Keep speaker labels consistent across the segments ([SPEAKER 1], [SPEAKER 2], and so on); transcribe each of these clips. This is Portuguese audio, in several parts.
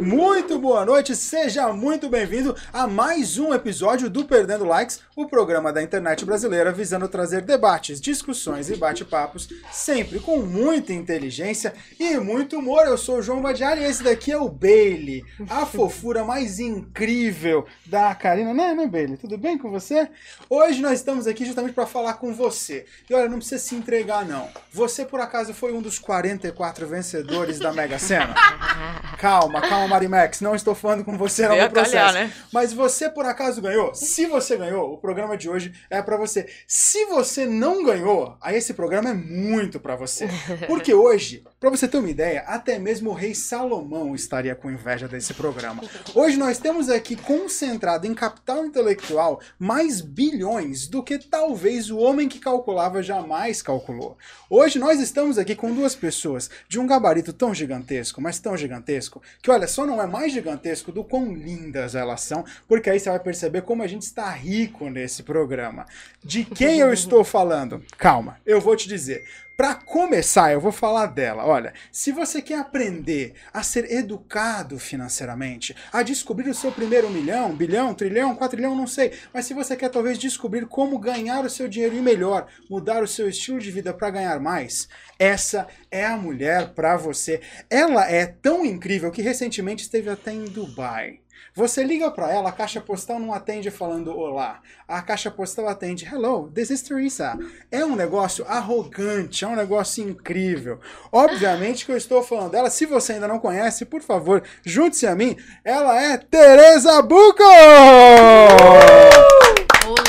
[SPEAKER 1] Muito boa noite, seja muito bem-vindo a mais um episódio do Perdendo Likes, o programa da internet brasileira visando trazer debates, discussões e bate-papos, sempre com muita inteligência e muito humor. Eu sou o João Badiari e esse daqui é o Bailey, a fofura mais incrível da Karina. Né, né, Bailey? Tudo bem com você? Hoje nós estamos aqui justamente para falar com você. E olha, não precisa se entregar, não. Você, por acaso, foi um dos 44 vencedores da Mega Sena? Calma, calma, Marimex. Não estou falando com você
[SPEAKER 2] Veio
[SPEAKER 1] no
[SPEAKER 2] a calhar,
[SPEAKER 1] processo.
[SPEAKER 2] né?
[SPEAKER 1] Mas você, por acaso, ganhou? Se você ganhou, o programa de hoje é pra você. Se você não ganhou, aí esse programa é muito pra você. Porque hoje, pra você ter uma ideia, até mesmo o rei Salomão estaria com inveja desse programa. Hoje nós temos aqui concentrado em capital intelectual mais bilhões do que talvez o homem que calculava jamais calculou. Hoje nós estamos aqui com duas pessoas de um gabarito tão gigantesco, mas tão gigantesco, que olha, só não é mais gigantesco do quão lindas elas são, porque aí você vai perceber como a gente está rico nesse programa. De quem eu estou falando? Calma, eu vou te dizer. Para começar, eu vou falar dela. Olha, se você quer aprender a ser educado financeiramente, a descobrir o seu primeiro milhão, bilhão, trilhão, quatrilhão, não sei, mas se você quer talvez descobrir como ganhar o seu dinheiro e melhor, mudar o seu estilo de vida para ganhar mais, essa é a mulher para você. Ela é tão incrível que recentemente esteve até em Dubai. Você liga para ela, a caixa postal não atende falando olá. A caixa postal atende hello, this is Teresa. É um negócio arrogante, é um negócio incrível. Obviamente que eu estou falando dela. Se você ainda não conhece, por favor, junte-se a mim. Ela é Teresa Buco!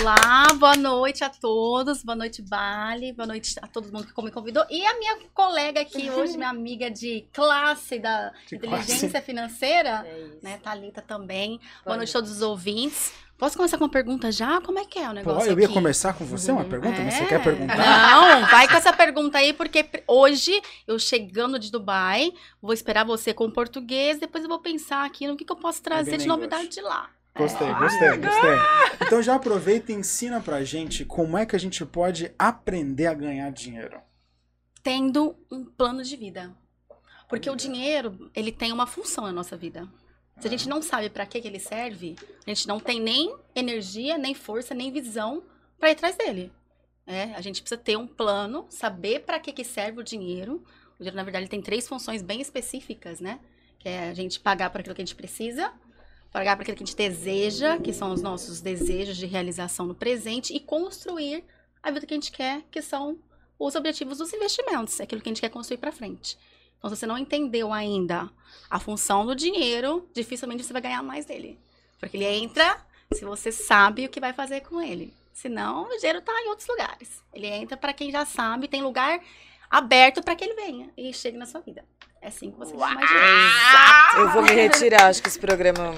[SPEAKER 3] Olá, boa noite a todos, boa noite, Bali, boa noite a todo mundo que me convidou. E a minha colega aqui hoje, minha amiga de classe da
[SPEAKER 1] De
[SPEAKER 3] inteligência
[SPEAKER 1] classe.
[SPEAKER 3] financeira,
[SPEAKER 2] É isso.
[SPEAKER 3] né, Thalita também. Boa noite a todos os ouvintes. Posso começar com uma pergunta já? Como é que é o negócio
[SPEAKER 1] Pô, eu ia
[SPEAKER 3] aqui?
[SPEAKER 1] começar com você uma pergunta, mas você
[SPEAKER 3] É.
[SPEAKER 1] quer perguntar?
[SPEAKER 3] Não, vai com essa pergunta aí, porque hoje eu chegando de Dubai, vou esperar você com português, depois eu vou pensar aqui no que, que eu posso trazer
[SPEAKER 1] bem
[SPEAKER 3] de novidade de lá.
[SPEAKER 1] Gostei, gostei, gostei. Então já aproveita e ensina pra gente como é que a gente pode aprender a ganhar dinheiro.
[SPEAKER 3] tendo um plano de vida. Porque o dinheiro, ele tem uma função na nossa vida. Se a gente não sabe para que, que ele serve, a gente não tem nem energia, nem força, nem visão para ir atrás dele. É, a gente precisa ter um plano, saber para que, que serve o dinheiro. O dinheiro, na verdade, ele tem três funções bem específicas, né? Que é a gente pagar por aquilo que a gente precisa, pagar por aquilo que a gente deseja, que são os nossos desejos de realização no presente, e construir a vida que a gente quer, que são os objetivos dos investimentos, é aquilo que a gente quer construir para frente. Então, se você não entendeu ainda a função do dinheiro, dificilmente você vai ganhar mais dele. Porque ele entra se você sabe o que vai fazer com ele. Senão, o dinheiro está em outros lugares. Ele entra para quem já sabe, tem lugar aberto para que ele venha e chegue na sua vida. É assim que você mais dinheiro.
[SPEAKER 2] Eu vou me retirar, acho que esse programa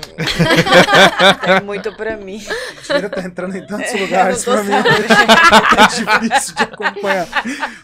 [SPEAKER 2] é muito pra mim.
[SPEAKER 1] O dinheiro tá entrando em tantos lugares
[SPEAKER 2] eu
[SPEAKER 1] pra mim. tá difícil de acompanhar.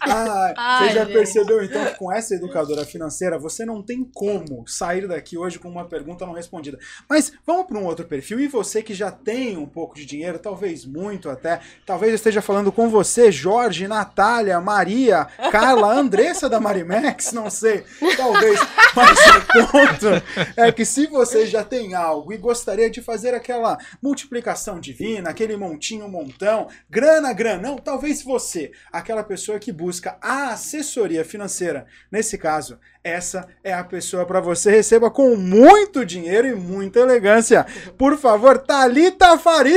[SPEAKER 1] Ai,
[SPEAKER 3] Ai,
[SPEAKER 1] você já
[SPEAKER 3] gente.
[SPEAKER 1] percebeu então que com essa educadora financeira você não tem como sair daqui hoje com uma pergunta não respondida. Mas vamos para um outro perfil. E você que já tem um pouco de dinheiro, talvez muito até, talvez eu esteja falando com você, Jorge, Natália, Maria, Carla, Andressa da Marimex, não sei, talvez. Mas o ponto é que se você já tem algo e gostaria de fazer aquela multiplicação divina, aquele montinho, montão, grana, granão, talvez você, aquela pessoa que busca a assessoria financeira, nesse caso, essa é a pessoa para você. Receba com muito dinheiro e muita elegância. Por favor, Thalita Faria!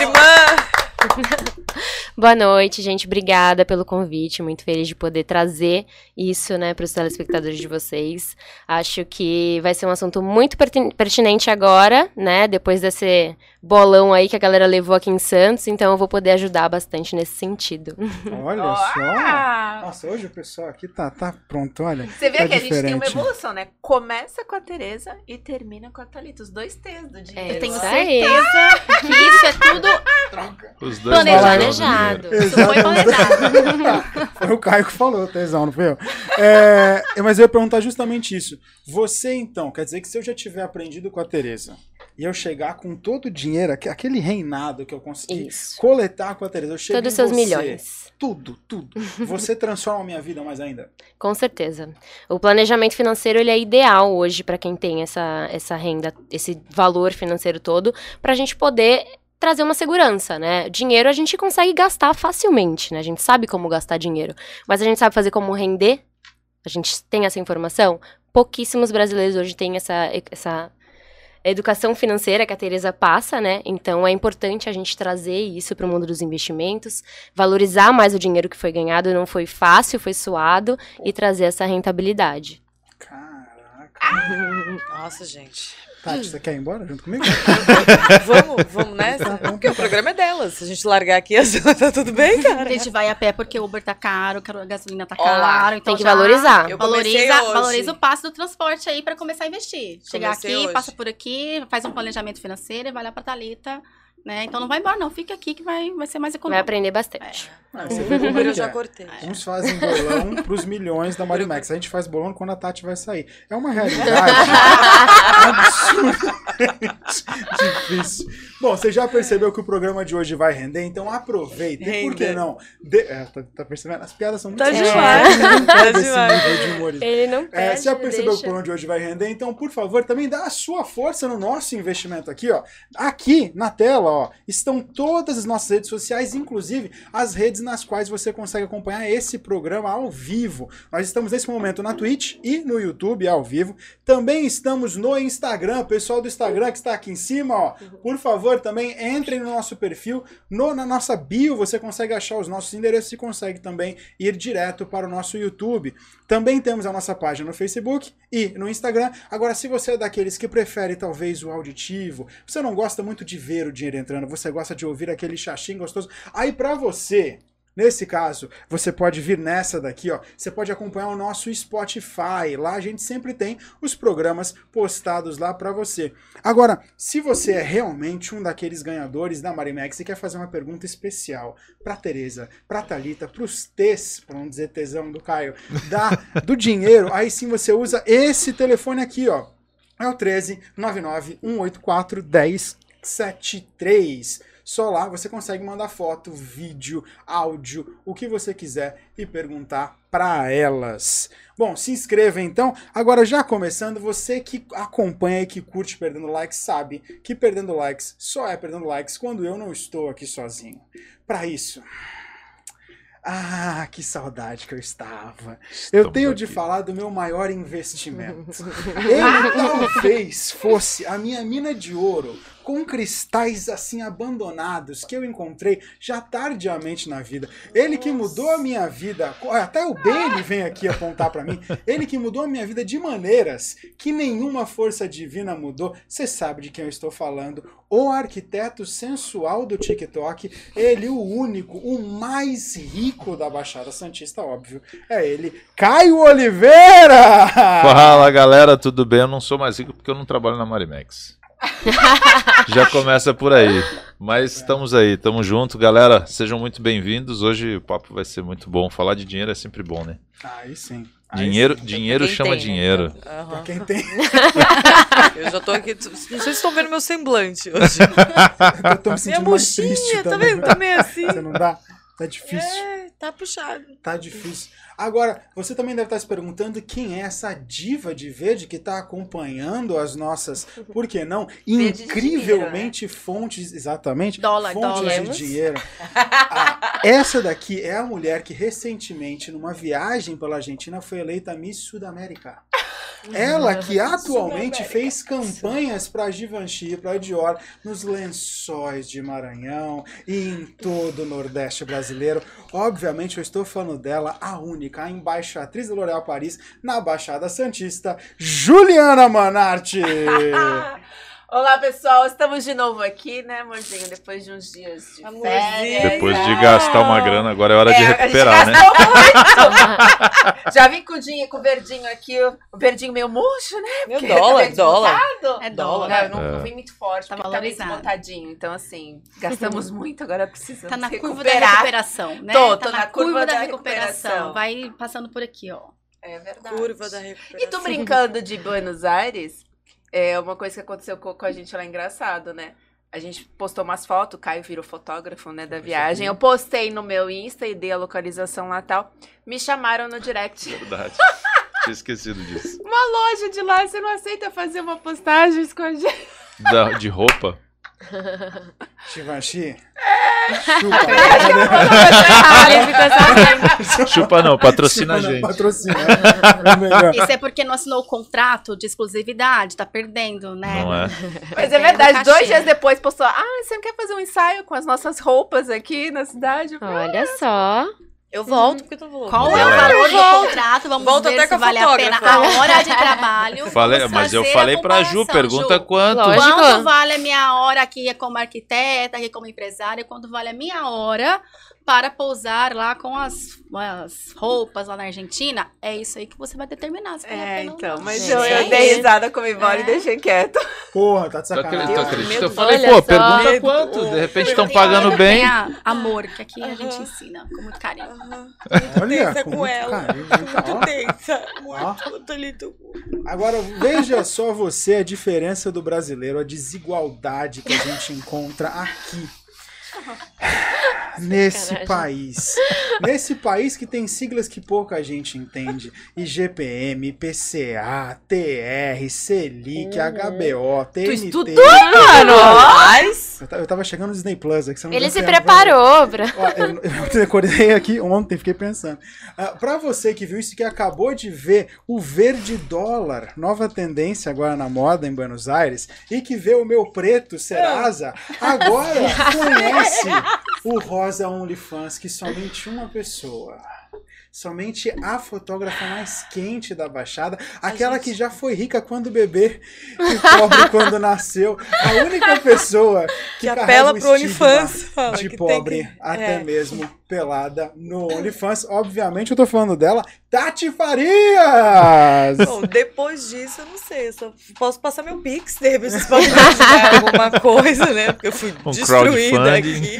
[SPEAKER 2] Irmã!
[SPEAKER 4] Boa noite, gente. Obrigada pelo convite. Muito feliz de poder trazer isso, né, para os telespectadores de vocês. Acho que vai ser um assunto muito pertin- pertinente agora, né, depois desse bolão aí que a galera levou aqui em Santos. Então eu vou poder ajudar bastante nesse sentido.
[SPEAKER 1] Olha só. Nossa, hoje o pessoal aqui tá, tá pronto, olha.
[SPEAKER 5] Você vê
[SPEAKER 1] Tá
[SPEAKER 5] que a gente tem uma
[SPEAKER 1] diferente.
[SPEAKER 5] evolução, né? Começa com a Tereza e termina com a Thalita. Os dois T's do dinheiro.
[SPEAKER 3] Eu tenho certeza que isso é tudo
[SPEAKER 6] Os dois
[SPEAKER 3] Planejado.
[SPEAKER 6] planejado.
[SPEAKER 4] Planejado.
[SPEAKER 3] Isso foi planejado.
[SPEAKER 1] Foi o Caio que falou, tesão, não foi eu. É, mas eu ia perguntar justamente isso. Você, então, quer dizer que se eu já tiver aprendido com a Tereza e eu chegar com todo o dinheiro, aque- aquele reinado que eu consegui
[SPEAKER 4] Isso.
[SPEAKER 1] coletar com a Tereza, eu chego
[SPEAKER 4] Todos os seus
[SPEAKER 1] você,
[SPEAKER 4] milhões.
[SPEAKER 1] Tudo, tudo. Você transforma a minha vida mais ainda.
[SPEAKER 4] Com certeza. O planejamento financeiro ele é ideal hoje para quem tem essa, essa renda, esse valor financeiro todo, para a gente poder trazer uma segurança, né? Dinheiro a gente consegue gastar facilmente, né? A gente sabe como gastar dinheiro, mas a gente sabe fazer como render. A gente tem essa informação. Pouquíssimos brasileiros hoje têm essa, essa educação financeira que a Teresa passa, né? Então é importante a gente trazer isso para o mundo dos investimentos, valorizar mais o dinheiro que foi ganhado, não foi fácil, foi suado e trazer essa rentabilidade.
[SPEAKER 1] Caraca.
[SPEAKER 2] Nossa, gente.
[SPEAKER 1] Tati, você quer ir embora junto comigo?
[SPEAKER 2] Vamos, vamos nessa? Porque o programa é delas. Se a gente largar aqui, tá tudo bem,
[SPEAKER 3] A
[SPEAKER 2] cara?
[SPEAKER 3] gente vai a pé porque o Uber tá caro, a gasolina tá caro. Então
[SPEAKER 4] Tem que
[SPEAKER 3] já
[SPEAKER 4] valorizar.
[SPEAKER 3] Valoriza,
[SPEAKER 2] hoje.
[SPEAKER 3] valoriza o passo do transporte aí pra começar a investir. Chegar
[SPEAKER 2] Comecei
[SPEAKER 3] aqui,
[SPEAKER 2] hoje.
[SPEAKER 3] passa por aqui, faz um planejamento financeiro e vai lá pra Thalita. Né? Então não vai embora, não. Fica aqui que vai, vai ser mais
[SPEAKER 4] Vai
[SPEAKER 3] econômico.
[SPEAKER 4] aprender bastante.
[SPEAKER 1] Ah, você como é
[SPEAKER 2] eu já
[SPEAKER 1] é.
[SPEAKER 2] cortei.
[SPEAKER 1] Uns fazem bolão pros milhões da Marimax. A gente faz bolão quando a Tati vai sair. É uma realidade absurdamente difícil. Bom, você já percebeu que o programa de hoje vai render, então aproveita. E por que
[SPEAKER 2] Render.
[SPEAKER 1] não? De- é, tá, tá percebendo? As piadas são muito
[SPEAKER 2] Tá demais,
[SPEAKER 1] Não
[SPEAKER 2] tá demais.
[SPEAKER 1] nível de.
[SPEAKER 4] Ele não
[SPEAKER 1] É,
[SPEAKER 4] perde,
[SPEAKER 1] você já percebeu que o
[SPEAKER 4] deixa.
[SPEAKER 1] programa de hoje vai render? Então, por favor, também dá a sua força no nosso investimento aqui, ó. Aqui na tela, ó, estão todas as nossas redes sociais, inclusive as redes nas quais você consegue acompanhar esse programa ao vivo. Nós estamos nesse momento na Twitch e no YouTube ao vivo. Também estamos no Instagram, pessoal do Instagram que está aqui em cima, ó. Por favor, também entrem no nosso perfil, no- na nossa bio, você consegue achar os nossos endereços e consegue também ir direto para o nosso YouTube. Também temos a nossa página no Facebook e no Instagram. Agora, se você é daqueles que prefere talvez o auditivo, você não gosta muito de ver o dinheiro entrando, você gosta de ouvir aquele chachim gostoso, aí para você Nesse caso, você pode vir nessa daqui, ó. Você pode acompanhar o nosso Spotify. Lá a gente sempre tem os programas postados lá para você. Agora, se você é realmente um daqueles ganhadores da Marimex e quer fazer uma pergunta especial para Tereza, para Talita, para os T's, para não dizer tesão do Caio, da do dinheiro, aí sim você usa esse telefone aqui, ó. É o 13 99 184 1073. Só lá você consegue mandar foto, vídeo, áudio, o que você quiser e perguntar para elas. Bom, se inscreva então. Agora já começando, você que acompanha e que curte Perdendo Likes sabe que Perdendo Likes só é Perdendo Likes quando eu não estou aqui sozinho. Para isso, ah, que saudade que eu estava. eu tenho de
[SPEAKER 6] aqui.
[SPEAKER 1] falar do meu maior investimento. Ele talvez fosse a minha mina de ouro com cristais assim abandonados que eu encontrei já tardiamente na vida. Ele que mudou a minha vida, até o Bailey vem aqui apontar pra mim. Ele que mudou a minha vida de maneiras que nenhuma força divina mudou. Você sabe de quem eu estou falando? O arquiteto sensual do TikTok, ele o único, o mais rico da Baixada Santista, óbvio. É ele, Caio Oliveira!
[SPEAKER 6] Fala galera, tudo bem? Eu não sou mais rico porque eu não trabalho na Marimex. Já começa por aí. Mas estamos aí, estamos junto, galera. Sejam muito bem-vindos. Hoje o papo vai ser muito bom. Falar de dinheiro é sempre bom, né?
[SPEAKER 1] Aí sim. Aí
[SPEAKER 6] Dinheiro,
[SPEAKER 1] sim.
[SPEAKER 6] dinheiro
[SPEAKER 2] Quem
[SPEAKER 6] chama
[SPEAKER 2] tem, né?
[SPEAKER 6] dinheiro.
[SPEAKER 1] Pra
[SPEAKER 2] Aham.
[SPEAKER 1] quem tem.
[SPEAKER 2] Eu já tô aqui. Não sei se estão vendo meu semblante hoje.
[SPEAKER 1] Eu tô me
[SPEAKER 2] Minha
[SPEAKER 1] sentindo mais triste
[SPEAKER 2] mochinha, tá
[SPEAKER 1] também.
[SPEAKER 2] vendo? Tá meio assim.
[SPEAKER 1] Você não dá? Tá difícil.
[SPEAKER 2] É, tá puxado.
[SPEAKER 1] Tá difícil. Agora, você também deve estar se perguntando quem é essa diva de verde que está acompanhando as nossas, por que não,
[SPEAKER 5] Verde de
[SPEAKER 1] incrivelmente fontes, exatamente,
[SPEAKER 3] Dólar,
[SPEAKER 1] fontes
[SPEAKER 3] dólar.
[SPEAKER 1] de dinheiro. Ah, essa daqui é a mulher que recentemente, numa viagem pela Argentina, foi eleita Miss Sudamérica. Ela que atualmente fez campanhas para Givenchy, para Dior, nos lençóis de Maranhão e em todo o Nordeste brasileiro. Obviamente eu estou falando dela, a única, a embaixatriz da L'Oréal Paris na Baixada Santista, Juliana Manarte.
[SPEAKER 5] Olá, pessoal. Estamos de novo aqui, né, amorzinho? Depois de uns dias de
[SPEAKER 2] Amorzinho.
[SPEAKER 5] férias.
[SPEAKER 6] Depois de
[SPEAKER 5] Ah.
[SPEAKER 6] gastar uma grana, agora é hora de
[SPEAKER 5] É, a gente
[SPEAKER 6] recuperar, né?
[SPEAKER 5] gastou muito. Já vim com o, dinhe- com o verdinho aqui, o verdinho meio murcho, né?
[SPEAKER 2] Meu
[SPEAKER 5] Porque
[SPEAKER 2] dólar,
[SPEAKER 5] tá
[SPEAKER 2] dólar.
[SPEAKER 5] desmontado.
[SPEAKER 3] É
[SPEAKER 5] Não,
[SPEAKER 3] dólar.
[SPEAKER 5] eu não,
[SPEAKER 6] É.
[SPEAKER 5] não vim muito forte,
[SPEAKER 3] Tá
[SPEAKER 5] porque tá
[SPEAKER 3] valorizado.
[SPEAKER 5] desmontadinho. Então, assim, gastamos muito, agora precisamos
[SPEAKER 3] Tá na curva da
[SPEAKER 5] recuperar.
[SPEAKER 3] recuperação, né?
[SPEAKER 5] Tô,
[SPEAKER 3] tá
[SPEAKER 5] tô na curva da recuperação.
[SPEAKER 3] Vai passando por aqui, ó.
[SPEAKER 5] É verdade.
[SPEAKER 2] Curva da recuperação.
[SPEAKER 5] E tu brincando de Buenos Aires, É uma coisa que aconteceu com, com a gente lá engraçado, né? A gente postou umas fotos, o Caio virou fotógrafo, né, da viagem. Eu postei no meu Insta e dei a localização lá e tal. Me chamaram no direct.
[SPEAKER 6] Verdade. Tinha esquecido disso.
[SPEAKER 5] Uma loja de lá, você não aceita fazer uma postagem com a gente?
[SPEAKER 6] Da- de roupa.
[SPEAKER 1] Givenchy.
[SPEAKER 4] Ele ficou sabendo.
[SPEAKER 6] Chupa não, patrocina a gente.
[SPEAKER 1] Patrocina. É.
[SPEAKER 3] Isso é porque não assinou o contrato de exclusividade, tá perdendo, né?
[SPEAKER 6] Não é?
[SPEAKER 5] Mas é verdade, dois dias depois postou, ah, você não quer fazer um ensaio com as nossas roupas aqui na cidade?
[SPEAKER 4] Olha só.
[SPEAKER 7] Eu volto porque eu tô falando.
[SPEAKER 3] Qual é
[SPEAKER 6] Não
[SPEAKER 3] o valor do contrato? Vamos
[SPEAKER 7] Volto
[SPEAKER 3] ver
[SPEAKER 7] até
[SPEAKER 3] se
[SPEAKER 7] com a
[SPEAKER 3] vale a pena
[SPEAKER 7] fotógrafa.
[SPEAKER 3] a hora de trabalho.
[SPEAKER 6] Falei,
[SPEAKER 3] Vamos
[SPEAKER 6] mas eu
[SPEAKER 3] fazer
[SPEAKER 6] falei
[SPEAKER 3] a
[SPEAKER 6] pra Ju,
[SPEAKER 3] comparação,
[SPEAKER 6] pergunta
[SPEAKER 3] Ju.
[SPEAKER 6] quanto.
[SPEAKER 4] Lógico.
[SPEAKER 3] Quanto vale a minha hora aqui como arquiteta, aqui como empresária? Quanto vale a minha hora para pousar lá com as, as roupas lá na Argentina? É isso aí que você vai determinar. Se vale a
[SPEAKER 5] É, então,
[SPEAKER 3] não.
[SPEAKER 5] mas
[SPEAKER 4] Gente.
[SPEAKER 5] eu, eu dei risada com o embora
[SPEAKER 3] É.
[SPEAKER 5] e deixei quieto.
[SPEAKER 1] Porra, tá de sacanagem.
[SPEAKER 6] Tu acredita? Eu falei, pô,
[SPEAKER 4] só.
[SPEAKER 6] pergunta
[SPEAKER 7] Medo.
[SPEAKER 6] quanto. De repente estão pagando bem.
[SPEAKER 3] amor, que aqui a gente ensina com muito carinho.
[SPEAKER 1] Olha,
[SPEAKER 7] tensa
[SPEAKER 1] com
[SPEAKER 7] com
[SPEAKER 1] muito
[SPEAKER 7] ela.
[SPEAKER 1] carinho, muito- ó.
[SPEAKER 7] Muito tensa. Muito, muito
[SPEAKER 1] Agora, veja só você a diferença do brasileiro, a desigualdade que a gente encontra aqui. Nesse país. Nesse país que tem siglas que pouca gente entende. IGPM, IPCA, TR, Selic, HBO, TNT.
[SPEAKER 5] estudou,
[SPEAKER 7] Mano, mas...
[SPEAKER 1] Eu ta- eu tava chegando no Disney Plus aqui, você não
[SPEAKER 4] Ele se preparou pra.
[SPEAKER 1] Eu, eu decorei aqui ontem, fiquei pensando. Ah, pra você que viu isso, que acabou de ver o verde dólar, nova tendência agora na moda em Buenos Aires, e que vê o meu preto Serasa, agora conhece o rosa OnlyFans, que somente uma pessoa. Somente a fotógrafa mais quente da Baixada, aquela que já foi rica quando bebê e pobre quando nasceu. A única pessoa que,
[SPEAKER 7] Que apela
[SPEAKER 1] o
[SPEAKER 7] pro OnlyFans. Fala
[SPEAKER 1] de
[SPEAKER 7] que
[SPEAKER 1] pobre,
[SPEAKER 7] que-
[SPEAKER 1] até
[SPEAKER 7] é.
[SPEAKER 1] mesmo pelada no OnlyFans. Obviamente, eu tô falando dela, Tati Farias!
[SPEAKER 7] Bom, depois disso, eu não sei. Eu só posso passar meu Pix, de repente vocês podem me ajudar alguma coisa, né? Porque eu fui
[SPEAKER 6] Um
[SPEAKER 7] destruída aqui.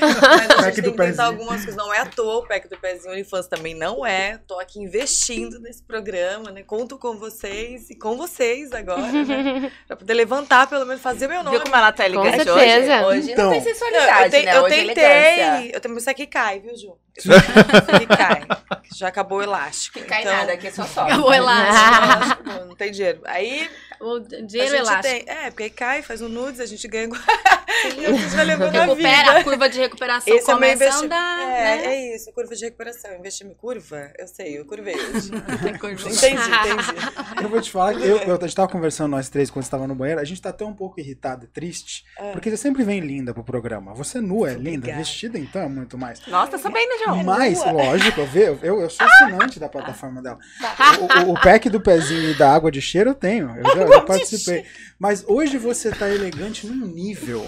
[SPEAKER 7] Mas a gente
[SPEAKER 1] do
[SPEAKER 7] tem que tentar
[SPEAKER 1] pezinho.
[SPEAKER 7] algumas coisas. Não é à toa, o pack do pezinho OnlyFans também não é. Tô aqui investindo nesse programa, né? Conto com vocês e com vocês agora, né? Pra poder levantar, pelo menos, fazer meu nome.
[SPEAKER 5] Viu como ela tá
[SPEAKER 4] Com
[SPEAKER 5] elegante
[SPEAKER 4] certeza.
[SPEAKER 5] hoje? Hoje
[SPEAKER 1] Então.
[SPEAKER 5] não tem
[SPEAKER 7] Não,
[SPEAKER 5] sensualidade,
[SPEAKER 7] eu, te-
[SPEAKER 5] né?
[SPEAKER 7] eu
[SPEAKER 5] Hoje é elegância.
[SPEAKER 7] tentei. Eu tenho isso aqui cai, viu, Ju? Aqui cai. Já acabou o elástico.
[SPEAKER 5] Que cai
[SPEAKER 7] então,
[SPEAKER 5] nada, aqui é só sobe.
[SPEAKER 3] Acabou o elástico.
[SPEAKER 7] não, não tem dinheiro. Aí
[SPEAKER 3] O
[SPEAKER 7] a
[SPEAKER 3] dinheiro elástico.
[SPEAKER 7] tem. É, porque aí cai, faz um nudes, a gente ganha. e a gente vai levando a
[SPEAKER 3] Recupera,
[SPEAKER 7] vida.
[SPEAKER 3] a curva de recuperação
[SPEAKER 7] Esse é o meu
[SPEAKER 3] começa a andar,
[SPEAKER 7] É,
[SPEAKER 3] né?
[SPEAKER 7] é isso, curva de recuperação. Investimento. Curva? Eu sei, eu curvei hoje. Entendi, entendi.
[SPEAKER 1] Eu vou te falar que eu, eu, a gente tava conversando nós três quando estava no banheiro, a gente tá até um pouco irritado e triste,
[SPEAKER 7] É.
[SPEAKER 1] porque você sempre vem linda pro programa. Você nua é linda,
[SPEAKER 7] Obrigada.
[SPEAKER 1] vestida então é muito mais.
[SPEAKER 5] Nossa, tá sabendo, João.
[SPEAKER 1] Mas,
[SPEAKER 7] nua.
[SPEAKER 1] lógico, eu, eu, eu sou assinante da plataforma dela. O, o- o pack do pezinho e da água de cheiro eu tenho. Eu já, eu participei. Mas hoje você tá elegante num nível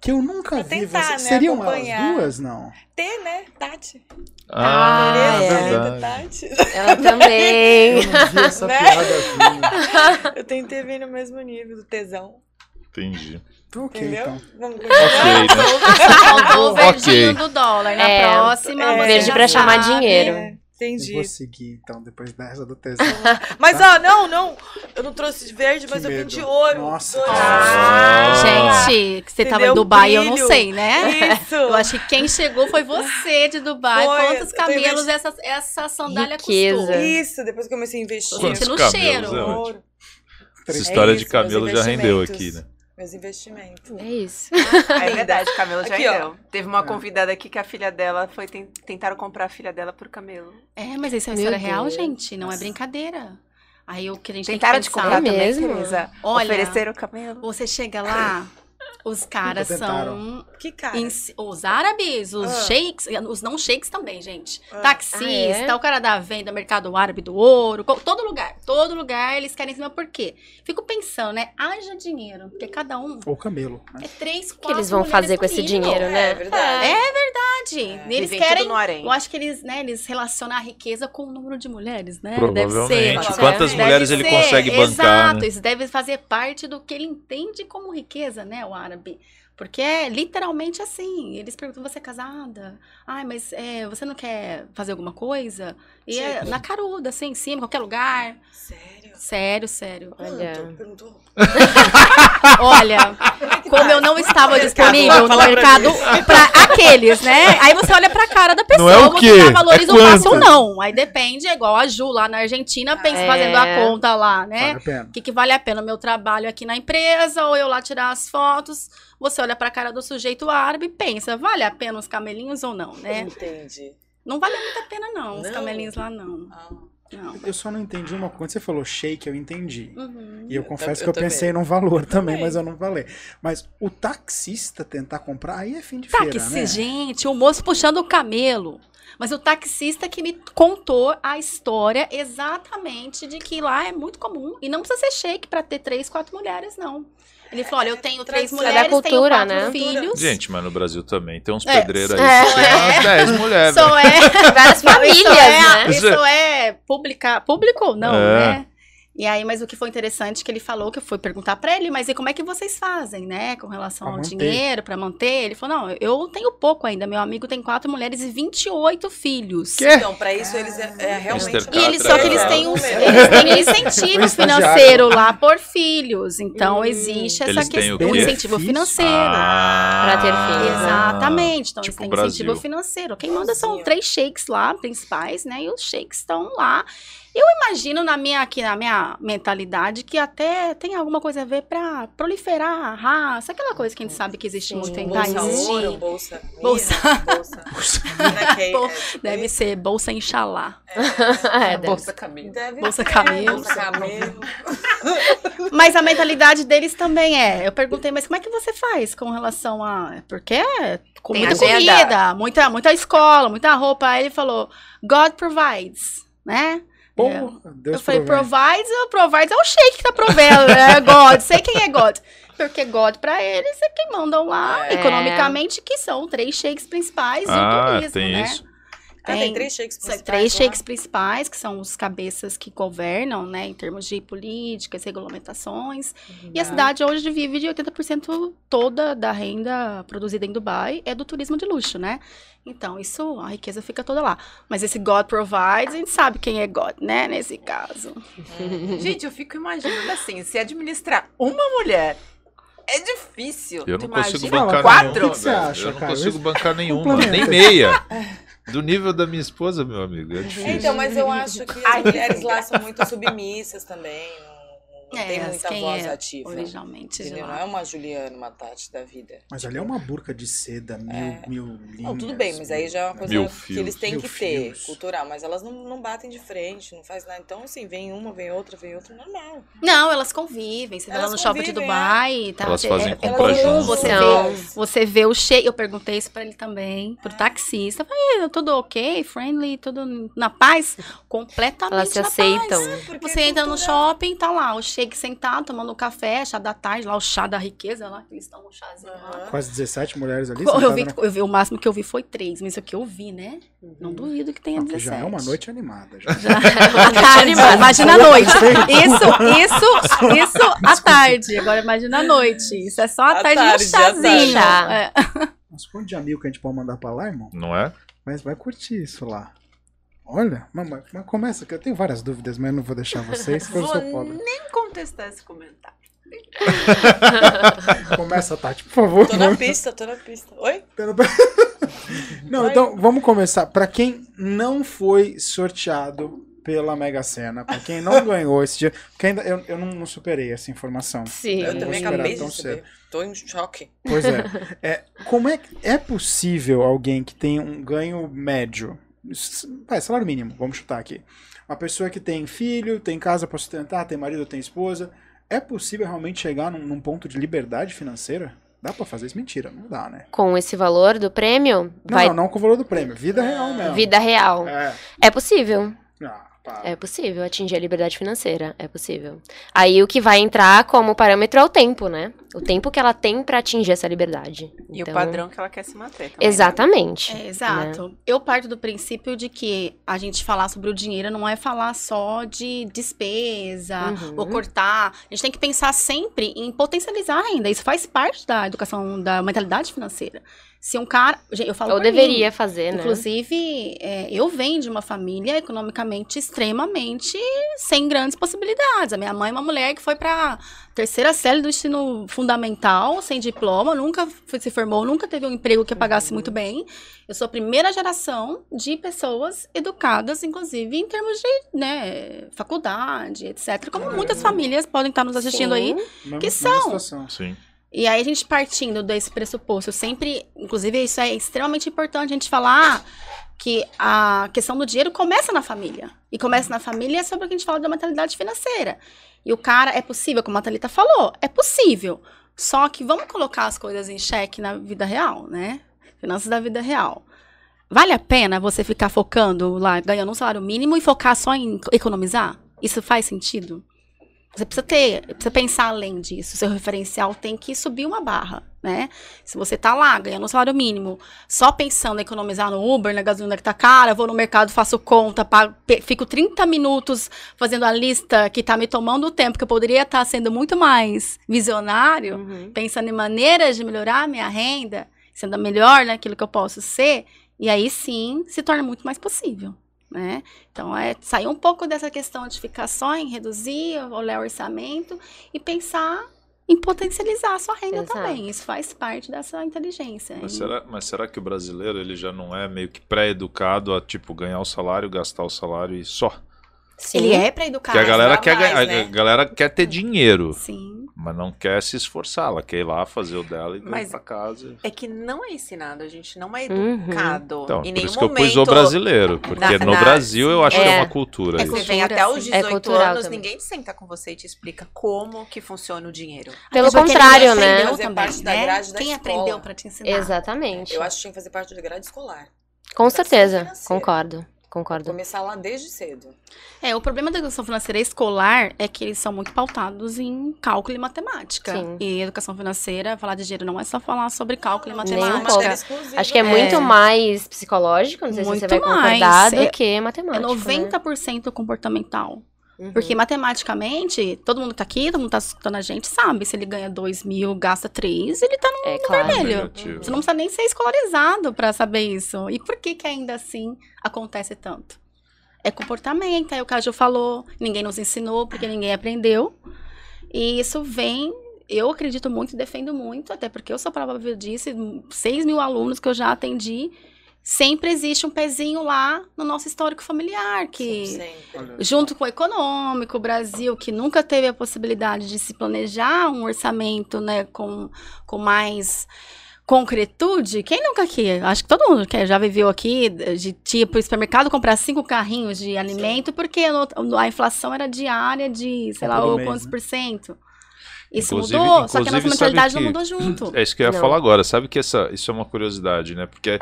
[SPEAKER 1] que eu nunca
[SPEAKER 7] Pra
[SPEAKER 1] vi
[SPEAKER 7] tentar,
[SPEAKER 1] você.
[SPEAKER 7] né,
[SPEAKER 1] Seriam
[SPEAKER 7] acompanhar.
[SPEAKER 1] duas, não?
[SPEAKER 7] T, né? Tati.
[SPEAKER 6] Ah,
[SPEAKER 4] Ah,
[SPEAKER 6] é
[SPEAKER 4] é.
[SPEAKER 6] verdade.
[SPEAKER 7] Tati.
[SPEAKER 4] Ela também.
[SPEAKER 1] Eu não vi essa
[SPEAKER 7] Né?
[SPEAKER 1] piada vindo.
[SPEAKER 7] Eu tentei vir no mesmo nível do tesão.
[SPEAKER 6] Entendi.
[SPEAKER 1] Ok,
[SPEAKER 7] Entendeu?
[SPEAKER 1] então.
[SPEAKER 7] Vamos
[SPEAKER 6] Ok, né?
[SPEAKER 3] Faltou o verdinho
[SPEAKER 6] Ok.
[SPEAKER 3] do dólar. Na
[SPEAKER 4] É,
[SPEAKER 3] próxima,
[SPEAKER 7] é,
[SPEAKER 4] verde pra chamar
[SPEAKER 3] sabe.
[SPEAKER 4] dinheiro.
[SPEAKER 7] É,
[SPEAKER 1] Eu
[SPEAKER 7] entendi.
[SPEAKER 1] vou seguir, então, depois dessa do tesão.
[SPEAKER 7] Mas ó, não, não. Eu não trouxe de verde, mas eu vim de ouro.
[SPEAKER 1] Nossa.
[SPEAKER 7] Dois.
[SPEAKER 3] Ah, gente, que você tava em
[SPEAKER 7] Entendeu?
[SPEAKER 3] Dubai, eu não sei, né?
[SPEAKER 7] Isso.
[SPEAKER 3] Eu acho que quem chegou foi você de Dubai.
[SPEAKER 7] Foi,
[SPEAKER 3] Quantos
[SPEAKER 7] eu investi-
[SPEAKER 3] essa, essa sandália
[SPEAKER 4] Riqueza.
[SPEAKER 3] custou?
[SPEAKER 7] Isso, depois que eu comecei a investir.
[SPEAKER 6] Quantos
[SPEAKER 3] Gente, no cheiro.
[SPEAKER 6] é. Essa
[SPEAKER 1] É
[SPEAKER 6] história de
[SPEAKER 7] isso, meus
[SPEAKER 6] camelo já rendeu aqui, né?
[SPEAKER 7] Meus investimentos.
[SPEAKER 4] É isso.
[SPEAKER 5] É verdade, Camelo já
[SPEAKER 7] Aqui, ó.
[SPEAKER 5] deu. Teve uma
[SPEAKER 1] É.
[SPEAKER 5] convidada aqui que a filha dela foi ten- tentaram comprar a filha dela por camelo.
[SPEAKER 3] É, mas isso é uma
[SPEAKER 4] Meu
[SPEAKER 3] história real, gente. Não é brincadeira. Aí o que a gente
[SPEAKER 5] Tentaram
[SPEAKER 3] tem
[SPEAKER 5] te
[SPEAKER 3] que pensar,
[SPEAKER 5] comprar
[SPEAKER 4] É
[SPEAKER 5] também,
[SPEAKER 4] mesmo?
[SPEAKER 3] Olha,
[SPEAKER 5] Ofereceram o camelo?
[SPEAKER 3] Você chega lá, os caras são
[SPEAKER 7] Que cara.
[SPEAKER 3] os árabes, os
[SPEAKER 7] Ah.
[SPEAKER 3] sheiks, os não sheiks também, gente.
[SPEAKER 7] Ah.
[SPEAKER 3] Taxista,
[SPEAKER 4] Ah, é?
[SPEAKER 3] o cara da venda, mercado árabe do ouro, todo lugar, todo lugar eles querem em cima. Por quê? Fico pensando, né? Haja dinheiro, porque cada um
[SPEAKER 1] Ou camelo. Né?
[SPEAKER 3] é três,
[SPEAKER 4] O
[SPEAKER 3] quatro
[SPEAKER 4] que eles vão fazer com esse dinheiro, né?
[SPEAKER 7] É verdade.
[SPEAKER 3] É verdade. Eles
[SPEAKER 5] Vivem
[SPEAKER 3] querem.
[SPEAKER 5] tudo no harém.
[SPEAKER 3] Eu acho que eles, né, eles relacionam a riqueza com o número de mulheres, né?
[SPEAKER 6] Provavelmente.
[SPEAKER 3] Deve ser.
[SPEAKER 6] Quantas
[SPEAKER 3] Deve
[SPEAKER 6] mulheres ele
[SPEAKER 3] ser,
[SPEAKER 6] consegue bancar,
[SPEAKER 3] Exato,
[SPEAKER 6] né?
[SPEAKER 3] isso deve fazer parte do que ele entende como riqueza, né, o árabe. Porque é literalmente assim. Eles perguntam, você é casada? Ai, mas é, você não quer fazer alguma coisa? E é na caruda, assim, em cima, em qualquer lugar.
[SPEAKER 7] Sério?
[SPEAKER 3] Sério, sério.
[SPEAKER 4] Olha.
[SPEAKER 7] Quanto? Perguntou.
[SPEAKER 3] Olha, como eu não estava disponível no
[SPEAKER 7] Fala pra
[SPEAKER 3] mercado pra aqueles, né? Aí você olha pra cara da pessoa,
[SPEAKER 6] Não é o
[SPEAKER 3] você
[SPEAKER 6] quê?
[SPEAKER 3] dá valoriza
[SPEAKER 6] É
[SPEAKER 3] ou não. Aí depende, é igual a Ju lá na Argentina, pensa
[SPEAKER 4] É.
[SPEAKER 3] fazendo a conta lá, né?
[SPEAKER 1] Vale a.
[SPEAKER 3] O que, que vale a pena? O meu trabalho aqui na empresa ou eu lá tirar as fotos? Você olha pra cara do sujeito árabe e pensa, vale a pena os camelinhos ou não, né?
[SPEAKER 7] Entendi.
[SPEAKER 3] Não vale muito a pena, não, os
[SPEAKER 7] Não?
[SPEAKER 3] camelinhos lá, não.
[SPEAKER 7] Ah,
[SPEAKER 3] não.
[SPEAKER 1] Eu só não entendi uma coisa. Quando você falou shake, eu entendi.
[SPEAKER 3] Uhum.
[SPEAKER 1] E eu
[SPEAKER 7] Eu
[SPEAKER 1] confesso que eu
[SPEAKER 7] eu também.
[SPEAKER 1] pensei num valor também,
[SPEAKER 7] também.
[SPEAKER 1] mas eu não falei. Mas o taxista tentar comprar, aí é fim de feira,
[SPEAKER 3] Táxi,
[SPEAKER 1] né?
[SPEAKER 3] gente, o moço puxando o camelo. Mas o taxista que me contou a história exatamente de que lá é muito comum. E não precisa ser shake pra ter três, quatro mulheres, não. Ele falou: olha, eu tenho três mulheres,
[SPEAKER 4] É cultura,
[SPEAKER 3] tenho quatro
[SPEAKER 4] né?
[SPEAKER 3] filhos.
[SPEAKER 6] Gente, mas no Brasil também tem uns
[SPEAKER 3] É,
[SPEAKER 6] pedreiros aí
[SPEAKER 4] é.
[SPEAKER 6] tem umas 10 mulheres.
[SPEAKER 3] Só é.
[SPEAKER 4] Várias famílias,
[SPEAKER 3] isso é,
[SPEAKER 4] né?
[SPEAKER 3] Isso é publica, público ou não,
[SPEAKER 6] É.
[SPEAKER 3] né? E aí, mas o que foi interessante que ele falou, que eu fui perguntar pra ele, mas e como é que vocês fazem, né? Com relação
[SPEAKER 1] Pra
[SPEAKER 3] ao
[SPEAKER 1] manter.
[SPEAKER 3] dinheiro, pra manter? Ele falou, não, eu tenho pouco ainda. Meu amigo tem quatro mulheres e 28 filhos.
[SPEAKER 1] Quê?
[SPEAKER 7] Então, pra isso eles é, é realmente.
[SPEAKER 3] E eles, só que eles
[SPEAKER 6] É,
[SPEAKER 3] têm um,
[SPEAKER 7] número.
[SPEAKER 3] eles têm incentivo financeiro lá por filhos. Então,
[SPEAKER 7] Hum.
[SPEAKER 3] existe essa
[SPEAKER 6] Eles têm
[SPEAKER 3] questão.
[SPEAKER 6] o
[SPEAKER 3] Um
[SPEAKER 6] quê?
[SPEAKER 3] incentivo financeiro.
[SPEAKER 6] Ah,
[SPEAKER 4] Pra ter filhos, né?
[SPEAKER 3] Exatamente. Então,
[SPEAKER 6] Tipo
[SPEAKER 3] eles têm
[SPEAKER 6] Brasil.
[SPEAKER 3] incentivo financeiro. Quem manda são três shakes lá, principais, né? E os shakes estão lá. Eu imagino na minha, aqui, na minha mentalidade que até tem alguma coisa a ver pra proliferar a raça, aquela coisa que a gente sabe que existe
[SPEAKER 4] Sim.
[SPEAKER 3] muito, tentar
[SPEAKER 7] Bolsa ouro, bolsa.
[SPEAKER 3] Bolsa.
[SPEAKER 7] Bolsa. bolsa. É- é-
[SPEAKER 3] Deve ser bolsa Inxalá.
[SPEAKER 4] É, deve
[SPEAKER 5] Bolsa
[SPEAKER 3] camelo.
[SPEAKER 7] Bolsa camelo.
[SPEAKER 3] Mas a mentalidade deles também é. Eu perguntei, mas como é que você faz com relação a. é Porque é com
[SPEAKER 5] Tem
[SPEAKER 3] muita
[SPEAKER 5] agenda.
[SPEAKER 3] comida, muita, muita escola, muita roupa. Aí ele falou, God provides, né? É.
[SPEAKER 1] Deus
[SPEAKER 3] eu falei, provides, o provides é o shake que tá provendo, né? God, sei quem é God. Porque God pra eles é quem mandam lá,
[SPEAKER 4] É.
[SPEAKER 3] economicamente, que são três shakes principais do
[SPEAKER 6] Ah,
[SPEAKER 3] turismo,
[SPEAKER 6] tem
[SPEAKER 3] né?
[SPEAKER 6] isso.
[SPEAKER 7] Ah, tem três shakes principais
[SPEAKER 3] três
[SPEAKER 7] lá?
[SPEAKER 3] shakes principais, que são os cabeças que governam, né, em termos de políticas, regulamentações. E a cidade hoje vive de 80% toda da renda produzida em Dubai é do turismo de luxo, né? Então, isso, a riqueza fica toda lá. Mas esse God provides, a gente sabe quem é God, né, nesse caso.
[SPEAKER 5] Gente, eu fico imaginando assim, se administrar uma mulher é difícil.
[SPEAKER 6] Eu não consigo
[SPEAKER 5] imagina
[SPEAKER 6] bancar
[SPEAKER 5] quatro?
[SPEAKER 6] nenhuma.
[SPEAKER 1] O que que você
[SPEAKER 6] velho.
[SPEAKER 1] acha,
[SPEAKER 6] eu não
[SPEAKER 1] cara?
[SPEAKER 6] consigo bancar nenhuma,
[SPEAKER 1] Complementa.
[SPEAKER 6] nem meia. Do nível da minha esposa, meu amigo. É
[SPEAKER 7] É,
[SPEAKER 6] difícil.
[SPEAKER 7] Então, mas eu acho que as mulheres lá são muito submissas também. Não, não tem muita
[SPEAKER 3] quem
[SPEAKER 7] voz
[SPEAKER 3] é
[SPEAKER 7] ativa.
[SPEAKER 3] Originalmente de
[SPEAKER 7] Entendeu? Não é uma Juliana, uma Tati da vida.
[SPEAKER 1] Mas ali é uma burca de seda, mil,
[SPEAKER 7] É.
[SPEAKER 1] mil linhas.
[SPEAKER 7] Não, tudo bem, mas aí já é uma coisa
[SPEAKER 6] Mil
[SPEAKER 7] que
[SPEAKER 6] fios.
[SPEAKER 7] eles têm
[SPEAKER 1] Mil
[SPEAKER 7] que ter,
[SPEAKER 1] fios.
[SPEAKER 7] cultural. Mas elas não, não batem de frente, não faz nada. Então, assim, vem uma, vem outra, vem outra, normal.
[SPEAKER 3] Não, elas convivem. Você vê lá
[SPEAKER 7] Elas
[SPEAKER 3] no shopping de Dubai. Tá,
[SPEAKER 6] Elas
[SPEAKER 3] é-
[SPEAKER 6] fazem
[SPEAKER 3] é,
[SPEAKER 6] compra
[SPEAKER 3] comum
[SPEAKER 6] juntas.
[SPEAKER 3] Você vê Você vê o shake. Eu perguntei isso pra ele também, pro taxista. Eu Falei, tudo ok, friendly, tudo na paz? Completamente
[SPEAKER 4] Elas se
[SPEAKER 3] na
[SPEAKER 4] aceitam.
[SPEAKER 3] paz.
[SPEAKER 7] Porque
[SPEAKER 3] Você
[SPEAKER 7] é
[SPEAKER 3] entra no shopping, tá lá, o shake sentado, tomando café, chá da tarde, lá o chá da riqueza, lá, que eles dão um chazinho lá.
[SPEAKER 7] Aham.
[SPEAKER 1] Quase 17 mulheres ali.
[SPEAKER 3] Eu
[SPEAKER 1] sentadas
[SPEAKER 3] vi,
[SPEAKER 1] na-
[SPEAKER 3] eu vi, o máximo que eu vi foi três, mas isso aqui eu vi, né? Não duvido que tenha
[SPEAKER 1] que
[SPEAKER 3] 17.
[SPEAKER 1] já é uma noite animada. Já.
[SPEAKER 3] Já. À tarde, imagina a noite. Isso, isso, isso à tarde. Agora imagina a noite. Isso é só à
[SPEAKER 7] À
[SPEAKER 3] tarde,
[SPEAKER 7] tarde,
[SPEAKER 3] no
[SPEAKER 7] tarde.
[SPEAKER 3] chazinho.
[SPEAKER 4] Chá.
[SPEAKER 3] É.
[SPEAKER 1] Mas quanto de amigo que a gente pode mandar pra lá, irmão?
[SPEAKER 6] Não é?
[SPEAKER 1] Mas vai curtir isso lá. Olha, mas, mas- mas começa, que eu tenho várias dúvidas, mas eu não vou deixar vocês, porque eu sou
[SPEAKER 5] Vou
[SPEAKER 1] pobre.
[SPEAKER 5] nem contestar esse comentário.
[SPEAKER 1] Começa, Tati, por favor.
[SPEAKER 7] Tô na pista, tô na pista. Oi?
[SPEAKER 1] Não, então vamos começar. Pra quem não foi sorteado pela Mega Sena, pra quem não ganhou esse dia, porque ainda eu, eu não, não superei essa informação.
[SPEAKER 4] Sim.
[SPEAKER 1] Eu
[SPEAKER 7] Eu também acabei de saber. Tô em choque.
[SPEAKER 1] Pois é. é. Como é que é possível alguém que tem um ganho médio, vai, salário mínimo, vamos chutar aqui, uma pessoa que tem filho, tem casa pra sustentar, tem marido, tem esposa, é possível realmente chegar num, num ponto de liberdade financeira? Dá pra fazer isso? Mentira, não dá, né?
[SPEAKER 4] Com esse valor do prêmio,
[SPEAKER 1] Não,
[SPEAKER 4] vai
[SPEAKER 1] não, não com o valor do prêmio, vida real mesmo.
[SPEAKER 4] vida real.
[SPEAKER 1] É.
[SPEAKER 4] É possível.
[SPEAKER 1] Ah, pá.
[SPEAKER 4] É possível atingir a liberdade financeira, é possível. Aí o que vai entrar como parâmetro é o tempo, né? O tempo que ela tem pra atingir essa liberdade.
[SPEAKER 5] E
[SPEAKER 4] Então,
[SPEAKER 5] o padrão que ela quer se manter também. né?
[SPEAKER 4] Exatamente.
[SPEAKER 3] É, exato. Eu parto do princípio de que a gente falar sobre o dinheiro não é falar só de despesa
[SPEAKER 4] Uhum.
[SPEAKER 3] ou cortar. A gente tem que pensar sempre em potencializar a renda. Isso faz parte da educação, da mentalidade financeira. Se um cara. Eu falo
[SPEAKER 4] Ou
[SPEAKER 3] por mim.
[SPEAKER 4] deveria fazer, né?
[SPEAKER 3] Inclusive, é, eu venho de uma família economicamente extremamente sem grandes possibilidades. A minha mãe é uma mulher que foi para terceira série do ensino fundamental, sem diploma, nunca foi- se formou, nunca teve um emprego que pagasse muito bem. Eu sou a primeira geração de pessoas educadas, inclusive em termos de né, faculdade, etc. Como muitas famílias podem estar nos assistindo aí.
[SPEAKER 1] Mesma-
[SPEAKER 3] Que
[SPEAKER 1] mesma
[SPEAKER 3] são?
[SPEAKER 1] situação.
[SPEAKER 6] Sim.
[SPEAKER 3] E aí a gente partindo desse pressuposto, sempre, inclusive isso é extremamente importante a gente falar que a questão do dinheiro começa na família. E começa na família sobre o que a gente fala da mentalidade financeira. E o cara, é possível, como a Thalita falou, é possível. Só que vamos colocar as coisas em xeque na vida real, né? Finanças da vida real. Vale a pena você ficar focando lá, ganhando um salário mínimo e focar só em economizar? Isso faz sentido? Você precisa ter, precisa pensar além disso. Seu referencial tem que subir uma barra, né? Se você tá lá ganhando um salário mínimo, só pensando em economizar no Uber, na gasolina que tá cara, vou no mercado, faço conta, pago, fico 30 minutos fazendo a lista que tá me tomando o tempo, que eu poderia estar sendo muito mais visionário,
[SPEAKER 4] Uhum.
[SPEAKER 3] pensando em maneiras de melhorar a minha renda, sendo melhor naquilo que eu posso ser, e aí sim se torna muito mais possível. Né? Então, é sair um pouco dessa questão de ficar só em reduzir, olhar o orçamento e pensar em potencializar a sua renda
[SPEAKER 4] Exato.
[SPEAKER 3] também. Isso faz parte dessa inteligência.
[SPEAKER 6] Mas será, mas será que o brasileiro ele já não é meio que pré-educado a tipo ganhar o salário, gastar o salário e só?
[SPEAKER 4] Sim.
[SPEAKER 3] Ele é para educar.
[SPEAKER 6] Porque a galera quer
[SPEAKER 7] mais,
[SPEAKER 6] ganhar,
[SPEAKER 7] né?
[SPEAKER 6] a galera quer ter dinheiro,
[SPEAKER 3] Sim.
[SPEAKER 6] mas não quer se esforçar, ela quer ir lá fazer o dela e
[SPEAKER 5] Mas-
[SPEAKER 6] pra casa.
[SPEAKER 5] É que não é ensinado, a gente não é
[SPEAKER 4] Uhum.
[SPEAKER 5] educado.
[SPEAKER 6] Então,
[SPEAKER 5] em
[SPEAKER 6] por
[SPEAKER 5] nenhum
[SPEAKER 6] isso que eu pus o brasileiro, porque
[SPEAKER 5] na-
[SPEAKER 6] no
[SPEAKER 5] na-
[SPEAKER 6] Brasil eu acho que é
[SPEAKER 4] É.
[SPEAKER 6] uma cultura
[SPEAKER 3] É
[SPEAKER 6] isso.
[SPEAKER 5] Você vem até os
[SPEAKER 3] sim.
[SPEAKER 5] 18
[SPEAKER 4] É cultural
[SPEAKER 5] anos,
[SPEAKER 4] também.
[SPEAKER 5] ninguém senta com você e te explica como que funciona o dinheiro.
[SPEAKER 4] Pelo
[SPEAKER 3] Até
[SPEAKER 4] contrário, né?
[SPEAKER 7] Fazer
[SPEAKER 3] também,
[SPEAKER 7] parte da
[SPEAKER 3] né?
[SPEAKER 7] grade da
[SPEAKER 3] Quem
[SPEAKER 7] escola.
[SPEAKER 3] aprendeu para te ensinar?
[SPEAKER 4] Exatamente.
[SPEAKER 7] Eu acho que tinha que fazer parte da grade escolar.
[SPEAKER 4] Com certeza. Concordo. Concordo.
[SPEAKER 7] Começar lá desde cedo.
[SPEAKER 3] É, o problema da educação financeira escolar é que eles são muito pautados em cálculo e matemática.
[SPEAKER 4] Sim.
[SPEAKER 3] E educação financeira, falar de dinheiro não é só falar sobre cálculo e
[SPEAKER 4] Nem um
[SPEAKER 3] matemática.
[SPEAKER 7] exclusiva.
[SPEAKER 4] Acho que é
[SPEAKER 3] É.
[SPEAKER 4] muito mais psicológico, não sei se você
[SPEAKER 3] Muito
[SPEAKER 4] vai concordar,
[SPEAKER 3] mais.
[SPEAKER 4] do
[SPEAKER 3] É-
[SPEAKER 4] que
[SPEAKER 3] É
[SPEAKER 4] matemático.
[SPEAKER 3] 90% comportamental.
[SPEAKER 4] Né? Uhum.
[SPEAKER 3] Porque matematicamente, todo mundo que tá aqui, todo mundo que tá escutando a gente, sabe. Se ele ganha 2 mil, gasta 3, ele tá no
[SPEAKER 4] É claro.
[SPEAKER 3] vermelho.
[SPEAKER 6] Negativo.
[SPEAKER 3] Você não precisa nem ser escolarizado pra saber isso. E por que que ainda assim acontece tanto? É comportamento, aí o Caju falou, ninguém nos ensinou, porque ninguém aprendeu. E isso vem, eu acredito muito e defendo muito, até porque eu sou prova disso, e 6 mil alunos que eu já atendi, sempre existe um pezinho lá no nosso histórico familiar, que.
[SPEAKER 1] Olha
[SPEAKER 3] junto com o econômico, o Brasil, que nunca teve a possibilidade de se planejar um orçamento, né, com, com mais concretude, quem nunca aqui? Acho que todo mundo que já viveu aqui, de ir para o supermercado comprar cinco carrinhos de alimento, porque no- a inflação era diária de, sei lá,
[SPEAKER 1] Todo
[SPEAKER 3] ou
[SPEAKER 1] mês,
[SPEAKER 3] quantos
[SPEAKER 1] né?
[SPEAKER 3] por cento. Isso
[SPEAKER 6] Inclusive-
[SPEAKER 3] mudou, só que a nossa
[SPEAKER 6] inclusive,
[SPEAKER 3] mentalidade não
[SPEAKER 6] que-
[SPEAKER 3] mudou junto.
[SPEAKER 6] É isso que eu ia
[SPEAKER 4] Não.
[SPEAKER 6] falar agora. Sabe que essa, isso é uma curiosidade, né? Porque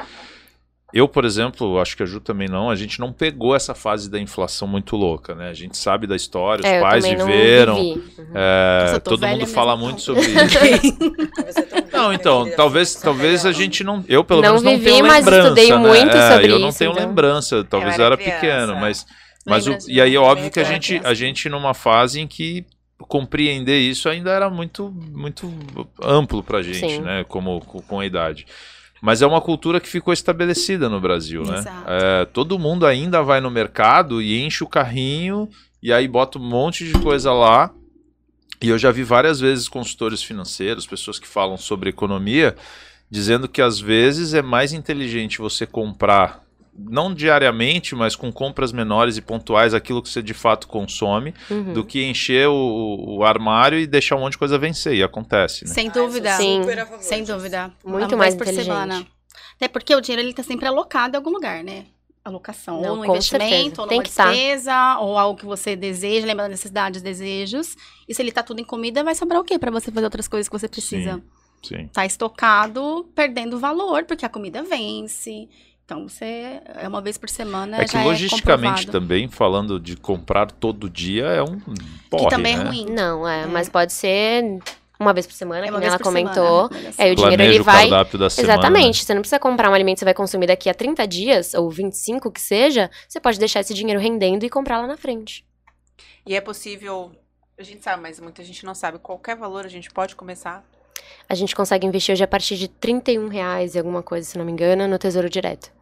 [SPEAKER 6] eu, por exemplo, acho que a Ju também não, a gente não pegou essa fase da inflação muito louca, né? A gente sabe da história, os
[SPEAKER 4] É, eu
[SPEAKER 6] pais viveram.
[SPEAKER 4] Uhum.
[SPEAKER 6] é,
[SPEAKER 3] Nossa, eu tô
[SPEAKER 6] todo mundo
[SPEAKER 3] mesmo,
[SPEAKER 6] fala
[SPEAKER 3] então.
[SPEAKER 6] muito sobre isso.
[SPEAKER 7] Você também,
[SPEAKER 6] Não, então, talvez,
[SPEAKER 7] essa
[SPEAKER 6] talvez a gente não. Eu, pelo
[SPEAKER 4] Não
[SPEAKER 6] menos, não
[SPEAKER 4] vivi,
[SPEAKER 6] tenho
[SPEAKER 4] mas
[SPEAKER 6] lembrança.
[SPEAKER 4] estudei
[SPEAKER 6] né?
[SPEAKER 4] muito
[SPEAKER 6] É,
[SPEAKER 4] sobre
[SPEAKER 6] Eu não
[SPEAKER 4] isso,
[SPEAKER 6] tenho
[SPEAKER 4] então.
[SPEAKER 6] lembrança, talvez eu
[SPEAKER 5] era
[SPEAKER 6] era, pequeno, mas. Mas o, e aí, óbvio que a gente, a gente, numa fase em que compreender isso ainda era muito, muito amplo pra gente,
[SPEAKER 4] Sim.
[SPEAKER 6] né? Como, com com a idade. Mas é uma cultura que ficou estabelecida no Brasil, né?
[SPEAKER 3] Exato.
[SPEAKER 6] É, todo mundo ainda vai no mercado e enche o carrinho e aí bota um monte de coisa lá. E eu já vi várias vezes consultores financeiros, pessoas que falam sobre economia, dizendo que às vezes é mais inteligente você comprar, não diariamente, mas com compras menores e pontuais, aquilo que você de fato consome,
[SPEAKER 4] Uhum.
[SPEAKER 6] do que encher o, o armário e deixar um monte de coisa vencer. E acontece, né?
[SPEAKER 3] Sem
[SPEAKER 7] Ah,
[SPEAKER 3] dúvida.
[SPEAKER 4] Sim.
[SPEAKER 7] favor
[SPEAKER 3] Sem dúvida.
[SPEAKER 4] Muito mais
[SPEAKER 3] por
[SPEAKER 4] inteligente.
[SPEAKER 3] semana. Até porque o dinheiro ele tá sempre alocado em algum lugar, né? Alocação,
[SPEAKER 4] Não,
[SPEAKER 3] ou no investimento,
[SPEAKER 4] certeza.
[SPEAKER 3] ou
[SPEAKER 4] Tem
[SPEAKER 3] numa
[SPEAKER 4] que tá.
[SPEAKER 3] despesa, ou algo que você deseja, lembra das necessidades, desejos. E se ele tá tudo em comida, vai sobrar o quê pra você fazer outras coisas que você precisa?
[SPEAKER 6] Sim.
[SPEAKER 3] Tá estocado, perdendo valor, porque a comida vence. Então, você, é uma vez por semana,
[SPEAKER 6] É que
[SPEAKER 3] já
[SPEAKER 6] logisticamente
[SPEAKER 3] é
[SPEAKER 6] também, falando de comprar todo dia, é um porre,
[SPEAKER 3] Que também
[SPEAKER 6] né?
[SPEAKER 3] é ruim.
[SPEAKER 4] Não, é,
[SPEAKER 3] É.
[SPEAKER 4] mas pode ser uma vez por semana,
[SPEAKER 3] É
[SPEAKER 4] que nem ela comentou.
[SPEAKER 3] semana, né?
[SPEAKER 4] É, o dinheiro ele
[SPEAKER 6] o
[SPEAKER 4] vai.
[SPEAKER 6] cardápio da semana. né?
[SPEAKER 4] Exatamente. Você não precisa comprar um alimento que você vai consumir daqui a 30 dias, ou 25 que seja. Você pode deixar esse dinheiro rendendo e comprar lá na frente.
[SPEAKER 5] E é possível, a gente sabe, mas muita gente não sabe, qualquer valor a gente pode começar.
[SPEAKER 4] A gente consegue investir hoje a partir de 31 reais e alguma coisa, se não me engano, no Tesouro Direto.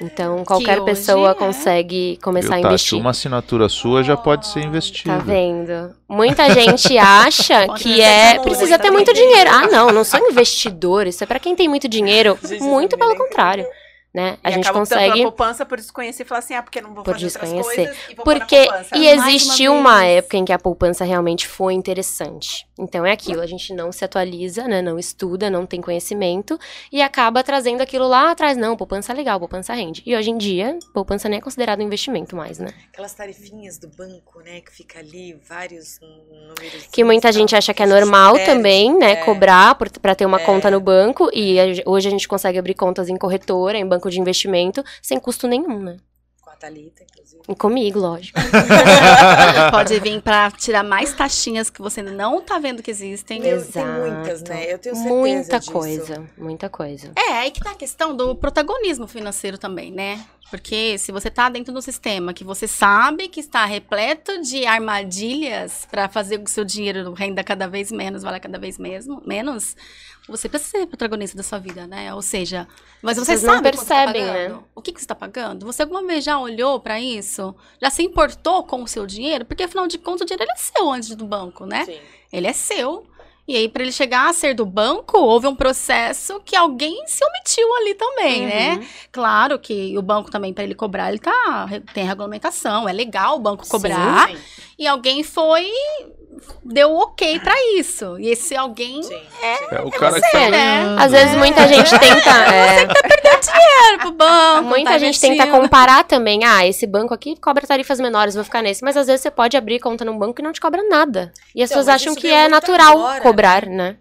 [SPEAKER 4] Então, qualquer
[SPEAKER 3] hoje
[SPEAKER 4] pessoa
[SPEAKER 3] é.
[SPEAKER 4] consegue começar a
[SPEAKER 6] Viu, Tati?
[SPEAKER 4] investir.
[SPEAKER 6] Uma assinatura sua já pode ser investida.
[SPEAKER 4] Tá vendo? Muita gente acha que é precisa ter muito
[SPEAKER 7] vendo?
[SPEAKER 4] dinheiro. Ah, não, não sou investidor. Isso é pra quem tem muito dinheiro. Muito pelo contrário, né? A
[SPEAKER 5] e
[SPEAKER 4] gente consegue
[SPEAKER 5] poupança por desconhecer e falar assim, ah, porque não vou
[SPEAKER 4] Por
[SPEAKER 5] fazer outras
[SPEAKER 4] desconhecer.
[SPEAKER 5] coisas e
[SPEAKER 4] Porque e
[SPEAKER 3] uma
[SPEAKER 4] existiu uma,
[SPEAKER 3] vez.
[SPEAKER 4] época em que a poupança realmente foi interessante. Então é aquilo, a gente não se atualiza, né? Não estuda, não tem conhecimento e acaba trazendo aquilo lá atrás. Não, poupança é legal, poupança rende. E hoje em dia, poupança nem é considerado um investimento mais, né?
[SPEAKER 7] Aquelas tarifinhas do banco, né? Que fica ali, vários números.
[SPEAKER 4] Que muita gente acha que é normal também, né? Cobrar por, pra ter uma
[SPEAKER 7] É.
[SPEAKER 4] conta no banco. E hoje a gente consegue abrir contas em corretora, em banco de investimento, sem custo nenhum, né?
[SPEAKER 7] Thalita, inclusive.
[SPEAKER 4] E comigo, lógico.
[SPEAKER 3] Pode vir pra tirar mais taxinhas que você não tá vendo que existem.
[SPEAKER 7] Meu,
[SPEAKER 4] Exato.
[SPEAKER 7] Tem muitas, né? Eu tenho certeza
[SPEAKER 4] Muita
[SPEAKER 7] disso.
[SPEAKER 4] coisa, muita coisa.
[SPEAKER 3] É, aí que tá a questão do protagonismo financeiro também, né? Porque se você tá dentro do sistema que você sabe que está repleto de armadilhas pra fazer com que o seu dinheiro renda cada vez menos, valha cada vez mesmo, menos, você precisa ser protagonista da sua vida, né? Ou seja, mas você
[SPEAKER 4] Vocês não
[SPEAKER 3] sabe tá
[SPEAKER 4] percebem, né?
[SPEAKER 3] pagando? O que, que você está pagando? Você alguma vez já olhou pra isso? Já se importou com o seu dinheiro? Porque afinal de contas o dinheiro é seu antes do banco, né?
[SPEAKER 7] Sim.
[SPEAKER 3] Ele é seu. E aí, para ele chegar a ser do banco, houve um processo que alguém se omitiu ali também, né?
[SPEAKER 4] Uhum.
[SPEAKER 3] Claro que o banco também, para ele cobrar, ele tá, tem regulamentação. É legal o banco cobrar.
[SPEAKER 7] Sim,
[SPEAKER 3] E alguém foi, deu ok pra isso. E esse alguém
[SPEAKER 7] sim, sim.
[SPEAKER 6] É o cara que
[SPEAKER 3] você,
[SPEAKER 6] tá
[SPEAKER 3] né?
[SPEAKER 4] Às vezes muita gente tenta. é,
[SPEAKER 3] Dinheiro pro banco.
[SPEAKER 4] Muita
[SPEAKER 3] tá
[SPEAKER 4] gente tenta
[SPEAKER 3] investindo.
[SPEAKER 4] comparar também. Ah, esse banco aqui cobra tarifas menores, vou ficar nesse. Mas às vezes você pode abrir conta num banco e não te cobra nada. E as
[SPEAKER 7] Então,
[SPEAKER 4] pessoas acham que é
[SPEAKER 7] muito
[SPEAKER 4] natural
[SPEAKER 7] agora,
[SPEAKER 4] cobrar, né?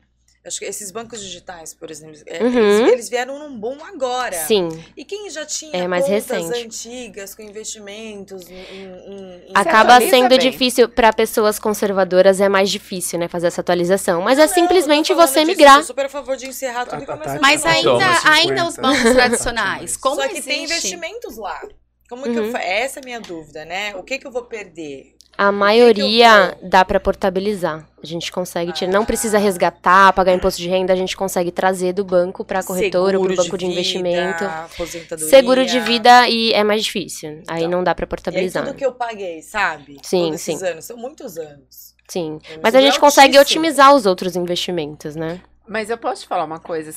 [SPEAKER 7] Acho que esses bancos digitais, por exemplo, é,
[SPEAKER 4] Uhum.
[SPEAKER 7] eles, eles vieram num boom agora.
[SPEAKER 4] Sim.
[SPEAKER 7] E quem já tinha
[SPEAKER 4] É mais
[SPEAKER 7] contas
[SPEAKER 4] recente.
[SPEAKER 7] antigas com investimentos em, em- em-
[SPEAKER 4] Acaba sendo
[SPEAKER 5] bem.
[SPEAKER 4] difícil para pessoas conservadoras, é mais difícil, né, fazer essa atualização. Mas é
[SPEAKER 7] Não,
[SPEAKER 4] simplesmente
[SPEAKER 7] tô falando
[SPEAKER 4] você
[SPEAKER 7] disso,
[SPEAKER 4] migrar.
[SPEAKER 7] Eu sou super a favor de encerrar tudo e
[SPEAKER 1] a
[SPEAKER 7] começar
[SPEAKER 1] Tati-
[SPEAKER 3] Mas ainda,
[SPEAKER 1] 50.
[SPEAKER 3] ainda os bancos tradicionais, como
[SPEAKER 7] Só que
[SPEAKER 3] existe?
[SPEAKER 7] tem investimentos lá. Como que
[SPEAKER 4] Uhum.
[SPEAKER 7] eu fa... Essa é a minha dúvida, né? O que que eu vou perder?
[SPEAKER 4] A maioria dá para portabilizar. A gente consegue tirar, não precisa resgatar, pagar imposto de renda, a gente consegue trazer do banco para corretora ou para banco de,
[SPEAKER 7] vida,
[SPEAKER 4] investimento.
[SPEAKER 7] aposentadoria.
[SPEAKER 4] Seguro de vida e é mais difícil. Aí
[SPEAKER 7] Então.
[SPEAKER 4] não dá para
[SPEAKER 7] E aí
[SPEAKER 4] portabilizar.
[SPEAKER 7] tudo que eu paguei, sabe?
[SPEAKER 4] Sim,
[SPEAKER 7] Todos esses
[SPEAKER 4] sim.
[SPEAKER 7] anos. São muitos anos.
[SPEAKER 4] Sim.
[SPEAKER 7] É um
[SPEAKER 4] Mas a
[SPEAKER 7] seguro
[SPEAKER 4] gente consegue
[SPEAKER 7] altíssimo.
[SPEAKER 4] otimizar os outros investimentos, né?
[SPEAKER 5] Mas eu posso te falar uma coisa,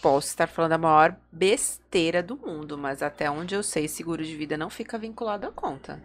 [SPEAKER 5] posso estar falando a maior besteira do mundo, mas até onde eu sei, seguro de vida não fica vinculado à conta.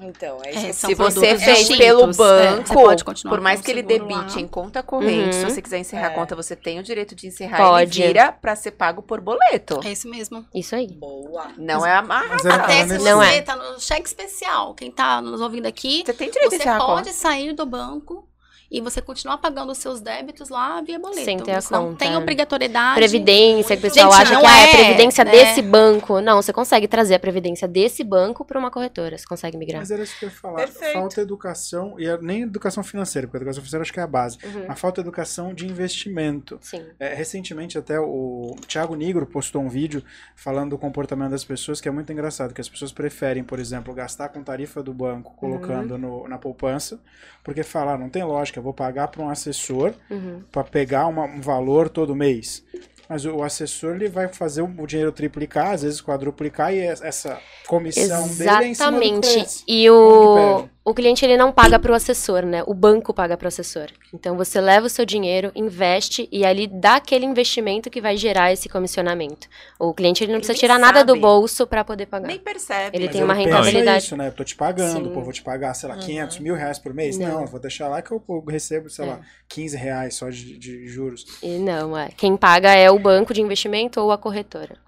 [SPEAKER 7] Então, é
[SPEAKER 3] É,
[SPEAKER 7] isso.
[SPEAKER 3] são
[SPEAKER 5] Se você fez pelo
[SPEAKER 3] é,
[SPEAKER 5] banco,
[SPEAKER 3] pode continuar
[SPEAKER 5] por mais que ele debite
[SPEAKER 3] lá.
[SPEAKER 5] em conta corrente,
[SPEAKER 4] Uhum.
[SPEAKER 5] se você quiser encerrar
[SPEAKER 7] É.
[SPEAKER 5] a conta, você tem o direito de encerrar
[SPEAKER 4] Pode.
[SPEAKER 5] e vira pra ser pago por boleto.
[SPEAKER 3] É isso mesmo.
[SPEAKER 4] Isso aí.
[SPEAKER 7] Boa.
[SPEAKER 5] Não é amarrado.
[SPEAKER 1] Mas era-
[SPEAKER 3] Até
[SPEAKER 1] era
[SPEAKER 3] se você
[SPEAKER 4] Não é.
[SPEAKER 3] tá no cheque especial, quem tá nos ouvindo aqui,
[SPEAKER 5] Você tem direito de
[SPEAKER 3] você
[SPEAKER 5] encerrar a
[SPEAKER 3] pode
[SPEAKER 5] conta.
[SPEAKER 3] sair do banco e você continuar pagando os seus débitos lá via boleto.
[SPEAKER 4] Sem ter a
[SPEAKER 3] Você não
[SPEAKER 4] conta.
[SPEAKER 3] tem obrigatoriedade.
[SPEAKER 4] Previdência, que o
[SPEAKER 3] Gente,
[SPEAKER 4] pessoal acha
[SPEAKER 3] não
[SPEAKER 4] que ah, é
[SPEAKER 3] é,
[SPEAKER 4] a previdência
[SPEAKER 3] né?
[SPEAKER 4] desse banco. Não, você consegue trazer a previdência desse banco para uma corretora. Você consegue migrar.
[SPEAKER 1] Mas era isso que eu ia falar.
[SPEAKER 7] Perfeito.
[SPEAKER 1] Falta educação, e é nem educação financeira, porque a educação financeira acho que é a base.
[SPEAKER 4] Uhum.
[SPEAKER 1] Mas falta educação de investimento.
[SPEAKER 4] Sim.
[SPEAKER 1] É, recentemente até o Thiago Nigro postou um vídeo falando do comportamento das pessoas que é muito engraçado, que as pessoas preferem, por exemplo, gastar com tarifa do banco colocando no- na poupança, porque falar, não tem lógica, eu vou pagar para um assessor
[SPEAKER 4] Uhum.
[SPEAKER 1] para pegar uma- um valor todo mês. Mas o, assessor ele vai fazer o, dinheiro triplicar, às vezes quadruplicar, e es- essa comissão dele é em cima do
[SPEAKER 4] Exatamente. E o, o cliente ele não paga para o assessor, né? O banco paga para o assessor. Então você leva o seu dinheiro, investe e ali dá aquele investimento que vai gerar esse comissionamento. O cliente ele não
[SPEAKER 5] Ele
[SPEAKER 4] precisa tirar nada do
[SPEAKER 5] sabe.
[SPEAKER 4] bolso para poder pagar.
[SPEAKER 5] Nem percebe.
[SPEAKER 4] Ele
[SPEAKER 1] Mas
[SPEAKER 4] tem uma rentabilidade.
[SPEAKER 1] isso, né? Eu tô te pagando,
[SPEAKER 4] Sim.
[SPEAKER 1] pô, vou te pagar, sei lá,
[SPEAKER 7] Uhum.
[SPEAKER 1] 500 mil reais por mês?
[SPEAKER 4] Não.
[SPEAKER 1] Não, eu vou deixar lá que eu, eu recebo, sei
[SPEAKER 4] É.
[SPEAKER 1] lá, 15 reais só de, de juros.
[SPEAKER 4] E não, é. Quem paga é o banco de investimento ou a corretora.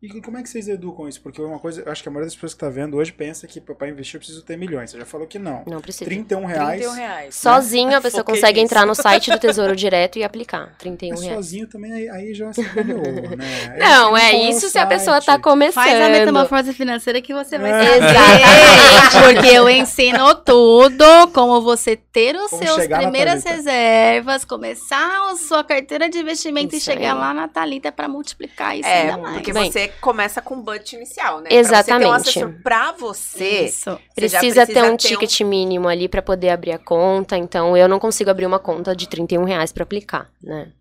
[SPEAKER 1] E como é que vocês educam isso? Porque uma coisa, acho que a maioria das pessoas que tá vendo hoje pensa que para investir eu preciso ter milhões. Você já falou que não.
[SPEAKER 4] Não precisa.
[SPEAKER 1] 31 reais.
[SPEAKER 7] 31 reais.
[SPEAKER 4] Sozinho a pessoa
[SPEAKER 7] Foquei
[SPEAKER 4] consegue
[SPEAKER 7] nisso.
[SPEAKER 4] entrar no site do Tesouro Direto e aplicar. 31
[SPEAKER 1] Mas
[SPEAKER 4] reais.
[SPEAKER 1] sozinho também aí, aí já se perdeu, né? Aí
[SPEAKER 4] Não,
[SPEAKER 1] você
[SPEAKER 4] é
[SPEAKER 1] qual o
[SPEAKER 4] isso se a pessoa tá
[SPEAKER 1] site.
[SPEAKER 4] começando.
[SPEAKER 3] Faz a metamorfose financeira que você vai
[SPEAKER 1] É.
[SPEAKER 3] saber. Porque eu ensino tudo, como você ter os
[SPEAKER 1] Como
[SPEAKER 3] seus primeiras reservas, começar a sua carteira de investimento
[SPEAKER 4] Isso
[SPEAKER 3] e chegar
[SPEAKER 4] aí.
[SPEAKER 3] lá na Thalita pra multiplicar isso
[SPEAKER 5] É,
[SPEAKER 3] ainda mais.
[SPEAKER 5] porque
[SPEAKER 4] Bem.
[SPEAKER 5] você começa com um budget inicial, né?
[SPEAKER 4] Exatamente.
[SPEAKER 5] Pra você ter um assessor pra você,
[SPEAKER 3] Isso.
[SPEAKER 5] você já
[SPEAKER 4] Precisa, ter um
[SPEAKER 5] ter
[SPEAKER 4] ticket mínimo ali pra poder abrir a conta, então eu não consigo abrir uma conta de 31 reais pra aplicar, né?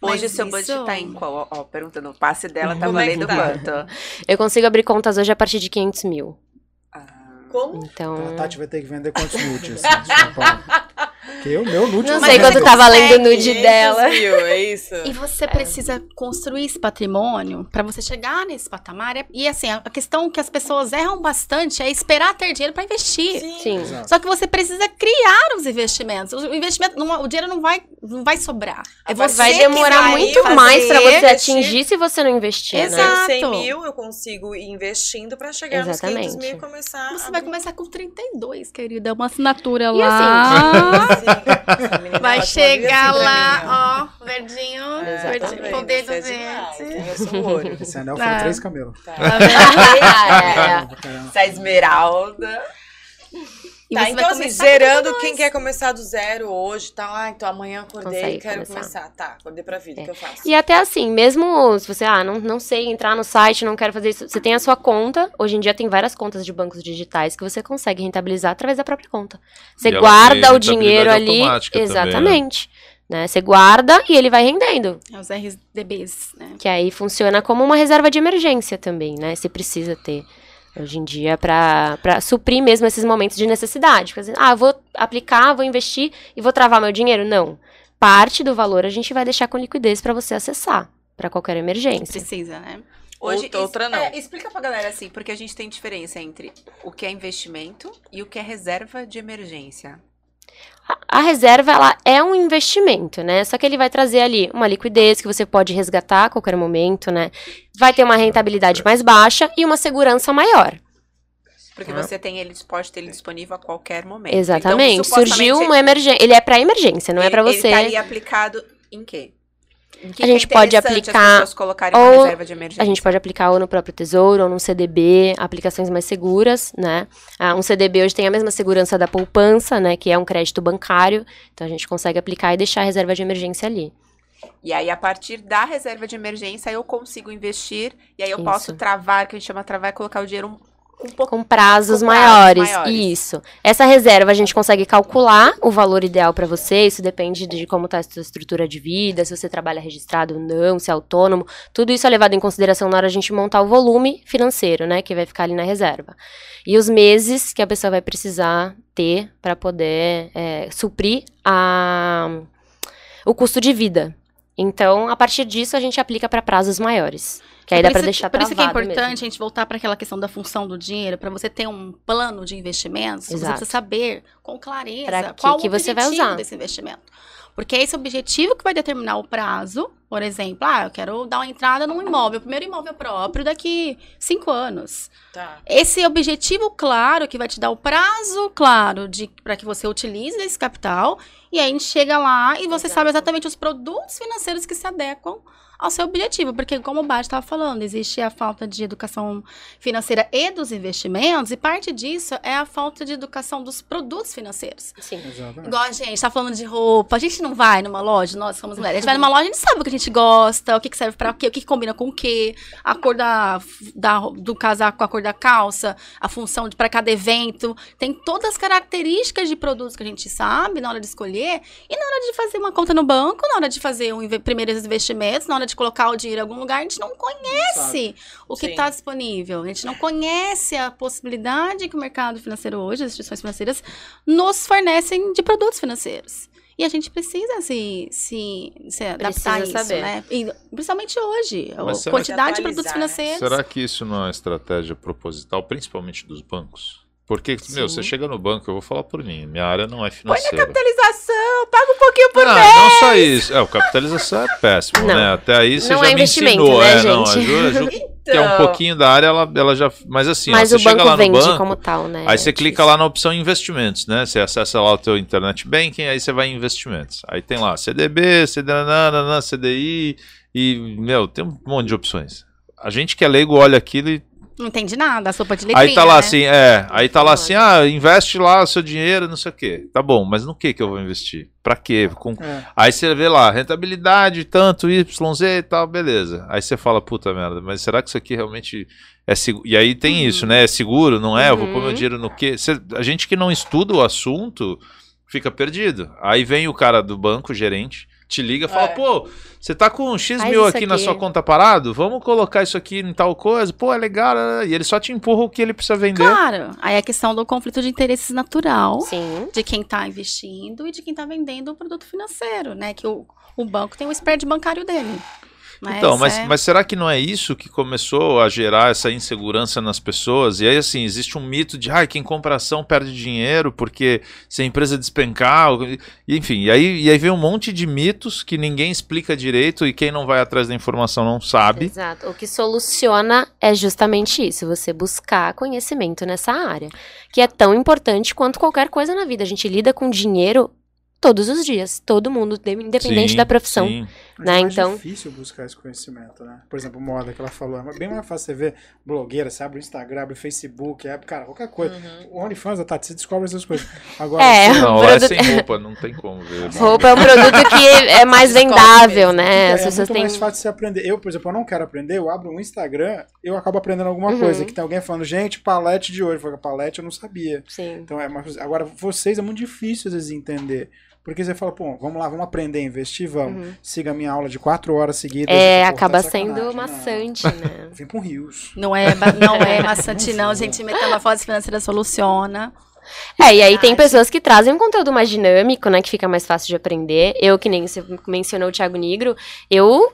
[SPEAKER 5] Hoje
[SPEAKER 3] Mas
[SPEAKER 5] seu budget
[SPEAKER 3] isso-
[SPEAKER 5] tá em qual? Ó, ó, perguntando, o passe dela tá
[SPEAKER 7] Como é
[SPEAKER 5] valendo
[SPEAKER 7] tá?
[SPEAKER 5] quanto?
[SPEAKER 4] Eu consigo abrir contas hoje a partir de 500 mil.
[SPEAKER 5] Ah,
[SPEAKER 7] Como?
[SPEAKER 4] Então.
[SPEAKER 1] A Tati vai ter que vender quantos nudes? assim, de Porque o meu nude
[SPEAKER 4] Não sei
[SPEAKER 1] vende.
[SPEAKER 4] quanto tá valendo o nude
[SPEAKER 7] 500
[SPEAKER 4] dela.
[SPEAKER 7] mil, é isso?
[SPEAKER 3] E você precisa construir esse patrimônio para você chegar nesse patamar. E assim, a questão que as pessoas erram bastante é esperar ter dinheiro para investir.
[SPEAKER 4] Sim.
[SPEAKER 1] Exato.
[SPEAKER 3] Só que você precisa criar os investimentos. O investimento, não- o dinheiro não vai, não vai sobrar. É
[SPEAKER 7] Vai
[SPEAKER 3] você
[SPEAKER 4] Vai
[SPEAKER 3] que
[SPEAKER 4] demorar
[SPEAKER 3] vai
[SPEAKER 4] muito mais pra você
[SPEAKER 7] investir.
[SPEAKER 4] atingir se você não investir, né?
[SPEAKER 3] Exato.
[SPEAKER 7] 100 mil eu consigo ir investindo pra chegar nos 500
[SPEAKER 4] Exatamente.
[SPEAKER 7] mil e começar
[SPEAKER 3] Você
[SPEAKER 7] a
[SPEAKER 3] vai começar com 32, querida. É uma assinatura
[SPEAKER 4] E
[SPEAKER 3] lá.
[SPEAKER 7] Sim, essa menina,
[SPEAKER 3] Vai chegar
[SPEAKER 7] pra mim, ó.
[SPEAKER 3] lá, ó, verdinho,
[SPEAKER 7] É, tá
[SPEAKER 3] verdinho, com o dedo
[SPEAKER 7] é
[SPEAKER 3] verde.
[SPEAKER 7] hein? Eu sou o olho.
[SPEAKER 1] Esse anel
[SPEAKER 3] Tá.
[SPEAKER 1] foi três camelos.
[SPEAKER 7] Tá.
[SPEAKER 3] Tá vendo?
[SPEAKER 4] É.
[SPEAKER 1] Caramba, caramba.
[SPEAKER 5] Essa esmeralda.
[SPEAKER 3] E
[SPEAKER 7] Tá,
[SPEAKER 3] você vai
[SPEAKER 7] então assim,
[SPEAKER 3] começar
[SPEAKER 7] zerando quem quer começar do zero hoje, tá? Ah, então amanhã acordei
[SPEAKER 4] Consegue
[SPEAKER 7] e quero
[SPEAKER 4] começar.
[SPEAKER 7] começar. Tá, acordei pra vida, o
[SPEAKER 4] É.
[SPEAKER 7] que eu faço?
[SPEAKER 4] E até assim, mesmo se você, ah, não, não sei entrar no site, não quero fazer isso, você tem a sua conta. Hoje em dia tem várias contas de bancos digitais que você consegue rentabilizar através da própria conta. Você
[SPEAKER 6] E
[SPEAKER 4] guarda o dinheiro ali.
[SPEAKER 6] automática também, né?
[SPEAKER 4] Exatamente. né? Você guarda e ele vai rendendo.
[SPEAKER 3] É os RDBs, né?
[SPEAKER 4] Que aí funciona como uma reserva de emergência também, né? Você precisa ter hoje em dia pra pra suprir mesmo esses momentos de necessidade. Porque, assim, ah, vou aplicar, vou investir e vou travar meu dinheiro. Não. Parte do valor a gente vai deixar com liquidez pra você acessar pra qualquer emergência.
[SPEAKER 3] Precisa, né?
[SPEAKER 5] Hoje,
[SPEAKER 7] Outra- outra não.
[SPEAKER 5] é, explica pra galera assim, porque a gente tem diferença entre o que é investimento e o que é reserva de emergência.
[SPEAKER 4] A reserva, ela é um investimento, né? Só que ele vai trazer ali uma liquidez que você pode resgatar a qualquer momento, né? Vai ter uma rentabilidade mais baixa e uma segurança maior.
[SPEAKER 5] Porque
[SPEAKER 4] Ah.
[SPEAKER 5] você tem ele, pode ter ele disponível a qualquer momento.
[SPEAKER 4] Exatamente.
[SPEAKER 5] Então,
[SPEAKER 4] Surgiu uma emergência. Ele é pra emergência, não é
[SPEAKER 5] ele-
[SPEAKER 4] pra
[SPEAKER 5] Ele
[SPEAKER 4] você.
[SPEAKER 5] estaria aplicado em quê? Que
[SPEAKER 4] A
[SPEAKER 5] que é
[SPEAKER 4] gente pode aplicar ou. A gente pode aplicar ou no próprio Tesouro ou num CDB, aplicações mais seguras, né? Ah, um CDB hoje tem a mesma segurança da poupança, né? Que é um crédito bancário. Então a gente consegue aplicar e deixar a reserva de emergência ali.
[SPEAKER 5] E aí, a partir da reserva de emergência, eu consigo investir. E aí, eu
[SPEAKER 4] Isso.
[SPEAKER 5] posso travar, que a gente chama travar, e colocar o dinheiro um, pouco.
[SPEAKER 4] Com prazos,
[SPEAKER 5] Com
[SPEAKER 4] maiores.
[SPEAKER 5] maiores.
[SPEAKER 4] Isso. Essa reserva a gente consegue calcular o valor ideal para você. Isso depende de como está a sua estrutura de vida, se você trabalha registrado ou não, se é autônomo. Tudo isso é levado em consideração na hora de a gente montar o volume financeiro, né, que vai ficar ali na reserva. E os meses que a pessoa vai precisar ter para poder é, suprir a, o custo de vida. Então, a partir disso, a gente aplica para prazos maiores. Que aí
[SPEAKER 3] Por
[SPEAKER 4] dá para
[SPEAKER 3] isso-
[SPEAKER 4] deixar
[SPEAKER 3] Por isso que é importante
[SPEAKER 4] mesmo.
[SPEAKER 3] a gente voltar para aquela questão da função do dinheiro, para você ter um plano de investimentos, você
[SPEAKER 4] Exato.
[SPEAKER 3] precisa saber com clareza
[SPEAKER 4] Pra que
[SPEAKER 3] qual
[SPEAKER 4] que
[SPEAKER 3] o
[SPEAKER 4] você vai
[SPEAKER 3] objetivo
[SPEAKER 4] usar.
[SPEAKER 3] desse investimento. Porque é esse objetivo que vai determinar o prazo. Por exemplo, ah, eu quero dar uma entrada num imóvel, o primeiro imóvel próprio daqui cinco anos.
[SPEAKER 7] Tá.
[SPEAKER 3] Esse objetivo claro que vai te dar o prazo claro de para que você utilize esse capital e aí a gente chega lá e você
[SPEAKER 7] Exato.
[SPEAKER 3] sabe exatamente os produtos financeiros que se adequam ao seu objetivo, porque como o Bart estava falando, existe a falta de educação financeira e dos investimentos e parte disso é a falta de educação dos produtos financeiros.
[SPEAKER 4] Sim.
[SPEAKER 1] Exatamente.
[SPEAKER 3] Igual a gente tá falando de roupa, a gente não vai numa loja, nós somos mulheres, a gente vai numa loja, a gente sabe o que a gente gosta, o que, que serve pra quê, o que, que combina com o quê, a cor da, da- do casaco com a cor da calça, a função para cada evento, tem todas as características de produtos que a gente sabe na hora de escolher e na hora de fazer uma conta no banco, na hora de fazer um primeiros investimentos, na hora de colocar o dinheiro em algum lugar, a gente não conhece o que está disponível. A gente não conhece a possibilidade que o mercado financeiro hoje, as instituições financeiras, nos fornecem de produtos financeiros. E a gente precisa se, se, se adaptar a
[SPEAKER 4] Precisa
[SPEAKER 3] isso,
[SPEAKER 4] saber.
[SPEAKER 3] né? E, principalmente hoje, a
[SPEAKER 6] Mas será
[SPEAKER 3] quantidade
[SPEAKER 7] que-
[SPEAKER 3] de produtos
[SPEAKER 7] né?
[SPEAKER 3] financeiros.
[SPEAKER 6] Será que isso não é uma estratégia proposital, principalmente dos bancos? Porque, meu,
[SPEAKER 4] Sim.
[SPEAKER 6] você chega no banco, eu vou falar por mim, minha área não é
[SPEAKER 5] Põe na
[SPEAKER 6] financeira.
[SPEAKER 5] capitalização, paga um pouquinho por
[SPEAKER 6] Não,
[SPEAKER 5] mês.
[SPEAKER 6] não só isso. É, o capitalização é péssimo,
[SPEAKER 4] Não.
[SPEAKER 6] né? Até aí você
[SPEAKER 4] Não
[SPEAKER 6] já
[SPEAKER 4] é
[SPEAKER 6] me
[SPEAKER 4] investimento,
[SPEAKER 6] ensinou.
[SPEAKER 4] né,
[SPEAKER 6] é, não, a
[SPEAKER 4] gente?
[SPEAKER 6] Ju, a Ju, que é um
[SPEAKER 5] Então,
[SPEAKER 6] pouquinho da área, ela, ela já. Mas assim, ó,
[SPEAKER 4] Mas
[SPEAKER 6] você
[SPEAKER 4] o
[SPEAKER 6] chega lá no
[SPEAKER 4] vende
[SPEAKER 6] banco.
[SPEAKER 4] como tal, né?
[SPEAKER 6] Aí você
[SPEAKER 4] É
[SPEAKER 6] clica
[SPEAKER 4] difícil.
[SPEAKER 6] lá na opção investimentos, né? Você acessa lá o teu internet banking, aí você vai em investimentos. Aí tem lá CDB, CDI e, meu, tem um monte de opções. A gente que é leigo olha aquilo e
[SPEAKER 3] Não entende nada, a sopa de letrinha,
[SPEAKER 6] aí tá lá
[SPEAKER 3] né?
[SPEAKER 6] assim, é, aí tá lá assim, ah, investe lá o seu dinheiro, não sei o quê. Tá bom, mas no que que eu vou investir? Pra quê? Com...
[SPEAKER 1] É.
[SPEAKER 6] Aí você vê lá, rentabilidade, tanto, YZ e tal, beleza. Aí você fala, puta merda, mas será que isso aqui realmente é seguro? E aí tem isso, né? É seguro, não é? Eu vou pôr meu
[SPEAKER 4] Uhum.
[SPEAKER 6] dinheiro no quê? Cê- a gente que não estuda o assunto fica perdido. Aí vem o cara do banco, o gerente, te liga e fala,
[SPEAKER 7] É.
[SPEAKER 6] pô, você tá com X
[SPEAKER 4] Faz
[SPEAKER 6] mil
[SPEAKER 4] isso
[SPEAKER 6] aqui, na
[SPEAKER 4] aqui.
[SPEAKER 6] sua conta parado? Vamos colocar isso aqui em tal coisa? Pô, é legal. né? E ele só te empurra o que ele precisa vender.
[SPEAKER 3] Claro. Aí a questão do conflito de interesses natural
[SPEAKER 4] Sim.
[SPEAKER 3] de quem está investindo e de quem está vendendo o produto financeiro, né? Que o, o banco tem o spread bancário dele. Né?
[SPEAKER 6] Então, mas,
[SPEAKER 3] é-
[SPEAKER 6] mas será que não é isso que começou a gerar essa insegurança nas pessoas? E aí, assim, existe um mito de, ah, quem compra ação perde dinheiro porque se a empresa despencar, ou- enfim, e aí, e aí vem um monte de mitos que ninguém explica direito e quem não vai atrás da informação não sabe.
[SPEAKER 4] Exato. O que soluciona é justamente isso, você buscar conhecimento nessa área, que é tão importante quanto qualquer coisa na vida. A gente lida com dinheiro todos os dias, todo mundo, de- independente
[SPEAKER 6] Sim,
[SPEAKER 4] da profissão.
[SPEAKER 6] sim.
[SPEAKER 4] Né,
[SPEAKER 1] é mais
[SPEAKER 4] então-
[SPEAKER 1] difícil buscar esse conhecimento, né? Por exemplo, moda que ela falou. É bem mais fácil você ver blogueira, você abre o Instagram, abre o Facebook, abre, cara, qualquer coisa. O OnlyFans, a Tati, você descobre essas coisas. Agora,
[SPEAKER 4] É,
[SPEAKER 6] Não, é
[SPEAKER 4] produto-
[SPEAKER 6] sem roupa, não tem como ver.
[SPEAKER 4] Roupa é um produto que é mais vendável, né?
[SPEAKER 1] é,
[SPEAKER 4] As
[SPEAKER 1] é
[SPEAKER 4] pessoas
[SPEAKER 1] muito
[SPEAKER 4] têm.
[SPEAKER 1] mais fácil você aprender. Eu, por exemplo, eu não quero aprender, eu abro um Instagram, eu acabo aprendendo alguma
[SPEAKER 4] Uhum.
[SPEAKER 1] coisa. Que tem alguém falando, gente, palete de hoje. Eu falo, palete eu não sabia.
[SPEAKER 4] Sim.
[SPEAKER 1] Então é mais. Agora, vocês é muito difícil às vezes entender. Porque você fala, pô, vamos lá, vamos aprender a investir, vamos. Siga a minha aula de quatro horas seguidas.
[SPEAKER 4] É,
[SPEAKER 1] Pô,
[SPEAKER 4] acaba sendo.
[SPEAKER 1] Não.
[SPEAKER 4] maçante, né?
[SPEAKER 1] Vim com rios.
[SPEAKER 3] Não é, não é maçante, não, gente. Metamorfose financeira soluciona.
[SPEAKER 4] É, e aí tem pessoas que trazem um conteúdo mais dinâmico, né? Que fica mais fácil de aprender. Eu, que nem você mencionou o Thiago Negro, eu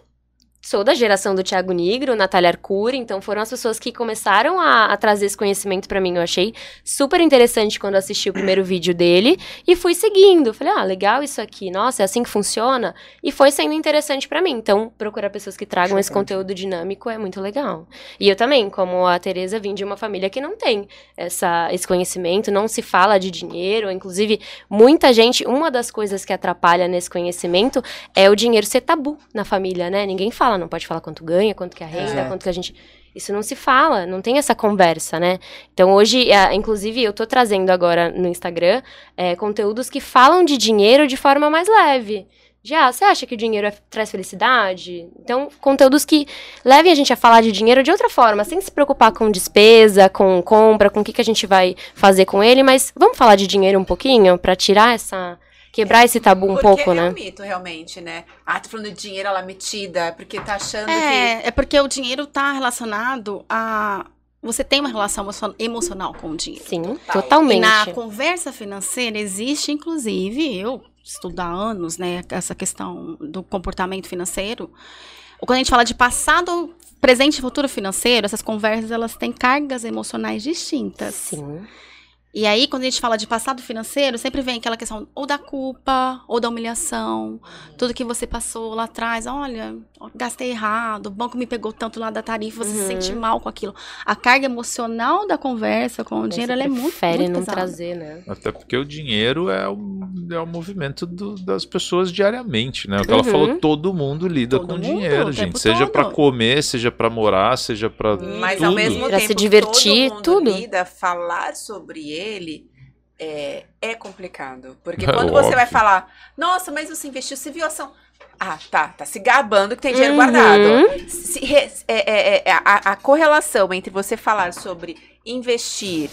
[SPEAKER 4] sou da geração do Thiago Negro, Natália Arcuri, então foram as pessoas que começaram a, a trazer esse conhecimento pra mim. Eu achei super interessante quando assisti o primeiro vídeo dele e fui seguindo. Falei, ah, legal isso aqui, nossa, é assim que funciona. E foi sendo interessante pra mim. Então, procurar pessoas que tragam esse conteúdo dinâmico é muito legal. E eu também, como a Tereza, vim de uma família que não tem essa, esse conhecimento, não se fala de dinheiro. Inclusive, muita gente, uma das coisas que atrapalha nesse conhecimento é o dinheiro ser tabu na família, né? Ninguém fala, não pode falar quanto ganha, quanto que é a renda,
[SPEAKER 1] Exato.
[SPEAKER 4] quanto que a gente. Isso não se fala, não tem essa conversa, né? Então hoje, é, inclusive, eu tô trazendo agora no Instagram é, conteúdos que falam de dinheiro de forma mais leve. Já, você acha que o dinheiro é- traz felicidade? Então, conteúdos que levem a gente a falar de dinheiro de outra forma, sem se preocupar com despesa, com compra, com o que, que a gente vai fazer com ele, mas vamos falar de dinheiro um pouquinho pra tirar essa. Quebrar esse tabu um
[SPEAKER 5] Porque
[SPEAKER 4] pouco,
[SPEAKER 5] é
[SPEAKER 4] né?
[SPEAKER 5] um mito, realmente, né? Ah, tá falando de dinheiro, ela metida, porque tá achando que...
[SPEAKER 3] É, é porque o dinheiro tá relacionado a. Você tem uma relação emocio- emocional com o dinheiro.
[SPEAKER 4] Sim,
[SPEAKER 5] Total.
[SPEAKER 4] totalmente.
[SPEAKER 3] E na conversa financeira existe, inclusive, eu estudo há anos, né, essa questão do comportamento financeiro. Quando a gente fala de passado, presente e futuro financeiro, essas conversas elas têm cargas emocionais distintas.
[SPEAKER 4] Sim.
[SPEAKER 3] E aí, quando a gente fala de passado financeiro, sempre vem aquela questão ou da culpa, ou da humilhação, tudo que você passou lá atrás, olha, gastei errado, o banco me pegou tanto lá da tarifa, você se
[SPEAKER 4] Uhum.
[SPEAKER 3] sente mal com aquilo. A carga emocional da conversa com o dinheiro, ela é muito,
[SPEAKER 4] prefere
[SPEAKER 3] muito
[SPEAKER 4] não
[SPEAKER 3] pesada.
[SPEAKER 4] trazer, né?
[SPEAKER 6] Até porque o dinheiro é o, é o movimento do- das pessoas diariamente, né? O que ela
[SPEAKER 4] Uhum.
[SPEAKER 6] falou, todo mundo lida
[SPEAKER 3] Todo
[SPEAKER 6] com
[SPEAKER 3] mundo,
[SPEAKER 6] dinheiro, gente. Seja pra
[SPEAKER 3] todo.
[SPEAKER 6] comer, seja pra morar, seja pra
[SPEAKER 5] Mas
[SPEAKER 6] tudo.
[SPEAKER 5] ao mesmo
[SPEAKER 4] Pra se
[SPEAKER 5] tempo,
[SPEAKER 4] divertir,
[SPEAKER 5] todo mundo
[SPEAKER 4] tudo.
[SPEAKER 5] lida, falar sobre ele é, é complicado. Porque
[SPEAKER 6] É
[SPEAKER 5] quando você vai falar, nossa, mas você investiu, você viu a ação. Ah, tá, tá se gabando que tem dinheiro
[SPEAKER 4] Uhum.
[SPEAKER 5] guardado. Se re- é- é- é- a, a correlação entre você falar sobre investir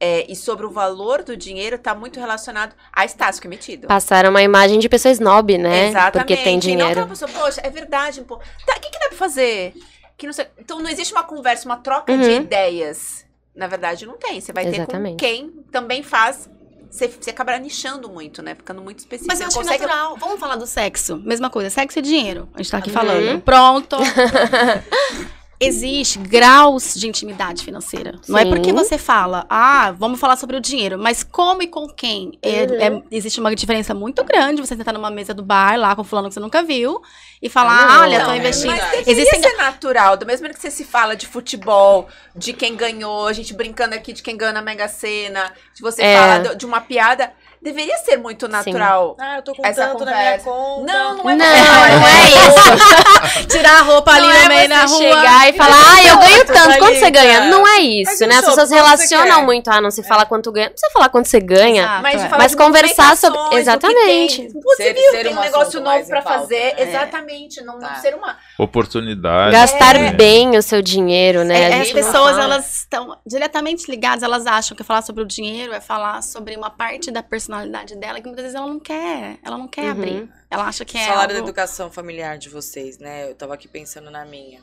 [SPEAKER 5] é, e sobre o valor do dinheiro tá muito relacionado a status que é emitido.
[SPEAKER 4] Passaram uma imagem de pessoa snob, né?
[SPEAKER 5] Exatamente.
[SPEAKER 4] Porque tem
[SPEAKER 5] E não
[SPEAKER 4] dinheiro.
[SPEAKER 5] pessoa, poxa, é verdade, pô. Tá, o que, que dá pra fazer? Que não sei- Então não existe uma conversa, uma troca de
[SPEAKER 4] Uhum.
[SPEAKER 5] ideias. Na verdade, não tem. Você vai ter
[SPEAKER 4] Exatamente.
[SPEAKER 5] com quem também faz. Você, você acaba nichando muito, né? Ficando muito específico.
[SPEAKER 3] Mas eu acho
[SPEAKER 5] consegue-
[SPEAKER 3] natural. Vamos falar do sexo. Mesma coisa, sexo e dinheiro. A gente tá aqui
[SPEAKER 4] Uhum.
[SPEAKER 3] falando. Pronto. Existe graus de intimidade financeira. Não é
[SPEAKER 4] Sim.
[SPEAKER 3] porque você fala, ah, vamos falar sobre o dinheiro, mas como e com quem? É-
[SPEAKER 4] Uhum.
[SPEAKER 3] é- existe uma diferença muito grande você sentar numa mesa do bar lá com fulano que você nunca viu e falar,
[SPEAKER 4] Ah, não.
[SPEAKER 3] olha,
[SPEAKER 7] Não,
[SPEAKER 3] tô
[SPEAKER 7] é
[SPEAKER 3] investindo.
[SPEAKER 5] Mas
[SPEAKER 3] Existem
[SPEAKER 5] ser natural. Do mesmo jeito que você se fala de futebol, de quem ganhou, a gente brincando aqui de quem ganhou na Mega Sena, de você
[SPEAKER 4] É.
[SPEAKER 5] falar de uma piada. Deveria ser muito natural.
[SPEAKER 7] Ah, eu tô com
[SPEAKER 5] Essa
[SPEAKER 7] tanto na minha
[SPEAKER 5] conversa.
[SPEAKER 7] conta.
[SPEAKER 5] Não, não
[SPEAKER 4] Não,
[SPEAKER 5] é
[SPEAKER 4] não
[SPEAKER 5] natural.
[SPEAKER 4] é isso.
[SPEAKER 3] tirar a roupa ali
[SPEAKER 4] Não
[SPEAKER 3] no
[SPEAKER 4] é
[SPEAKER 3] meio da
[SPEAKER 4] você
[SPEAKER 3] rua.
[SPEAKER 4] chegar e falar, ah, eu ganho tanto. Quanto você ganha? Não é isso, né? As pessoas relacionam muito, ah, não se fala quanto ganha. Não precisa falar quanto você ganha.
[SPEAKER 3] Exato,
[SPEAKER 5] Mas,
[SPEAKER 3] é.
[SPEAKER 4] conversar sobre- Exatamente.
[SPEAKER 5] Você
[SPEAKER 7] Ser-
[SPEAKER 5] viu, tem
[SPEAKER 7] um
[SPEAKER 5] negócio novo pra fazer.
[SPEAKER 7] É.
[SPEAKER 5] Exatamente. Não,
[SPEAKER 7] Tá.
[SPEAKER 5] ser uma...
[SPEAKER 6] Oportunidade.
[SPEAKER 4] Gastar
[SPEAKER 6] É.
[SPEAKER 4] bem o seu dinheiro, né?
[SPEAKER 3] É, as pessoas, elas estão diretamente ligadas, elas acham que falar sobre o dinheiro é falar sobre uma parte da personalidade personalidade dela, que muitas vezes ela não quer, ela não quer
[SPEAKER 4] Uhum.
[SPEAKER 3] abrir. Ela acha que é
[SPEAKER 7] da
[SPEAKER 3] algo...
[SPEAKER 7] educação familiar de vocês, né? Eu tava aqui pensando na minha.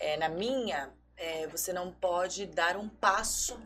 [SPEAKER 7] É, na minha, é, você não pode dar um passo.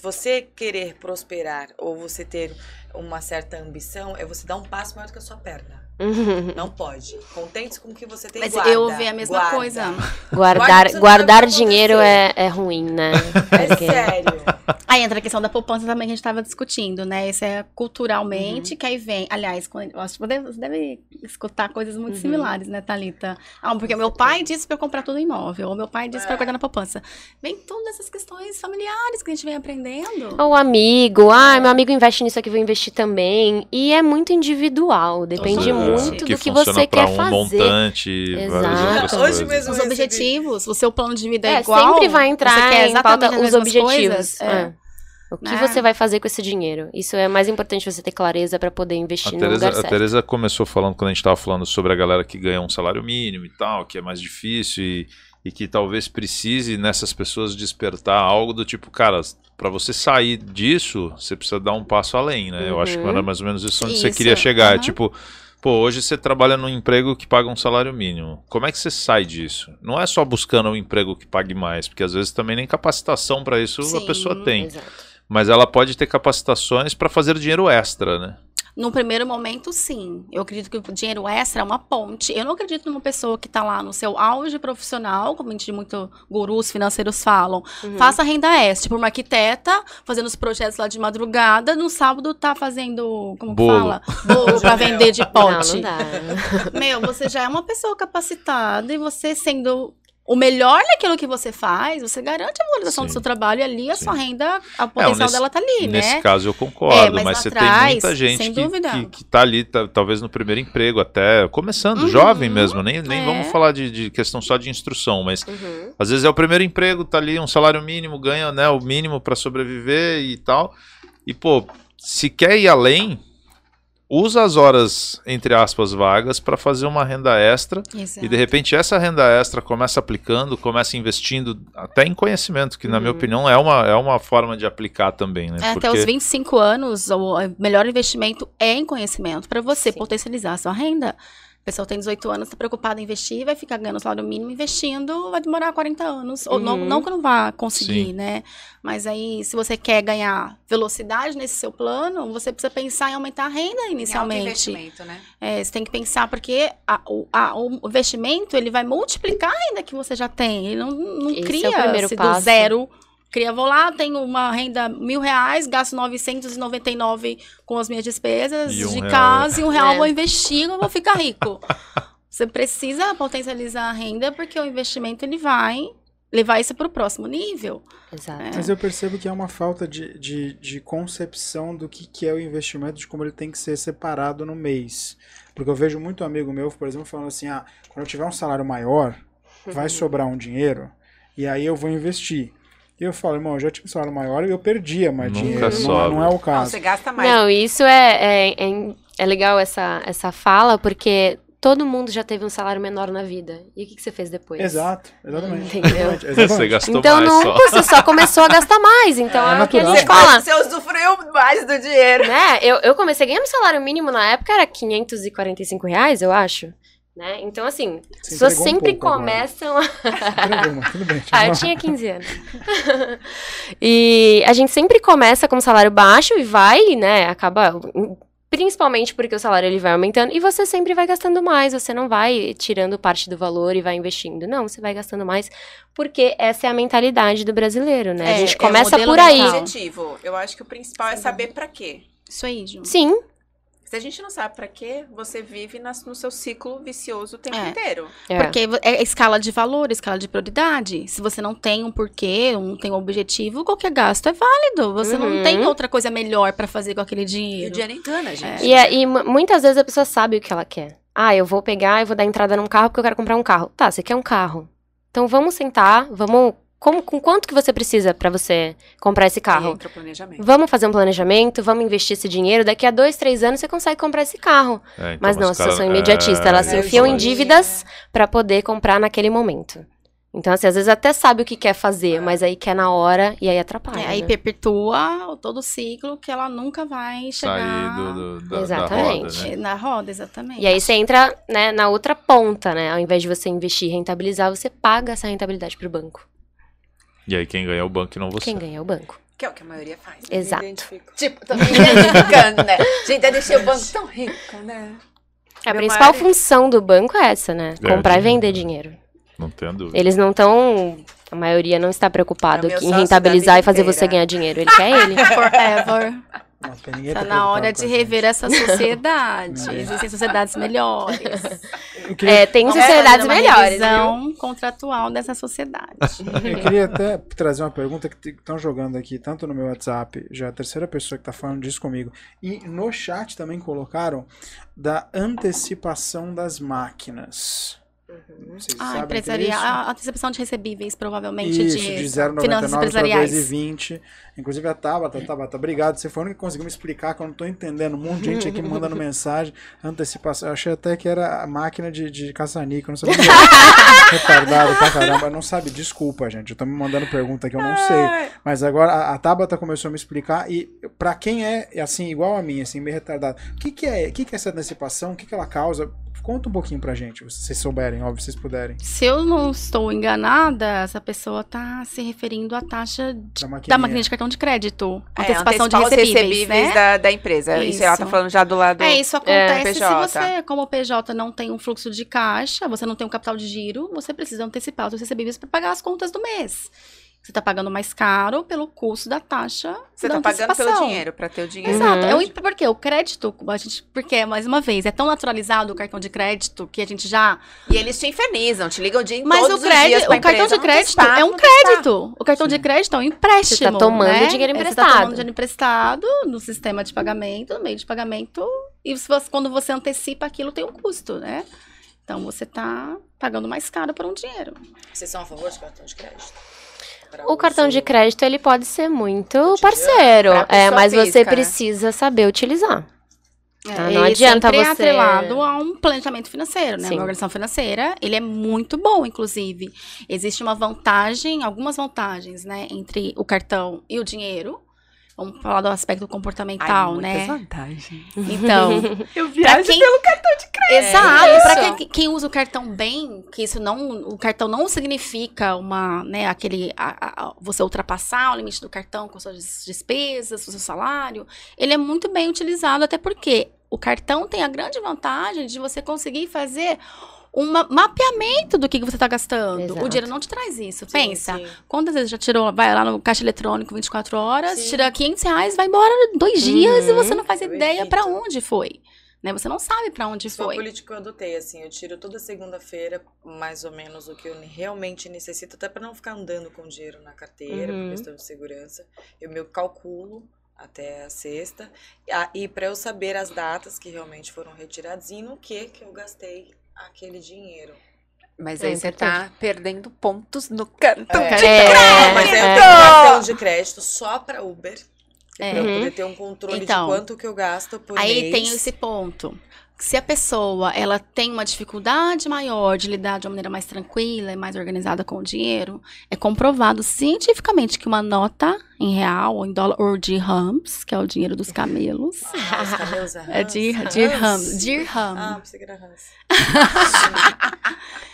[SPEAKER 7] Você querer prosperar ou você ter uma certa ambição, é você dar um passo maior do que a sua perna. Não pode. Contente com o que você tem
[SPEAKER 3] Mas
[SPEAKER 7] guarda,
[SPEAKER 3] eu ouvi a mesma
[SPEAKER 7] guarda.
[SPEAKER 3] coisa.
[SPEAKER 4] Guardar,
[SPEAKER 7] Guarda,
[SPEAKER 4] guardar dinheiro é, é ruim, né?
[SPEAKER 7] É
[SPEAKER 4] Porque-
[SPEAKER 7] sério.
[SPEAKER 3] Aí entra a questão da poupança também que a gente estava discutindo, né? Isso é culturalmente, que aí vem. Aliás, quando, acho que você deve escutar coisas muito
[SPEAKER 4] Uhum.
[SPEAKER 3] similares, né, Thalita? Ah, porque meu pai disse pra eu comprar tudo imóvel, ou meu pai disse pra eu guardar na poupança. Vem todas essas questões familiares que a gente vem aprendendo.
[SPEAKER 4] Ou amigo, ah, meu amigo investe nisso aqui, vou investir também. E é muito individual, depende
[SPEAKER 6] É,
[SPEAKER 4] muito
[SPEAKER 6] que
[SPEAKER 4] do que você quer
[SPEAKER 6] um
[SPEAKER 4] fazer.
[SPEAKER 6] montante,
[SPEAKER 4] Exato.
[SPEAKER 7] Hoje mesmo
[SPEAKER 3] Os objetivos, o seu plano de vida é,
[SPEAKER 4] É,
[SPEAKER 3] igual.
[SPEAKER 4] sempre vai
[SPEAKER 3] você
[SPEAKER 4] entrar
[SPEAKER 3] quer
[SPEAKER 4] em pauta
[SPEAKER 3] exatamente as
[SPEAKER 4] os objetivos.
[SPEAKER 3] coisas,
[SPEAKER 4] É.
[SPEAKER 3] é.
[SPEAKER 4] O que
[SPEAKER 3] Né?
[SPEAKER 4] você vai fazer com esse dinheiro? Isso é mais importante você ter clareza pra poder
[SPEAKER 6] A
[SPEAKER 4] investir no lugar
[SPEAKER 6] a
[SPEAKER 4] certo.
[SPEAKER 6] Tereza começou falando, quando a gente estava falando sobre a galera que ganha um salário mínimo e tal, que é mais difícil e, e que talvez precise nessas pessoas despertar algo do tipo, cara, para você sair disso, você precisa dar um passo além, né? Eu acho que
[SPEAKER 4] Uhum.
[SPEAKER 6] era mais ou menos isso onde você
[SPEAKER 3] Isso,
[SPEAKER 6] queria chegar. É
[SPEAKER 3] aham.
[SPEAKER 6] tipo, pô, hoje você trabalha num emprego que paga um salário mínimo. Como é que você sai disso? Não é só buscando um emprego que pague mais, porque às vezes também nem capacitação para isso a
[SPEAKER 3] Sim.
[SPEAKER 6] pessoa tem.
[SPEAKER 4] Exato.
[SPEAKER 6] Mas ela pode ter capacitações para fazer dinheiro extra, né?
[SPEAKER 3] No primeiro momento, sim. Eu acredito que o dinheiro extra é uma ponte. Eu não acredito numa pessoa que está lá no seu auge profissional, como a gente muito gurus financeiros falam.
[SPEAKER 4] Uhum.
[SPEAKER 3] Faça renda extra. Tipo, uma arquiteta fazendo os projetos lá de madrugada, no sábado tá fazendo, como que
[SPEAKER 6] Bolo.
[SPEAKER 3] fala? Bolo pra vender de
[SPEAKER 4] Não,
[SPEAKER 3] pote.
[SPEAKER 4] não dá.
[SPEAKER 3] Meu, você já é uma pessoa capacitada e você sendo o melhor naquilo que você faz, você garante a valorização
[SPEAKER 6] Sim.
[SPEAKER 3] do seu trabalho e ali a
[SPEAKER 6] Sim.
[SPEAKER 3] sua renda, a potencial
[SPEAKER 6] nesse-
[SPEAKER 3] dela tá ali,
[SPEAKER 6] Nesse
[SPEAKER 3] né?
[SPEAKER 6] caso eu concordo,
[SPEAKER 3] É, mas
[SPEAKER 6] mas, você
[SPEAKER 3] atrás,
[SPEAKER 6] tem muita gente que, que, que tá ali, tá- talvez no primeiro emprego até, começando,
[SPEAKER 3] Uhum,
[SPEAKER 6] jovem mesmo, nem, nem
[SPEAKER 3] é.
[SPEAKER 6] vamos falar de, de questão só de instrução, mas
[SPEAKER 4] Uhum.
[SPEAKER 6] às vezes é o primeiro emprego, tá ali um salário mínimo, ganha né, o mínimo para sobreviver e tal, e pô, se quer ir além, usa as horas, entre aspas, vagas para fazer uma renda extra
[SPEAKER 3] Exato.
[SPEAKER 6] e de repente essa renda extra começa aplicando, começa investindo até em conhecimento, que na minha
[SPEAKER 4] Uhum.
[SPEAKER 6] opinião é uma, é uma forma de aplicar também, né?
[SPEAKER 3] É, Até os 25 anos, o melhor investimento é em conhecimento, para você
[SPEAKER 4] Sim.
[SPEAKER 3] potencializar a sua renda. A pessoa tem 18 anos, está preocupada em investir, vai ficar ganhando salário mínimo investindo, vai demorar 40 anos. Ou não,
[SPEAKER 4] Uhum.
[SPEAKER 3] não que não vá conseguir,
[SPEAKER 6] Sim.
[SPEAKER 3] né? Mas aí, se você quer ganhar velocidade nesse seu plano, você precisa pensar em aumentar a renda inicialmente.
[SPEAKER 5] investimento, né?
[SPEAKER 3] É, você tem que pensar porque a- o, a- o investimento ele vai multiplicar a renda que você já tem. Ele não, não
[SPEAKER 4] Esse é o
[SPEAKER 3] cria
[SPEAKER 4] primeiro
[SPEAKER 3] se do
[SPEAKER 4] passo.
[SPEAKER 3] zero. Cria, vou lá, tenho uma renda mil reais, gasto 999 com as minhas despesas
[SPEAKER 6] um
[SPEAKER 3] de
[SPEAKER 6] real,
[SPEAKER 3] casa e um real
[SPEAKER 4] É.
[SPEAKER 3] vou investir, eu vou ficar rico. você precisa potencializar a renda porque o investimento ele vai levar isso para o próximo nível.
[SPEAKER 4] Exato.
[SPEAKER 3] É.
[SPEAKER 1] Mas eu percebo que é uma falta de, de, de concepção do que, que é o investimento, de como ele tem que ser separado no mês. Porque eu vejo muito amigo meu, por exemplo, falando assim: ah, quando eu tiver um salário maior, vai sobrar um dinheiro, e aí eu vou investir. E eu falo, irmão, eu já tive um salário maior e eu perdia mais
[SPEAKER 6] Nunca
[SPEAKER 1] dinheiro. Não,
[SPEAKER 6] sobra.
[SPEAKER 1] não é o
[SPEAKER 5] Não,
[SPEAKER 1] caso.
[SPEAKER 5] você gasta mais.
[SPEAKER 4] Não, isso é, é, é, é legal essa, essa fala, porque todo mundo já teve um salário menor na vida. E o que, que você fez depois?
[SPEAKER 1] Exato, exatamente.
[SPEAKER 4] Entendeu?
[SPEAKER 1] Exatamente,
[SPEAKER 6] Você gastou
[SPEAKER 4] Então
[SPEAKER 6] mais
[SPEAKER 4] não,
[SPEAKER 6] só.
[SPEAKER 4] você só começou a gastar mais. Então
[SPEAKER 1] É
[SPEAKER 4] é, o que gente fala.
[SPEAKER 5] Você usufruiu mais do dinheiro.
[SPEAKER 4] Né? Eu, eu comecei ganhando salário mínimo na época, era 545 reais, eu acho. Né? Então, assim,
[SPEAKER 1] Você
[SPEAKER 4] as pessoas
[SPEAKER 1] um
[SPEAKER 4] sempre
[SPEAKER 1] agora.
[SPEAKER 4] começam a
[SPEAKER 1] bem.
[SPEAKER 4] Ah, eu tinha 15 anos. e a gente sempre começa com um salário baixo e vai, né, acaba principalmente porque o salário ele vai aumentando e você sempre vai gastando mais, você não vai tirando parte do valor e vai investindo. Não, você vai gastando mais porque essa é a mentalidade do brasileiro, né?
[SPEAKER 3] É,
[SPEAKER 4] a gente
[SPEAKER 3] é
[SPEAKER 4] começa
[SPEAKER 3] modelo
[SPEAKER 4] por aí.
[SPEAKER 3] mental.
[SPEAKER 5] Objetivo. Eu acho que o principal é saber pra quê.
[SPEAKER 3] Isso aí, Ju.
[SPEAKER 4] Sim,
[SPEAKER 5] Se a gente não sabe pra quê, você vive nas- no seu ciclo vicioso o tempo
[SPEAKER 3] É.
[SPEAKER 5] inteiro.
[SPEAKER 4] é.
[SPEAKER 3] Porque é escala de valor, escala de prioridade. Se você não tem um porquê, não tem um objetivo, qualquer gasto é válido. Você
[SPEAKER 4] Uhum.
[SPEAKER 3] não tem outra coisa melhor pra fazer com aquele
[SPEAKER 5] E o
[SPEAKER 3] dinheiro.
[SPEAKER 5] dinheiro engana, gente.
[SPEAKER 4] E, é- e mu- muitas vezes a pessoa sabe o que ela quer. Ah, eu vou pegar e vou dar entrada num carro porque eu quero comprar um carro. Tá, você quer um carro. Então vamos sentar, vamos. Como, com quanto que você precisa pra você comprar esse carro?
[SPEAKER 5] entra o planejamento.
[SPEAKER 4] Vamos fazer um planejamento, vamos investir esse dinheiro. Daqui a dois, três anos você consegue comprar esse carro.
[SPEAKER 6] É, então
[SPEAKER 4] Mas não, as pessoas são imediatistas. Elas se
[SPEAKER 6] é,
[SPEAKER 4] enfiam em dívidas pra poder comprar naquele momento. Então, assim, às vezes até sabe o que quer fazer, mas aí quer na hora e aí atrapalha.
[SPEAKER 3] É, aí
[SPEAKER 4] né?
[SPEAKER 3] perpetua todo o ciclo que ela nunca vai chegar
[SPEAKER 6] Sair do, do- da, da
[SPEAKER 4] Exatamente.
[SPEAKER 6] roda, né?
[SPEAKER 3] na roda, exatamente.
[SPEAKER 4] E aí você entra né, na outra ponta, né? Ao invés de você investir e rentabilizar, você paga essa rentabilidade pro banco.
[SPEAKER 6] E aí quem ganha é o banco e não você.
[SPEAKER 4] Quem ganha é o banco.
[SPEAKER 5] Que é o que a maioria faz.
[SPEAKER 7] Me
[SPEAKER 4] Exato.
[SPEAKER 5] Tipo, tô me identificando, né? Gente, eu deixei o banco tão rico, né?
[SPEAKER 4] A
[SPEAKER 5] Meu
[SPEAKER 4] principal
[SPEAKER 5] maior-
[SPEAKER 4] função do banco é essa, né?
[SPEAKER 6] Ganhar
[SPEAKER 4] Comprar e
[SPEAKER 6] dinheiro.
[SPEAKER 4] vender dinheiro.
[SPEAKER 6] Não tenho dúvida.
[SPEAKER 4] Eles não estão. A maioria não está preocupado
[SPEAKER 5] É
[SPEAKER 4] em rentabilizar e fazer
[SPEAKER 5] vida
[SPEAKER 4] você
[SPEAKER 5] inteira.
[SPEAKER 4] ganhar dinheiro. Ele quer ele.
[SPEAKER 3] Forever.
[SPEAKER 1] Ninguém
[SPEAKER 3] Tá
[SPEAKER 1] tá
[SPEAKER 3] na hora de rever essa sociedade. Existem sociedades melhores.
[SPEAKER 1] Queria,
[SPEAKER 4] É, tem sociedades
[SPEAKER 3] uma
[SPEAKER 4] melhores. viu?
[SPEAKER 3] revisão contratual dessa sociedade.
[SPEAKER 1] eu queria até trazer uma pergunta que estão jogando aqui, tanto no meu WhatsApp, já é a terceira pessoa que tá falando disso comigo, e no chat também colocaram da antecipação das máquinas. Vocês
[SPEAKER 3] Ah,
[SPEAKER 1] o é
[SPEAKER 3] empresarial. A antecipação de recebíveis, provavelmente,
[SPEAKER 1] Isso,
[SPEAKER 3] de,
[SPEAKER 1] de
[SPEAKER 3] finanças
[SPEAKER 1] 0,99 para
[SPEAKER 3] empresariais.
[SPEAKER 1] 2,20. Inclusive a Tabata, Tabata, obrigado. Você foi a única que conseguiu me explicar, que eu não tô entendendo. Um monte de gente aqui me mandando mensagem, antecipação. Eu achei até que era a máquina de, de caça-níquel, eu não sabia. Retardado pra caramba. Não sabe, desculpa, gente. Eu tô me mandando pergunta que eu não sei. Mas agora a, a Tabata começou a me explicar e pra quem é, assim, igual a mim, assim, meio retardado, o que que é, o que que é essa antecipação? O que que ela causa? Conta um pouquinho pra gente, se vocês souberem, óbvio, se vocês puderem.
[SPEAKER 3] Se eu não estou enganada, essa pessoa está se referindo à taxa de-
[SPEAKER 1] Da
[SPEAKER 3] da
[SPEAKER 1] maquininha
[SPEAKER 3] de cartão de crédito.
[SPEAKER 5] É,
[SPEAKER 3] antecipação de
[SPEAKER 5] os
[SPEAKER 3] recebíveis, né?
[SPEAKER 5] da, da empresa. Isso. ela tá
[SPEAKER 3] Isso.
[SPEAKER 5] falando já do lado.
[SPEAKER 3] É, isso acontece
[SPEAKER 5] PJ.
[SPEAKER 3] se você, como PJ, não tem um fluxo de caixa, você não tem um capital de giro, você precisa antecipar os seus recebíveis para pagar as contas do mês. Você está pagando mais caro pelo custo da taxa
[SPEAKER 5] Você
[SPEAKER 3] da
[SPEAKER 5] tá pagando pelo dinheiro, pra ter o dinheiro.
[SPEAKER 3] Exato.
[SPEAKER 4] Uhum.
[SPEAKER 3] É o, porque o crédito, a gente, porque, mais uma vez, é tão naturalizado o cartão de crédito que a gente já.
[SPEAKER 5] E eles te infernizam, te ligam o dia
[SPEAKER 3] Mas
[SPEAKER 5] todos
[SPEAKER 3] o
[SPEAKER 5] os dias
[SPEAKER 3] crédito,
[SPEAKER 5] pra
[SPEAKER 3] o cartão de crédito
[SPEAKER 5] não
[SPEAKER 3] é um crédito. O cartão de crédito é um empréstimo.
[SPEAKER 4] Você tá tomando
[SPEAKER 3] né?
[SPEAKER 4] dinheiro
[SPEAKER 3] Você tá
[SPEAKER 4] emprestado.
[SPEAKER 3] tomando dinheiro emprestado no sistema de pagamento, no meio de pagamento. E se você- quando você antecipa aquilo, tem um custo, né? Então você tá pagando mais caro por um dinheiro.
[SPEAKER 7] Vocês são a favor de cartão de crédito?
[SPEAKER 4] O cartão de crédito, ele pode ser muito parceiro. É, mas você
[SPEAKER 5] física, né?
[SPEAKER 4] precisa saber utilizar. Ah,
[SPEAKER 3] É,
[SPEAKER 4] não
[SPEAKER 3] ele
[SPEAKER 4] adianta
[SPEAKER 3] é
[SPEAKER 4] você-
[SPEAKER 3] atrelado a um planejamento financeiro, né?
[SPEAKER 4] Sim.
[SPEAKER 3] Uma organização financeira, ele é muito bom, inclusive. Existe uma vantagem, algumas vantagens, né, entre o cartão e o dinheiro. Vamos falar do aspecto comportamental,
[SPEAKER 5] Ai,
[SPEAKER 3] né?
[SPEAKER 5] vantagens.
[SPEAKER 3] Então,
[SPEAKER 5] Eu viajo
[SPEAKER 3] quem-
[SPEAKER 5] pelo cartão de crédito.
[SPEAKER 3] Exato,
[SPEAKER 7] isso.
[SPEAKER 3] para quem, quem usa o cartão bem, que isso não, o cartão não significa uma, né, aquele, a- a- você ultrapassar o limite do cartão com suas des- despesas, com seu salário, ele é muito bem utilizado, até porque o cartão tem a grande vantagem de você conseguir fazer um ma- mapeamento do que que você está gastando.
[SPEAKER 4] Exato.
[SPEAKER 3] O dinheiro não te traz isso.
[SPEAKER 7] Sim,
[SPEAKER 3] Pensa,
[SPEAKER 7] sim.
[SPEAKER 3] quantas vezes já tirou, vai lá no caixa eletrônico 24 horas,
[SPEAKER 7] Sim.
[SPEAKER 3] tira 500 reais, vai embora dois dias e
[SPEAKER 4] Uhum.
[SPEAKER 3] você não faz ideia para onde foi. Né? Você não sabe para onde
[SPEAKER 7] Isso uma
[SPEAKER 3] foi.
[SPEAKER 7] política que eu adotei, assim, eu tiro toda segunda-feira mais ou menos o que eu realmente necessito, até para não ficar andando com dinheiro na carteira,
[SPEAKER 4] Uhum.
[SPEAKER 7] por questão de segurança. Eu me calculo até a sexta, e para eu saber as datas que realmente foram retiradas e no que que eu gastei aquele dinheiro.
[SPEAKER 5] Mas
[SPEAKER 4] É
[SPEAKER 5] aí você tá perdendo pontos no cartão
[SPEAKER 7] É.
[SPEAKER 5] de
[SPEAKER 4] É,
[SPEAKER 5] crédito.
[SPEAKER 7] Mas aí eu
[SPEAKER 4] é.
[SPEAKER 7] tenho um cartão de crédito só para Uber,
[SPEAKER 3] É.
[SPEAKER 7] pra eu
[SPEAKER 4] Uhum.
[SPEAKER 7] poder ter um controle
[SPEAKER 3] Então,
[SPEAKER 7] de quanto que eu gasto por
[SPEAKER 3] Aí
[SPEAKER 7] mês.
[SPEAKER 3] tem esse ponto. Se a pessoa ela tem uma dificuldade maior de lidar de uma maneira mais tranquila e mais organizada com o dinheiro, é comprovado cientificamente que uma nota em real ou em dólar ou dirhams, que é o dinheiro dos camelos,
[SPEAKER 7] Ah, os camelos
[SPEAKER 3] é dirham, dirham.
[SPEAKER 7] Ah, pensei que era Hans.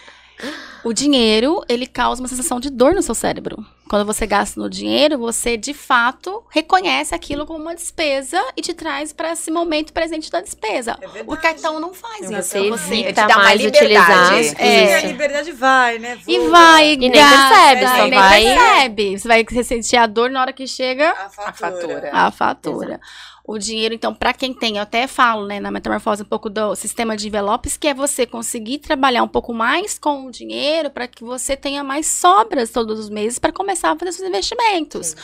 [SPEAKER 3] O dinheiro, ele causa uma sensação de dor no seu cérebro. Quando você gasta no dinheiro, você de fato reconhece aquilo como uma despesa e te traz para esse momento presente da despesa.
[SPEAKER 7] É
[SPEAKER 3] o cartão não faz isso.
[SPEAKER 4] Você
[SPEAKER 3] você
[SPEAKER 4] evita
[SPEAKER 5] te dá
[SPEAKER 4] mais
[SPEAKER 5] liberdade.
[SPEAKER 4] utilizar.
[SPEAKER 5] Isso.
[SPEAKER 7] E a liberdade vai, né?
[SPEAKER 3] E vai,
[SPEAKER 4] E nem percebe,
[SPEAKER 7] só
[SPEAKER 3] e nem
[SPEAKER 4] vai-
[SPEAKER 3] percebe. Você vai sentir a dor na hora que chega
[SPEAKER 7] A fatura.
[SPEAKER 5] fatura.
[SPEAKER 3] a fatura. O dinheiro, então, para quem tem, eu até falo, né, na metamorfose um pouco do sistema de envelopes, que é você conseguir trabalhar um pouco mais com o dinheiro para que você tenha mais sobras todos os meses para começar a fazer seus investimentos.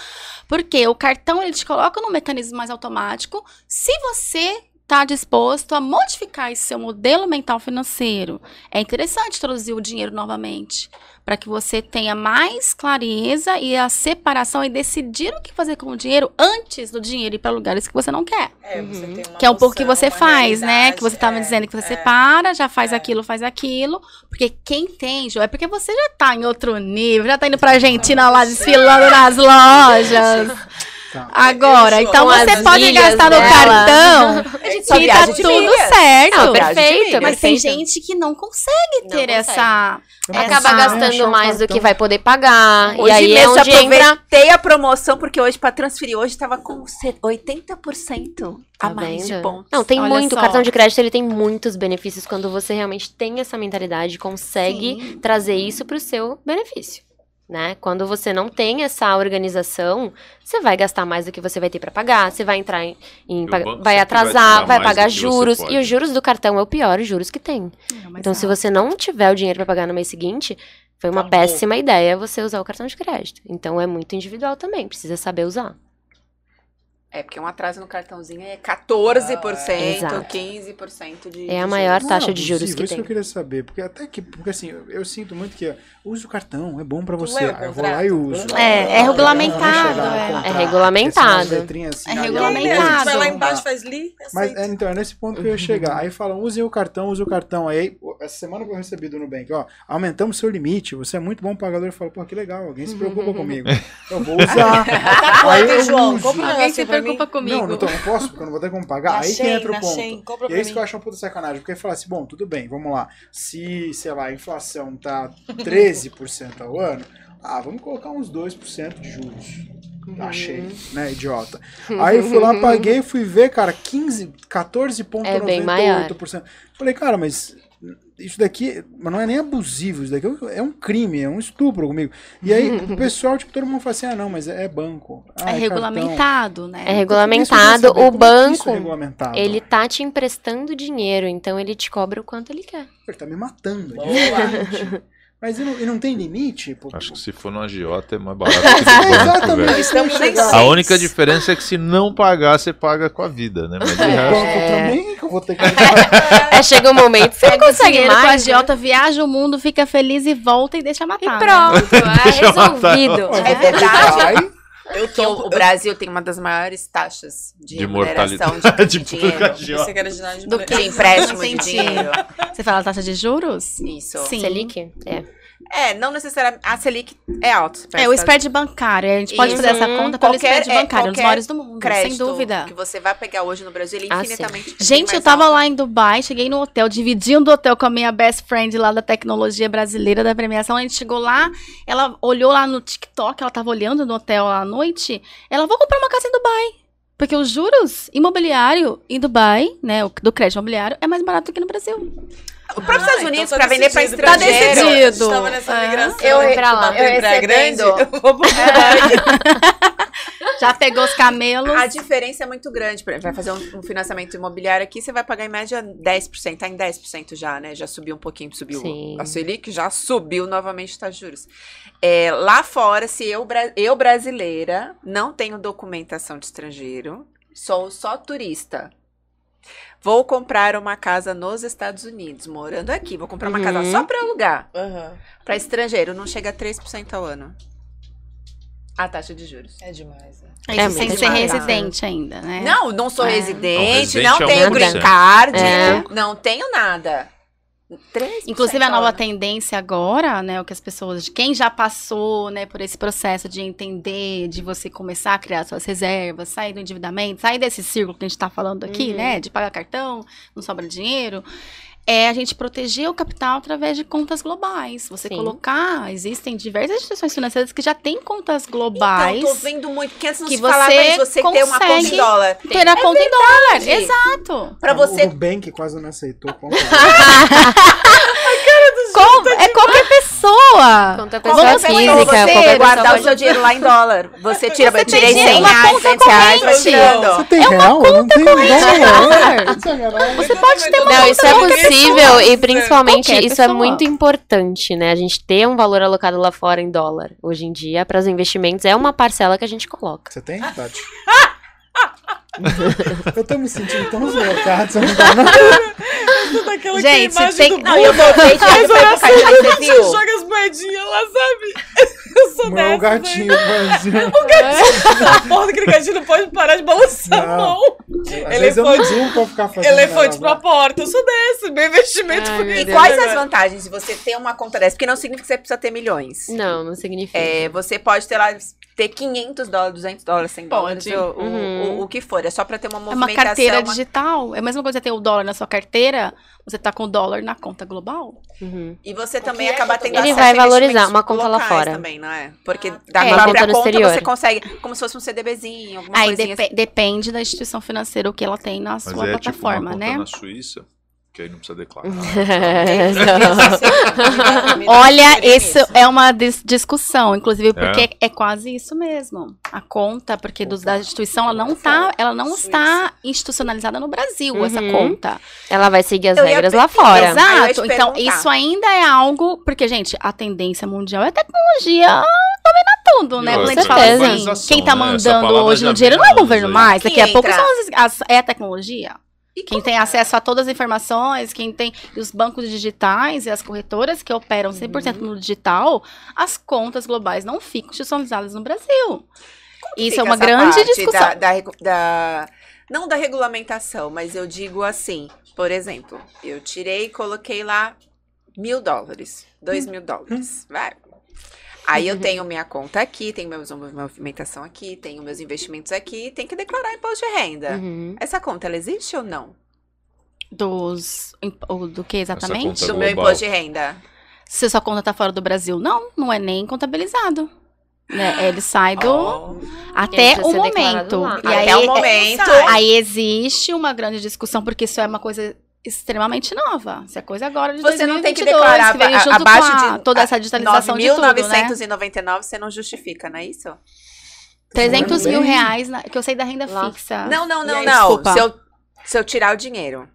[SPEAKER 3] Porque o cartão ele te coloca num mecanismo mais automático. Se você está disposto a modificar esse seu modelo mental financeiro. É interessante introduzir o dinheiro novamente, para que você tenha mais clareza e a separação e decidir o que fazer com o dinheiro antes do dinheiro ir para lugares que você não quer.
[SPEAKER 7] É, você tem uma
[SPEAKER 3] Que é um pouco que
[SPEAKER 7] noção,
[SPEAKER 3] você faz, né? Que você estava
[SPEAKER 7] é,
[SPEAKER 3] dizendo que você
[SPEAKER 7] é.
[SPEAKER 3] separa, já faz
[SPEAKER 7] é.
[SPEAKER 3] aquilo, faz aquilo. Porque quem tem, Jo, é porque você já tá em outro nível, já tá indo pra Argentina lá desfilando nas lojas.
[SPEAKER 1] Tá.
[SPEAKER 3] Agora, então você pode gastar no
[SPEAKER 4] dela.
[SPEAKER 3] cartão
[SPEAKER 5] A gente só
[SPEAKER 3] e tá
[SPEAKER 5] de
[SPEAKER 3] tudo
[SPEAKER 5] milhas.
[SPEAKER 3] certo.
[SPEAKER 4] Não,
[SPEAKER 5] de
[SPEAKER 4] perfeito.
[SPEAKER 3] Mas tem gente que não consegue
[SPEAKER 4] Não
[SPEAKER 3] ter
[SPEAKER 4] consegue.
[SPEAKER 3] essa.
[SPEAKER 1] Eu não
[SPEAKER 3] Acaba
[SPEAKER 4] gastando
[SPEAKER 1] o
[SPEAKER 4] mais do que vai poder pagar.
[SPEAKER 5] Hoje
[SPEAKER 4] e aí é
[SPEAKER 5] mesmo
[SPEAKER 4] onde entra.
[SPEAKER 5] aproveitei a promoção, porque hoje, pra transferir hoje, tava com se- 80% a
[SPEAKER 4] Tá
[SPEAKER 5] mais de
[SPEAKER 4] vendo?
[SPEAKER 5] pontos.
[SPEAKER 4] Não, tem
[SPEAKER 3] Olha
[SPEAKER 4] muito. O
[SPEAKER 3] só.
[SPEAKER 4] cartão de crédito ele tem muitos benefícios quando você realmente tem essa mentalidade, consegue
[SPEAKER 3] Sim.
[SPEAKER 4] trazer isso pro seu benefício. Né? Quando você não tem essa organização, você vai gastar mais do que você vai ter para pagar, você vai entrar em, em vai
[SPEAKER 6] vai
[SPEAKER 4] atrasar, vai
[SPEAKER 6] mais
[SPEAKER 4] pagar juros e os juros do cartão é o pior juros que tem. Então, se você não tiver o dinheiro para pagar no mês seguinte, foi uma
[SPEAKER 7] Acabou.
[SPEAKER 4] péssima ideia você usar o cartão de crédito. Então, é muito individual também, precisa saber usar.
[SPEAKER 5] É, porque um atraso no cartãozinho é 14%,
[SPEAKER 4] Exato.
[SPEAKER 5] 15% de.
[SPEAKER 4] É a maior
[SPEAKER 5] juros.
[SPEAKER 4] taxa
[SPEAKER 1] Não é
[SPEAKER 4] de juros
[SPEAKER 1] abusivo,
[SPEAKER 4] que
[SPEAKER 1] isso
[SPEAKER 4] tem.
[SPEAKER 1] eu queria saber, porque até que, porque assim, eu, eu sinto muito que use o cartão, é bom pra
[SPEAKER 7] Tu
[SPEAKER 1] você. Aí eu vou lá e uso.
[SPEAKER 3] É, é
[SPEAKER 1] Não,
[SPEAKER 3] regulamentado,
[SPEAKER 1] não
[SPEAKER 3] é.
[SPEAKER 4] É regulamentado.
[SPEAKER 1] assim,
[SPEAKER 3] É regulamentado.
[SPEAKER 7] vai lá embaixo, faz li,
[SPEAKER 1] Mas é, então, é nesse ponto que eu ia chegar. Aí falam, use o cartão, use o cartão. Aí, essa semana que eu recebi do Nubank, ó, aumentamos seu limite, você é muito bom pagador. Eu falo, pô, que legal, alguém se preocupa comigo. Eu vou usar.
[SPEAKER 7] Tá
[SPEAKER 1] aí eu uso.
[SPEAKER 7] Um
[SPEAKER 3] Alguém se preocupa comigo.
[SPEAKER 1] Não, não, tô, não posso, porque eu não vou ter como pagar.
[SPEAKER 7] Na
[SPEAKER 1] aí que entra o ponto.
[SPEAKER 7] Compra
[SPEAKER 1] E é isso
[SPEAKER 7] mim.
[SPEAKER 1] que eu acho uma puta sacanagem. Porque fala assim, bom, tudo bem, vamos lá. Se, sei lá, a inflação tá 13% ao ano, ah, vamos colocar uns 2% de juros. Achei, né, idiota. Aí eu fui lá, paguei, fui ver, cara, 15, 14,98%.
[SPEAKER 4] É bem maior.
[SPEAKER 1] Falei, cara, mas isso daqui, mas não é nem abusivo, isso daqui é um crime, é um estupro comigo. E aí o pessoal, tipo, todo mundo fala assim, ah, não, mas é banco. Ah,
[SPEAKER 3] É
[SPEAKER 1] cartão.
[SPEAKER 3] regulamentado, né?
[SPEAKER 4] É regulamentado.
[SPEAKER 1] saber,
[SPEAKER 4] O
[SPEAKER 1] é
[SPEAKER 4] banco,
[SPEAKER 1] é regulamentado?
[SPEAKER 4] ele tá te emprestando dinheiro, então ele te cobra o quanto ele quer.
[SPEAKER 1] Ele tá me matando. É. Mas e não, e não tem limite? Pô,
[SPEAKER 6] Acho que se for no agiota é mais barato que
[SPEAKER 1] É,
[SPEAKER 6] no banco,
[SPEAKER 1] exatamente.
[SPEAKER 7] Estamos em.
[SPEAKER 6] A única diferença é que se não pagar, você paga com a vida, né? Mas resto,
[SPEAKER 1] banco
[SPEAKER 4] É.
[SPEAKER 1] também que eu vou ter que pagar.
[SPEAKER 4] É, chega um momento, você não consegue
[SPEAKER 3] dinheiro com a
[SPEAKER 4] mais. né?
[SPEAKER 3] agiota, viaja o mundo, fica feliz e volta e deixa
[SPEAKER 4] E
[SPEAKER 3] matar. né?
[SPEAKER 4] pronto, é
[SPEAKER 6] Deixa eu matar.
[SPEAKER 4] resolvido.
[SPEAKER 5] É verdade.
[SPEAKER 7] Eu
[SPEAKER 5] Que o,
[SPEAKER 7] tô.
[SPEAKER 5] o Brasil tem uma das maiores taxas de,
[SPEAKER 6] de
[SPEAKER 5] remuneração
[SPEAKER 6] mortalidade
[SPEAKER 5] de, de dinheiro.
[SPEAKER 7] Eu que
[SPEAKER 3] Do.
[SPEAKER 5] De empréstimo de dinheiro.
[SPEAKER 3] Você fala taxa de juros?
[SPEAKER 5] Isso.
[SPEAKER 3] Sim.
[SPEAKER 4] Selic? É.
[SPEAKER 5] É, não necessariamente. A Selic é alto.
[SPEAKER 3] É, o spread bancário. A gente pode
[SPEAKER 5] Isso.
[SPEAKER 3] fazer essa conta pelo
[SPEAKER 5] Qualquer-
[SPEAKER 3] spread
[SPEAKER 5] é,
[SPEAKER 3] bancário, um dos maiores do mundo,
[SPEAKER 5] crédito
[SPEAKER 3] sem dúvida.
[SPEAKER 5] que você vai pegar hoje no Brasil, ele é
[SPEAKER 4] Ah,
[SPEAKER 5] infinitamente bem
[SPEAKER 3] Gente, eu tava
[SPEAKER 5] alto.
[SPEAKER 3] lá em Dubai, cheguei no hotel, dividindo o hotel com a minha best friend lá da tecnologia brasileira da premiação. A gente chegou lá, ela olhou lá no TikTok, ela tava olhando no hotel lá à noite. Ela, vou comprar uma casa em Dubai. Porque os juros imobiliário em Dubai, né, do crédito imobiliário, é mais barato do que no Brasil.
[SPEAKER 5] O próprio Estados
[SPEAKER 7] então
[SPEAKER 5] Unidos,
[SPEAKER 7] tá
[SPEAKER 5] pra vender pra
[SPEAKER 7] decidido.
[SPEAKER 3] Tá
[SPEAKER 5] estrangeiro.
[SPEAKER 3] decidido.
[SPEAKER 7] A gente tava nessa
[SPEAKER 3] É.
[SPEAKER 7] migração.
[SPEAKER 5] Eu-
[SPEAKER 4] pra lá.
[SPEAKER 7] bater
[SPEAKER 5] eu
[SPEAKER 7] em Praia
[SPEAKER 5] recebendo.
[SPEAKER 7] Grande, eu vou pro
[SPEAKER 3] Já pegou os camelos.
[SPEAKER 5] A diferença é muito grande. Vai fazer um, um financiamento imobiliário aqui, você vai pagar em média 10%. Tá em 10% já, né? Já subiu um pouquinho, subiu
[SPEAKER 4] Sim.
[SPEAKER 5] a Selic, já subiu novamente tá juros. É, lá fora, se eu, eu brasileira não tenho documentação de estrangeiro, sou só turista. Vou comprar uma casa nos Estados Unidos, morando aqui. Vou comprar uma casa
[SPEAKER 4] Uhum.
[SPEAKER 5] só para alugar.
[SPEAKER 7] Aham.
[SPEAKER 5] Para estrangeiro, não chega a 3% ao ano. A taxa de juros.
[SPEAKER 7] É demais, né?
[SPEAKER 4] É
[SPEAKER 3] você sem ser residente ainda, né?
[SPEAKER 5] Não, não sou
[SPEAKER 3] É.
[SPEAKER 5] residente,
[SPEAKER 6] Não, residente
[SPEAKER 5] não
[SPEAKER 6] é
[SPEAKER 5] tenho
[SPEAKER 6] 1%.
[SPEAKER 5] green card,
[SPEAKER 4] É.
[SPEAKER 5] não tenho nada. 3%
[SPEAKER 3] Inclusive, a nova tendência agora, né, o que as pessoas, quem já passou, né, por esse processo de entender, de você começar a criar suas reservas, sair do endividamento, sair desse círculo que a gente tá falando aqui,
[SPEAKER 4] Uhum.
[SPEAKER 3] né, de pagar cartão, não sobra dinheiro, é a gente proteger o capital através de contas globais. Você
[SPEAKER 4] Sim.
[SPEAKER 3] colocar, existem diversas instituições financeiras que já têm contas globais.
[SPEAKER 5] Então, tô vendo muito, porque antes não
[SPEAKER 3] que
[SPEAKER 5] se falava
[SPEAKER 3] você
[SPEAKER 5] isso, você ter uma conta em dólar.
[SPEAKER 3] ter a conta em dólar.
[SPEAKER 5] verdade.
[SPEAKER 3] Exato.
[SPEAKER 5] Pra
[SPEAKER 1] O
[SPEAKER 5] você
[SPEAKER 1] Nubank quase não aceitou. comprar.
[SPEAKER 3] Com- é qualquer pessoa.
[SPEAKER 4] Conta pessoa
[SPEAKER 5] você,
[SPEAKER 4] física,
[SPEAKER 5] você guardar o
[SPEAKER 4] pode-
[SPEAKER 5] seu dinheiro lá em dólar. Você tira,
[SPEAKER 3] Você
[SPEAKER 5] tirei
[SPEAKER 3] tem
[SPEAKER 5] 100
[SPEAKER 3] uma
[SPEAKER 5] reais,
[SPEAKER 3] conta
[SPEAKER 5] 200 reais, vai tirando.
[SPEAKER 1] Você tem real? Não tem dólar. Sacanagem.
[SPEAKER 3] Você pode ter uma
[SPEAKER 4] Não, isso é possível
[SPEAKER 3] pessoa.
[SPEAKER 4] e principalmente isso é
[SPEAKER 3] pessoa.
[SPEAKER 4] muito importante, né? A gente ter um valor alocado lá fora em dólar. Hoje em dia, para os investimentos, é uma parcela que a gente coloca.
[SPEAKER 1] Você tem, Tati? Eu tô me sentindo tão deslocado, você não tá?
[SPEAKER 7] Toda aquela
[SPEAKER 3] Gente,
[SPEAKER 7] imagem
[SPEAKER 3] tem-
[SPEAKER 7] do
[SPEAKER 5] Não, eu voltei de
[SPEAKER 7] As orações,
[SPEAKER 5] você
[SPEAKER 7] você
[SPEAKER 5] viu?
[SPEAKER 7] joga as moedinhas lá, sabe? Eu sou
[SPEAKER 1] Não é
[SPEAKER 7] dessa,
[SPEAKER 1] o gatinho, mas...
[SPEAKER 7] velho. A porra daquele gatinho não pode parar de balançar a
[SPEAKER 1] Não.
[SPEAKER 7] mão.
[SPEAKER 1] Às eu
[SPEAKER 7] Elefante-
[SPEAKER 1] pra ficar fazendo
[SPEAKER 7] Elefante pra
[SPEAKER 1] nada.
[SPEAKER 7] porta. Eu sou dessa. Meu investimento
[SPEAKER 4] Ai, meu
[SPEAKER 5] E
[SPEAKER 4] Deus.
[SPEAKER 5] quais as vantagens de você ter uma conta dessa? Porque não significa que você precisa ter milhões.
[SPEAKER 4] Não, não significa.
[SPEAKER 5] É, você pode ter lá, ter 500 dólares, 200 dólares, 100 dólares,
[SPEAKER 3] Pode.
[SPEAKER 5] o, o-
[SPEAKER 4] Uhum.
[SPEAKER 5] o, o que for. É só pra ter uma
[SPEAKER 3] É uma
[SPEAKER 5] movimentação.
[SPEAKER 3] carteira
[SPEAKER 5] uma-
[SPEAKER 3] digital. É a mesma coisa que ter o dólar na sua carteira, você tá com o dólar na conta global.
[SPEAKER 4] Uhum.
[SPEAKER 5] E você
[SPEAKER 7] O
[SPEAKER 5] também
[SPEAKER 7] é
[SPEAKER 5] acaba
[SPEAKER 7] eu
[SPEAKER 5] tendo
[SPEAKER 4] Ele
[SPEAKER 5] acesso
[SPEAKER 4] vai valorizar uma conta lá fora.
[SPEAKER 5] também, não é? Porque da
[SPEAKER 3] É.
[SPEAKER 4] Uma
[SPEAKER 5] própria
[SPEAKER 4] conta
[SPEAKER 5] conta
[SPEAKER 4] exterior.
[SPEAKER 5] você consegue, como se fosse um CDBzinho, alguma
[SPEAKER 3] Aí
[SPEAKER 5] coisinha
[SPEAKER 3] depe- depende da instituição financeira o que ela tem na
[SPEAKER 6] Mas
[SPEAKER 3] sua
[SPEAKER 6] é tipo uma
[SPEAKER 3] plataforma,
[SPEAKER 6] conta
[SPEAKER 3] né?
[SPEAKER 6] na Suíça, que aí não precisa declarar.
[SPEAKER 5] assim.
[SPEAKER 3] Olha, isso é uma dis- discussão, inclusive, porque é. quase isso mesmo. A conta, porque dos, da instituição, ela não tá, ela não está institucionalizada no Brasil, essa
[SPEAKER 4] Uhum.
[SPEAKER 3] conta.
[SPEAKER 4] Ela vai seguir as
[SPEAKER 5] Eu
[SPEAKER 4] regras lá fora.
[SPEAKER 3] Exato. Então, isso ainda é algo, porque, gente, a tendência mundial é a tecnologia dominar tudo, né? Quando a gente fala assim, quem tá?
[SPEAKER 6] Essa
[SPEAKER 3] mandando hoje no dinheiro não é
[SPEAKER 6] anos
[SPEAKER 3] governo
[SPEAKER 6] aí.
[SPEAKER 3] mais,
[SPEAKER 5] Que
[SPEAKER 3] daqui a pouco as, as- é a tecnologia.
[SPEAKER 5] E
[SPEAKER 3] Quem tem acesso a todas as informações, quem tem os bancos digitais e as corretoras que operam 100% no digital, as contas globais não ficam institucionalizadas no Brasil. Isso é uma grande discussão.
[SPEAKER 5] Da, da da- não da regulamentação, mas eu digo assim, por exemplo, eu tirei e coloquei lá mil dólares, dois mil dólares, vai. Aí eu tenho minha conta aqui, tenho meus minha movimentação aqui, tenho meus investimentos aqui, tem que declarar imposto de renda.
[SPEAKER 4] Uhum.
[SPEAKER 5] Essa conta, ela existe ou não?
[SPEAKER 3] Dos. Do que exatamente?
[SPEAKER 6] conta
[SPEAKER 5] Do meu imposto de renda.
[SPEAKER 3] Se sua conta tá fora do Brasil, não, não é nem contabilizado. Né? Ele sai do.
[SPEAKER 5] Oh.
[SPEAKER 3] Até o momento. E
[SPEAKER 5] Até
[SPEAKER 3] aí,
[SPEAKER 5] o
[SPEAKER 3] é-
[SPEAKER 5] momento.
[SPEAKER 3] Aí existe uma grande discussão, porque isso é uma coisa extremamente nova. Isso é coisa agora de
[SPEAKER 5] Você não tem que
[SPEAKER 3] 2022,
[SPEAKER 5] declarar
[SPEAKER 3] que veio
[SPEAKER 5] a-
[SPEAKER 3] junto
[SPEAKER 5] abaixo
[SPEAKER 3] com a-
[SPEAKER 5] de
[SPEAKER 3] toda essa digitalização de tudo, né?
[SPEAKER 5] 9.999 você não justifica, não é isso?
[SPEAKER 3] 300 mil reais, na- que eu sei da renda
[SPEAKER 4] Lá.
[SPEAKER 3] fixa.
[SPEAKER 5] Não, não, não,
[SPEAKER 3] aí,
[SPEAKER 5] não.
[SPEAKER 3] desculpa.
[SPEAKER 5] Se eu, se eu tirar o dinheiro,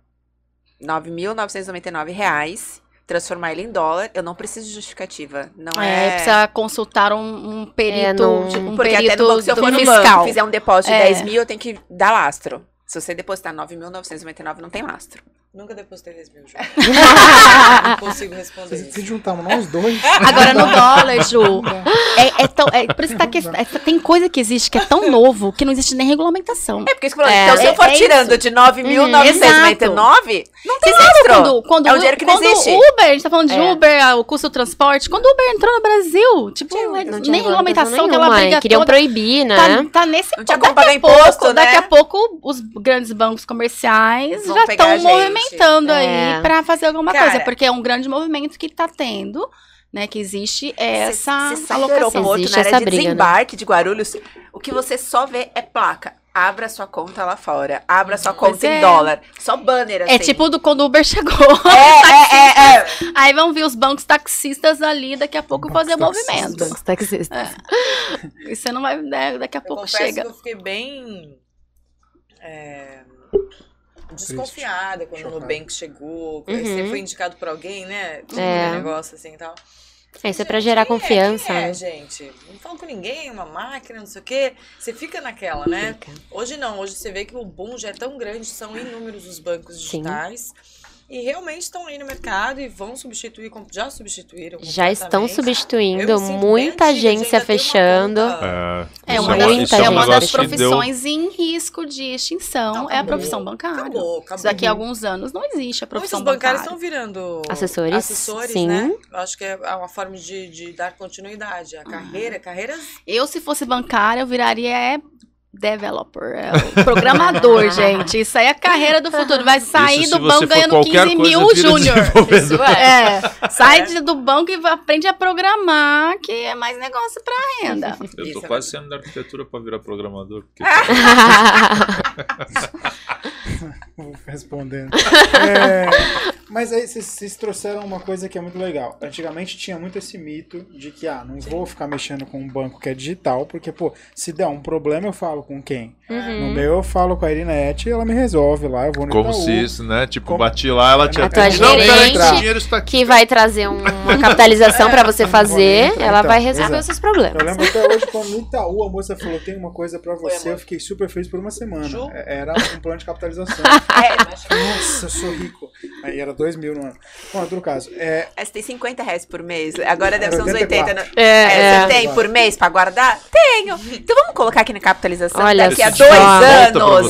[SPEAKER 5] 9.999 reais, transformar ele em dólar, eu não preciso de justificativa. Não
[SPEAKER 3] É,
[SPEAKER 5] é.
[SPEAKER 3] precisa consultar um, um perito,
[SPEAKER 4] É, não-
[SPEAKER 3] um
[SPEAKER 5] Porque
[SPEAKER 3] perito
[SPEAKER 5] até no banco, se eu for no
[SPEAKER 3] fiscal.
[SPEAKER 5] banco fizer um depósito de
[SPEAKER 3] É.
[SPEAKER 5] 10 mil, eu tenho que dar lastro. Se você depositar 9.999, não tem lastro.
[SPEAKER 7] Nunca depositei 10 mil, Ju. Não consigo responder
[SPEAKER 1] Se, juntamos nós dois.
[SPEAKER 3] Agora no dólar, Ju, é, é tão, é, por isso que tá que, é- tem coisa que existe que é tão novo que não existe nem regulamentação.
[SPEAKER 5] É porque isso que eu falei,
[SPEAKER 4] É,
[SPEAKER 5] então, se eu for
[SPEAKER 3] é
[SPEAKER 5] tirando
[SPEAKER 3] isso.
[SPEAKER 5] de 9.999, não tem lastro.
[SPEAKER 3] Quando, quando,
[SPEAKER 5] É um dinheiro que não
[SPEAKER 3] quando
[SPEAKER 5] existe.
[SPEAKER 3] o Uber, a gente tá falando de
[SPEAKER 4] É.
[SPEAKER 3] Uber, ah, o custo do transporte, quando o Uber entrou no Brasil, tipo,
[SPEAKER 4] Não tinha
[SPEAKER 3] nem regulamentação, aquela briga
[SPEAKER 4] Queriam
[SPEAKER 3] toda,
[SPEAKER 4] proibir, né?
[SPEAKER 3] tá, tá nesse
[SPEAKER 5] Não tinha
[SPEAKER 3] ponto.
[SPEAKER 5] como pagar
[SPEAKER 3] Daqui a pouco,
[SPEAKER 5] imposto,
[SPEAKER 3] daqui
[SPEAKER 5] né?
[SPEAKER 3] a pouco os grandes bancos comerciais
[SPEAKER 5] Vão
[SPEAKER 3] já estão
[SPEAKER 5] gente.
[SPEAKER 3] Movimentando
[SPEAKER 4] É.
[SPEAKER 3] aí pra fazer alguma
[SPEAKER 5] Cara.
[SPEAKER 3] coisa, porque é um grande movimento que tá tendo, né, que existe essa alocação.
[SPEAKER 5] aeroporto,
[SPEAKER 4] Existe
[SPEAKER 5] na área
[SPEAKER 4] essa
[SPEAKER 5] de
[SPEAKER 4] briga, né?
[SPEAKER 5] desembarque de Guarulhos, o que você só vê é placa. Abra sua conta lá fora. Abra sua
[SPEAKER 3] Pois
[SPEAKER 5] conta
[SPEAKER 3] é.
[SPEAKER 5] em dólar. Só banner assim.
[SPEAKER 3] É tipo do quando o Uber chegou.
[SPEAKER 5] É, é, é, é.
[SPEAKER 3] Aí vão vir os bancos taxistas ali, daqui a pouco fazer o
[SPEAKER 1] Bancos
[SPEAKER 3] movimento.
[SPEAKER 4] Os taxistas.
[SPEAKER 3] E você não vai, né, daqui a
[SPEAKER 7] Eu
[SPEAKER 3] pouco chega.
[SPEAKER 7] que eu fiquei bem é, desconfiada quando o Nubank chegou.
[SPEAKER 4] Uhum.
[SPEAKER 7] Você foi indicado por alguém, né? Tinha
[SPEAKER 4] É.
[SPEAKER 7] negócio assim e tal.
[SPEAKER 4] É, isso é pra gerar
[SPEAKER 7] Quem é?
[SPEAKER 4] confiança.
[SPEAKER 7] Quem é,
[SPEAKER 4] né?
[SPEAKER 7] gente? Não falo com ninguém, uma máquina, não sei o quê. Você fica naquela, né? Hoje não, hoje você vê que o boom já é tão grande, são inúmeros os bancos
[SPEAKER 4] Sim.
[SPEAKER 7] E realmente estão aí no mercado e vão substituir, com- já substituíram.
[SPEAKER 4] Já estão substituindo, muita agência
[SPEAKER 7] uma
[SPEAKER 4] fechando.
[SPEAKER 7] conta-
[SPEAKER 6] É,
[SPEAKER 3] É
[SPEAKER 6] isso
[SPEAKER 3] uma,
[SPEAKER 6] um-
[SPEAKER 3] das, é
[SPEAKER 6] um
[SPEAKER 3] uma das
[SPEAKER 6] que deu-
[SPEAKER 3] profissões em risco de extinção,
[SPEAKER 7] Não,
[SPEAKER 3] é a
[SPEAKER 7] acabou.
[SPEAKER 3] profissão bancária.
[SPEAKER 7] Acabou, acabou.
[SPEAKER 3] Isso daqui a alguns anos não existe a profissão
[SPEAKER 7] Muitos bancários
[SPEAKER 3] bancária.
[SPEAKER 7] estão virando
[SPEAKER 4] Assessores,
[SPEAKER 7] assessores
[SPEAKER 4] sim.
[SPEAKER 7] né? Eu acho que é uma forma de, de dar continuidade. A carreira, carreiras
[SPEAKER 3] Eu, se fosse bancária, eu viraria é, developer, é o programador, gente. Isso aí é a carreira do futuro. Vai sair
[SPEAKER 6] Isso
[SPEAKER 3] do banco ganhando
[SPEAKER 6] qualquer
[SPEAKER 3] 15
[SPEAKER 6] coisa,
[SPEAKER 3] mil júnior.
[SPEAKER 6] desenvolvedor.
[SPEAKER 3] É, sai de- do banco e aprende a programar, que é mais negócio pra renda.
[SPEAKER 6] Eu
[SPEAKER 7] Isso
[SPEAKER 6] tô
[SPEAKER 7] é
[SPEAKER 6] quase saindo da arquitetura pra virar programador. Porque...
[SPEAKER 1] Vou respondendo. É, Mas aí vocês- vocês trouxeram uma coisa que é muito legal. Antigamente tinha muito esse mito de que, ah, não vou ficar mexendo com um banco que é digital, porque, pô, se der um problema eu falo com quem?
[SPEAKER 4] Uhum.
[SPEAKER 1] No meu eu falo com a Irinete e ela me resolve lá, eu vou no
[SPEAKER 6] Como
[SPEAKER 1] Itaú.
[SPEAKER 6] se isso, né? Tipo,
[SPEAKER 1] Como-
[SPEAKER 6] bati lá, ela tinha
[SPEAKER 1] A tua
[SPEAKER 6] Não, peraí, dinheiro está aqui.
[SPEAKER 4] Que vai trazer um- uma capitalização pra você fazer,
[SPEAKER 1] Então,
[SPEAKER 4] ela vai
[SPEAKER 1] pois
[SPEAKER 4] resolver
[SPEAKER 1] é.
[SPEAKER 4] os seus
[SPEAKER 1] Eu
[SPEAKER 4] problemas.
[SPEAKER 1] lembro até hoje quando no Itaú a moça falou: tem uma coisa pra
[SPEAKER 7] Foi,
[SPEAKER 1] você, eu fiquei super feliz por uma semana.
[SPEAKER 7] Ju?
[SPEAKER 1] É- Era um plano de capitalização.
[SPEAKER 5] É,
[SPEAKER 1] Nossa, eu sou rico. Aí era 2 mil no ano. Bom, todo caso, é,
[SPEAKER 5] Mas tem 50 reais por mês. Agora deve ser uns 80.
[SPEAKER 1] 84.
[SPEAKER 5] Né?
[SPEAKER 4] É,
[SPEAKER 5] É,
[SPEAKER 4] é.
[SPEAKER 5] Você tem por mês pra guardar? Tenho. Então vamos colocar aqui na capitalização.
[SPEAKER 4] Olha
[SPEAKER 5] Daqui a dois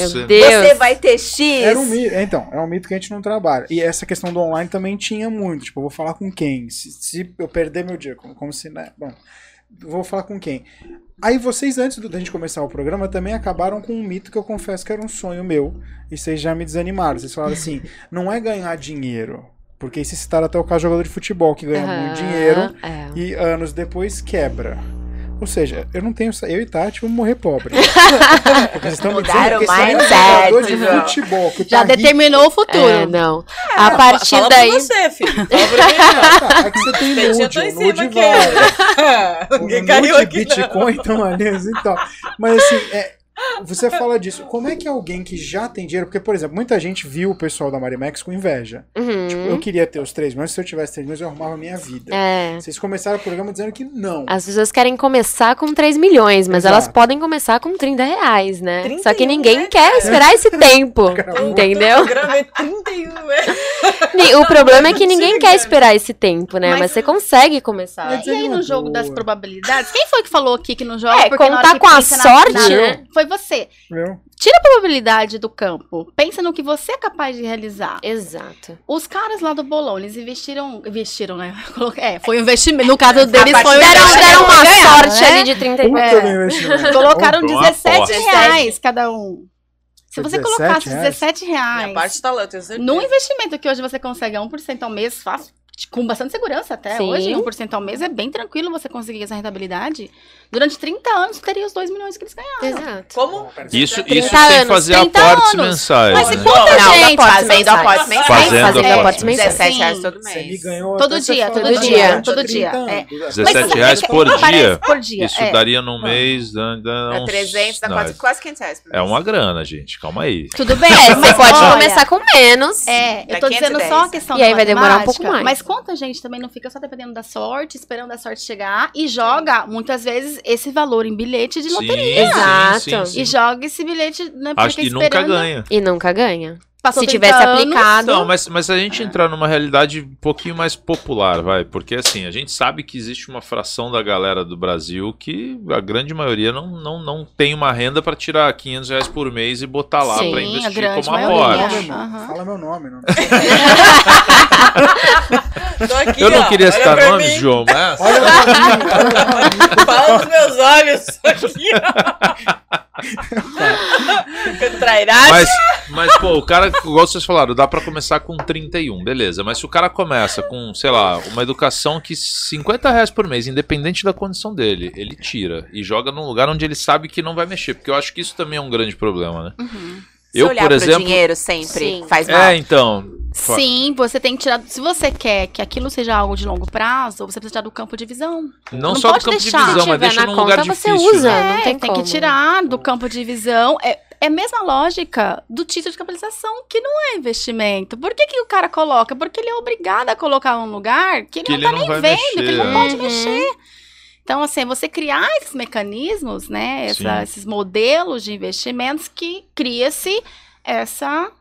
[SPEAKER 5] anos,
[SPEAKER 6] você.
[SPEAKER 5] Você vai ter X.
[SPEAKER 1] Era um mito, então, é um mito que a gente não trabalha. E essa questão do online também tinha muito. Tipo, eu vou falar com quem? Se, se eu perder meu dia, como, como se, né? Bom, vou falar com quem? Aí vocês, antes do- da gente começar o programa, também acabaram com um mito que eu confesso que era um sonho meu. E vocês já me desanimaram. Vocês falaram assim, não é ganhar dinheiro. Porque vocês citaram até o caso jogador de futebol, que ganha
[SPEAKER 4] Aham,
[SPEAKER 1] muito dinheiro
[SPEAKER 4] é.
[SPEAKER 1] e anos depois quebra. Ou seja, eu não tenho. Eu e Tati vamos morrer pobre. Porque vocês estão me dizendo que
[SPEAKER 5] o
[SPEAKER 1] esse é um jogador de futebol que
[SPEAKER 3] Já
[SPEAKER 1] tá rico,
[SPEAKER 3] determinou o futuro.
[SPEAKER 4] É, não. A
[SPEAKER 7] Fa-
[SPEAKER 4] partir
[SPEAKER 7] fala
[SPEAKER 4] daí.
[SPEAKER 7] você, filho. Fala por mim, não.
[SPEAKER 1] Tá, aqui você tem nude, o nude.
[SPEAKER 7] Ninguém caiu
[SPEAKER 1] nude,
[SPEAKER 7] aqui, não.
[SPEAKER 1] Bitcoin estão ali e tal. Mas assim, é, você fala disso. Como é que alguém que já tem dinheiro... Porque, por exemplo, muita gente viu o pessoal da Marimax com inveja.
[SPEAKER 4] Uhum.
[SPEAKER 1] Tipo, eu queria ter os 3 milhões, se eu tivesse 3 milhões eu arrumava a minha vida.
[SPEAKER 4] É.
[SPEAKER 1] Vocês começaram o programa dizendo que não.
[SPEAKER 4] As pessoas querem começar com 3 milhões, mas
[SPEAKER 1] Exato.
[SPEAKER 4] elas podem começar com 30 reais, né?
[SPEAKER 7] 31,
[SPEAKER 4] Só que ninguém
[SPEAKER 7] né,
[SPEAKER 4] quer esperar esse tempo,
[SPEAKER 1] Caramba.
[SPEAKER 4] entendeu?
[SPEAKER 7] O programa é 31, é.
[SPEAKER 4] O problema é que ninguém
[SPEAKER 7] Sim,
[SPEAKER 4] quer esperar esse tempo, né?
[SPEAKER 3] Mas-
[SPEAKER 4] Mas, você consegue começar.
[SPEAKER 1] Mas
[SPEAKER 3] E aí,
[SPEAKER 1] é
[SPEAKER 3] no jogo
[SPEAKER 1] boa.
[SPEAKER 3] das probabilidades, quem foi que falou aqui que não joga
[SPEAKER 4] É,
[SPEAKER 3] porque na hora
[SPEAKER 4] contar
[SPEAKER 3] que
[SPEAKER 4] com a sorte,
[SPEAKER 1] né?
[SPEAKER 3] Foi você.
[SPEAKER 1] Viu?
[SPEAKER 3] Tira a probabilidade do campo. Pensa no que você é capaz de realizar.
[SPEAKER 4] Exato.
[SPEAKER 3] Os caras lá do bolão, eles investiram. Investiram, né? É, foi um investimento. No caso deles, foi um
[SPEAKER 4] Deram,
[SPEAKER 5] Deram-
[SPEAKER 4] uma
[SPEAKER 3] ganhar,
[SPEAKER 4] sorte
[SPEAKER 3] né?
[SPEAKER 4] ali de 30
[SPEAKER 1] Puta
[SPEAKER 3] É. Colocaram
[SPEAKER 6] Comprou uma
[SPEAKER 3] 17
[SPEAKER 6] aposta.
[SPEAKER 3] reais cada um. Se você
[SPEAKER 1] 17
[SPEAKER 3] colocasse
[SPEAKER 1] reais?
[SPEAKER 3] 17
[SPEAKER 7] Minha
[SPEAKER 3] reais
[SPEAKER 7] parte tá lá, eu tenho certeza.
[SPEAKER 3] no investimento que hoje você consegue a 1% ao mês, fácil, com bastante segurança até.
[SPEAKER 4] Sim.
[SPEAKER 3] Hoje, 1% ao mês é bem tranquilo você conseguir essa rentabilidade. Durante 30 anos, teria os 2 milhões que eles ganharam.
[SPEAKER 4] Exato.
[SPEAKER 7] Como?
[SPEAKER 6] Isso,
[SPEAKER 3] 30
[SPEAKER 6] isso sem
[SPEAKER 4] anos,
[SPEAKER 6] fazer
[SPEAKER 3] 30
[SPEAKER 6] aportes
[SPEAKER 3] anos.
[SPEAKER 6] mensais.
[SPEAKER 3] Mas
[SPEAKER 6] né?
[SPEAKER 3] e quanta
[SPEAKER 5] Não,
[SPEAKER 3] gente?
[SPEAKER 5] fazendo aportes mensais.
[SPEAKER 6] Fazendo
[SPEAKER 4] Fazendo
[SPEAKER 6] aportes
[SPEAKER 4] aportes mensais.
[SPEAKER 5] 17 reais todo
[SPEAKER 1] Você me
[SPEAKER 5] mês.
[SPEAKER 1] ganhou
[SPEAKER 3] Todo dia,
[SPEAKER 4] todo dia,
[SPEAKER 3] todo
[SPEAKER 1] 30
[SPEAKER 3] dia, é.
[SPEAKER 6] 17
[SPEAKER 3] Mas
[SPEAKER 6] reais
[SPEAKER 3] é-
[SPEAKER 6] por dia.
[SPEAKER 3] Por dia.
[SPEAKER 6] Isso
[SPEAKER 3] é.
[SPEAKER 6] daria num mês. Dá, uns-
[SPEAKER 5] 300, dá quase, quase 500 reais por
[SPEAKER 6] É uma grana, gente. Calma aí.
[SPEAKER 3] Tudo bem,
[SPEAKER 4] É,
[SPEAKER 3] mas
[SPEAKER 4] você pode começar com menos.
[SPEAKER 3] É, eu tô dizendo
[SPEAKER 5] 510,
[SPEAKER 3] só a
[SPEAKER 5] né?
[SPEAKER 3] questão
[SPEAKER 4] E
[SPEAKER 3] da
[SPEAKER 4] aí vai demorar um pouco mais.
[SPEAKER 3] Quanta gente também não fica só dependendo da sorte, esperando a sorte chegar e joga, muitas vezes, esse valor em bilhete de loteria.
[SPEAKER 4] Exato.
[SPEAKER 6] Sim, sim, sim.
[SPEAKER 3] E joga esse bilhete, né,
[SPEAKER 6] Acho que nunca ganha.
[SPEAKER 4] E nunca ganha.
[SPEAKER 3] Passou
[SPEAKER 4] Se
[SPEAKER 3] 30
[SPEAKER 4] tivesse
[SPEAKER 3] anos,
[SPEAKER 4] aplicado.
[SPEAKER 6] Não, mas, mas a gente entrar numa realidade um pouquinho mais popular, vai. Porque assim, a gente sabe que existe uma fração da galera do Brasil que a grande maioria não, não, não tem uma renda para tirar 500 reais por mês e botar lá
[SPEAKER 3] Sim,
[SPEAKER 6] para
[SPEAKER 3] a
[SPEAKER 6] investir como aporte.
[SPEAKER 1] Fala meu nome,
[SPEAKER 3] Aham.
[SPEAKER 1] Fala meu nome. Não.
[SPEAKER 7] Aqui,
[SPEAKER 6] Eu não
[SPEAKER 7] ó,
[SPEAKER 6] queria citar nomes,
[SPEAKER 7] mim.
[SPEAKER 6] João, mas
[SPEAKER 1] Olha pra mim, olha mim.
[SPEAKER 7] Fala nos meus olhos. Aqui, ó. Trairagem.
[SPEAKER 6] Mas, mas, pô, o cara, igual vocês falaram, dá pra começar com 31, beleza. Mas se o cara começa com, sei lá, uma educação que 50 reais por mês, independente da condição dele, ele tira e joga num lugar onde ele sabe que não vai mexer. Porque eu acho que isso também é um grande problema, né?
[SPEAKER 3] Uhum.
[SPEAKER 5] Se
[SPEAKER 6] Eu,
[SPEAKER 5] olhar
[SPEAKER 6] por
[SPEAKER 5] pro
[SPEAKER 6] exemplo.
[SPEAKER 5] dinheiro sempre
[SPEAKER 4] Sim.
[SPEAKER 5] faz mal.
[SPEAKER 6] É, então.
[SPEAKER 3] Sim, você tem que tirar. Se você quer que aquilo seja algo de longo prazo, você precisa tirar do campo de visão.
[SPEAKER 6] Não,
[SPEAKER 3] não
[SPEAKER 6] só do
[SPEAKER 3] pode
[SPEAKER 6] campo
[SPEAKER 3] deixar.
[SPEAKER 6] de visão,
[SPEAKER 4] Se
[SPEAKER 6] mas deixa
[SPEAKER 4] na
[SPEAKER 6] num lugar
[SPEAKER 4] conta, você
[SPEAKER 6] difícil.
[SPEAKER 4] usa.
[SPEAKER 6] né?
[SPEAKER 4] não
[SPEAKER 3] é,
[SPEAKER 4] tem
[SPEAKER 3] que tirar do campo de visão. É, é a mesma lógica do título de capitalização, que não é investimento. Por que, que o cara coloca? Porque ele é obrigado a colocar num lugar que ele
[SPEAKER 6] Que
[SPEAKER 3] não
[SPEAKER 6] ele
[SPEAKER 3] tá
[SPEAKER 6] não
[SPEAKER 3] nem
[SPEAKER 6] vai
[SPEAKER 3] vendo,
[SPEAKER 6] mexer,
[SPEAKER 3] que ele não
[SPEAKER 6] é.
[SPEAKER 3] pode
[SPEAKER 4] Uhum.
[SPEAKER 3] mexer. Então, assim, você criar esses mecanismos, né? essa- esses modelos de investimentos que cria-se essa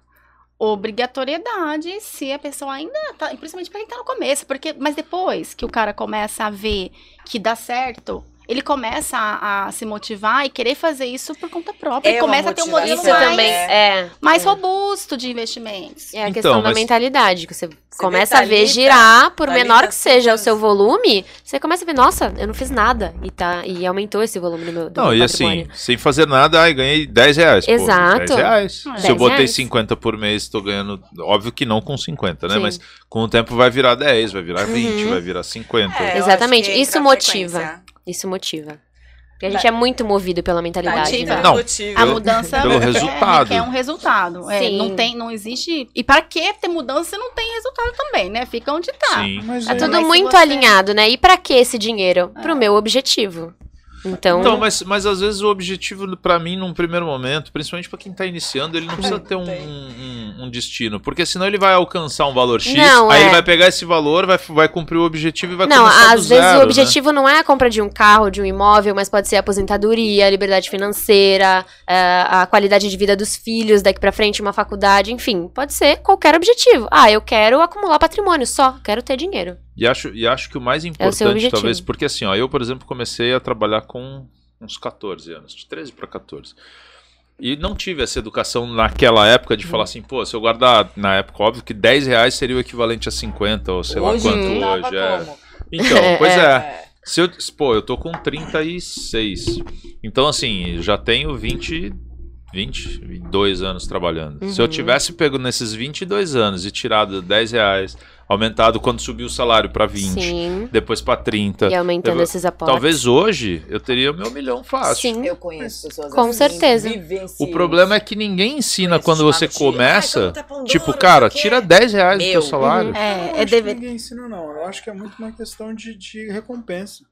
[SPEAKER 3] obrigatoriedade se a pessoa ainda tá, principalmente para quem tá no começo, porque mas depois que o cara começa a ver que dá certo, ele começa a, a se motivar e querer fazer isso por conta própria,
[SPEAKER 7] É
[SPEAKER 3] e começa a ter um modelo mais,
[SPEAKER 4] também é.
[SPEAKER 3] mais
[SPEAKER 4] é.
[SPEAKER 3] robusto de investimentos.
[SPEAKER 4] É a
[SPEAKER 6] Então,
[SPEAKER 4] questão da mentalidade, que você, começa
[SPEAKER 7] vê
[SPEAKER 4] a ver girar, por menor que seja o seu volume, você começa a ver, nossa, eu não fiz nada. E, tá, e aumentou esse volume do meu, do
[SPEAKER 6] Não,
[SPEAKER 4] meu
[SPEAKER 6] e assim, sem fazer nada, ai, ganhei 10 reais. Pô,
[SPEAKER 4] Exato.
[SPEAKER 6] 10 reais.
[SPEAKER 3] É.
[SPEAKER 6] Se eu
[SPEAKER 4] 10
[SPEAKER 6] botei
[SPEAKER 4] reais.
[SPEAKER 6] 50 por mês, tô ganhando. Óbvio que não com 50, né?
[SPEAKER 4] Sim.
[SPEAKER 6] Mas com o tempo vai virar 10, vai virar 20,
[SPEAKER 4] Uhum.
[SPEAKER 6] vai virar 50.
[SPEAKER 5] É,
[SPEAKER 4] Exatamente, isso motiva. Isso motiva. Porque a gente é muito movido pela mentalidade,
[SPEAKER 3] Ativa.
[SPEAKER 4] né?
[SPEAKER 6] Não,
[SPEAKER 7] Motivo.
[SPEAKER 3] A mudança
[SPEAKER 6] pelo
[SPEAKER 3] é-
[SPEAKER 6] resultado.
[SPEAKER 3] requer um resultado. É,
[SPEAKER 4] Sim.
[SPEAKER 3] não tem, não existe. E para que ter mudança se não tem resultado também, né? Fica onde tá.
[SPEAKER 6] Sim.
[SPEAKER 1] Mas
[SPEAKER 4] Tá
[SPEAKER 1] aí-
[SPEAKER 4] tudo muito
[SPEAKER 3] você-
[SPEAKER 4] alinhado, né? E pra que esse dinheiro? Pro
[SPEAKER 3] É.
[SPEAKER 4] meu objetivo. Então,
[SPEAKER 6] Então, mas, mas às vezes o objetivo, pra mim, num primeiro momento, principalmente pra quem tá iniciando, ele não precisa ter um,
[SPEAKER 7] tem.
[SPEAKER 6] um, um destino. Porque senão ele vai alcançar um valor X,
[SPEAKER 4] Não,
[SPEAKER 6] aí
[SPEAKER 4] é.
[SPEAKER 6] ele vai pegar esse valor, vai, vai cumprir o objetivo e vai
[SPEAKER 4] não,
[SPEAKER 6] começar do
[SPEAKER 4] às vezes
[SPEAKER 6] zero,
[SPEAKER 4] o
[SPEAKER 6] né?
[SPEAKER 4] objetivo não é a compra de um carro, de um imóvel, mas pode ser a aposentadoria, a liberdade financeira, é, a qualidade de vida dos filhos daqui pra frente, uma faculdade, enfim, pode ser qualquer objetivo. Ah, eu quero acumular patrimônio só, quero ter dinheiro.
[SPEAKER 6] E acho, e acho que o mais importante,
[SPEAKER 4] objetivo.
[SPEAKER 6] talvez, porque assim, ó, eu, por exemplo, comecei a trabalhar com uns 14 anos, de 13 para 14. E não tive essa educação naquela época de falar assim, pô, se eu guardar, na época, óbvio que 10 reais seria o equivalente a 50, ou sei
[SPEAKER 7] hoje
[SPEAKER 6] lá quanto
[SPEAKER 7] não
[SPEAKER 6] hoje. É.
[SPEAKER 7] como.
[SPEAKER 6] Então, pois é.
[SPEAKER 7] É.
[SPEAKER 6] Se eu, pô, eu tô com 36. Então, assim, já tenho 20, 22 anos trabalhando. Se eu
[SPEAKER 4] Uhum.
[SPEAKER 6] tivesse pego nesses 22 anos e tirado 10 reais, aumentado quando subiu o salário pra 20,
[SPEAKER 4] Sim.
[SPEAKER 6] depois pra 30,
[SPEAKER 4] E aumentando
[SPEAKER 6] eu-
[SPEAKER 4] esses aportes.
[SPEAKER 6] talvez hoje eu teria o meu milhão fácil.
[SPEAKER 4] Sim.
[SPEAKER 7] Eu conheço pessoas
[SPEAKER 4] Com
[SPEAKER 7] assim,
[SPEAKER 4] certeza.
[SPEAKER 6] O problema é que ninguém ensina quando você
[SPEAKER 7] Chamava de, "Ai,
[SPEAKER 6] começa.
[SPEAKER 7] tá
[SPEAKER 6] Tipo, cara,
[SPEAKER 7] sei o quê."
[SPEAKER 6] tira 10 reais do
[SPEAKER 7] Meu.
[SPEAKER 6] teu salário.
[SPEAKER 1] Eu
[SPEAKER 3] É,
[SPEAKER 1] não
[SPEAKER 3] é dever.
[SPEAKER 1] ninguém ensina, não. Eu acho que é muito uma questão de, de recompensa.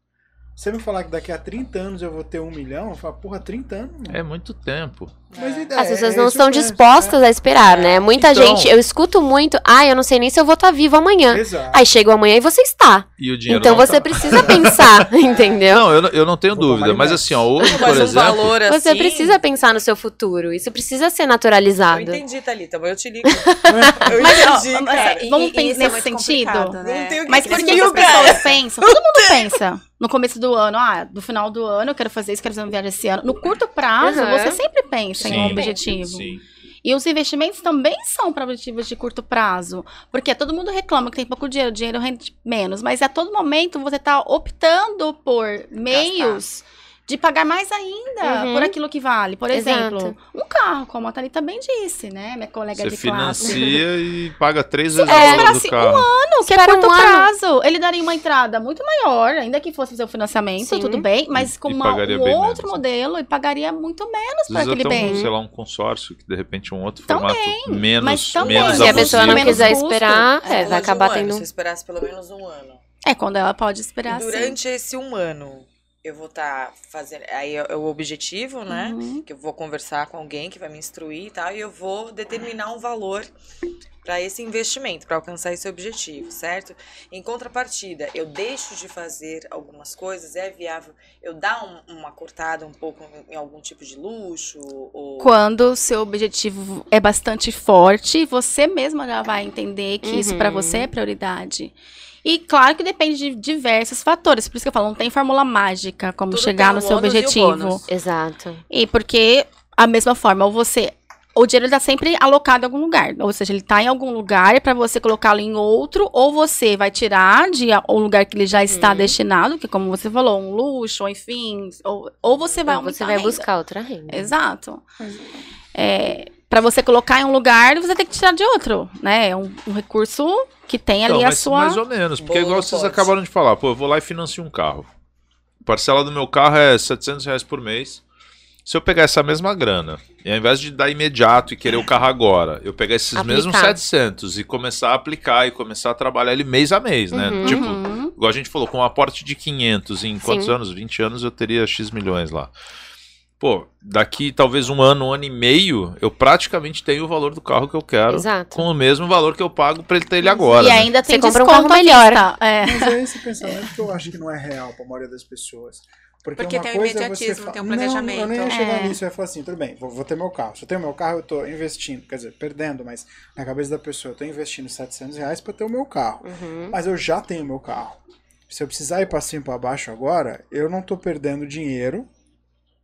[SPEAKER 1] Você me falar que daqui a 30 anos eu vou ter um milhão, eu falo, porra, 30 anos? mano.
[SPEAKER 6] É muito tempo.
[SPEAKER 1] É,
[SPEAKER 4] As pessoas
[SPEAKER 1] é
[SPEAKER 4] não estão dispostas a esperar, né? Muita
[SPEAKER 6] Então-
[SPEAKER 4] gente, eu escuto muito, ah, eu não sei nem se eu vou estar vivo amanhã.
[SPEAKER 1] é. Exato.
[SPEAKER 4] Aí chega o amanhã e você está.
[SPEAKER 6] E o dinheiro
[SPEAKER 4] Então
[SPEAKER 6] não
[SPEAKER 4] você
[SPEAKER 6] tá.
[SPEAKER 4] precisa pensar, entendeu?
[SPEAKER 6] Não, eu, não- eu não tenho
[SPEAKER 1] Vou
[SPEAKER 6] dúvida. Mas assim, ó, hoje, por
[SPEAKER 7] um
[SPEAKER 6] exemplo.
[SPEAKER 7] valor assim.
[SPEAKER 4] Você precisa pensar no seu futuro. Isso precisa ser
[SPEAKER 7] Eu
[SPEAKER 4] naturalizado.
[SPEAKER 7] entendi, Thalita, mas eu te ligo. Eu
[SPEAKER 3] Mas, ó,
[SPEAKER 7] entendi,
[SPEAKER 3] mas, é, Vamos
[SPEAKER 5] E- e
[SPEAKER 3] pensar
[SPEAKER 5] é
[SPEAKER 3] nesse
[SPEAKER 5] muito
[SPEAKER 3] sentido?
[SPEAKER 5] né?
[SPEAKER 7] Não
[SPEAKER 3] Mas por que, as pessoas pensam? Todo mundo pensa. No começo do ano, ah, no final do ano eu quero fazer isso, quero fazer uma viagem esse ano. No curto prazo,
[SPEAKER 4] Uhum.
[SPEAKER 3] você sempre pensa em um
[SPEAKER 6] Sim,
[SPEAKER 3] objetivo.
[SPEAKER 6] Sim.
[SPEAKER 3] E os investimentos também são para objetivos de curto prazo. Porque todo mundo reclama que tem pouco dinheiro, o dinheiro rende menos. Mas a todo momento você está optando por meios de pagar mais ainda
[SPEAKER 4] Uhum.
[SPEAKER 3] por aquilo que vale. Por
[SPEAKER 4] Exato.
[SPEAKER 3] exemplo, um carro, como a Thalita bem disse, né? Minha colega
[SPEAKER 6] Você
[SPEAKER 3] de classe.
[SPEAKER 6] financia e paga três vezes
[SPEAKER 3] É,
[SPEAKER 6] o valor do
[SPEAKER 3] assim,
[SPEAKER 6] carro.
[SPEAKER 3] Não, que é curto
[SPEAKER 4] um ano.
[SPEAKER 3] prazo. Ele daria uma entrada muito maior, ainda que fosse fazer o financiamento,
[SPEAKER 4] Sim.
[SPEAKER 3] tudo bem, mas
[SPEAKER 6] E-
[SPEAKER 3] com uma- um
[SPEAKER 6] bem
[SPEAKER 3] outro
[SPEAKER 6] menos.
[SPEAKER 3] modelo e pagaria muito menos para aquele
[SPEAKER 6] até um,
[SPEAKER 3] bem.
[SPEAKER 6] sei lá, um consórcio, que de repente é um outro
[SPEAKER 3] Também,
[SPEAKER 6] formato menos,
[SPEAKER 3] mas também.
[SPEAKER 6] menos
[SPEAKER 4] Se a pessoa não quiser
[SPEAKER 3] custo.
[SPEAKER 4] esperar, é,
[SPEAKER 7] falou
[SPEAKER 4] vai acabar
[SPEAKER 7] um ano,
[SPEAKER 4] tendo.
[SPEAKER 7] Se esperasse pelo menos um ano.
[SPEAKER 3] É quando ela pode esperar
[SPEAKER 7] durante esse um ano, eu vou estar fazendo. Aí é o objetivo, né?
[SPEAKER 3] Uhum.
[SPEAKER 7] Que eu vou conversar com alguém que vai me instruir e tal, e eu vou determinar um valor para esse investimento, para alcançar esse objetivo, certo? Em contrapartida, eu deixo de fazer algumas coisas, é viável eu dar um- uma cortada um pouco em algum tipo de luxo ou
[SPEAKER 3] Quando o seu objetivo é bastante forte, você mesma já vai entender que isso para
[SPEAKER 4] Uhum.
[SPEAKER 3] você é prioridade. E claro que depende de diversos fatores. Por isso que eu falo, não tem fórmula mágica como
[SPEAKER 5] Tudo
[SPEAKER 3] chegar no seu
[SPEAKER 5] e
[SPEAKER 3] objetivo.
[SPEAKER 5] bônus.
[SPEAKER 4] Exato.
[SPEAKER 3] E porque, a mesma forma, ou você. O dinheiro está sempre alocado em algum lugar. Ou seja, ele está em algum lugar para você colocá-lo em outro, ou você vai tirar de um lugar que ele já está
[SPEAKER 4] Uhum.
[SPEAKER 3] destinado, que como você falou, um luxo, ou enfim. Ou, ou você vai
[SPEAKER 4] Então, você vai buscar outra renda.
[SPEAKER 3] Exato. É, para você colocar em um lugar, você tem que tirar de outro, né? É um, um recurso que tem ali
[SPEAKER 6] Então,
[SPEAKER 3] a
[SPEAKER 6] mas,
[SPEAKER 3] sua.
[SPEAKER 6] mais ou menos, porque
[SPEAKER 7] Bolo
[SPEAKER 6] igual vocês
[SPEAKER 7] pote.
[SPEAKER 6] acabaram de falar, pô, eu vou lá e financio um carro. A parcela do meu carro é 700 reais por mês. Se eu pegar essa mesma grana, e ao invés de dar imediato e querer o carro agora, eu pegar esses
[SPEAKER 4] Aplicar.
[SPEAKER 6] mesmos 700 e começar a aplicar e começar a trabalhar ele mês a mês, né?
[SPEAKER 4] Uhum.
[SPEAKER 6] Tipo,
[SPEAKER 3] Uhum.
[SPEAKER 6] igual a gente falou, com um aporte de 500 em quantos
[SPEAKER 4] Sim.
[SPEAKER 6] anos? 20 anos eu teria X milhões lá. Pô, daqui talvez um ano, um ano e meio, eu praticamente tenho o valor do carro que eu quero
[SPEAKER 4] Exato.
[SPEAKER 6] com o mesmo valor que eu pago pra ele ter ele agora.
[SPEAKER 3] E
[SPEAKER 6] né?
[SPEAKER 3] ainda tem
[SPEAKER 4] Você compra um
[SPEAKER 3] desconto
[SPEAKER 4] carro melhor.
[SPEAKER 3] vista. É.
[SPEAKER 1] Mas é esse pensamento que eu acho que não é real pra maioria das pessoas. Porque,
[SPEAKER 5] Porque
[SPEAKER 1] uma
[SPEAKER 5] tem o
[SPEAKER 1] coisa é você
[SPEAKER 5] imediatismo,
[SPEAKER 1] fa-
[SPEAKER 5] tem o
[SPEAKER 1] Não,
[SPEAKER 5] planejamento.
[SPEAKER 1] eu nem ia chegar
[SPEAKER 3] É.
[SPEAKER 1] nisso, eu ia falar assim, tudo bem, vou, vou ter meu carro. Se eu tenho meu carro, eu tô investindo, quer dizer, perdendo, mas na cabeça da pessoa, eu tô investindo 700 reais pra ter o meu carro.
[SPEAKER 4] Uhum.
[SPEAKER 1] Mas eu já tenho meu carro. Se eu precisar ir pra cima e pra baixo agora, eu não tô perdendo dinheiro,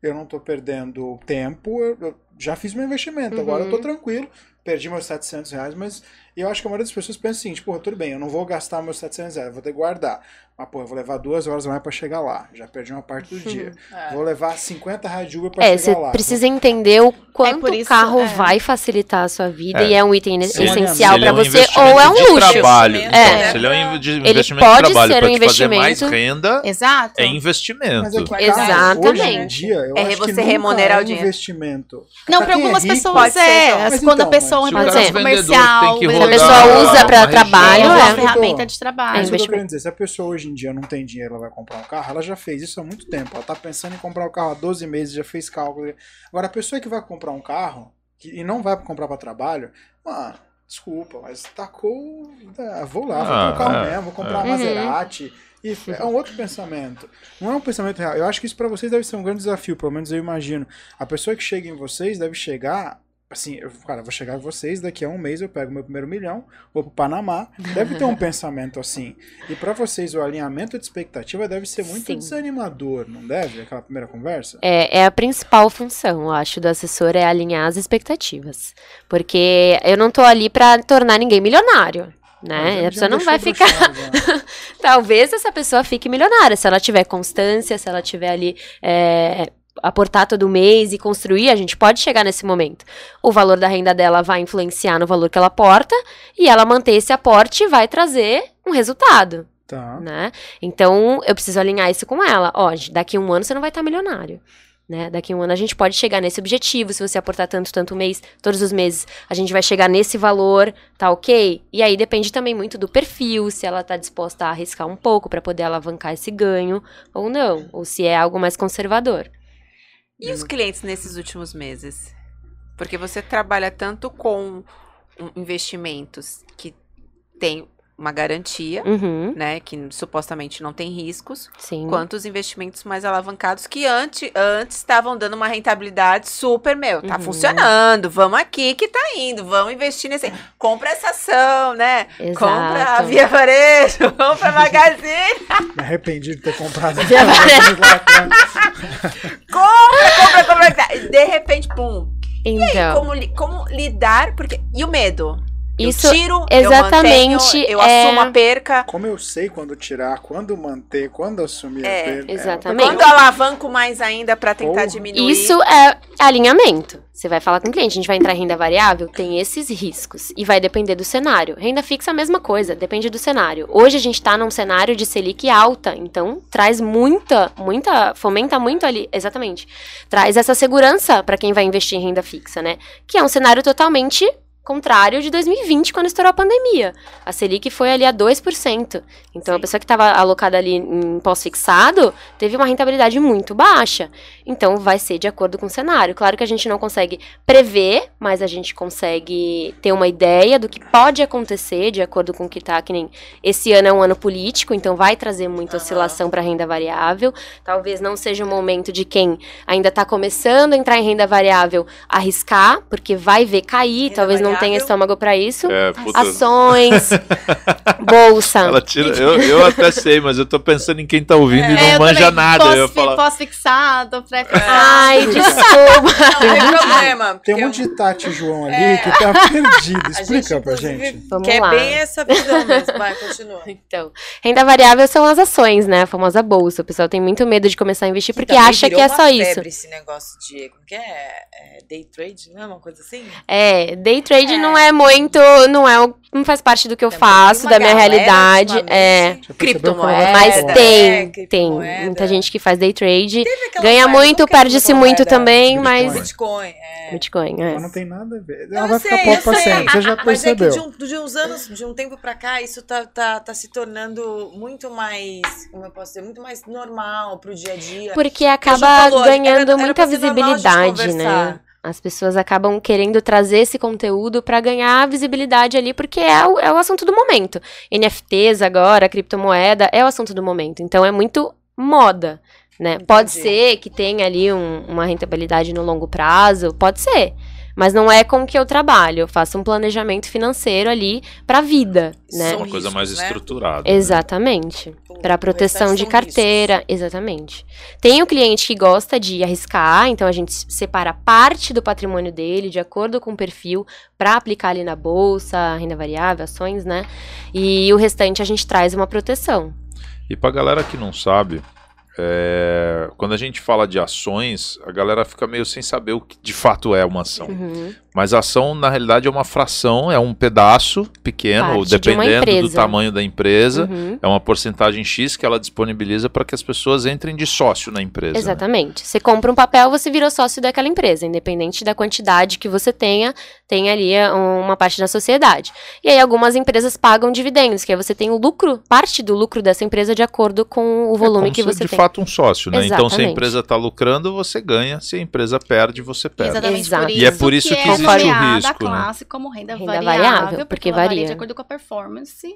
[SPEAKER 1] eu não tô perdendo tempo, eu, eu já fiz meu investimento, agora eu tô
[SPEAKER 4] Uhum.
[SPEAKER 1] tranquilo, perdi meus 700 reais, mas eu acho que a maioria das pessoas pensa o seguinte, porra, tudo bem, eu não vou gastar meus 700 reais, eu vou ter que guardar. Mas, pô, eu vou levar duas horas a mais pra chegar lá. Já perdi uma parte do dia. Vou levar 50 reais de Uber pra
[SPEAKER 4] É, você
[SPEAKER 1] chegar lá.
[SPEAKER 4] precisa entender o quanto
[SPEAKER 3] por
[SPEAKER 4] o carro
[SPEAKER 3] é.
[SPEAKER 4] vai facilitar a sua vida
[SPEAKER 6] É.
[SPEAKER 4] e é um item
[SPEAKER 1] Sim.
[SPEAKER 4] essencial pra
[SPEAKER 6] um
[SPEAKER 4] você
[SPEAKER 6] investimento
[SPEAKER 4] ou é um
[SPEAKER 6] de
[SPEAKER 4] luxo.
[SPEAKER 6] trabalho.
[SPEAKER 7] É.
[SPEAKER 6] Então, se ele é um inv- de
[SPEAKER 4] Ele
[SPEAKER 6] investimento
[SPEAKER 4] pode
[SPEAKER 6] de trabalho
[SPEAKER 4] ser
[SPEAKER 6] pra
[SPEAKER 4] um
[SPEAKER 6] te fazer mais
[SPEAKER 4] investimento.
[SPEAKER 6] renda,
[SPEAKER 3] Exato.
[SPEAKER 6] é
[SPEAKER 1] Mas é
[SPEAKER 6] investimento.
[SPEAKER 1] que,
[SPEAKER 4] Exatamente.
[SPEAKER 1] hoje em dia, eu
[SPEAKER 5] É
[SPEAKER 1] acho que
[SPEAKER 5] você remunerar
[SPEAKER 1] é
[SPEAKER 5] o
[SPEAKER 1] um
[SPEAKER 5] dinheiro.
[SPEAKER 1] investimento.
[SPEAKER 3] Não, para
[SPEAKER 1] é
[SPEAKER 3] algumas
[SPEAKER 1] rico,
[SPEAKER 3] pessoas
[SPEAKER 5] pode ser,
[SPEAKER 3] é.
[SPEAKER 5] então.
[SPEAKER 1] Mas
[SPEAKER 3] quando
[SPEAKER 1] então,
[SPEAKER 3] a pessoa
[SPEAKER 1] mas
[SPEAKER 3] é um
[SPEAKER 4] se o cara é
[SPEAKER 3] representante
[SPEAKER 6] vendedor,
[SPEAKER 3] comercial, vendedor-
[SPEAKER 4] A pessoa usa pra
[SPEAKER 6] uma
[SPEAKER 4] trabalho,
[SPEAKER 3] é uma
[SPEAKER 4] é.
[SPEAKER 3] ferramenta de
[SPEAKER 1] É
[SPEAKER 3] trabalho.
[SPEAKER 4] investimento.
[SPEAKER 1] Se a pessoa hoje em dia não tem dinheiro, ela vai comprar um carro, ela já fez isso há muito tempo. Ela tá pensando em comprar o carro há 12 meses, já fez cálculo. Agora, a pessoa que vai comprar um carro que- e não vai comprar para trabalho, mano, desculpa, mas tacou. ah, Vou lá, vou comprar
[SPEAKER 6] Ah,
[SPEAKER 1] um carro
[SPEAKER 6] é,
[SPEAKER 1] mesmo, vou comprar
[SPEAKER 6] é.
[SPEAKER 1] uma Maserati. E é um outro pensamento. Não é um pensamento real. Eu acho que isso para vocês deve ser um grande desafio, pelo menos eu imagino. A pessoa que chega em vocês deve chegar. Assim, eu, cara, eu vou chegar em vocês, daqui a um mês eu pego meu primeiro milhão, vou pro Panamá. Deve ter um pensamento assim. E para vocês, o alinhamento de expectativa deve ser muito
[SPEAKER 4] Sim.
[SPEAKER 1] desanimador, não deve? Aquela primeira conversa?
[SPEAKER 4] É, é a principal função, eu acho, do assessor é alinhar as expectativas. Porque eu não tô ali pra tornar ninguém milionário. Né?
[SPEAKER 1] Já-
[SPEAKER 4] A pessoa não vai ficar.
[SPEAKER 1] já.
[SPEAKER 4] Talvez essa pessoa fique milionária, se ela tiver constância, se ela tiver ali. é, aportar todo mês e construir, a gente pode chegar nesse momento. O valor da renda dela vai influenciar no valor que ela aporta e ela manter esse aporte vai trazer um resultado,
[SPEAKER 1] Tá.
[SPEAKER 4] né? Então, eu preciso alinhar isso com ela. Ó, daqui a um ano você não vai estar milionário. Né? Daqui a um ano a gente pode chegar nesse objetivo. Se você aportar tanto, tanto mês, todos os meses, a gente vai chegar nesse valor, tá ok? E aí depende também muito do perfil, se ela tá disposta a arriscar um pouco para poder alavancar esse ganho ou não, ou se é algo mais conservador.
[SPEAKER 5] E os clientes nesses últimos meses? Porque você trabalha tanto com investimentos que tem uma garantia,
[SPEAKER 4] Uhum,
[SPEAKER 5] né? Que supostamente não tem riscos,
[SPEAKER 4] sim.
[SPEAKER 5] quanto os investimentos mais alavancados que antes antes estavam dando uma rentabilidade super, meu, tá
[SPEAKER 4] Uhum.
[SPEAKER 5] funcionando, vamos aqui que tá indo, vamos investir nesse. Compra essa ação, né? Compra a
[SPEAKER 4] Exato.
[SPEAKER 5] Via Varejo, compra a Magazine,
[SPEAKER 1] Me arrependi de ter comprado.
[SPEAKER 4] Já
[SPEAKER 5] compra, compra, compra. De repente, pum.
[SPEAKER 4] Então,
[SPEAKER 5] Como, li- como lidar? Porque. E o medo?
[SPEAKER 4] Isso
[SPEAKER 5] eu tiro,
[SPEAKER 4] exatamente,
[SPEAKER 5] eu mantenho, eu
[SPEAKER 4] é-
[SPEAKER 5] assumo a perca.
[SPEAKER 1] Como eu sei quando tirar, quando manter, quando assumir
[SPEAKER 5] É,
[SPEAKER 1] a perda.
[SPEAKER 4] exatamente.
[SPEAKER 5] Quando alavanco mais ainda pra tentar
[SPEAKER 1] Porra.
[SPEAKER 5] diminuir.
[SPEAKER 4] Isso é alinhamento. Você vai falar com o cliente, a gente vai entrar em renda variável, tem esses riscos. E vai depender do cenário. Renda fixa é a mesma coisa, depende do cenário. Hoje a gente tá num cenário de Selic alta, então traz muita, muita, fomenta muito ali, exatamente. Traz essa segurança para quem vai investir em renda fixa, né? Que é um cenário totalmente contrário de 2020, quando estourou a pandemia. A Selic foi ali a 2%. Então, a pessoa que estava alocada ali em pós-fixado teve uma rentabilidade muito baixa. Então, vai ser de acordo com o cenário. Claro que a gente não consegue prever, mas a gente consegue ter uma ideia do que pode acontecer de acordo com o que tá, que nem esse ano é um ano político, então vai trazer muita
[SPEAKER 7] Aham.
[SPEAKER 4] oscilação para renda variável. Talvez não seja o momento de quem ainda está começando a entrar em renda variável arriscar, porque vai ver cair,
[SPEAKER 7] Renda
[SPEAKER 4] talvez não tenha
[SPEAKER 7] variável?
[SPEAKER 4] estômago para isso.
[SPEAKER 6] É, puta,
[SPEAKER 4] Ações, bolsa.
[SPEAKER 6] ela tira, eu, eu até sei, mas eu tô pensando em quem tá ouvindo e
[SPEAKER 3] É,
[SPEAKER 6] não
[SPEAKER 3] eu
[SPEAKER 6] manja nada. Eu ia
[SPEAKER 3] Pós-
[SPEAKER 6] falar,
[SPEAKER 3] Pós-fixado, pré-fixado.
[SPEAKER 4] Ai, desculpa.
[SPEAKER 7] Não tem problema.
[SPEAKER 1] Tem um
[SPEAKER 7] porque
[SPEAKER 1] monte de Tati e João ali que tá perdido.
[SPEAKER 7] a
[SPEAKER 1] Explica pra gente.
[SPEAKER 4] Vamos
[SPEAKER 7] Quer
[SPEAKER 4] lá.
[SPEAKER 7] bem essa visão mesmo. Vai, continua.
[SPEAKER 4] Então, renda variável são as ações, né? A famosa bolsa. O pessoal tem muito medo de começar a investir porque
[SPEAKER 7] também
[SPEAKER 4] acha que é só isso.
[SPEAKER 7] esse negócio de. Como que é? É Day trade, não é uma coisa assim?
[SPEAKER 4] É, day trade
[SPEAKER 7] É.
[SPEAKER 4] não é muito, não é, o- não faz parte do que eu
[SPEAKER 7] Tem
[SPEAKER 4] faço, da minha
[SPEAKER 7] galera
[SPEAKER 4] realidade. É,
[SPEAKER 1] percebeu
[SPEAKER 7] Criptomoeda,
[SPEAKER 4] mas
[SPEAKER 1] falar?
[SPEAKER 4] tem,
[SPEAKER 7] é,
[SPEAKER 4] tem muita gente que faz day trade. Ganha muito,
[SPEAKER 7] é
[SPEAKER 4] perde-se muito também,
[SPEAKER 1] Bitcoin.
[SPEAKER 4] mas
[SPEAKER 7] Bitcoin, é.
[SPEAKER 4] Bitcoin, é.
[SPEAKER 1] Mas não tem nada a ver. Ela
[SPEAKER 7] eu
[SPEAKER 1] vai
[SPEAKER 7] sei,
[SPEAKER 1] ficar
[SPEAKER 7] sei.
[SPEAKER 1] sempre. Você já
[SPEAKER 7] Mas é que
[SPEAKER 1] percebeu.
[SPEAKER 7] de, um- de uns anos, de um tempo pra cá, isso tá, tá, tá se tornando muito mais, como eu posso dizer, muito mais normal pro dia a dia.
[SPEAKER 4] Porque acaba
[SPEAKER 7] falou, era-
[SPEAKER 4] ganhando
[SPEAKER 7] era
[SPEAKER 4] muita
[SPEAKER 7] pra ser normal a gente
[SPEAKER 4] visibilidade, né? As pessoas acabam querendo trazer esse conteúdo pra ganhar visibilidade ali, porque é o, é o assunto do momento. NFTs agora, criptomoeda, é o assunto do momento. Então é muito moda, né? Pode
[SPEAKER 7] Entendi.
[SPEAKER 4] ser que tenha ali um- uma rentabilidade no longo prazo, pode ser. Mas não é com o que eu trabalho. Eu faço um planejamento financeiro ali pra vida, né?
[SPEAKER 7] São
[SPEAKER 6] Uma coisa mais
[SPEAKER 7] riscos, né?
[SPEAKER 6] estruturada. né?
[SPEAKER 4] Exatamente. Para proteção de carteira, exatamente. Tem o cliente que gosta de arriscar, então a gente separa parte do patrimônio dele de acordo com o perfil para aplicar ali na bolsa, renda variável, ações, né? E o restante a gente traz uma proteção.
[SPEAKER 6] E pra galera que não sabe, é, quando a gente fala de ações, a galera fica meio sem saber o que de fato é uma ação.
[SPEAKER 4] Uhum.
[SPEAKER 6] Mas a ação, na realidade, é uma fração, é um pedaço pequeno,
[SPEAKER 4] Parte de
[SPEAKER 6] dependendo do tamanho da empresa.
[SPEAKER 4] Uhum.
[SPEAKER 6] É uma porcentagem X que ela disponibiliza para que as pessoas entrem de sócio na empresa. né?
[SPEAKER 4] Exatamente. Você compra um papel, você virou sócio daquela empresa, independente da quantidade que você tenha, tem ali eh, uma parte da sociedade. E aí algumas empresas pagam dividendos, que aí você tem o lucro, parte do lucro dessa empresa de acordo com o volume
[SPEAKER 6] é
[SPEAKER 4] que você tem.
[SPEAKER 6] Fato um sócio, né? Então, se a
[SPEAKER 4] Exatamente.
[SPEAKER 6] empresa está lucrando, você ganha. Se a empresa perde, você perde.
[SPEAKER 3] Exatamente
[SPEAKER 4] Exato.
[SPEAKER 3] por isso
[SPEAKER 6] E é por isso que
[SPEAKER 3] é
[SPEAKER 6] existe o risco, né?
[SPEAKER 3] classe como renda,
[SPEAKER 4] Renda
[SPEAKER 3] variável,
[SPEAKER 4] variável,
[SPEAKER 3] porque,
[SPEAKER 4] porque
[SPEAKER 3] varia
[SPEAKER 4] varia.
[SPEAKER 3] de acordo com a performance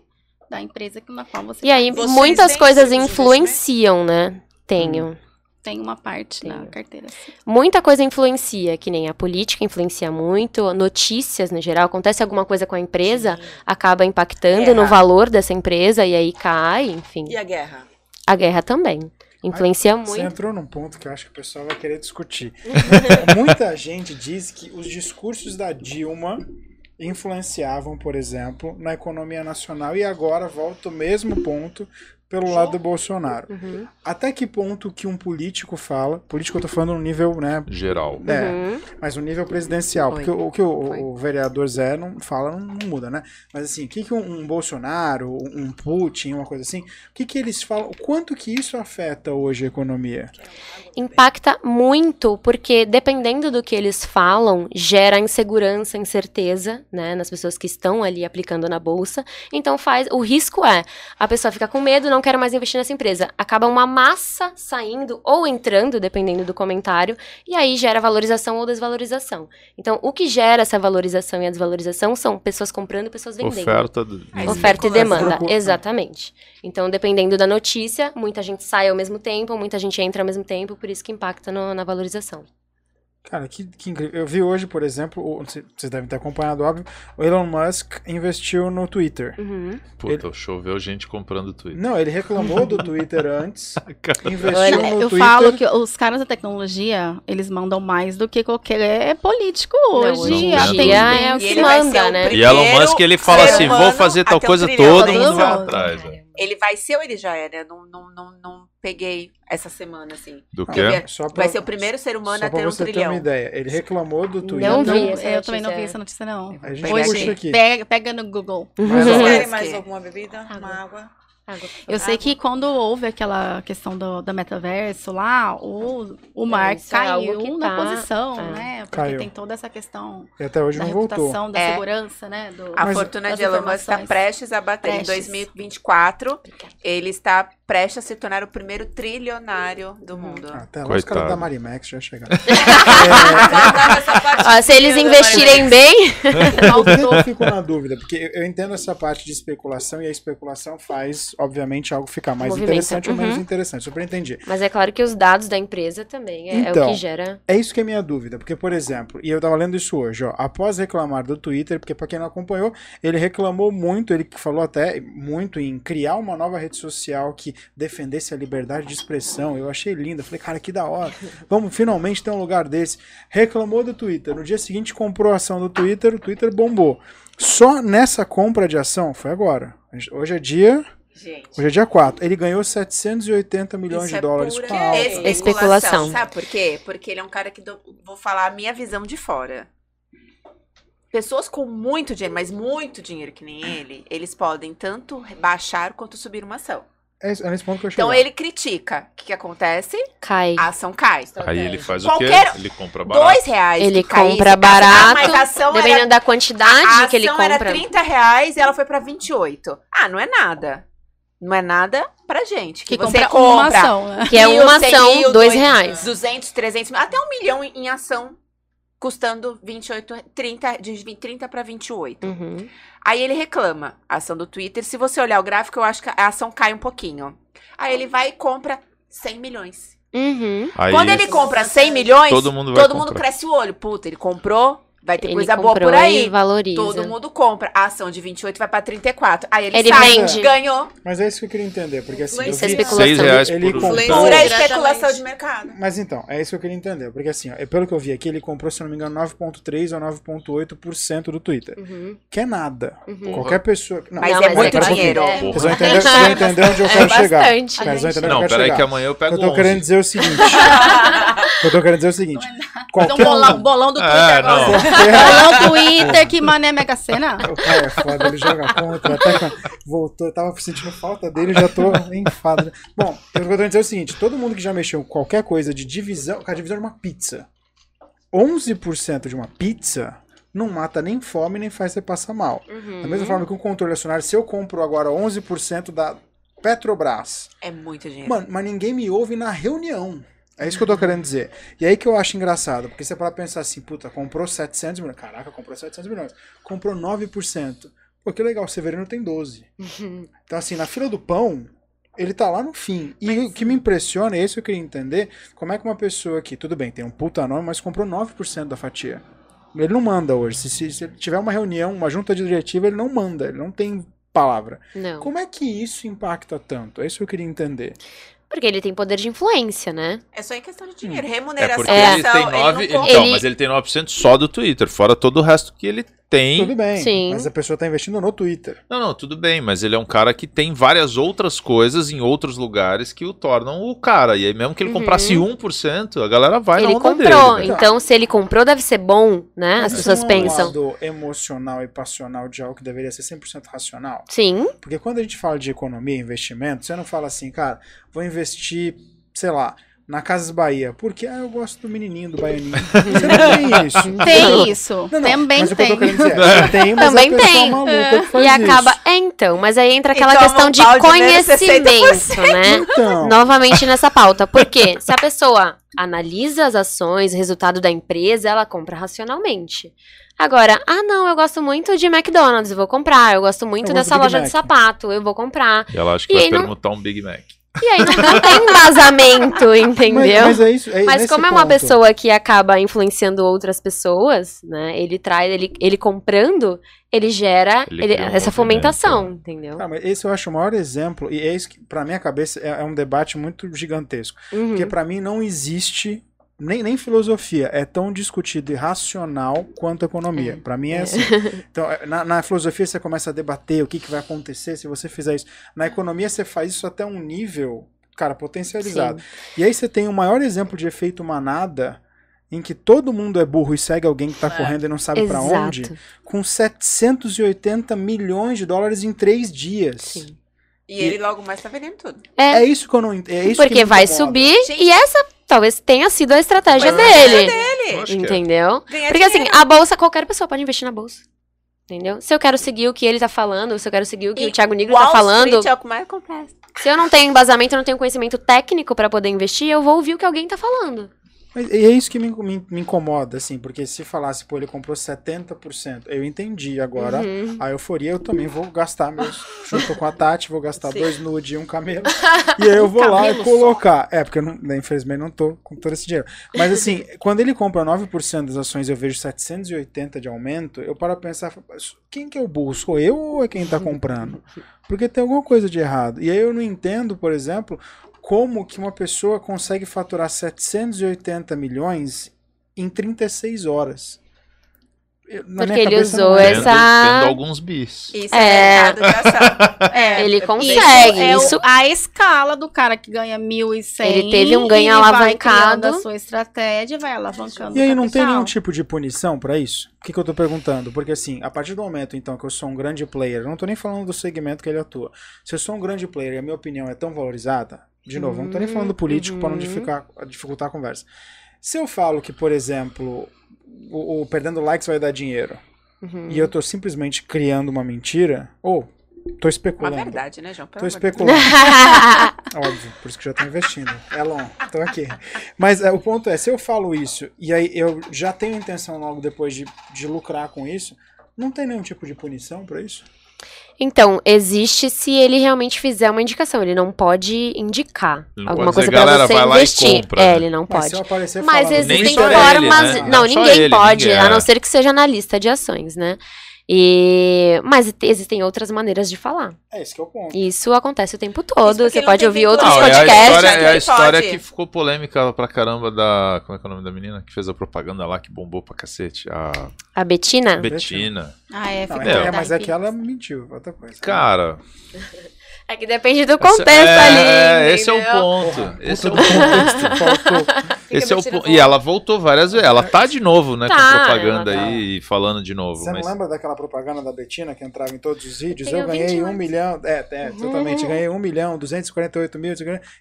[SPEAKER 3] da empresa que- na qual você
[SPEAKER 4] E aí
[SPEAKER 7] Vocês
[SPEAKER 4] muitas
[SPEAKER 7] têm
[SPEAKER 4] coisas influenciam, né? Tenho.
[SPEAKER 3] tem uma parte na carteira. sim.
[SPEAKER 4] Muita coisa influencia, que nem a política influencia muito, notícias no geral. Acontece alguma coisa com a empresa, acaba impactando no
[SPEAKER 7] Guerra.
[SPEAKER 4] valor dessa empresa e aí cai, enfim.
[SPEAKER 7] E a guerra?
[SPEAKER 4] A guerra também. Influencia
[SPEAKER 1] Você
[SPEAKER 4] muito.
[SPEAKER 1] entrou num ponto que eu acho que o pessoal vai querer discutir. Muita gente diz que os discursos da Dilma influenciavam, por exemplo, na economia nacional e agora volta o mesmo ponto pelo lado do Bolsonaro.
[SPEAKER 4] Uhum.
[SPEAKER 1] Até que ponto que um político fala, político eu tô falando no nível, né,
[SPEAKER 6] Geral.
[SPEAKER 1] é,
[SPEAKER 4] Uhum.
[SPEAKER 1] mas no nível presidencial,
[SPEAKER 5] Foi.
[SPEAKER 1] porque o, o que o, o vereador Zé não fala não, não muda, né? Mas assim, o que, que um, um Bolsonaro, um Putin, uma coisa assim, o que, que eles falam, o quanto que isso afeta hoje a economia?
[SPEAKER 4] Impacta muito, porque dependendo do que eles falam, gera insegurança, incerteza, né, nas pessoas que estão ali aplicando na bolsa. Então faz, o risco é, a pessoa fica com medo, não quero mais investir nessa empresa. Acaba uma massa saindo ou entrando, dependendo do comentário, e aí gera valorização ou desvalorização. Então, o que gera essa valorização e a desvalorização são pessoas comprando e pessoas vendendo.
[SPEAKER 6] Oferta. do-
[SPEAKER 7] É,
[SPEAKER 4] Oferta e demanda, exatamente. Então, dependendo da notícia, muita gente sai ao mesmo tempo, muita gente entra ao mesmo tempo, por isso que impacta no- na valorização.
[SPEAKER 1] Cara, que, que incrível. Eu vi hoje, por exemplo, o- vocês devem ter acompanhado, óbvio, o Elon Musk investiu no Twitter.
[SPEAKER 4] Uhum.
[SPEAKER 6] Puta, choveu gente comprando Twitter.
[SPEAKER 1] Não, ele reclamou do Twitter antes, investiu no
[SPEAKER 3] eu
[SPEAKER 1] Twitter.
[SPEAKER 3] falo que os caras da tecnologia, eles mandam mais do que qualquer é político hoje. a
[SPEAKER 6] dia
[SPEAKER 3] tendência-
[SPEAKER 4] é o
[SPEAKER 7] E
[SPEAKER 4] que
[SPEAKER 7] ele vai
[SPEAKER 4] manda,
[SPEAKER 7] o
[SPEAKER 4] né?
[SPEAKER 6] E Elon Musk ele fala assim: vou fazer tal coisa, todo mundo vai atrás. né?
[SPEAKER 5] Ele vai ser ou ele já é, né? Não, não, não, não peguei essa semana, assim.
[SPEAKER 6] Do quê?
[SPEAKER 5] Vai
[SPEAKER 1] Só pra,
[SPEAKER 5] Vai ser o primeiro ser humano
[SPEAKER 1] só
[SPEAKER 5] a ter um
[SPEAKER 1] você ter
[SPEAKER 5] trilhão.
[SPEAKER 1] uma ideia. Ele reclamou do Twitter.
[SPEAKER 4] Não
[SPEAKER 3] Não,
[SPEAKER 4] vi
[SPEAKER 3] eu também não vi essa notícia, não.
[SPEAKER 1] A gente
[SPEAKER 5] Hoje-
[SPEAKER 1] aqui.
[SPEAKER 3] Pega, pega no Google.
[SPEAKER 1] Mas,
[SPEAKER 7] Vocês querem
[SPEAKER 5] que-
[SPEAKER 7] mais alguma bebida? Uma água?
[SPEAKER 3] Eu sei que quando houve aquela questão do, do metaverso lá, o, o Mark
[SPEAKER 4] é
[SPEAKER 3] caiu
[SPEAKER 4] que
[SPEAKER 3] na
[SPEAKER 4] tá-
[SPEAKER 3] posição,
[SPEAKER 4] é.
[SPEAKER 3] né? Porque
[SPEAKER 1] Caiu.
[SPEAKER 3] tem toda essa questão
[SPEAKER 1] E até hoje
[SPEAKER 3] da
[SPEAKER 1] não voltou.
[SPEAKER 3] reputação, da
[SPEAKER 5] É.
[SPEAKER 3] segurança, né? Do,
[SPEAKER 5] A
[SPEAKER 1] Mas-
[SPEAKER 5] fortuna de Elon Musk está prestes a bater.
[SPEAKER 3] Prestes.
[SPEAKER 5] Em 2024, ele está prestes a se tornar o primeiro trilionário do mundo.
[SPEAKER 1] Ah, até lá os caras da Marimax já chegaram.
[SPEAKER 4] Ó, se eles investirem bem,
[SPEAKER 1] que eu fico na dúvida? Porque eu- eu entendo essa parte de especulação e a especulação faz, obviamente, algo ficar mais
[SPEAKER 4] Movimenta.
[SPEAKER 1] interessante ou menos
[SPEAKER 4] Uhum.
[SPEAKER 1] interessante. Super entendi.
[SPEAKER 4] mas é claro que os dados da empresa também é, é
[SPEAKER 1] Então,
[SPEAKER 4] o que gera.
[SPEAKER 1] É isso que é a minha dúvida, porque, por exemplo, e eu tava lendo isso hoje, ó, após reclamar do Twitter, porque pra quem não acompanhou, ele reclamou muito, ele falou até muito em criar uma nova rede social que defendesse a liberdade de expressão. Eu achei lindo, eu falei, cara, que da hora. Vamos finalmente ter um lugar desse. Reclamou do Twitter. No dia seguinte comprou a ação do Twitter, o Twitter bombou. Só nessa compra de ação, foi agora. Hoje é dia,
[SPEAKER 5] Gente.
[SPEAKER 1] hoje é dia 4. Ele ganhou 780 milhões
[SPEAKER 5] Isso
[SPEAKER 1] de
[SPEAKER 5] é
[SPEAKER 1] dólares
[SPEAKER 5] pura
[SPEAKER 1] com a alta.
[SPEAKER 4] Especulação.
[SPEAKER 5] Sabe por quê? Porque ele é um cara que do- vou falar a minha visão de fora. Pessoas com muito dinheiro, mas muito dinheiro que nem ele, eles podem tanto baixar quanto subir uma ação.
[SPEAKER 1] É é nesse ponto que eu
[SPEAKER 5] Então
[SPEAKER 1] cheguei.
[SPEAKER 5] ele critica. O que, que acontece?
[SPEAKER 4] Cai.
[SPEAKER 5] A ação cai.
[SPEAKER 6] Aí ele faz o
[SPEAKER 5] Qualquer-
[SPEAKER 6] quê? Ele compra barato.
[SPEAKER 5] Dois reais.
[SPEAKER 4] Ele
[SPEAKER 5] caísse,
[SPEAKER 4] compra
[SPEAKER 5] caso- Ah,
[SPEAKER 4] barato,
[SPEAKER 5] mas a ação
[SPEAKER 4] dependendo
[SPEAKER 5] era,
[SPEAKER 4] da
[SPEAKER 5] a
[SPEAKER 4] quantidade que ele
[SPEAKER 5] ação era
[SPEAKER 4] compra.
[SPEAKER 5] 30 reais e ela foi pra 28. Ah, não é nada. Não é nada pra gente. Que,
[SPEAKER 3] que
[SPEAKER 5] você
[SPEAKER 3] compra uma
[SPEAKER 5] compra
[SPEAKER 3] ação, né?
[SPEAKER 4] Que é uma ação, dois
[SPEAKER 5] dois-
[SPEAKER 4] reais.
[SPEAKER 5] 200, 300 mil, até um milhão em ação, custando 28, 30, de 20 30 para 28.
[SPEAKER 4] Uhum.
[SPEAKER 5] Aí ele reclama a ação do Twitter. Se você olhar o gráfico, eu acho que a ação cai um pouquinho. Aí ele vai e compra 100 milhões.
[SPEAKER 4] Uhum.
[SPEAKER 6] Aí
[SPEAKER 5] Quando ele compra 100 milhões,
[SPEAKER 6] todo mundo vai
[SPEAKER 5] todo mundo cresce o olho. Puta, ele comprou Vai ter
[SPEAKER 4] Ele
[SPEAKER 5] coisa boa por aí.
[SPEAKER 4] e valoriza.
[SPEAKER 5] Todo mundo compra. A ação de 28 vai pra 34. Aí ele,
[SPEAKER 4] Ele
[SPEAKER 5] sai,
[SPEAKER 4] vende.
[SPEAKER 5] ganhou.
[SPEAKER 1] Mas é isso que eu queria entender, porque assim, eu
[SPEAKER 7] Influência
[SPEAKER 1] vi-
[SPEAKER 7] é especulação.
[SPEAKER 6] Seis reais
[SPEAKER 1] ele
[SPEAKER 6] por
[SPEAKER 1] comprou-
[SPEAKER 7] diretamente.
[SPEAKER 5] especulação de mercado.
[SPEAKER 1] Mas então, é isso que eu queria entender. Porque assim, ó, pelo que eu vi aqui, ele comprou, se eu não me engano, 9,3% ou 9,8% do Twitter.
[SPEAKER 4] Uhum,
[SPEAKER 1] Que é nada.
[SPEAKER 4] uhum.
[SPEAKER 1] Qualquer pessoa. Não,
[SPEAKER 5] Mas
[SPEAKER 4] Não,
[SPEAKER 5] é
[SPEAKER 4] mas
[SPEAKER 5] muito
[SPEAKER 4] é
[SPEAKER 1] um
[SPEAKER 5] dinheiro.
[SPEAKER 4] É.
[SPEAKER 1] Vocês vão entender, vocês vão entender onde eu
[SPEAKER 4] É
[SPEAKER 1] quero chegar.
[SPEAKER 4] bastante.
[SPEAKER 1] Mas vão entender
[SPEAKER 6] Não,
[SPEAKER 1] eu
[SPEAKER 6] peraí
[SPEAKER 1] chegar.
[SPEAKER 6] que amanhã eu
[SPEAKER 1] O
[SPEAKER 6] pego
[SPEAKER 1] eu tô
[SPEAKER 6] 11.
[SPEAKER 1] querendo dizer é o seguinte. eu tô querendo dizer é o seguinte.
[SPEAKER 3] Um
[SPEAKER 1] Qualquer
[SPEAKER 3] bolão, bolão do Twitter
[SPEAKER 6] É,
[SPEAKER 3] agora. Bolão Twitter, que mané Mega Sena.
[SPEAKER 1] O cara é foda, ele joga contra, até voltou, eu tava sentindo falta dele, já tô enfado. Bom, o que eu tô querendo dizer é o seguinte: todo mundo que já mexeu com qualquer coisa de divisão, com a divisão de uma pizza, 11% de uma pizza não mata nem fome nem faz você passar mal.
[SPEAKER 4] Uhum.
[SPEAKER 1] Da mesma forma que um controle acionário, se eu compro agora 11% da Petrobras,
[SPEAKER 5] É muito dinheiro.
[SPEAKER 1] Mano, mas ninguém me ouve na reunião. É isso que eu tô querendo dizer. E aí que eu acho engraçado, porque você para pensar assim, puta, comprou 700 milhões. Caraca, comprou 700 milhões. Comprou 9%. Pô, que legal, o Severino tem 12. Então assim, na fila do pão, ele tá lá no fim. E o que me impressiona, é isso que eu queria entender, como é que uma pessoa que, tudo bem, tem um puta nome, mas comprou 9% da fatia. Ele não manda hoje. Se, se, se tiver uma reunião, uma junta diretiva, ele não manda, ele não tem palavra.
[SPEAKER 4] Não.
[SPEAKER 1] Como é que isso impacta tanto? É isso que eu queria entender.
[SPEAKER 4] Porque ele tem poder de influência, né?
[SPEAKER 5] É só em questão de dinheiro.
[SPEAKER 6] É
[SPEAKER 5] Remuneração.
[SPEAKER 6] porque ele tem
[SPEAKER 5] não
[SPEAKER 6] 9.
[SPEAKER 5] compra.
[SPEAKER 6] Então,
[SPEAKER 4] Ele-
[SPEAKER 6] mas ele tem 9% só do Twitter, fora todo o resto que ele tem.
[SPEAKER 1] Tudo bem,
[SPEAKER 4] Sim.
[SPEAKER 1] mas a pessoa tá investindo no Twitter.
[SPEAKER 6] Não, não, tudo bem, mas ele é um cara que tem várias outras coisas em outros lugares que o tornam o cara. E aí, mesmo que ele
[SPEAKER 4] Uhum.
[SPEAKER 6] comprasse 1%, a galera vai
[SPEAKER 4] ele
[SPEAKER 6] na onda
[SPEAKER 4] comprou.
[SPEAKER 6] dele. né?
[SPEAKER 4] Então, se ele comprou, deve ser bom, né? As
[SPEAKER 1] Mas
[SPEAKER 4] pessoas
[SPEAKER 1] é um
[SPEAKER 4] pensam.
[SPEAKER 1] lado emocional e passional de algo que deveria ser 100% racional.
[SPEAKER 4] Sim.
[SPEAKER 1] Porque quando a gente fala de economia e investimento, você não fala assim, cara, vou investir, sei lá, na Casas Bahia, porque ah, eu gosto do menininho, do baianinho. Você não tem isso.
[SPEAKER 3] Tem isso.
[SPEAKER 1] Não, não,
[SPEAKER 3] Também
[SPEAKER 1] o
[SPEAKER 3] tem.
[SPEAKER 1] dizer é, tem, mas
[SPEAKER 4] Também
[SPEAKER 1] é a pessoa
[SPEAKER 4] tem.
[SPEAKER 1] maluca que faz
[SPEAKER 4] E acaba.
[SPEAKER 1] isso.
[SPEAKER 4] É, então, mas aí entra aquela
[SPEAKER 5] toma
[SPEAKER 4] questão de
[SPEAKER 5] menos
[SPEAKER 4] conhecimento, né?
[SPEAKER 1] Então,
[SPEAKER 4] Novamente nessa pauta. Por quê? Se a pessoa analisa as ações, resultado da empresa, ela compra racionalmente. Agora, ah, não, eu gosto muito de McDonald's, eu vou comprar. Eu gosto muito
[SPEAKER 1] Eu gosto
[SPEAKER 4] dessa loja
[SPEAKER 1] Mac.
[SPEAKER 4] de sapato, eu vou comprar.
[SPEAKER 6] E ela acha que
[SPEAKER 4] E
[SPEAKER 6] vai
[SPEAKER 4] aí não-
[SPEAKER 6] permutar um Big Mac.
[SPEAKER 4] E aí não, não tem embasamento,
[SPEAKER 1] mas,
[SPEAKER 4] entendeu?
[SPEAKER 1] mas é isso. É
[SPEAKER 4] Mas como é uma
[SPEAKER 1] ponto.
[SPEAKER 4] pessoa que acaba influenciando outras pessoas, né? Ele traz, ele, ele comprando, ele gera
[SPEAKER 6] Ele
[SPEAKER 4] ele- essa fomentação, entendeu?
[SPEAKER 1] Ah, mas esse eu acho o maior exemplo, e é isso que, pra minha cabeça, é, é um debate muito gigantesco.
[SPEAKER 4] Uhum.
[SPEAKER 1] Porque pra mim não existe nem, nem filosofia é tão discutido e racional quanto a economia. Pra mim é assim. Então, é, na, na filosofia você começa a debater o que, que vai acontecer se você fizer isso. Na economia você faz isso até um nível, cara, potencializado. E aí você tem o maior exemplo de efeito manada em que todo mundo é burro e segue alguém que tá
[SPEAKER 7] É.
[SPEAKER 1] correndo e não sabe pra
[SPEAKER 4] Exato.
[SPEAKER 1] onde, com 780 milhões de dólares em três dias.
[SPEAKER 4] Sim.
[SPEAKER 5] E ele logo mais tá vendendo tudo.
[SPEAKER 4] É,
[SPEAKER 1] É isso que eu não ent- é
[SPEAKER 4] porque vai subir
[SPEAKER 5] Gente.
[SPEAKER 4] e essa talvez tenha sido a estratégia
[SPEAKER 5] Mas é
[SPEAKER 4] dele.
[SPEAKER 5] Ele
[SPEAKER 6] Acho que é.
[SPEAKER 4] Entendeu?
[SPEAKER 5] ganha
[SPEAKER 4] Porque assim,
[SPEAKER 5] dinheiro.
[SPEAKER 4] a bolsa, qualquer pessoa pode investir na bolsa. Entendeu? Se eu quero seguir o que ele tá falando, se eu quero seguir o que
[SPEAKER 5] E
[SPEAKER 4] o Thiago Nigro
[SPEAKER 5] Wall
[SPEAKER 4] tá falando,
[SPEAKER 5] Street é o que mais acontece.
[SPEAKER 4] se eu não tenho embasamento, eu não tenho conhecimento técnico pra poder investir, eu vou ouvir o que alguém tá falando.
[SPEAKER 1] Mas e é isso que me, me, me incomoda, assim, porque se falasse, pô, ele comprou 70%, eu entendi agora.
[SPEAKER 4] Uhum.
[SPEAKER 1] A euforia eu também vou gastar meus. Junto com a Tati, vou gastar
[SPEAKER 7] Sim.
[SPEAKER 1] dois nude e um camelo. E aí eu vou lá e colocar. É, porque eu não, né, infelizmente não tô com todo esse dinheiro. Mas assim, quando ele compra 9% das ações eu vejo 780 de aumento, eu paro a pensar, quem que é o burro? Sou eu ou é quem tá comprando? Porque tem alguma coisa de errado. E aí eu não entendo, por exemplo, como que uma pessoa consegue faturar 780 milhões em 36 horas. Na
[SPEAKER 4] Porque ele usou
[SPEAKER 1] não é.
[SPEAKER 6] Tendo,
[SPEAKER 4] essa-
[SPEAKER 6] tendo alguns bis.
[SPEAKER 5] Isso
[SPEAKER 4] É.
[SPEAKER 5] é, ação.
[SPEAKER 3] É,
[SPEAKER 4] Ele
[SPEAKER 3] isso
[SPEAKER 4] consegue.
[SPEAKER 3] é o-
[SPEAKER 4] Isso,
[SPEAKER 3] a escala do cara que ganha 1.100.
[SPEAKER 4] Ele teve um ganho
[SPEAKER 3] vai
[SPEAKER 4] alavancado.
[SPEAKER 3] criando a sua estratégia vai alavancando
[SPEAKER 1] E aí não tem nenhum tipo de punição pra isso? O que, que eu tô perguntando? Porque assim, a partir do momento então que eu sou um grande player, eu não tô nem falando do segmento que ele atua. Se eu sou um grande player e a minha opinião é tão valorizada, de novo, não tô nem falando do político pra não
[SPEAKER 4] Uhum.
[SPEAKER 1] dificultar, dificultar a conversa. Se eu falo que, por exemplo, o, o perdendo likes vai dar dinheiro
[SPEAKER 4] Uhum.
[SPEAKER 1] e eu tô simplesmente criando uma mentira, ou tô
[SPEAKER 5] Uma
[SPEAKER 1] especulando.
[SPEAKER 5] verdade, né, João?
[SPEAKER 1] Tô
[SPEAKER 5] Pelo de
[SPEAKER 1] especulando. Óbvio, por isso que já tô investindo. Elon, tô aqui. Mas é, o ponto é, se eu falo isso e aí eu já tenho intenção logo depois de, de lucrar com isso, não tem nenhum tipo de punição pra isso?
[SPEAKER 4] Então, existe se ele realmente fizer uma indicação. Ele não pode indicar
[SPEAKER 6] não
[SPEAKER 4] alguma
[SPEAKER 6] pode
[SPEAKER 4] coisa pra
[SPEAKER 6] "Galera,
[SPEAKER 4] você investir.
[SPEAKER 6] compra",
[SPEAKER 4] é,
[SPEAKER 6] né?
[SPEAKER 4] ele não
[SPEAKER 1] Mas
[SPEAKER 4] pode.
[SPEAKER 1] se eu aparecer
[SPEAKER 4] Mas
[SPEAKER 6] Nem
[SPEAKER 4] existem
[SPEAKER 6] só ele,
[SPEAKER 4] formas.
[SPEAKER 6] né?
[SPEAKER 4] Não,
[SPEAKER 6] Não
[SPEAKER 4] ninguém
[SPEAKER 6] ele,
[SPEAKER 4] pode,
[SPEAKER 6] ninguém,
[SPEAKER 4] a
[SPEAKER 6] é.
[SPEAKER 4] não ser que seja na lista de ações, né? E mas te- existem outras maneiras de falar.
[SPEAKER 1] É esse que é o ponto.
[SPEAKER 4] Isso acontece o tempo todo. Você pode ouvir outros
[SPEAKER 6] Não, é a história,
[SPEAKER 4] podcasts.
[SPEAKER 6] é a história que ficou polêmica pra caramba da. Como é que é o nome da menina que fez a propaganda lá que bombou pra cacete? A
[SPEAKER 4] A Betina?
[SPEAKER 6] Betina.
[SPEAKER 3] Ah, é,
[SPEAKER 1] Não,
[SPEAKER 3] fica
[SPEAKER 1] é,
[SPEAKER 6] É,
[SPEAKER 1] mas é que ela mentiu, outra coisa.
[SPEAKER 6] Cara.
[SPEAKER 4] É que depende do
[SPEAKER 6] essa-
[SPEAKER 4] contexto
[SPEAKER 6] é,
[SPEAKER 4] ali.
[SPEAKER 6] é, esse é o ponto.
[SPEAKER 1] Porra,
[SPEAKER 6] Esse é o ponto. Esse é o ponto. E ela voltou várias vezes. Ela tá de novo, né?
[SPEAKER 4] Tá,
[SPEAKER 6] com propaganda
[SPEAKER 4] tá.
[SPEAKER 6] aí e falando de novo.
[SPEAKER 1] Você
[SPEAKER 6] mas-
[SPEAKER 1] não lembra daquela propaganda da Betina que entrava em todos os vídeos?
[SPEAKER 4] tenho
[SPEAKER 1] Eu ganhei
[SPEAKER 4] 20
[SPEAKER 1] um milhão. É, é, totalmente. Ganhei um milhão, 248 mil,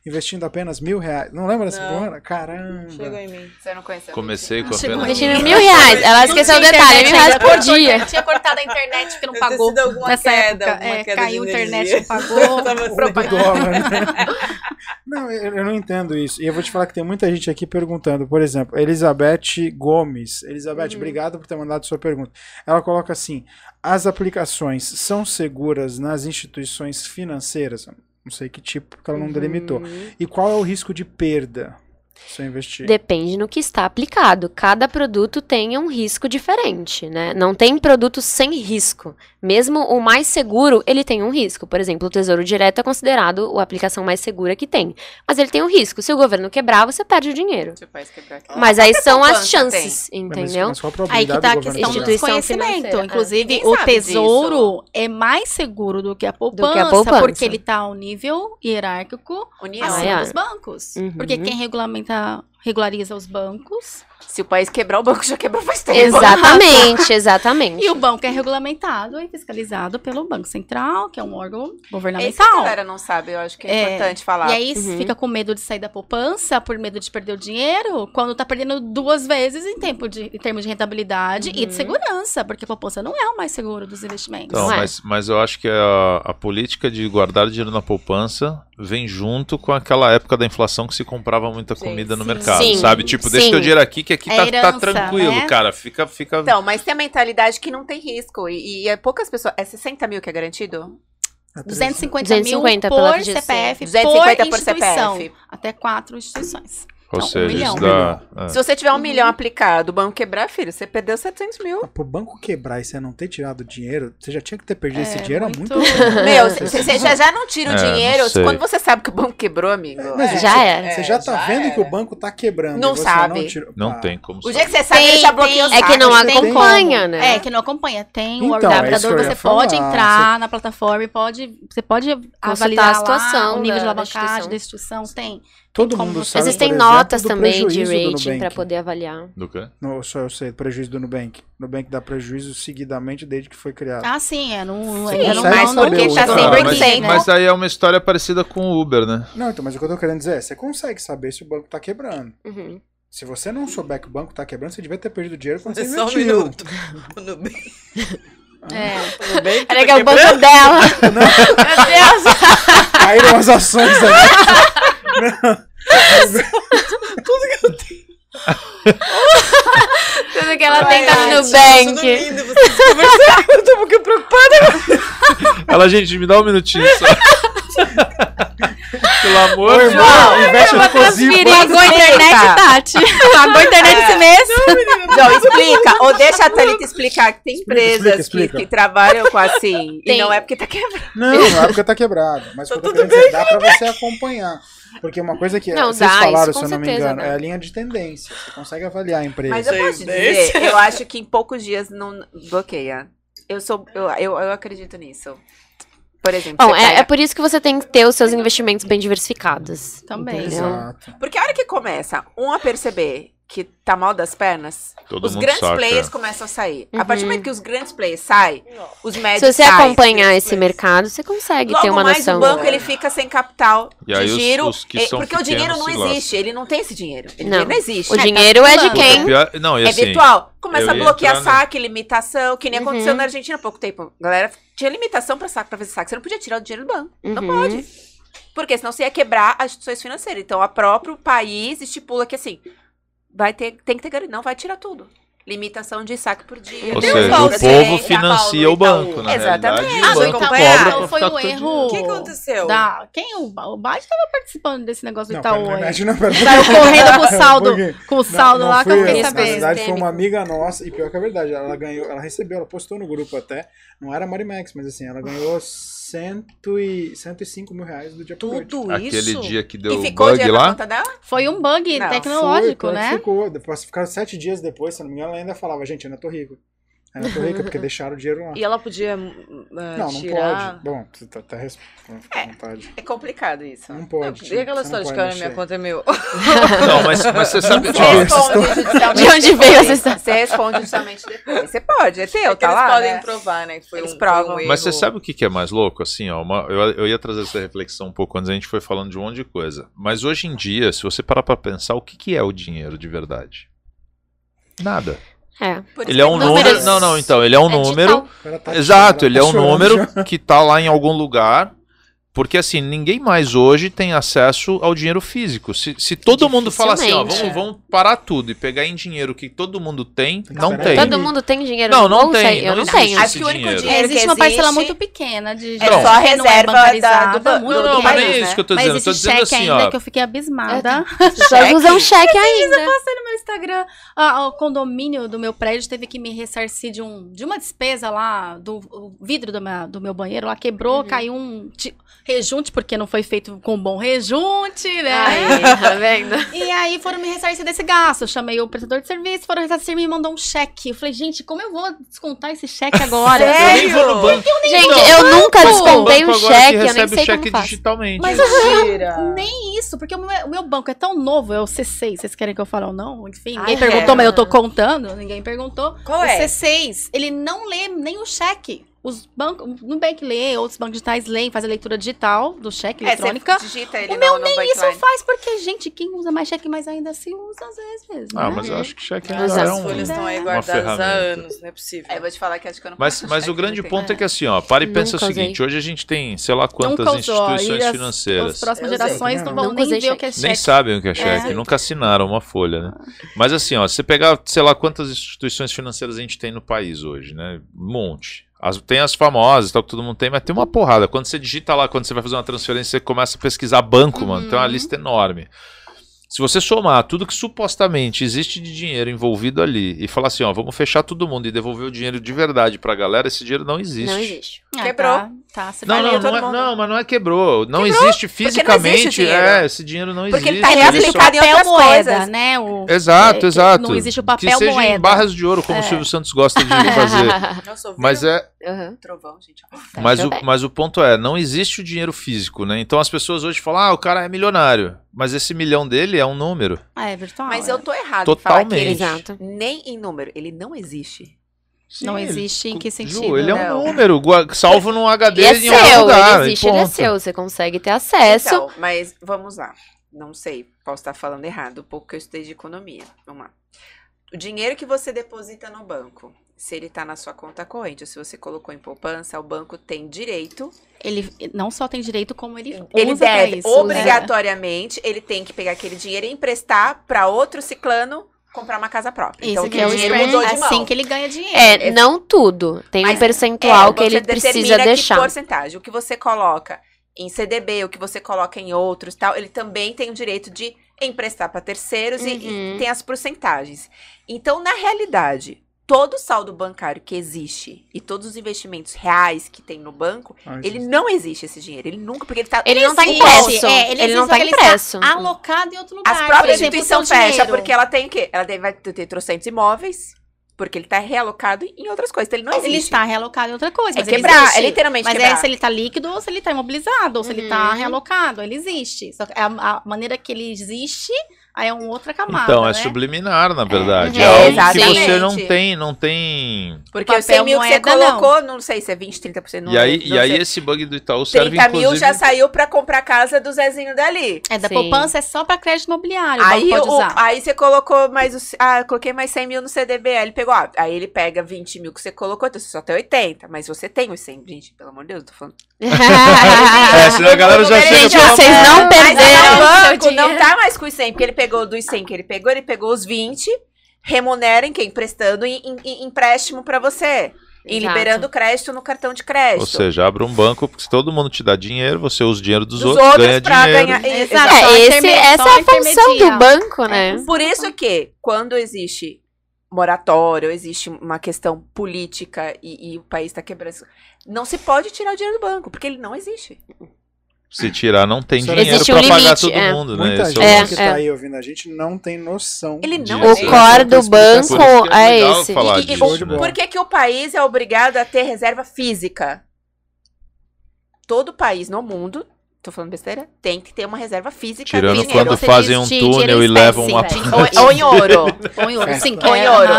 [SPEAKER 1] investindo apenas mil reais. Não lembra dessa propaganda? Caramba.
[SPEAKER 7] Chegou em mim.
[SPEAKER 5] Você não conheceu?
[SPEAKER 6] Comecei com apenas.
[SPEAKER 4] Investindo mil reais. Ela esqueceu o detalhe, mil reais por dia.
[SPEAKER 3] Tinha cortado a internet porque não pagou. Nessa
[SPEAKER 7] queda,
[SPEAKER 3] época, é, caiu a internet, não pagou.
[SPEAKER 1] Dólar, né? Não, eu, eu não entendo isso. E eu vou te falar que tem muita gente aqui perguntando. Por exemplo, Elizabeth Gomes. Elizabeth, obrigado por ter mandado sua pergunta. Ela coloca assim: as aplicações são seguras nas instituições financeiras? Não sei que tipo, porque ela não delimitou. E qual é o risco de perda eu investir?
[SPEAKER 4] Depende no que está aplicado. Cada produto tem um risco diferente, né? Não tem produto sem risco. Mesmo o mais seguro, ele tem um risco. Por exemplo, o Tesouro Direto é considerado a aplicação mais segura que tem. Mas ele tem um risco. Se o governo quebrar, você perde o dinheiro.
[SPEAKER 5] Quebrar aqui.
[SPEAKER 4] Mas aí são as chances,
[SPEAKER 1] Mas-
[SPEAKER 4] entendeu?
[SPEAKER 1] Mas a
[SPEAKER 3] Aí que tá a
[SPEAKER 1] do
[SPEAKER 3] questão do desconhecimento.
[SPEAKER 4] financeira.
[SPEAKER 3] Inclusive,
[SPEAKER 5] Ninguém
[SPEAKER 3] o tesouro é mais seguro do que a poupança,
[SPEAKER 4] que a poupança.
[SPEAKER 3] porque ele tá ao nível hierárquico
[SPEAKER 5] União.
[SPEAKER 3] acima
[SPEAKER 4] é.
[SPEAKER 3] dos bancos.
[SPEAKER 4] Uhum.
[SPEAKER 3] Porque quem regulamenta, regulariza os bancos
[SPEAKER 5] Se o país quebrar, o banco já quebrou faz tempo.
[SPEAKER 4] Exatamente, exatamente.
[SPEAKER 3] e o banco é regulamentado e fiscalizado pelo Banco Central, que é um órgão
[SPEAKER 5] isso que a
[SPEAKER 3] governamental.
[SPEAKER 5] galera não sabe, eu acho que é,
[SPEAKER 3] É,
[SPEAKER 5] importante falar.
[SPEAKER 3] E aí
[SPEAKER 4] Uhum.
[SPEAKER 3] fica com medo de sair da poupança, por medo de perder o dinheiro, quando tá perdendo duas vezes em tempo de em termos de rentabilidade e
[SPEAKER 4] Uhum.
[SPEAKER 3] de segurança, porque a poupança não é o mais seguro dos investimentos.
[SPEAKER 6] Então,
[SPEAKER 4] é.
[SPEAKER 6] mas, mas eu acho que a, a política de guardar dinheiro na poupança vem junto com aquela época da inflação que se comprava muita
[SPEAKER 7] Sim,
[SPEAKER 6] comida no
[SPEAKER 3] sim.
[SPEAKER 6] mercado,
[SPEAKER 4] Sim,
[SPEAKER 6] sabe? Tipo, deixa
[SPEAKER 4] sim.
[SPEAKER 6] teu dinheiro aqui, que aqui
[SPEAKER 3] É
[SPEAKER 6] tá, tá
[SPEAKER 3] herança,
[SPEAKER 6] tranquilo,
[SPEAKER 3] né?
[SPEAKER 6] cara. Fica, fica.
[SPEAKER 5] Então, mas tem a mentalidade que não tem risco. E, e é poucas pessoas. É 60 mil que é garantido?
[SPEAKER 3] 250 mil
[SPEAKER 4] 250 pela
[SPEAKER 3] por. CPF,
[SPEAKER 5] 250 por
[SPEAKER 3] por instituição.
[SPEAKER 5] CPF.
[SPEAKER 3] Até quatro instituições.
[SPEAKER 6] Ou
[SPEAKER 3] Não, um
[SPEAKER 6] seja,
[SPEAKER 3] milhão.
[SPEAKER 6] isso dá. é.
[SPEAKER 5] Se você tiver um milhão aplicado, o banco quebrar, filho, você perdeu 700 mil.
[SPEAKER 1] Ah, Pro banco quebrar e você não ter tirado o dinheiro, você já tinha que ter perdido
[SPEAKER 3] É,
[SPEAKER 1] esse dinheiro
[SPEAKER 3] muito-
[SPEAKER 1] há muito tempo.
[SPEAKER 5] Meu,
[SPEAKER 1] Você-
[SPEAKER 5] você já, já não tira o
[SPEAKER 6] É,
[SPEAKER 5] dinheiro quando você sabe que o banco quebrou, amigo.
[SPEAKER 1] Mas
[SPEAKER 5] É.
[SPEAKER 4] Já
[SPEAKER 1] você,
[SPEAKER 4] era.
[SPEAKER 1] Você já tá
[SPEAKER 7] já
[SPEAKER 1] vendo que o banco tá quebrando.
[SPEAKER 5] Não
[SPEAKER 1] você
[SPEAKER 5] sabe.
[SPEAKER 1] Não, tirou.
[SPEAKER 6] Não tem como
[SPEAKER 5] O dia que você sabe,
[SPEAKER 3] Tem,
[SPEAKER 5] ele já bloqueou o
[SPEAKER 4] É que não acompanha, né?
[SPEAKER 3] É, que não acompanha. Tem o
[SPEAKER 1] Então, é
[SPEAKER 3] adaptador, você pode
[SPEAKER 1] falar,
[SPEAKER 3] entrar na plataforma e pode. Você pode avaliar
[SPEAKER 4] a situação
[SPEAKER 3] lá o nível de alavancagem da instituição. Tem.
[SPEAKER 1] Todo
[SPEAKER 3] como
[SPEAKER 1] mundo sabe,
[SPEAKER 4] Existem
[SPEAKER 1] por exemplo,
[SPEAKER 4] notas
[SPEAKER 1] do
[SPEAKER 4] também de rating pra
[SPEAKER 1] Nubank.
[SPEAKER 4] poder avaliar.
[SPEAKER 6] Do quê?
[SPEAKER 1] No, só eu sei, prejuízo do Nubank. Nubank dá prejuízo seguidamente desde que foi criado.
[SPEAKER 3] Ah, sim, é. Não,
[SPEAKER 5] Sim,
[SPEAKER 3] é, não,
[SPEAKER 1] consegue
[SPEAKER 3] não, não,
[SPEAKER 1] saber
[SPEAKER 3] porque tá
[SPEAKER 1] outro
[SPEAKER 3] sem
[SPEAKER 1] lado.
[SPEAKER 6] mas,
[SPEAKER 3] break
[SPEAKER 5] né?
[SPEAKER 6] mas aí é uma história parecida com o Uber, né?
[SPEAKER 1] Não, então, mas o que eu tô querendo dizer é, você consegue saber se o banco tá quebrando.
[SPEAKER 4] Uhum.
[SPEAKER 1] Se você não souber que o banco tá quebrando, você devia ter perdido dinheiro quando você
[SPEAKER 7] Só um
[SPEAKER 1] investiu.
[SPEAKER 7] minuto. O Nubank.
[SPEAKER 3] É.
[SPEAKER 7] Nubank
[SPEAKER 4] Peraí
[SPEAKER 7] tá
[SPEAKER 4] que é o banco dela. Meu Deus.
[SPEAKER 1] Caíram as ações ali.
[SPEAKER 4] Tudo que ela
[SPEAKER 7] Ai,
[SPEAKER 4] tem tá no
[SPEAKER 7] ai,
[SPEAKER 4] Nubank.
[SPEAKER 7] tudo lindo, vocês conversando, eu tô um pouquinho preocupada.
[SPEAKER 6] Ela, gente, me dá um minutinho só. Pelo amor de
[SPEAKER 1] irmão, investe no Cosipo.
[SPEAKER 3] Pagou a internet, Tati. Pagou a internet esse mês.
[SPEAKER 5] Não, explica. Ou deixa a Thalita explicar que tem empresas
[SPEAKER 1] explica, explica.
[SPEAKER 5] Que, que trabalham com assim.
[SPEAKER 4] Tem.
[SPEAKER 5] E não é porque tá quebrando.
[SPEAKER 1] Não, não é porque tá quebrado. Mas o que eu tô querendo dizer, dá pra você acompanhar. Porque uma coisa que
[SPEAKER 4] Não,
[SPEAKER 1] vocês
[SPEAKER 4] dá,
[SPEAKER 1] falaram,
[SPEAKER 4] isso
[SPEAKER 1] se eu não me
[SPEAKER 4] certeza
[SPEAKER 1] engano,
[SPEAKER 4] dá.
[SPEAKER 1] é a linha de tendência. Você consegue avaliar a empresa.
[SPEAKER 5] Mas eu posso dizer, eu acho que em poucos dias não bloqueia. Eu sou. Eu, eu, eu acredito nisso. Por exemplo,
[SPEAKER 4] Bom, é,
[SPEAKER 5] pega-
[SPEAKER 4] é por isso que você tem que ter os seus investimentos bem diversificados.
[SPEAKER 3] Também.
[SPEAKER 4] Entendeu?
[SPEAKER 1] Exato.
[SPEAKER 5] Porque a hora que começa um a perceber que tá mal das pernas,
[SPEAKER 6] Todo
[SPEAKER 5] os grandes
[SPEAKER 6] saca.
[SPEAKER 5] players começam a sair. A
[SPEAKER 4] Uhum.
[SPEAKER 5] partir do momento que os grandes players saem, os médios
[SPEAKER 4] Se você
[SPEAKER 5] saem.
[SPEAKER 4] acompanhar esse mercado, você consegue
[SPEAKER 5] Logo
[SPEAKER 4] ter uma
[SPEAKER 5] mais
[SPEAKER 4] noção.
[SPEAKER 5] o banco ele fica sem capital
[SPEAKER 6] E
[SPEAKER 5] de
[SPEAKER 6] os-
[SPEAKER 5] giro,
[SPEAKER 6] os que
[SPEAKER 5] é,
[SPEAKER 6] são
[SPEAKER 5] porque o dinheiro não existe, ele não tem esse dinheiro. Ele
[SPEAKER 4] Não.
[SPEAKER 5] não existe.
[SPEAKER 4] O
[SPEAKER 5] né? Tá
[SPEAKER 4] dinheiro é de quem?
[SPEAKER 6] Pior- Não, e
[SPEAKER 5] É
[SPEAKER 6] assim,
[SPEAKER 5] virtual. Começa a bloquear
[SPEAKER 6] entrar
[SPEAKER 5] saque, limitação, que nem
[SPEAKER 4] Uhum.
[SPEAKER 5] aconteceu na Argentina há pouco tempo. A galera tinha limitação pra saque, pra fazer saque. Você não podia tirar o dinheiro do banco. Não
[SPEAKER 4] Uhum.
[SPEAKER 5] pode. Porque senão você ia quebrar as instituições financeiras. Então, o próprio país estipula que assim, vai ter, tem que ter garantia. Não vai tirar tudo. limitação de saque por dia.
[SPEAKER 6] Ou
[SPEAKER 3] Deus,
[SPEAKER 6] seja, o povo
[SPEAKER 5] tem-
[SPEAKER 6] financia o
[SPEAKER 7] Paulo,
[SPEAKER 6] banco, na
[SPEAKER 5] Exatamente. Ah,
[SPEAKER 6] o pra
[SPEAKER 3] Então, foi
[SPEAKER 6] ficar
[SPEAKER 3] um erro.
[SPEAKER 7] O que aconteceu?
[SPEAKER 3] Da, quem? O, o Bate tava participando desse negócio do
[SPEAKER 1] Não,
[SPEAKER 3] Itaú aí.
[SPEAKER 1] imagina, pera,
[SPEAKER 3] Saiu correndo com o saldo, com o saldo
[SPEAKER 1] não,
[SPEAKER 3] lá
[SPEAKER 1] não
[SPEAKER 3] que eu fiquei
[SPEAKER 1] Na
[SPEAKER 3] sabendo.
[SPEAKER 1] verdade, foi uma amiga nossa, e pior que é verdade, ela ganhou, ela recebeu, ela postou no grupo até, não era a Marimax, mas assim, ela ganhou cento e, 105 mil reais do dia pro noite.
[SPEAKER 7] Tudo
[SPEAKER 6] Aquele
[SPEAKER 7] isso?
[SPEAKER 6] dia que deu
[SPEAKER 5] E ficou
[SPEAKER 6] bug lá.
[SPEAKER 5] conta dela?
[SPEAKER 3] Foi um bug
[SPEAKER 5] Não,
[SPEAKER 3] tecnológico,
[SPEAKER 1] Foi,
[SPEAKER 3] né?
[SPEAKER 1] Ficou, depois ficaram sete dias depois, se não me engano, ela ainda falava, gente, eu ainda tô rico. Eu ainda tô rica porque deixaram o dinheiro lá.
[SPEAKER 7] E ela podia uh,
[SPEAKER 1] Não, não
[SPEAKER 7] tirar...
[SPEAKER 1] pode. Bom, você tá, tá à vontade.
[SPEAKER 5] É complicado isso.
[SPEAKER 1] Não pode.
[SPEAKER 7] E aquela
[SPEAKER 1] você não
[SPEAKER 7] história de que a minha conta é meu.
[SPEAKER 6] Não, mas, mas você sabe.
[SPEAKER 1] Não pode.
[SPEAKER 5] Responde judicialmente
[SPEAKER 4] De onde veio essa história?
[SPEAKER 5] Você responde judicialmente depois. Você pode, é teu,
[SPEAKER 7] É
[SPEAKER 5] tá
[SPEAKER 7] eles
[SPEAKER 5] lá,
[SPEAKER 7] podem
[SPEAKER 5] né?
[SPEAKER 7] provar, né? Que foi
[SPEAKER 5] Eles
[SPEAKER 7] um,
[SPEAKER 5] provam.
[SPEAKER 7] Um
[SPEAKER 6] Mas você sabe o que, que é mais louco? Assim, ó, uma- eu, eu ia trazer essa reflexão um pouco antes a gente foi falando de um monte de coisa. Mas hoje em dia, se você parar pra pensar, o que, que é o dinheiro de verdade? Nada.
[SPEAKER 4] É.
[SPEAKER 5] Por
[SPEAKER 6] Ele é um
[SPEAKER 4] números.
[SPEAKER 6] número. Não, não, então, ele é um
[SPEAKER 4] É
[SPEAKER 6] número.
[SPEAKER 1] tá-
[SPEAKER 6] Exato, ele é um número
[SPEAKER 1] já.
[SPEAKER 6] que tá lá em algum lugar. Porque assim, ninguém mais hoje tem acesso ao dinheiro físico. Se, se todo mundo falar assim, ó, vamos, vamos parar tudo e pegar em dinheiro que todo mundo tem, não tem.
[SPEAKER 1] Todo
[SPEAKER 4] mundo tem dinheiro
[SPEAKER 6] Não, não tem,
[SPEAKER 4] Eu
[SPEAKER 6] não
[SPEAKER 4] não
[SPEAKER 6] existe
[SPEAKER 4] tenho.
[SPEAKER 5] Acho que o único
[SPEAKER 6] dinheiro.
[SPEAKER 5] dinheiro
[SPEAKER 3] É, existe
[SPEAKER 5] que
[SPEAKER 3] uma parcela
[SPEAKER 5] existe-
[SPEAKER 3] muito pequena de
[SPEAKER 5] É
[SPEAKER 6] Não.
[SPEAKER 5] só a
[SPEAKER 3] não é
[SPEAKER 5] reserva da- do banco.
[SPEAKER 3] muito
[SPEAKER 6] Não, não,
[SPEAKER 5] do
[SPEAKER 6] mas
[SPEAKER 5] país,
[SPEAKER 6] nem é
[SPEAKER 5] né?
[SPEAKER 6] isso que eu tô
[SPEAKER 3] Mas
[SPEAKER 6] dizendo. Eu tô
[SPEAKER 3] existe
[SPEAKER 6] dizendo
[SPEAKER 3] cheque
[SPEAKER 6] assim,
[SPEAKER 3] ainda
[SPEAKER 6] ó.
[SPEAKER 3] que eu fiquei abismada.
[SPEAKER 4] Pessoas usam cheque ainda.
[SPEAKER 3] no meu Instagram, ah, o condomínio do meu prédio teve que me ressarcir de, um, de uma despesa lá, do vidro do meu, do meu banheiro lá quebrou,
[SPEAKER 4] Uhum.
[SPEAKER 3] caiu um ti- rejunte, porque não foi feito com bom rejunte, né?
[SPEAKER 4] Aí, tá vendo?
[SPEAKER 3] E aí foram me ressarcir desse gasto. Eu chamei o prestador de serviço, foram ressarcir e me mandou um cheque. Eu falei, gente, como eu vou descontar esse cheque agora?
[SPEAKER 6] Eu nem vou no banco.
[SPEAKER 4] Gente,
[SPEAKER 6] Não.
[SPEAKER 4] eu nunca
[SPEAKER 6] O
[SPEAKER 4] descontei
[SPEAKER 6] banco
[SPEAKER 4] um
[SPEAKER 6] agora que
[SPEAKER 4] cheque, eu nem
[SPEAKER 6] recebe
[SPEAKER 4] sei
[SPEAKER 6] cheque
[SPEAKER 4] como
[SPEAKER 6] digitalmente.
[SPEAKER 3] Mas
[SPEAKER 7] Mentira.
[SPEAKER 3] Nem isso, porque o meu, o meu banco é tão novo, é o C6. Vocês querem que eu fale ou não? Enfim, ninguém
[SPEAKER 7] Ah,
[SPEAKER 3] perguntou,
[SPEAKER 7] é.
[SPEAKER 3] mas eu tô contando. Ninguém perguntou.
[SPEAKER 7] Qual
[SPEAKER 3] o
[SPEAKER 7] é?
[SPEAKER 3] C6, ele não lê nem o cheque. Os bancos, no Bank lê, outros bancos digitais leem, faz a leitura digital do cheque
[SPEAKER 5] É,
[SPEAKER 3] eletrônica.
[SPEAKER 5] digita ele
[SPEAKER 3] O meu
[SPEAKER 5] no, no
[SPEAKER 3] nem isso
[SPEAKER 5] Bankline.
[SPEAKER 3] faz, porque, gente, quem usa mais cheque, mas ainda se usa às vezes.
[SPEAKER 6] Ah,
[SPEAKER 3] né?
[SPEAKER 6] mas eu acho que cheque ainda é
[SPEAKER 4] as
[SPEAKER 7] As
[SPEAKER 6] um...
[SPEAKER 7] folhas estão aí
[SPEAKER 6] uma
[SPEAKER 7] guardadas há
[SPEAKER 6] ferramenta.
[SPEAKER 7] anos, não é possível.
[SPEAKER 5] É, eu vou te falar que acho que eu não
[SPEAKER 6] Mas, mas o
[SPEAKER 5] cheque,
[SPEAKER 6] grande ponto é que assim, ó, para e pensa o
[SPEAKER 4] Nunca usei.
[SPEAKER 6] seguinte, hoje a gente tem, sei lá quantas
[SPEAKER 3] Nunca
[SPEAKER 6] instituições
[SPEAKER 3] as-
[SPEAKER 6] financeiras.
[SPEAKER 3] As próximas
[SPEAKER 7] Eu
[SPEAKER 3] gerações não
[SPEAKER 1] Não,
[SPEAKER 3] vão
[SPEAKER 4] nunca
[SPEAKER 3] nem ver o que é
[SPEAKER 6] Nem
[SPEAKER 3] cheque.
[SPEAKER 6] sabem o que é cheque,
[SPEAKER 3] É.
[SPEAKER 6] nunca assinaram uma folha, né? Mas assim, ó, você pegar, sei lá, quantas instituições financeiras a gente tem no país hoje, né? Um monte. As- tem as famosas, tal, que todo mundo tem, mas tem uma porrada. Quando você digita lá, quando você vai fazer uma transferência, você começa a pesquisar banco, mano. Tem uma
[SPEAKER 3] Uhum.
[SPEAKER 6] lista enorme. Se você somar tudo que supostamente existe de dinheiro envolvido ali e falar assim, ó, vamos fechar todo mundo e devolver o dinheiro de verdade pra galera, esse dinheiro não existe.
[SPEAKER 4] Não existe.
[SPEAKER 3] Ah,
[SPEAKER 5] Quebrou.
[SPEAKER 3] Tá, tá, você
[SPEAKER 6] Não,
[SPEAKER 3] vai
[SPEAKER 6] não, não, é- não, mas não é quebrou. Não
[SPEAKER 5] Quebrou,
[SPEAKER 6] existe
[SPEAKER 5] porque não
[SPEAKER 6] fisicamente.
[SPEAKER 5] existe
[SPEAKER 6] é, esse dinheiro não
[SPEAKER 5] Porque
[SPEAKER 6] existe.
[SPEAKER 5] ele tá
[SPEAKER 6] Ele
[SPEAKER 5] reaplicado em
[SPEAKER 3] papel
[SPEAKER 5] outras
[SPEAKER 3] moeda,
[SPEAKER 5] coisas.
[SPEAKER 3] né? O,
[SPEAKER 6] Exato,
[SPEAKER 3] é, que
[SPEAKER 6] exato.
[SPEAKER 3] Não existe o
[SPEAKER 6] que
[SPEAKER 3] papel
[SPEAKER 6] seja
[SPEAKER 3] moeda.
[SPEAKER 6] em barras de ouro, como o Silvio Santos gosta de fazer.
[SPEAKER 7] Nossa?
[SPEAKER 6] Mas é,
[SPEAKER 4] Uhum.
[SPEAKER 5] Trovão, gente.
[SPEAKER 6] mas o, mas o ponto é, não existe o dinheiro físico, né? Então as pessoas hoje falam, ah, o cara é milionário. Mas esse milhão dele é um número.
[SPEAKER 3] Ah, é virtual.
[SPEAKER 5] Mas
[SPEAKER 3] é.
[SPEAKER 5] eu tô errado em falar que
[SPEAKER 6] Totalmente.
[SPEAKER 5] ele
[SPEAKER 4] Exato.
[SPEAKER 5] nem em número, ele não existe.
[SPEAKER 3] Não
[SPEAKER 6] Sim,
[SPEAKER 3] existe em que
[SPEAKER 6] Ju,
[SPEAKER 3] sentido?
[SPEAKER 6] ele é
[SPEAKER 3] né?
[SPEAKER 6] um
[SPEAKER 5] Não.
[SPEAKER 6] número, salvo num HD
[SPEAKER 4] E é
[SPEAKER 6] em algum
[SPEAKER 4] seu,
[SPEAKER 6] lugar.
[SPEAKER 4] ele
[SPEAKER 6] e
[SPEAKER 4] existe, ele é seu. Você consegue ter acesso.
[SPEAKER 5] Então, mas vamos lá. Não sei, posso estar falando errado, um pouco que eu estudei de economia. Vamos lá. O dinheiro que você deposita no banco, se ele tá na sua conta corrente, ou se você colocou em poupança, o banco tem direito.
[SPEAKER 3] Ele não só tem direito, como ele,
[SPEAKER 5] Ele deve,
[SPEAKER 3] isso. né?
[SPEAKER 5] obrigatoriamente, ele tem que pegar aquele dinheiro e emprestar para outro ciclano comprar uma casa própria.
[SPEAKER 3] Isso
[SPEAKER 5] então,
[SPEAKER 3] que é o
[SPEAKER 5] dinheiro mudou de mão.
[SPEAKER 3] assim que ele ganha dinheiro.
[SPEAKER 4] É, não tudo. Tem um
[SPEAKER 5] Mas,
[SPEAKER 4] percentual
[SPEAKER 5] É,
[SPEAKER 4] que ele
[SPEAKER 5] você
[SPEAKER 4] precisa
[SPEAKER 5] determina
[SPEAKER 4] deixar.
[SPEAKER 5] Que porcentagem. O que você coloca em CDB, o que você coloca em outros tal, ele também tem o direito de emprestar para terceiros e-
[SPEAKER 4] Uhum.
[SPEAKER 5] e, tem as porcentagens. Então, na realidade, todo o saldo bancário que existe e todos os investimentos reais que tem no banco,
[SPEAKER 1] Ah,
[SPEAKER 5] ele não existe esse dinheiro. Ele nunca, porque ele tá
[SPEAKER 4] Ele não tá
[SPEAKER 5] existe.
[SPEAKER 4] impresso.
[SPEAKER 3] É, ele,
[SPEAKER 4] Ele não
[SPEAKER 3] existe,
[SPEAKER 4] tá impresso.
[SPEAKER 3] Ele está alocado em outro lugar.
[SPEAKER 5] As próprias instituições fecham,
[SPEAKER 3] dinheiro.
[SPEAKER 5] porque ela tem o quê? Ela tem, vai ter trocentos imóveis, porque ele tá realocado em outras coisas. Então, ele não existe.
[SPEAKER 3] Ele está realocado em outra coisa.
[SPEAKER 5] É
[SPEAKER 3] mas ele
[SPEAKER 5] quebrar, é literalmente
[SPEAKER 3] Mas
[SPEAKER 5] quebrar.
[SPEAKER 3] é se ele tá líquido ou se ele tá imobilizado, ou se ele tá
[SPEAKER 4] Uhum.
[SPEAKER 3] realocado. Ele existe. Só que a, a maneira que ele existe aí é uma outra camada.
[SPEAKER 6] Então, é
[SPEAKER 3] né?
[SPEAKER 6] subliminar, na verdade.
[SPEAKER 4] É,
[SPEAKER 6] É, algo que
[SPEAKER 5] exatamente.
[SPEAKER 6] você não tem, não tem.
[SPEAKER 5] Porque os 100 mil que você
[SPEAKER 3] moeda, não.
[SPEAKER 5] colocou, não. sei se é 20, 30%. Não,
[SPEAKER 6] e aí,
[SPEAKER 5] não
[SPEAKER 6] e aí
[SPEAKER 5] sei.
[SPEAKER 6] esse bug do Itaú serve
[SPEAKER 5] 30 mil
[SPEAKER 6] inclusive.
[SPEAKER 5] já saiu pra comprar a casa do Zezinho dali.
[SPEAKER 3] É, da
[SPEAKER 4] Sim.
[SPEAKER 3] poupança é só pra crédito imobiliário.
[SPEAKER 5] Aí,
[SPEAKER 3] o banco pode
[SPEAKER 5] o-
[SPEAKER 3] usar.
[SPEAKER 5] aí você colocou mais. os- Ah, coloquei mais 100 mil no CDB. Aí ele pegou. ah, aí ele pega 20 mil que você colocou, então você só tem 80. Mas você tem os 100. Gente, pelo amor de Deus, eu tô falando.
[SPEAKER 6] É, senão a galera já chega
[SPEAKER 4] Gente, vocês não
[SPEAKER 5] Mas
[SPEAKER 4] perderam
[SPEAKER 5] o
[SPEAKER 4] o
[SPEAKER 5] banco não tá mais com os 100, porque ele pegou dos 100 que ele pegou, ele pegou os 20 remunerem quem? Prestando em, em- em empréstimo para você. E
[SPEAKER 4] Exato.
[SPEAKER 5] liberando crédito no cartão de crédito.
[SPEAKER 6] Ou seja, abre um banco, porque se todo mundo te dá dinheiro, você usa o dinheiro dos,
[SPEAKER 5] dos
[SPEAKER 6] outros,
[SPEAKER 5] outros
[SPEAKER 6] ganha
[SPEAKER 5] pra
[SPEAKER 6] dinheiro.
[SPEAKER 5] ganhar.
[SPEAKER 3] Exato.
[SPEAKER 4] É,
[SPEAKER 3] Só
[SPEAKER 4] esse, essa é a função
[SPEAKER 3] intermedia.
[SPEAKER 4] do banco, né?
[SPEAKER 5] Por isso que, quando existe moratório, existe uma questão política e, e o país está quebrando, não se pode tirar o dinheiro do banco, porque ele não existe.
[SPEAKER 6] Se tirar, não tem dinheiro
[SPEAKER 4] um
[SPEAKER 6] pra pagar
[SPEAKER 4] limite,
[SPEAKER 6] todo
[SPEAKER 4] é.
[SPEAKER 6] mundo, né?
[SPEAKER 1] Muita
[SPEAKER 6] Esse
[SPEAKER 1] gente
[SPEAKER 6] é o
[SPEAKER 4] É,
[SPEAKER 1] que
[SPEAKER 6] lance.
[SPEAKER 1] tá aí ouvindo a gente não tem noção.
[SPEAKER 5] Ele não
[SPEAKER 6] Disso.
[SPEAKER 4] O core do banco
[SPEAKER 6] é
[SPEAKER 4] é esse.
[SPEAKER 5] E- e-
[SPEAKER 6] disso, né?
[SPEAKER 5] Por que, que o país é obrigado a ter reserva física? Todo país no mundo, tô falando besteira, tem que ter uma reserva física
[SPEAKER 6] Tirando
[SPEAKER 5] dinheiro.
[SPEAKER 6] quando
[SPEAKER 3] Você
[SPEAKER 6] fazem um túnel e levam uma.
[SPEAKER 5] Ou, ou em ouro.
[SPEAKER 3] Ou em ouro, sim.
[SPEAKER 5] Ou em
[SPEAKER 3] é,
[SPEAKER 5] ouro.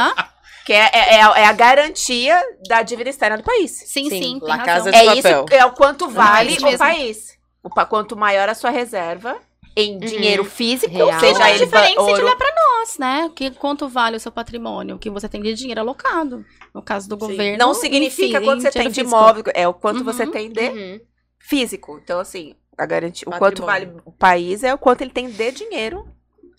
[SPEAKER 5] Que é, é, é a- é a garantia da dívida externa do país.
[SPEAKER 3] Sim,
[SPEAKER 7] Sim,
[SPEAKER 3] sim, tem
[SPEAKER 7] La
[SPEAKER 3] razão.
[SPEAKER 7] Casa de
[SPEAKER 5] É isso, é o quanto vale o país. Quanto maior a sua reserva em dinheiro físico,
[SPEAKER 4] Real.
[SPEAKER 5] seja
[SPEAKER 3] a
[SPEAKER 5] ele
[SPEAKER 3] diferença de
[SPEAKER 5] ouro.
[SPEAKER 3] olhar pra nós, né? Que, quanto vale o seu patrimônio, o que você tem de dinheiro alocado. No caso do governo.
[SPEAKER 5] Não significa
[SPEAKER 3] enfim,
[SPEAKER 5] quanto você tem de
[SPEAKER 3] físico.
[SPEAKER 5] imóvel, é o quanto
[SPEAKER 3] Uhum,
[SPEAKER 5] você tem de
[SPEAKER 4] Uhum.
[SPEAKER 5] físico. Então, assim, a garantia, o quanto
[SPEAKER 7] Patrimônio.
[SPEAKER 5] vale o país é o quanto ele tem de dinheiro.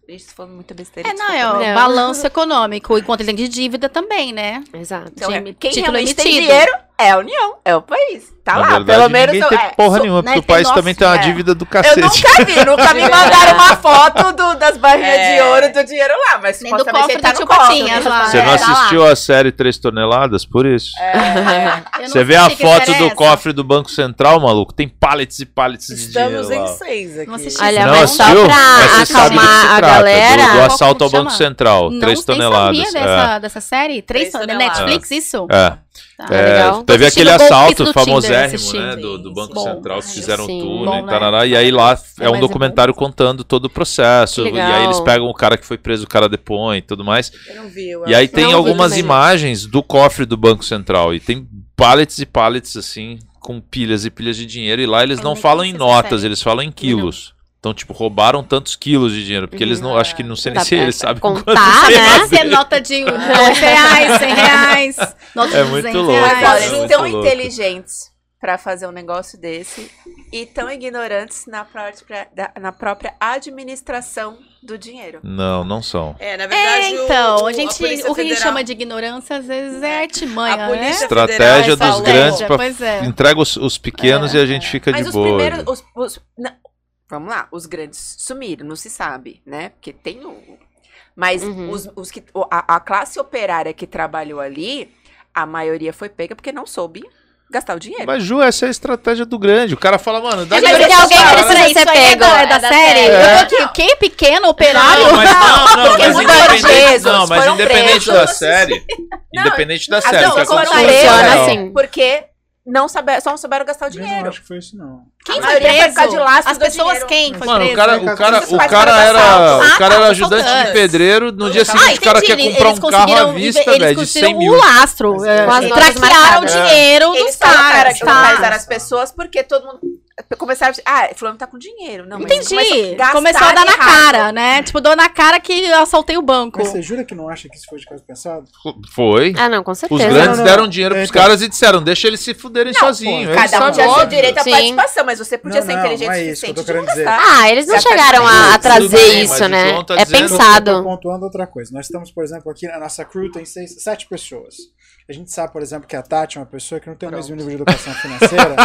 [SPEAKER 5] Isso foi muita besteira.
[SPEAKER 3] É, não, é o
[SPEAKER 4] Não.
[SPEAKER 3] balanço econômico. E quanto ele tem de dívida também, né?
[SPEAKER 4] Exato.
[SPEAKER 5] Então, é,
[SPEAKER 3] de
[SPEAKER 5] quem
[SPEAKER 3] título
[SPEAKER 5] realmente tem
[SPEAKER 3] emitido.
[SPEAKER 5] dinheiro é a União, é o país. Tá
[SPEAKER 6] Na
[SPEAKER 5] lá,
[SPEAKER 6] verdade,
[SPEAKER 5] pelo menos.
[SPEAKER 6] ninguém
[SPEAKER 5] eu-
[SPEAKER 6] tem
[SPEAKER 5] é,
[SPEAKER 6] porra nenhuma,
[SPEAKER 3] né,
[SPEAKER 6] porque o
[SPEAKER 3] tem
[SPEAKER 6] país
[SPEAKER 3] nosso-
[SPEAKER 6] também tem uma
[SPEAKER 5] é.
[SPEAKER 6] dívida do
[SPEAKER 5] Eu
[SPEAKER 6] cacete.
[SPEAKER 5] nunca vi, nunca me mandaram uma foto do- das barrinhas
[SPEAKER 7] É.
[SPEAKER 5] de ouro do dinheiro lá, mas
[SPEAKER 3] Nem do cofre
[SPEAKER 5] tá no
[SPEAKER 3] tio
[SPEAKER 5] cofre.
[SPEAKER 3] Patinhas lá.
[SPEAKER 6] Você
[SPEAKER 3] É,
[SPEAKER 6] não
[SPEAKER 3] tá lá.
[SPEAKER 6] assistiu a série 3 toneladas? Por isso.
[SPEAKER 3] Eu não
[SPEAKER 6] Você vê a foto
[SPEAKER 3] é
[SPEAKER 6] do
[SPEAKER 3] essa.
[SPEAKER 6] cofre do Banco Central, maluco? Tem pallets e pallets de
[SPEAKER 7] Estamos
[SPEAKER 6] dinheiro
[SPEAKER 7] em
[SPEAKER 6] lá.
[SPEAKER 7] seis aqui.
[SPEAKER 3] Não assisti.
[SPEAKER 4] Olha,
[SPEAKER 6] Não
[SPEAKER 4] mas só
[SPEAKER 6] assistiu?
[SPEAKER 4] pra
[SPEAKER 6] Mas você sabe do que
[SPEAKER 4] acalmar a galera.
[SPEAKER 6] Do, assalto ao Banco? Central.
[SPEAKER 3] Não,
[SPEAKER 6] 3
[SPEAKER 3] nem
[SPEAKER 6] toneladas.
[SPEAKER 3] sabia dessa, dessa série? Três,
[SPEAKER 7] Três
[SPEAKER 3] da
[SPEAKER 7] toneladas.
[SPEAKER 3] Netflix, isso?
[SPEAKER 6] É.
[SPEAKER 3] Tá.
[SPEAKER 6] É,
[SPEAKER 4] legal.
[SPEAKER 6] Teve aquele assalto famosérrimo, né? Do, do Banco
[SPEAKER 3] Bom.
[SPEAKER 6] Central, que fizeram
[SPEAKER 4] Sim.
[SPEAKER 6] túnel
[SPEAKER 3] Bom,
[SPEAKER 6] e
[SPEAKER 3] né?
[SPEAKER 6] tarará. E aí lá é um
[SPEAKER 3] é
[SPEAKER 6] documentário contando todo o processo. E aí eles pegam o cara que foi preso, o cara depõe e tudo mais.
[SPEAKER 7] Eu não vi, eu
[SPEAKER 6] E aí tem
[SPEAKER 4] Não
[SPEAKER 6] algumas imagens do cofre do Banco Central. E tem pallets e pallets, assim, com pilhas e pilhas de dinheiro. E lá eles
[SPEAKER 3] Eu
[SPEAKER 6] não falam em notas, eles falam em quilos. Então, tipo, roubaram tantos quilos de dinheiro. Porque eles não, acho que não sei nem
[SPEAKER 4] Dá
[SPEAKER 6] se eles sabem
[SPEAKER 4] contar,
[SPEAKER 6] quanto
[SPEAKER 4] né?
[SPEAKER 3] Ser nota de dois reais, 100 reais. Nota
[SPEAKER 6] É
[SPEAKER 3] de
[SPEAKER 6] muito
[SPEAKER 3] 200
[SPEAKER 6] louco,
[SPEAKER 3] reais.
[SPEAKER 6] cara. É muito
[SPEAKER 5] tão
[SPEAKER 6] louco.
[SPEAKER 5] inteligentes pra fazer um negócio desse e tão ignorantes na própria, da- na própria administração do dinheiro.
[SPEAKER 6] Não, não são.
[SPEAKER 7] É, na
[SPEAKER 3] É,
[SPEAKER 7] verdade, o-
[SPEAKER 3] então,
[SPEAKER 7] o-
[SPEAKER 3] a gente,
[SPEAKER 7] Polícia
[SPEAKER 3] o que a gente chama de ignorância, às vezes é artimanha,
[SPEAKER 7] A Polícia
[SPEAKER 3] né?
[SPEAKER 6] Estratégia
[SPEAKER 7] Federal
[SPEAKER 6] dos
[SPEAKER 7] falou-
[SPEAKER 6] grandes pra
[SPEAKER 3] Pois é.
[SPEAKER 6] entrega os, os pequenos
[SPEAKER 3] É,
[SPEAKER 6] e a gente fica
[SPEAKER 5] Mas
[SPEAKER 6] de
[SPEAKER 5] os
[SPEAKER 6] boa.
[SPEAKER 5] primeiros. Os, vamos lá, os grandes sumiram, não se sabe, né? Porque tem o. Mas
[SPEAKER 4] Uhum.
[SPEAKER 5] os, os que, a, a classe operária que trabalhou ali, a maioria foi pega porque não soube gastar o dinheiro.
[SPEAKER 6] Mas, Ju, essa é a estratégia do grande. O cara fala, mano, dá
[SPEAKER 3] Mas
[SPEAKER 6] dinheiro
[SPEAKER 3] porque
[SPEAKER 6] pra
[SPEAKER 3] alguém
[SPEAKER 6] cara.
[SPEAKER 3] precisa ser
[SPEAKER 4] Isso é
[SPEAKER 3] pego.
[SPEAKER 4] da-
[SPEAKER 3] É da,
[SPEAKER 4] é da
[SPEAKER 3] série?
[SPEAKER 4] série.
[SPEAKER 3] Eu tô aqui, o quê? Pequeno, operário?
[SPEAKER 6] Não, mas não, não, mas
[SPEAKER 5] muitos
[SPEAKER 6] independente,
[SPEAKER 5] presos
[SPEAKER 6] não, mas independente da
[SPEAKER 5] presos.
[SPEAKER 6] série, independente da
[SPEAKER 5] As
[SPEAKER 6] série, o que
[SPEAKER 4] funciona
[SPEAKER 6] é-
[SPEAKER 4] assim.
[SPEAKER 5] porque não, saber, só não souberam gastar o
[SPEAKER 1] Eu não
[SPEAKER 5] dinheiro.
[SPEAKER 1] acho que foi isso, não.
[SPEAKER 3] Quem
[SPEAKER 5] A
[SPEAKER 3] foi preso?
[SPEAKER 5] de lastro
[SPEAKER 3] As pessoas quem foi
[SPEAKER 6] Mano, o
[SPEAKER 3] preso?
[SPEAKER 6] cara, o cara, o cara
[SPEAKER 5] parte do
[SPEAKER 6] era, o cara era
[SPEAKER 3] os
[SPEAKER 6] ajudante de pedreiro, no dia
[SPEAKER 3] Ah,
[SPEAKER 6] seguinte o cara quer
[SPEAKER 3] entendi.
[SPEAKER 6] comprar
[SPEAKER 3] Eles
[SPEAKER 6] um carro à
[SPEAKER 3] conseguiram-
[SPEAKER 6] vista,
[SPEAKER 3] eles
[SPEAKER 6] velho, de 100
[SPEAKER 3] conseguiram
[SPEAKER 6] mil.
[SPEAKER 3] o lastro. É, Traquearam o dinheiro
[SPEAKER 5] Eles
[SPEAKER 3] dos caras.
[SPEAKER 5] localizaram as pessoas porque todo mundo começaram a dizer, ah, fulano tá com dinheiro. Não,
[SPEAKER 3] Entendi.
[SPEAKER 5] começou gastar
[SPEAKER 3] Começou a dar na
[SPEAKER 5] errado.
[SPEAKER 3] cara, né? Tipo, dou na cara que eu assaltei o banco.
[SPEAKER 1] Mas você jura que não acha que isso foi de caso pensado?
[SPEAKER 6] Foi.
[SPEAKER 4] Ah, não, com
[SPEAKER 6] Os
[SPEAKER 4] certeza.
[SPEAKER 6] grandes
[SPEAKER 1] Não, não,
[SPEAKER 6] deram dinheiro pros
[SPEAKER 1] Então.
[SPEAKER 6] caras e disseram, deixa eles se fuderem sozinhos. Eles
[SPEAKER 5] Cada um
[SPEAKER 6] sabem,
[SPEAKER 5] tinha seu direito à participação, mas você podia
[SPEAKER 1] Não,
[SPEAKER 5] ser
[SPEAKER 1] não,
[SPEAKER 5] inteligente
[SPEAKER 1] não é isso que eu
[SPEAKER 5] suficiente
[SPEAKER 1] tô
[SPEAKER 5] de
[SPEAKER 1] querendo dizer.
[SPEAKER 4] Ah, eles não
[SPEAKER 5] Gastar
[SPEAKER 4] chegaram a, a trazer
[SPEAKER 6] bem,
[SPEAKER 4] isso,
[SPEAKER 6] mas
[SPEAKER 4] né?
[SPEAKER 6] Tá
[SPEAKER 4] É
[SPEAKER 6] dizendo-
[SPEAKER 1] Eu tô
[SPEAKER 4] pensado.
[SPEAKER 1] pontuando outra coisa. Nós estamos, por exemplo, aqui na nossa crew tem seis, sete pessoas. A gente sabe, por exemplo, que a Tati é uma pessoa que não tem o mesmo nível de educação financeira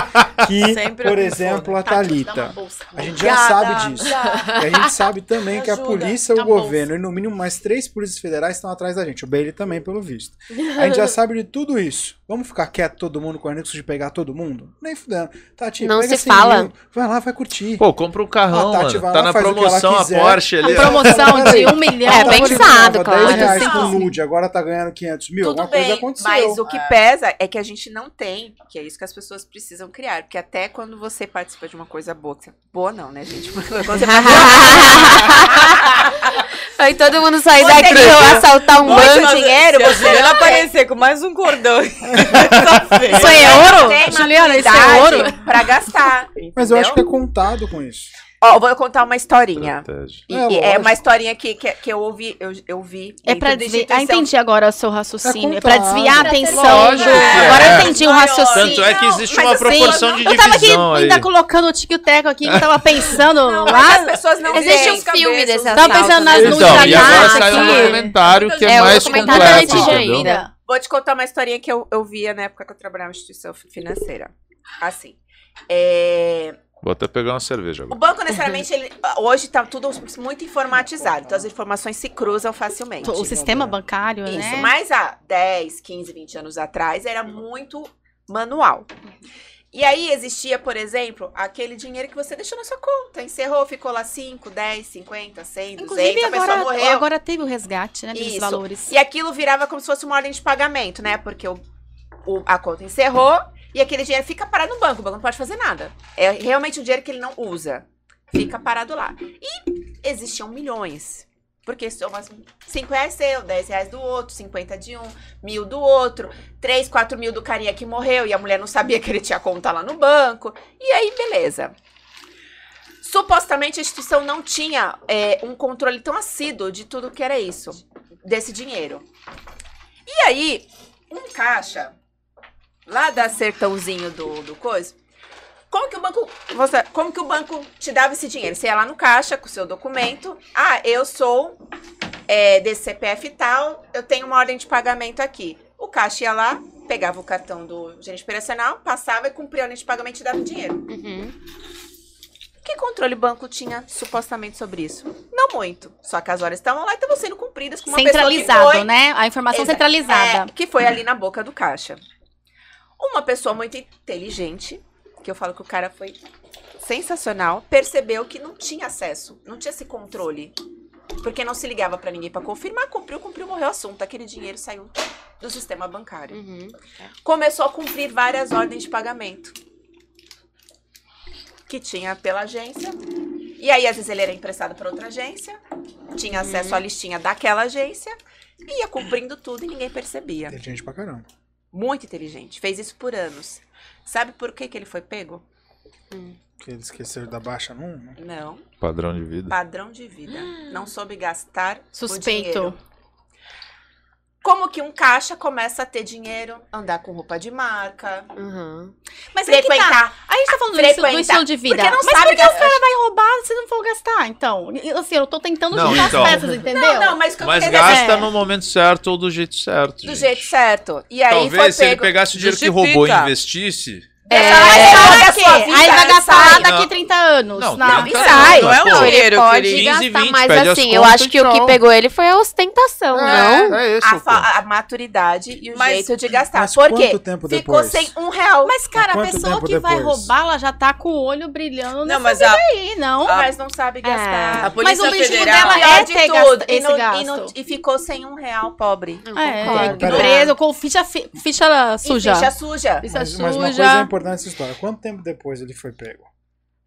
[SPEAKER 1] que,
[SPEAKER 7] Sempre
[SPEAKER 1] por exemplo, a
[SPEAKER 3] uma
[SPEAKER 1] Thalita. A gente já sabe disso. E a gente sabe também
[SPEAKER 7] Me
[SPEAKER 1] que a polícia, o governo e no mínimo mais três polícias federais estão atrás da gente. O Bailey também, pelo visto. A gente já sabe de tudo isso. Vamos ficar quieto todo mundo com risco de pegar todo mundo? Nem fudendo. Tati,
[SPEAKER 4] Não
[SPEAKER 1] pega
[SPEAKER 4] se
[SPEAKER 1] 100
[SPEAKER 4] fala.
[SPEAKER 1] mil, vai lá, vai curtir.
[SPEAKER 6] Pô, compra um carrão,
[SPEAKER 1] A Tati
[SPEAKER 6] mano. Tá
[SPEAKER 1] lá,
[SPEAKER 6] na
[SPEAKER 1] o
[SPEAKER 6] promoção a. Porsche ali.
[SPEAKER 3] Promoção de um milhão.
[SPEAKER 4] É, pensado, claro.
[SPEAKER 1] 10 reais com nude, agora tá ganhando 500 mil.
[SPEAKER 5] Tudo
[SPEAKER 1] Alguma coisa
[SPEAKER 5] bem,
[SPEAKER 1] aconteceu.
[SPEAKER 5] Mas o que pesa é que a gente não tem, que é isso que as pessoas precisam criar. Porque até quando você participa de uma coisa boa, que você- boa não, né, gente? Quando você
[SPEAKER 4] Aí todo mundo sair
[SPEAKER 5] Você
[SPEAKER 4] daqui ou assaltar um
[SPEAKER 5] muito
[SPEAKER 4] banco.
[SPEAKER 5] dinheiro,
[SPEAKER 7] Se
[SPEAKER 5] você não
[SPEAKER 7] aparecer com mais um cordão.
[SPEAKER 3] Isso aí é ouro? Juliana, isso é ouro?
[SPEAKER 5] pra gastar.
[SPEAKER 1] Mas eu acho que é contado com isso.
[SPEAKER 5] Ó, eu vou contar uma historinha. E-
[SPEAKER 1] É,
[SPEAKER 5] É, uma historinha que, que, que eu ouvi, eu, eu vi.
[SPEAKER 3] É pra
[SPEAKER 5] da
[SPEAKER 3] desviar. Ah, entendi agora o seu raciocínio.
[SPEAKER 1] É
[SPEAKER 3] É pra desviar a atenção.
[SPEAKER 6] Lógico é.
[SPEAKER 3] Agora eu entendi o raciocínio.
[SPEAKER 6] Tanto é que existe uma
[SPEAKER 5] assim,
[SPEAKER 6] proporção de
[SPEAKER 3] Eu tava aqui
[SPEAKER 6] divisão aí.
[SPEAKER 3] ainda colocando o tic-teco aqui, que eu tava pensando
[SPEAKER 5] Não,
[SPEAKER 3] lá.
[SPEAKER 5] as pessoas não
[SPEAKER 4] Existe um filme desse
[SPEAKER 3] Tava
[SPEAKER 4] assalto,
[SPEAKER 3] pensando
[SPEAKER 4] né?
[SPEAKER 3] nas
[SPEAKER 6] Então, e agora sai um
[SPEAKER 3] aqui.
[SPEAKER 6] documentário que é,
[SPEAKER 4] É, o
[SPEAKER 6] mais completo,
[SPEAKER 3] ainda.
[SPEAKER 5] Vou te contar uma historinha que eu, eu via na época que eu trabalhava em instituição financeira. Assim. é,
[SPEAKER 6] Vou até pegar uma cerveja
[SPEAKER 5] O
[SPEAKER 6] agora.
[SPEAKER 5] banco, necessariamente, ele, hoje tá tudo muito informatizado. Então, as informações se cruzam facilmente.
[SPEAKER 3] O sistema bancário,
[SPEAKER 5] Isso,
[SPEAKER 3] né?
[SPEAKER 5] mas há 10, 15, 20 anos atrás era muito manual. E aí existia, por exemplo, aquele dinheiro que você deixou na sua conta. Encerrou, ficou lá 5, 10, 50, 100, 200,
[SPEAKER 3] Inclusive,
[SPEAKER 5] a pessoa
[SPEAKER 3] agora,
[SPEAKER 5] morreu.
[SPEAKER 3] agora teve o resgate, né? Dos
[SPEAKER 5] Isso.
[SPEAKER 3] valores.
[SPEAKER 5] E aquilo virava como se fosse uma ordem de pagamento, né? Porque o, o- a conta encerrou e aquele dinheiro fica parado no banco. O banco não pode fazer nada. É realmente um dinheiro que ele não usa. Fica parado lá. E existiam milhões. Porque são 5 reais seu, 10 reais do outro, 50 de um, mil do outro, 3, 4 mil do carinha que morreu e a mulher não sabia que ele tinha conta lá no banco. E aí, beleza. Supostamente a instituição não tinha é, um controle tão assíduo de tudo que era isso, desse dinheiro. E aí, um caixa, lá da sertãozinho do, do coisa, como que o banco. Você, como que o banco te dava esse dinheiro? Você ia lá no caixa com o seu documento. Ah, eu sou é, desse CPF e tal, eu tenho uma ordem de pagamento aqui. O caixa ia lá, pegava o cartão do gerente operacional, passava e cumpria a ordem de pagamento e te dava o dinheiro.
[SPEAKER 4] Uhum.
[SPEAKER 5] Que controle o banco tinha supostamente sobre isso? Não muito. Só que as horas estavam lá e estavam sendo cumpridas com uma
[SPEAKER 3] Centralizado,
[SPEAKER 5] pessoa que foi,
[SPEAKER 3] né? A informação centralizada.
[SPEAKER 5] é, que foi ali na boca do caixa. Uma pessoa muito inteligente, que eu falo que o cara foi sensacional, percebeu que não tinha acesso, não tinha esse controle. Porque não se ligava pra ninguém pra confirmar, cumpriu, cumpriu, morreu o assunto. Aquele dinheiro saiu do sistema bancário.
[SPEAKER 4] Uhum.
[SPEAKER 5] Começou a cumprir várias ordens de pagamento. Que tinha pela agência. E aí, às vezes, ele era emprestado para outra agência, tinha acesso à listinha daquela agência, ia cumprindo tudo e ninguém percebia.
[SPEAKER 1] Tem gente pra caramba.
[SPEAKER 5] Muito inteligente. Fez isso por anos. Sabe por que, que ele foi pego?
[SPEAKER 1] Que eles esqueceram da baixa num. né?
[SPEAKER 5] Não.
[SPEAKER 6] Padrão de vida.
[SPEAKER 5] Padrão de vida. Não soube gastar o
[SPEAKER 3] Suspeito.
[SPEAKER 5] dinheiro. Como que um caixa começa a ter dinheiro, andar com roupa de marca,
[SPEAKER 4] Uhum.
[SPEAKER 3] Mas que tá.
[SPEAKER 5] frequentar.
[SPEAKER 3] A gente tá falando do, estilo- do
[SPEAKER 5] Frequentar.
[SPEAKER 3] estilo de vida.
[SPEAKER 5] Porque não
[SPEAKER 3] Mas
[SPEAKER 5] sabe
[SPEAKER 3] por que
[SPEAKER 5] gastar.
[SPEAKER 3] os caras vão roubar se não for gastar, então? Assim, eu tô tentando
[SPEAKER 6] Não,
[SPEAKER 3] juntar
[SPEAKER 6] então.
[SPEAKER 3] as peças, entendeu?
[SPEAKER 5] Não, não, mas, o que eu
[SPEAKER 6] Mas gasta
[SPEAKER 3] É.
[SPEAKER 6] no momento certo ou do jeito certo.
[SPEAKER 5] do
[SPEAKER 6] gente.
[SPEAKER 5] jeito certo. E aí foi
[SPEAKER 6] Talvez se ele
[SPEAKER 5] pego.
[SPEAKER 6] pegasse o dinheiro que
[SPEAKER 7] Justifica.
[SPEAKER 6] roubou e investisse.
[SPEAKER 3] É,
[SPEAKER 5] gastar vida,
[SPEAKER 3] Aí vai gastar daqui
[SPEAKER 6] Não.
[SPEAKER 3] 30 anos.
[SPEAKER 6] Não,
[SPEAKER 3] Não, e sai.
[SPEAKER 7] Não é um dinheiro,
[SPEAKER 4] pode
[SPEAKER 7] querido.
[SPEAKER 6] 15,
[SPEAKER 4] gastar,
[SPEAKER 6] 20,
[SPEAKER 4] mas assim, eu acho que o que pegou ele foi a ostentação, não?
[SPEAKER 6] É isso,
[SPEAKER 5] A, maturidade e o
[SPEAKER 7] Mas-
[SPEAKER 5] jeito de gastar.
[SPEAKER 1] mas
[SPEAKER 5] Por
[SPEAKER 1] quanto
[SPEAKER 5] quê?
[SPEAKER 1] tempo
[SPEAKER 5] Ficou sem um real.
[SPEAKER 3] Mas, cara, a pessoa que vai roubar, ela já tá com o olho brilhando
[SPEAKER 7] Não,
[SPEAKER 3] nessa
[SPEAKER 7] mas
[SPEAKER 3] vida
[SPEAKER 7] a,
[SPEAKER 3] aí, não?
[SPEAKER 7] a-
[SPEAKER 5] mas não sabe gastar.
[SPEAKER 7] a
[SPEAKER 3] Mas
[SPEAKER 7] Polícia
[SPEAKER 3] o objetivo dela é
[SPEAKER 5] de
[SPEAKER 3] ter
[SPEAKER 5] tudo, e,
[SPEAKER 3] esse gasto.
[SPEAKER 5] ficou sem um real, pobre.
[SPEAKER 3] É, preso, com ficha, fi- ficha suja.
[SPEAKER 5] Ficha suja.
[SPEAKER 3] Ficha suja.
[SPEAKER 1] Importante nessa história: quanto tempo depois ele foi pego?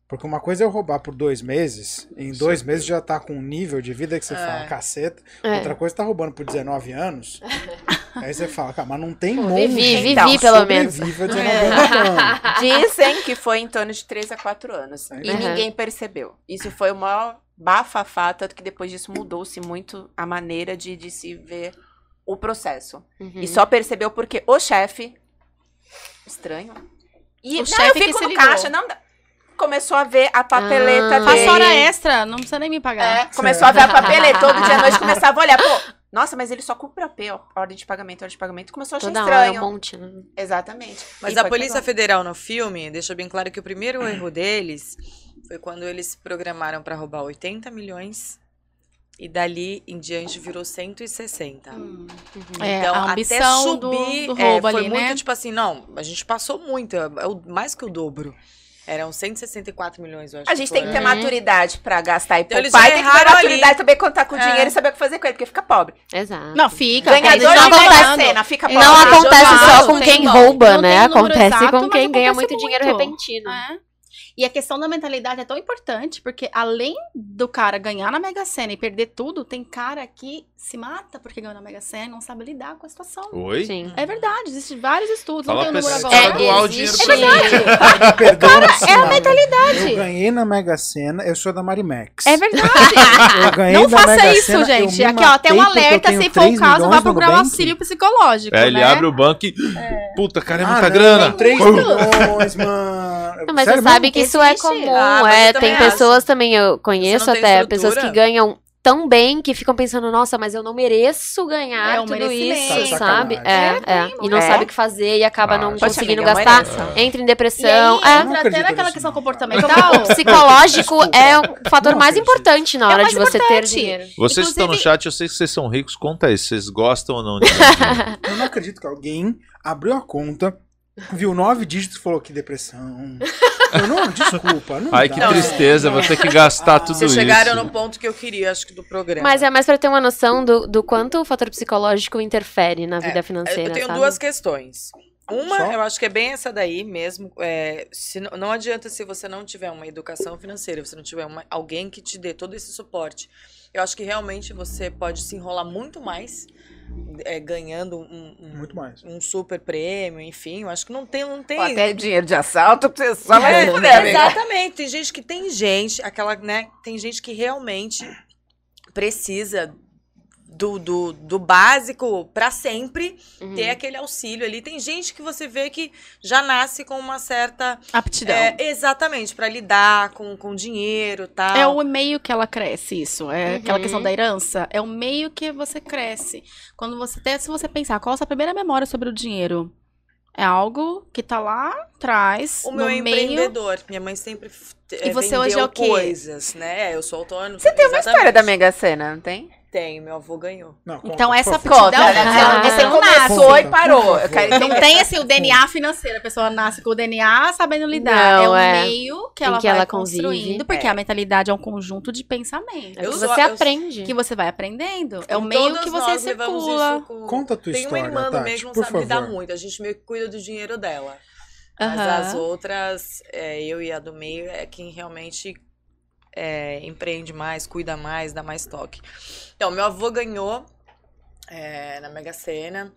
[SPEAKER 1] Porque uma coisa é eu roubar por dois meses, e em dois meses já tá com um nível de vida que você fala, caceta.
[SPEAKER 4] É.
[SPEAKER 1] Outra coisa é tá roubando por 19 anos. aí você fala, cara, mas não tem
[SPEAKER 4] Pô,
[SPEAKER 1] monte
[SPEAKER 4] vivi,
[SPEAKER 5] vivi,
[SPEAKER 1] gente
[SPEAKER 4] pelo menos.
[SPEAKER 1] sobrevive a 19 anos.
[SPEAKER 5] Dizem que foi em torno de 3 a 4 anos. E
[SPEAKER 4] Uhum.
[SPEAKER 5] ninguém percebeu. Isso foi o maior bafafá, tanto que depois disso mudou-se muito a maneira de, de se ver o processo.
[SPEAKER 4] Uhum.
[SPEAKER 5] E só percebeu porque o chefe. Estranho. E
[SPEAKER 3] O
[SPEAKER 5] não,
[SPEAKER 3] chefe
[SPEAKER 5] eu
[SPEAKER 3] que
[SPEAKER 5] fico
[SPEAKER 3] se
[SPEAKER 5] no
[SPEAKER 3] ligou.
[SPEAKER 5] caixa, não dá. Começou a ver a papeleta
[SPEAKER 4] Ah.
[SPEAKER 5] dele.
[SPEAKER 3] Faço hora extra, não precisa nem me pagar.
[SPEAKER 5] É, começou a ver a papeleta todo dia à noite, começava a olhar, pô, nossa, mas ele só cumpre a P, ó, ordem de pagamento, ordem de pagamento, começou a achar
[SPEAKER 4] Toda hora,
[SPEAKER 5] estranho.
[SPEAKER 4] um monte, né?
[SPEAKER 5] Exatamente.
[SPEAKER 7] Mas
[SPEAKER 5] E
[SPEAKER 7] a Polícia. Federal no filme deixa bem claro que o primeiro erro deles foi quando eles se programaram para roubar 80 milhões e dali em diante virou 160.
[SPEAKER 3] Hum.
[SPEAKER 4] Uhum.
[SPEAKER 3] É,
[SPEAKER 7] então,
[SPEAKER 3] a ambição
[SPEAKER 7] até subir,
[SPEAKER 3] do, do
[SPEAKER 7] é,
[SPEAKER 3] roubo
[SPEAKER 7] foi
[SPEAKER 3] ali,
[SPEAKER 7] muito
[SPEAKER 3] né?
[SPEAKER 7] tipo assim, não, a gente passou muito, é, é o- mais que o dobro. Eram 164 milhões, eu acho.
[SPEAKER 5] A gente tem que ter
[SPEAKER 7] foram.
[SPEAKER 5] maturidade pra gastar e
[SPEAKER 7] Então,
[SPEAKER 5] poupar. E tem que ter maturidade
[SPEAKER 7] ali.
[SPEAKER 5] também contar com o
[SPEAKER 7] É.
[SPEAKER 5] dinheiro e saber o que fazer com ele, porque fica pobre.
[SPEAKER 4] Exato.
[SPEAKER 3] Não, fica.
[SPEAKER 5] Ganhador
[SPEAKER 3] não acontece-
[SPEAKER 5] fica pobre.
[SPEAKER 4] Não acontece
[SPEAKER 3] jogado,
[SPEAKER 4] só com quem
[SPEAKER 3] bom.
[SPEAKER 4] rouba,
[SPEAKER 3] Não
[SPEAKER 4] né? Acontece
[SPEAKER 3] exato,
[SPEAKER 4] com quem ganha
[SPEAKER 3] acontece
[SPEAKER 4] muito dinheiro
[SPEAKER 3] muito.
[SPEAKER 4] repentino.
[SPEAKER 3] É. E a questão da mentalidade é tão importante, porque além do cara ganhar na Mega Sena e perder tudo, tem cara que se mata porque ganhou na Mega Sena e não sabe lidar com a situação.
[SPEAKER 6] Oi?
[SPEAKER 4] Sim.
[SPEAKER 3] É verdade, existem vários estudos,
[SPEAKER 6] Fala
[SPEAKER 3] não tem o
[SPEAKER 6] esse
[SPEAKER 3] número
[SPEAKER 6] cara
[SPEAKER 3] agora.
[SPEAKER 6] doar o dinheiro mim.
[SPEAKER 1] Me perdoa,
[SPEAKER 3] é a mentalidade.
[SPEAKER 1] Eu ganhei na Mega Sena, eu sou da Marimex.
[SPEAKER 3] É verdade.
[SPEAKER 1] Eu ganhei
[SPEAKER 3] Não
[SPEAKER 1] da
[SPEAKER 3] faça
[SPEAKER 1] Mega
[SPEAKER 3] isso,
[SPEAKER 1] Sena,
[SPEAKER 3] gente. Aqui, ó, tem um alerta. Se for o
[SPEAKER 1] 3
[SPEAKER 3] caso, vá procurar um auxílio psicológico.
[SPEAKER 6] É, ele
[SPEAKER 3] né?
[SPEAKER 6] abre o banco e. Puta, cara, é
[SPEAKER 1] Ah,
[SPEAKER 6] muita
[SPEAKER 1] não,
[SPEAKER 6] grana.
[SPEAKER 1] 3
[SPEAKER 6] Uh!
[SPEAKER 1] milhões, mano.
[SPEAKER 4] Não, mas
[SPEAKER 1] Sério
[SPEAKER 4] você sabe que isso é comum.
[SPEAKER 7] Ah,
[SPEAKER 4] é, tem
[SPEAKER 7] acho.
[SPEAKER 4] pessoas também, eu conheço até,
[SPEAKER 7] estrutura?
[SPEAKER 4] pessoas que ganham tão bem que ficam pensando, nossa, mas eu não mereço ganhar
[SPEAKER 3] É um
[SPEAKER 4] tudo isso,
[SPEAKER 1] Tá
[SPEAKER 4] sabe?
[SPEAKER 1] sacanagem.
[SPEAKER 4] É, é. E não
[SPEAKER 5] É?
[SPEAKER 4] sabe o que fazer e acaba
[SPEAKER 6] Ah,
[SPEAKER 4] não
[SPEAKER 6] Poxa,
[SPEAKER 4] conseguindo
[SPEAKER 5] amiga,
[SPEAKER 4] gastar. Entra em
[SPEAKER 3] E
[SPEAKER 4] depressão.
[SPEAKER 3] aí
[SPEAKER 4] é.
[SPEAKER 3] entra até naquela questão
[SPEAKER 1] não.
[SPEAKER 3] comportamental.
[SPEAKER 4] O psicológico é o fator
[SPEAKER 1] Não
[SPEAKER 4] mais importante na
[SPEAKER 3] É
[SPEAKER 4] hora de você ter
[SPEAKER 3] importante.
[SPEAKER 4] dinheiro.
[SPEAKER 6] Vocês que estão no
[SPEAKER 3] Inclusive-
[SPEAKER 6] chat, eu sei que vocês são ricos. Conta aí, vocês gostam ou não de?
[SPEAKER 1] Eu não acredito que alguém abriu a conta, viu nove dígitos e falou que depressão. Eu não, desculpa. Não
[SPEAKER 6] Ai,
[SPEAKER 1] dá.
[SPEAKER 6] que tristeza, vou ter que gastar tudo
[SPEAKER 7] Vocês
[SPEAKER 6] isso.
[SPEAKER 7] chegaram no ponto que eu queria, acho que do programa.
[SPEAKER 4] Mas é mais pra ter uma noção do, do quanto o fator psicológico interfere na vida
[SPEAKER 7] É,
[SPEAKER 4] financeira.
[SPEAKER 7] Eu tenho
[SPEAKER 4] sabe?
[SPEAKER 7] duas questões. Uma,
[SPEAKER 1] Só?
[SPEAKER 7] eu acho que é bem essa daí mesmo. é, se não, não adianta se você não tiver uma educação financeira, você não tiver uma- alguém que te dê todo esse suporte. Eu acho que realmente você pode se enrolar muito mais é, ganhando um, um-
[SPEAKER 1] Muito mais.
[SPEAKER 7] um super prêmio, enfim. Eu acho que não tem. Não tem
[SPEAKER 5] Pô, até dinheiro de assalto, você só vai amiga.
[SPEAKER 7] exatamente. Tem gente que tem gente, aquela, né? Tem gente que realmente precisa do, do, do básico pra sempre
[SPEAKER 4] Uhum.
[SPEAKER 7] ter aquele auxílio ali. Tem gente que você vê que já nasce com uma certa.
[SPEAKER 3] Aptidão.
[SPEAKER 7] É, exatamente, pra lidar com, com dinheiro e tal.
[SPEAKER 3] É o meio que ela cresce, isso. É aquela
[SPEAKER 4] Uhum.
[SPEAKER 3] questão da herança. É o meio que você cresce. Quando você até se você pensar, qual a sua primeira memória sobre o dinheiro? É algo que tá lá atrás,
[SPEAKER 7] O meu
[SPEAKER 3] meio.
[SPEAKER 7] empreendedor. Minha mãe sempre
[SPEAKER 3] E
[SPEAKER 7] eh,
[SPEAKER 3] você hoje é o quê?
[SPEAKER 7] coisas, né? Eu sou autônomo.
[SPEAKER 5] Você tem uma história da Mega Sena, não tem?
[SPEAKER 7] Tem, meu avô ganhou.
[SPEAKER 1] Não, conta,
[SPEAKER 3] Então essa
[SPEAKER 5] Conta,
[SPEAKER 3] ela-
[SPEAKER 5] né?
[SPEAKER 3] ela-
[SPEAKER 5] Você
[SPEAKER 3] não
[SPEAKER 5] começou
[SPEAKER 3] nasce.
[SPEAKER 5] e parou. Eu quero
[SPEAKER 3] Não tem assim o DNA financeiro, a pessoa nasce com o DNA sabendo lidar.
[SPEAKER 4] Não,
[SPEAKER 3] é o
[SPEAKER 4] é.
[SPEAKER 3] meio que ela
[SPEAKER 4] que
[SPEAKER 3] vai
[SPEAKER 4] ela
[SPEAKER 3] construindo, porque
[SPEAKER 7] É.
[SPEAKER 3] a mentalidade é um conjunto de pensamento.
[SPEAKER 4] É o
[SPEAKER 7] Eu
[SPEAKER 4] que
[SPEAKER 7] sou-
[SPEAKER 4] você
[SPEAKER 7] eu-
[SPEAKER 4] aprende.
[SPEAKER 3] Que você vai aprendendo. É o
[SPEAKER 7] E
[SPEAKER 3] meio que você circula.
[SPEAKER 7] com-
[SPEAKER 1] Conta a tua
[SPEAKER 7] Tem
[SPEAKER 1] história,
[SPEAKER 7] uma irmã
[SPEAKER 1] Tati,
[SPEAKER 7] mesmo não
[SPEAKER 1] por
[SPEAKER 7] sabe lidar muito. A gente meio que cuida do dinheiro dela. Mas as outras, é, eu e a do meio, é quem realmente é, empreende mais, cuida mais, dá mais toque. Então, meu avô ganhou é, na Mega Sena.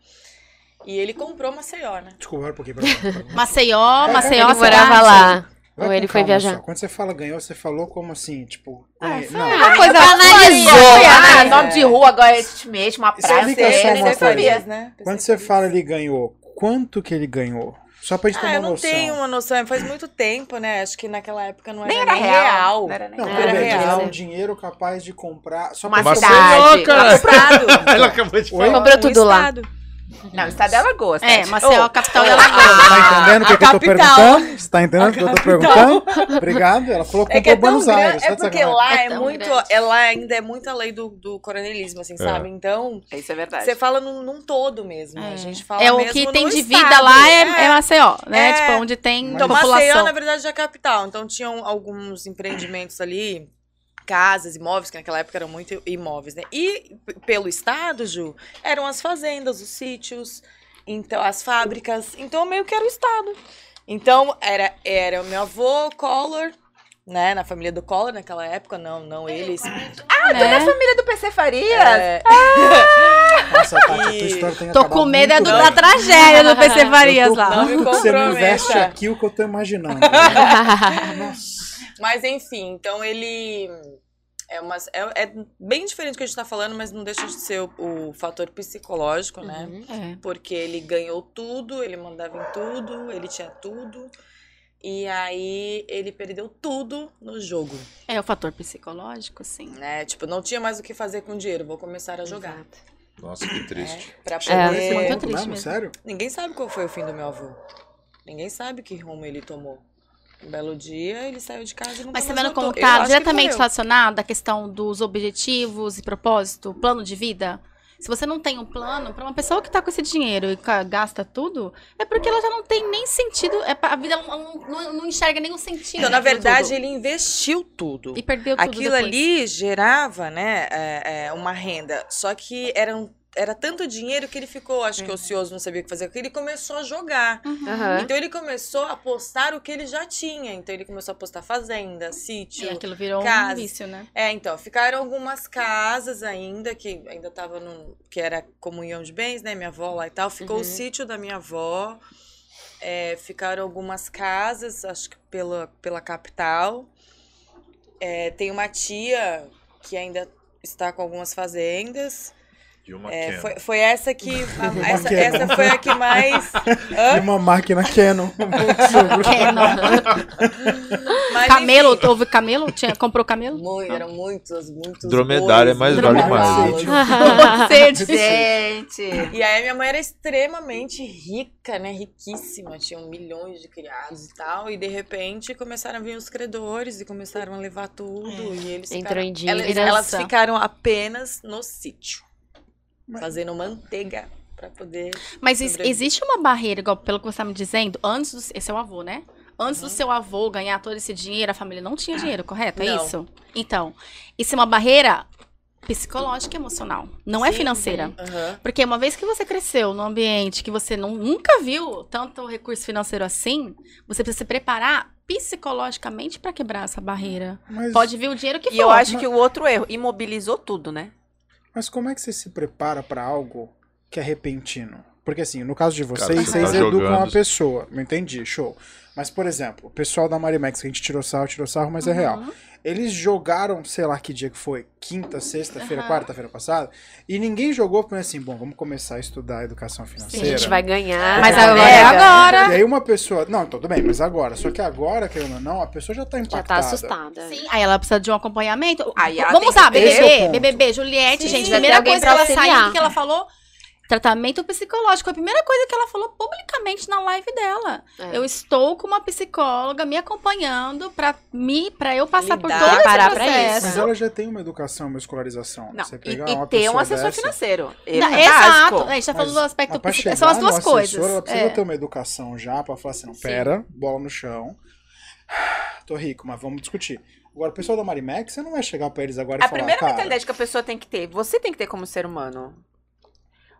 [SPEAKER 7] E ele comprou Maceió, né?
[SPEAKER 1] Desculpa, olha um pouquinho pra mim.
[SPEAKER 3] Maceió,
[SPEAKER 1] É,
[SPEAKER 3] Maceió,
[SPEAKER 4] Ele morava lá.
[SPEAKER 1] Vai
[SPEAKER 4] Ou ele foi viajar.
[SPEAKER 1] só. Quando você fala ganhou, você falou como assim? Tipo,
[SPEAKER 3] Ah,
[SPEAKER 1] ganhei-
[SPEAKER 3] foi
[SPEAKER 1] não.
[SPEAKER 3] uma
[SPEAKER 5] Coisa
[SPEAKER 4] Banalizou.
[SPEAKER 5] Ah,
[SPEAKER 7] É.
[SPEAKER 5] nome de rua agora este mês, uma praça. É,
[SPEAKER 1] uma
[SPEAKER 5] sabia.
[SPEAKER 1] coisa.
[SPEAKER 7] né?
[SPEAKER 1] Quando você fala ele ganhou, quanto que ele ganhou? Só pra gente ter
[SPEAKER 7] Ah,
[SPEAKER 1] uma
[SPEAKER 7] eu não
[SPEAKER 1] noção.
[SPEAKER 7] tenho uma noção. Faz muito tempo, né? Acho que naquela época não era
[SPEAKER 5] Nem
[SPEAKER 7] nem,
[SPEAKER 5] era real.
[SPEAKER 7] real.
[SPEAKER 5] Não era nem
[SPEAKER 1] Não,
[SPEAKER 7] Não
[SPEAKER 1] tudo
[SPEAKER 7] era real.
[SPEAKER 1] um dinheiro capaz de comprar. Só
[SPEAKER 5] Uma
[SPEAKER 1] ter
[SPEAKER 5] cidade.
[SPEAKER 7] Estado.
[SPEAKER 6] Ela acabou de falar.
[SPEAKER 4] Comprou
[SPEAKER 7] Um
[SPEAKER 4] tudo lá.
[SPEAKER 7] estado.
[SPEAKER 5] Não, o estado é Alagoas.
[SPEAKER 3] É. Maceió,
[SPEAKER 5] Ô,
[SPEAKER 3] capital de
[SPEAKER 1] Tá
[SPEAKER 3] Alagoas.
[SPEAKER 1] entendendo o que,
[SPEAKER 7] a
[SPEAKER 1] que eu tô perguntando? Você tá entendendo o que eu tô perguntando? Obrigado. Ela falou que
[SPEAKER 7] É que é
[SPEAKER 1] Buenos
[SPEAKER 7] grande,
[SPEAKER 1] Aires.
[SPEAKER 7] é
[SPEAKER 1] tá
[SPEAKER 7] porque lá
[SPEAKER 4] É
[SPEAKER 7] é, muito,
[SPEAKER 4] grande.
[SPEAKER 7] é, lá ainda é muito a lei do, do coronelismo, assim,
[SPEAKER 6] É.
[SPEAKER 7] sabe? Então,
[SPEAKER 5] Isso é verdade.
[SPEAKER 7] você fala num, num todo mesmo. A gente fala
[SPEAKER 3] É o
[SPEAKER 7] mesmo
[SPEAKER 3] que tem de
[SPEAKER 7] estado.
[SPEAKER 3] vida lá é, é Maceió, né?
[SPEAKER 7] É.
[SPEAKER 3] Tipo, onde tem
[SPEAKER 7] Então,
[SPEAKER 3] população.
[SPEAKER 7] Maceió, na verdade, é a capital. Então, tinham alguns empreendimentos ali, casas, imóveis, que naquela época eram muito imóveis, né? E pelo estado, Ju, eram as fazendas, os sítios, então as fábricas. Então, meio que era o estado. Então, era, era o meu avô, Collor, né? Na família do Collor naquela época, não, não eles.
[SPEAKER 5] Ah, tu é
[SPEAKER 3] né?
[SPEAKER 5] da família do PC Farias?
[SPEAKER 7] É,
[SPEAKER 1] Nossa, Tati, a tua
[SPEAKER 7] E-
[SPEAKER 1] história tem
[SPEAKER 3] Tô com medo é do,
[SPEAKER 1] bem.
[SPEAKER 3] da tragédia do PC
[SPEAKER 1] Eu
[SPEAKER 3] Farias
[SPEAKER 1] tô
[SPEAKER 3] lá.
[SPEAKER 7] Não me
[SPEAKER 1] que Você não
[SPEAKER 7] comprometa.
[SPEAKER 1] investe aqui o que eu tô imaginando. Nossa.
[SPEAKER 7] Mas enfim, então ele é, uma, é, é bem diferente do que a gente tá falando, mas não deixa de ser o, o fator psicológico, né?
[SPEAKER 4] Uhum.
[SPEAKER 3] É.
[SPEAKER 7] Porque ele ganhou tudo, ele mandava em tudo, ele tinha tudo. E aí ele perdeu tudo no jogo,
[SPEAKER 3] É o fator psicológico, sim.
[SPEAKER 7] né? Tipo, não tinha mais o que fazer com o dinheiro, vou começar a jogar.
[SPEAKER 6] Nossa, que triste.
[SPEAKER 7] Né? Pra
[SPEAKER 1] Chegou
[SPEAKER 7] poder...
[SPEAKER 1] nesse
[SPEAKER 3] muito
[SPEAKER 1] ponto
[SPEAKER 3] triste
[SPEAKER 1] mesmo,
[SPEAKER 3] mesmo.
[SPEAKER 1] sério?
[SPEAKER 7] Ninguém sabe qual foi o fim do meu avô. Ninguém sabe que rumo ele tomou. Um belo dia, ele saiu de casa e não
[SPEAKER 3] Mas você vendo como tá
[SPEAKER 7] que
[SPEAKER 3] diretamente relacionado à questão dos objetivos e propósito, plano de vida? Se você não tem um plano, pra uma pessoa que tá com esse dinheiro e gasta tudo, é porque ela já não tem nem sentido. É, a vida não, não, não enxerga nenhum sentido.
[SPEAKER 7] Então, na verdade,
[SPEAKER 3] tudo.
[SPEAKER 7] ele investiu tudo.
[SPEAKER 3] E perdeu tudo
[SPEAKER 7] Aquilo
[SPEAKER 3] depois.
[SPEAKER 7] ali gerava, né, é, é, uma renda. Só que eram, era tanto dinheiro que ele ficou, acho que ocioso, não sabia o que fazer, que ele começou a jogar.
[SPEAKER 4] Aham.
[SPEAKER 7] Então ele começou a postar o que ele já tinha. Então ele começou a postar fazenda, sítio.
[SPEAKER 3] E aquilo virou um
[SPEAKER 7] casa.
[SPEAKER 3] vício, né?
[SPEAKER 7] É, então, ficaram algumas casas ainda, que ainda tava no. que era comunhão de bens, né? Minha avó lá e tal. Ficou
[SPEAKER 4] Uhum.
[SPEAKER 7] o sítio da minha avó. É, ficaram algumas casas, acho que pela, pela capital. É, tem uma tia que ainda está com algumas fazendas.
[SPEAKER 6] E uma
[SPEAKER 7] É,
[SPEAKER 6] Canon.
[SPEAKER 7] foi, foi essa que. a- essa, essa foi a que mais.
[SPEAKER 1] E
[SPEAKER 7] Hã?
[SPEAKER 1] uma máquina Canon.
[SPEAKER 3] Canon. Camelo,
[SPEAKER 7] enfim,
[SPEAKER 3] houve camelo? Tinha, comprou camelo?
[SPEAKER 7] Muito, eram muitos, muitos.
[SPEAKER 6] Dromedário é mais
[SPEAKER 1] vale mais.
[SPEAKER 3] Sede.
[SPEAKER 5] Gente.
[SPEAKER 7] E aí minha mãe era extremamente rica, né? Riquíssima, tinham milhões de criados e tal. E de repente começaram a vir os credores e começaram a levar tudo. E eles
[SPEAKER 4] Entrou
[SPEAKER 7] ficaram,
[SPEAKER 4] em dívida.
[SPEAKER 7] elas, elas ficaram apenas no sítio, fazendo manteiga pra poder.
[SPEAKER 3] Mas
[SPEAKER 7] Sobreviver.
[SPEAKER 3] existe uma barreira, igual pelo que você está me dizendo, antes do. Esse é o avô, né? Antes
[SPEAKER 7] Uhum.
[SPEAKER 3] do seu avô ganhar todo esse dinheiro, a família não tinha dinheiro, correto? É
[SPEAKER 7] Não.
[SPEAKER 3] isso? Então, isso é uma barreira psicológica e emocional. Não é
[SPEAKER 7] Sim,
[SPEAKER 3] financeira.
[SPEAKER 7] Aham.
[SPEAKER 3] Porque uma vez que você cresceu num ambiente que você não- nunca viu tanto recurso financeiro assim, você precisa se preparar psicologicamente para quebrar essa barreira.
[SPEAKER 1] Mas,
[SPEAKER 3] Pode vir o dinheiro que
[SPEAKER 5] E
[SPEAKER 3] for.
[SPEAKER 5] eu acho que o outro erro, imobilizou tudo, né?
[SPEAKER 1] Mas como é que você se prepara pra algo que é repentino? Porque assim, no caso de
[SPEAKER 6] Cara,
[SPEAKER 1] vocês,
[SPEAKER 6] você
[SPEAKER 1] vocês
[SPEAKER 6] tá
[SPEAKER 1] educam
[SPEAKER 6] jogando-
[SPEAKER 1] uma pessoa. Não entendi, show. Mas, por exemplo, o pessoal da Marimex, que a gente tirou sarro, tirou sarro, mas é real.
[SPEAKER 3] Uhum.
[SPEAKER 1] Eles jogaram, sei lá que dia que foi, quinta, sexta-feira,
[SPEAKER 3] Aham.
[SPEAKER 1] quarta-feira passada, e ninguém jogou porque assim, bom, vamos começar a estudar educação
[SPEAKER 4] A
[SPEAKER 1] financeira.
[SPEAKER 4] gente vai ganhar.
[SPEAKER 3] Mas
[SPEAKER 5] Ah,
[SPEAKER 3] agora
[SPEAKER 5] é.
[SPEAKER 3] é agora.
[SPEAKER 1] E aí uma pessoa. Não, tudo bem, mas agora. Só que agora, querendo ou não, a pessoa já tá
[SPEAKER 4] Já
[SPEAKER 1] impactada.
[SPEAKER 4] tá assustada.
[SPEAKER 3] Sim, aí ela precisa de um acompanhamento.
[SPEAKER 5] Aí ela
[SPEAKER 3] Vamos
[SPEAKER 1] é o
[SPEAKER 3] BBB. BBB, Juliette,
[SPEAKER 7] Sim,
[SPEAKER 3] gente. Primeira coisa que ela saiu, o que ela falou? Tratamento psicológico. A primeira coisa que ela falou publicamente na live dela.
[SPEAKER 4] É.
[SPEAKER 3] Eu estou com uma psicóloga me acompanhando pra, me, pra eu passar por
[SPEAKER 7] Lidar,
[SPEAKER 3] todo esse
[SPEAKER 4] parar pra
[SPEAKER 3] processo.
[SPEAKER 1] Mas ela já tem uma educação, uma escolarização.
[SPEAKER 5] Não,
[SPEAKER 1] Você
[SPEAKER 5] e,
[SPEAKER 1] pegar
[SPEAKER 5] e
[SPEAKER 1] uma
[SPEAKER 5] ter um assessor
[SPEAKER 1] dessa-
[SPEAKER 5] financeiro.
[SPEAKER 3] Não,
[SPEAKER 5] é
[SPEAKER 3] exato. A gente tá falando
[SPEAKER 1] Mas-
[SPEAKER 3] do aspecto psicológico. São as duas
[SPEAKER 1] assessor,
[SPEAKER 3] coisas.
[SPEAKER 1] Ela precisa
[SPEAKER 3] É.
[SPEAKER 1] ter uma educação já pra falar assim, não,
[SPEAKER 3] Sim.
[SPEAKER 1] pera, bola no chão. Tô rico, mas vamos discutir. Agora, o pessoal da Marimex, você não vai chegar pra eles agora e
[SPEAKER 5] A
[SPEAKER 1] falar,
[SPEAKER 5] primeira
[SPEAKER 1] cara...
[SPEAKER 5] mentalidade que a pessoa tem que ter, você tem que ter como ser humano.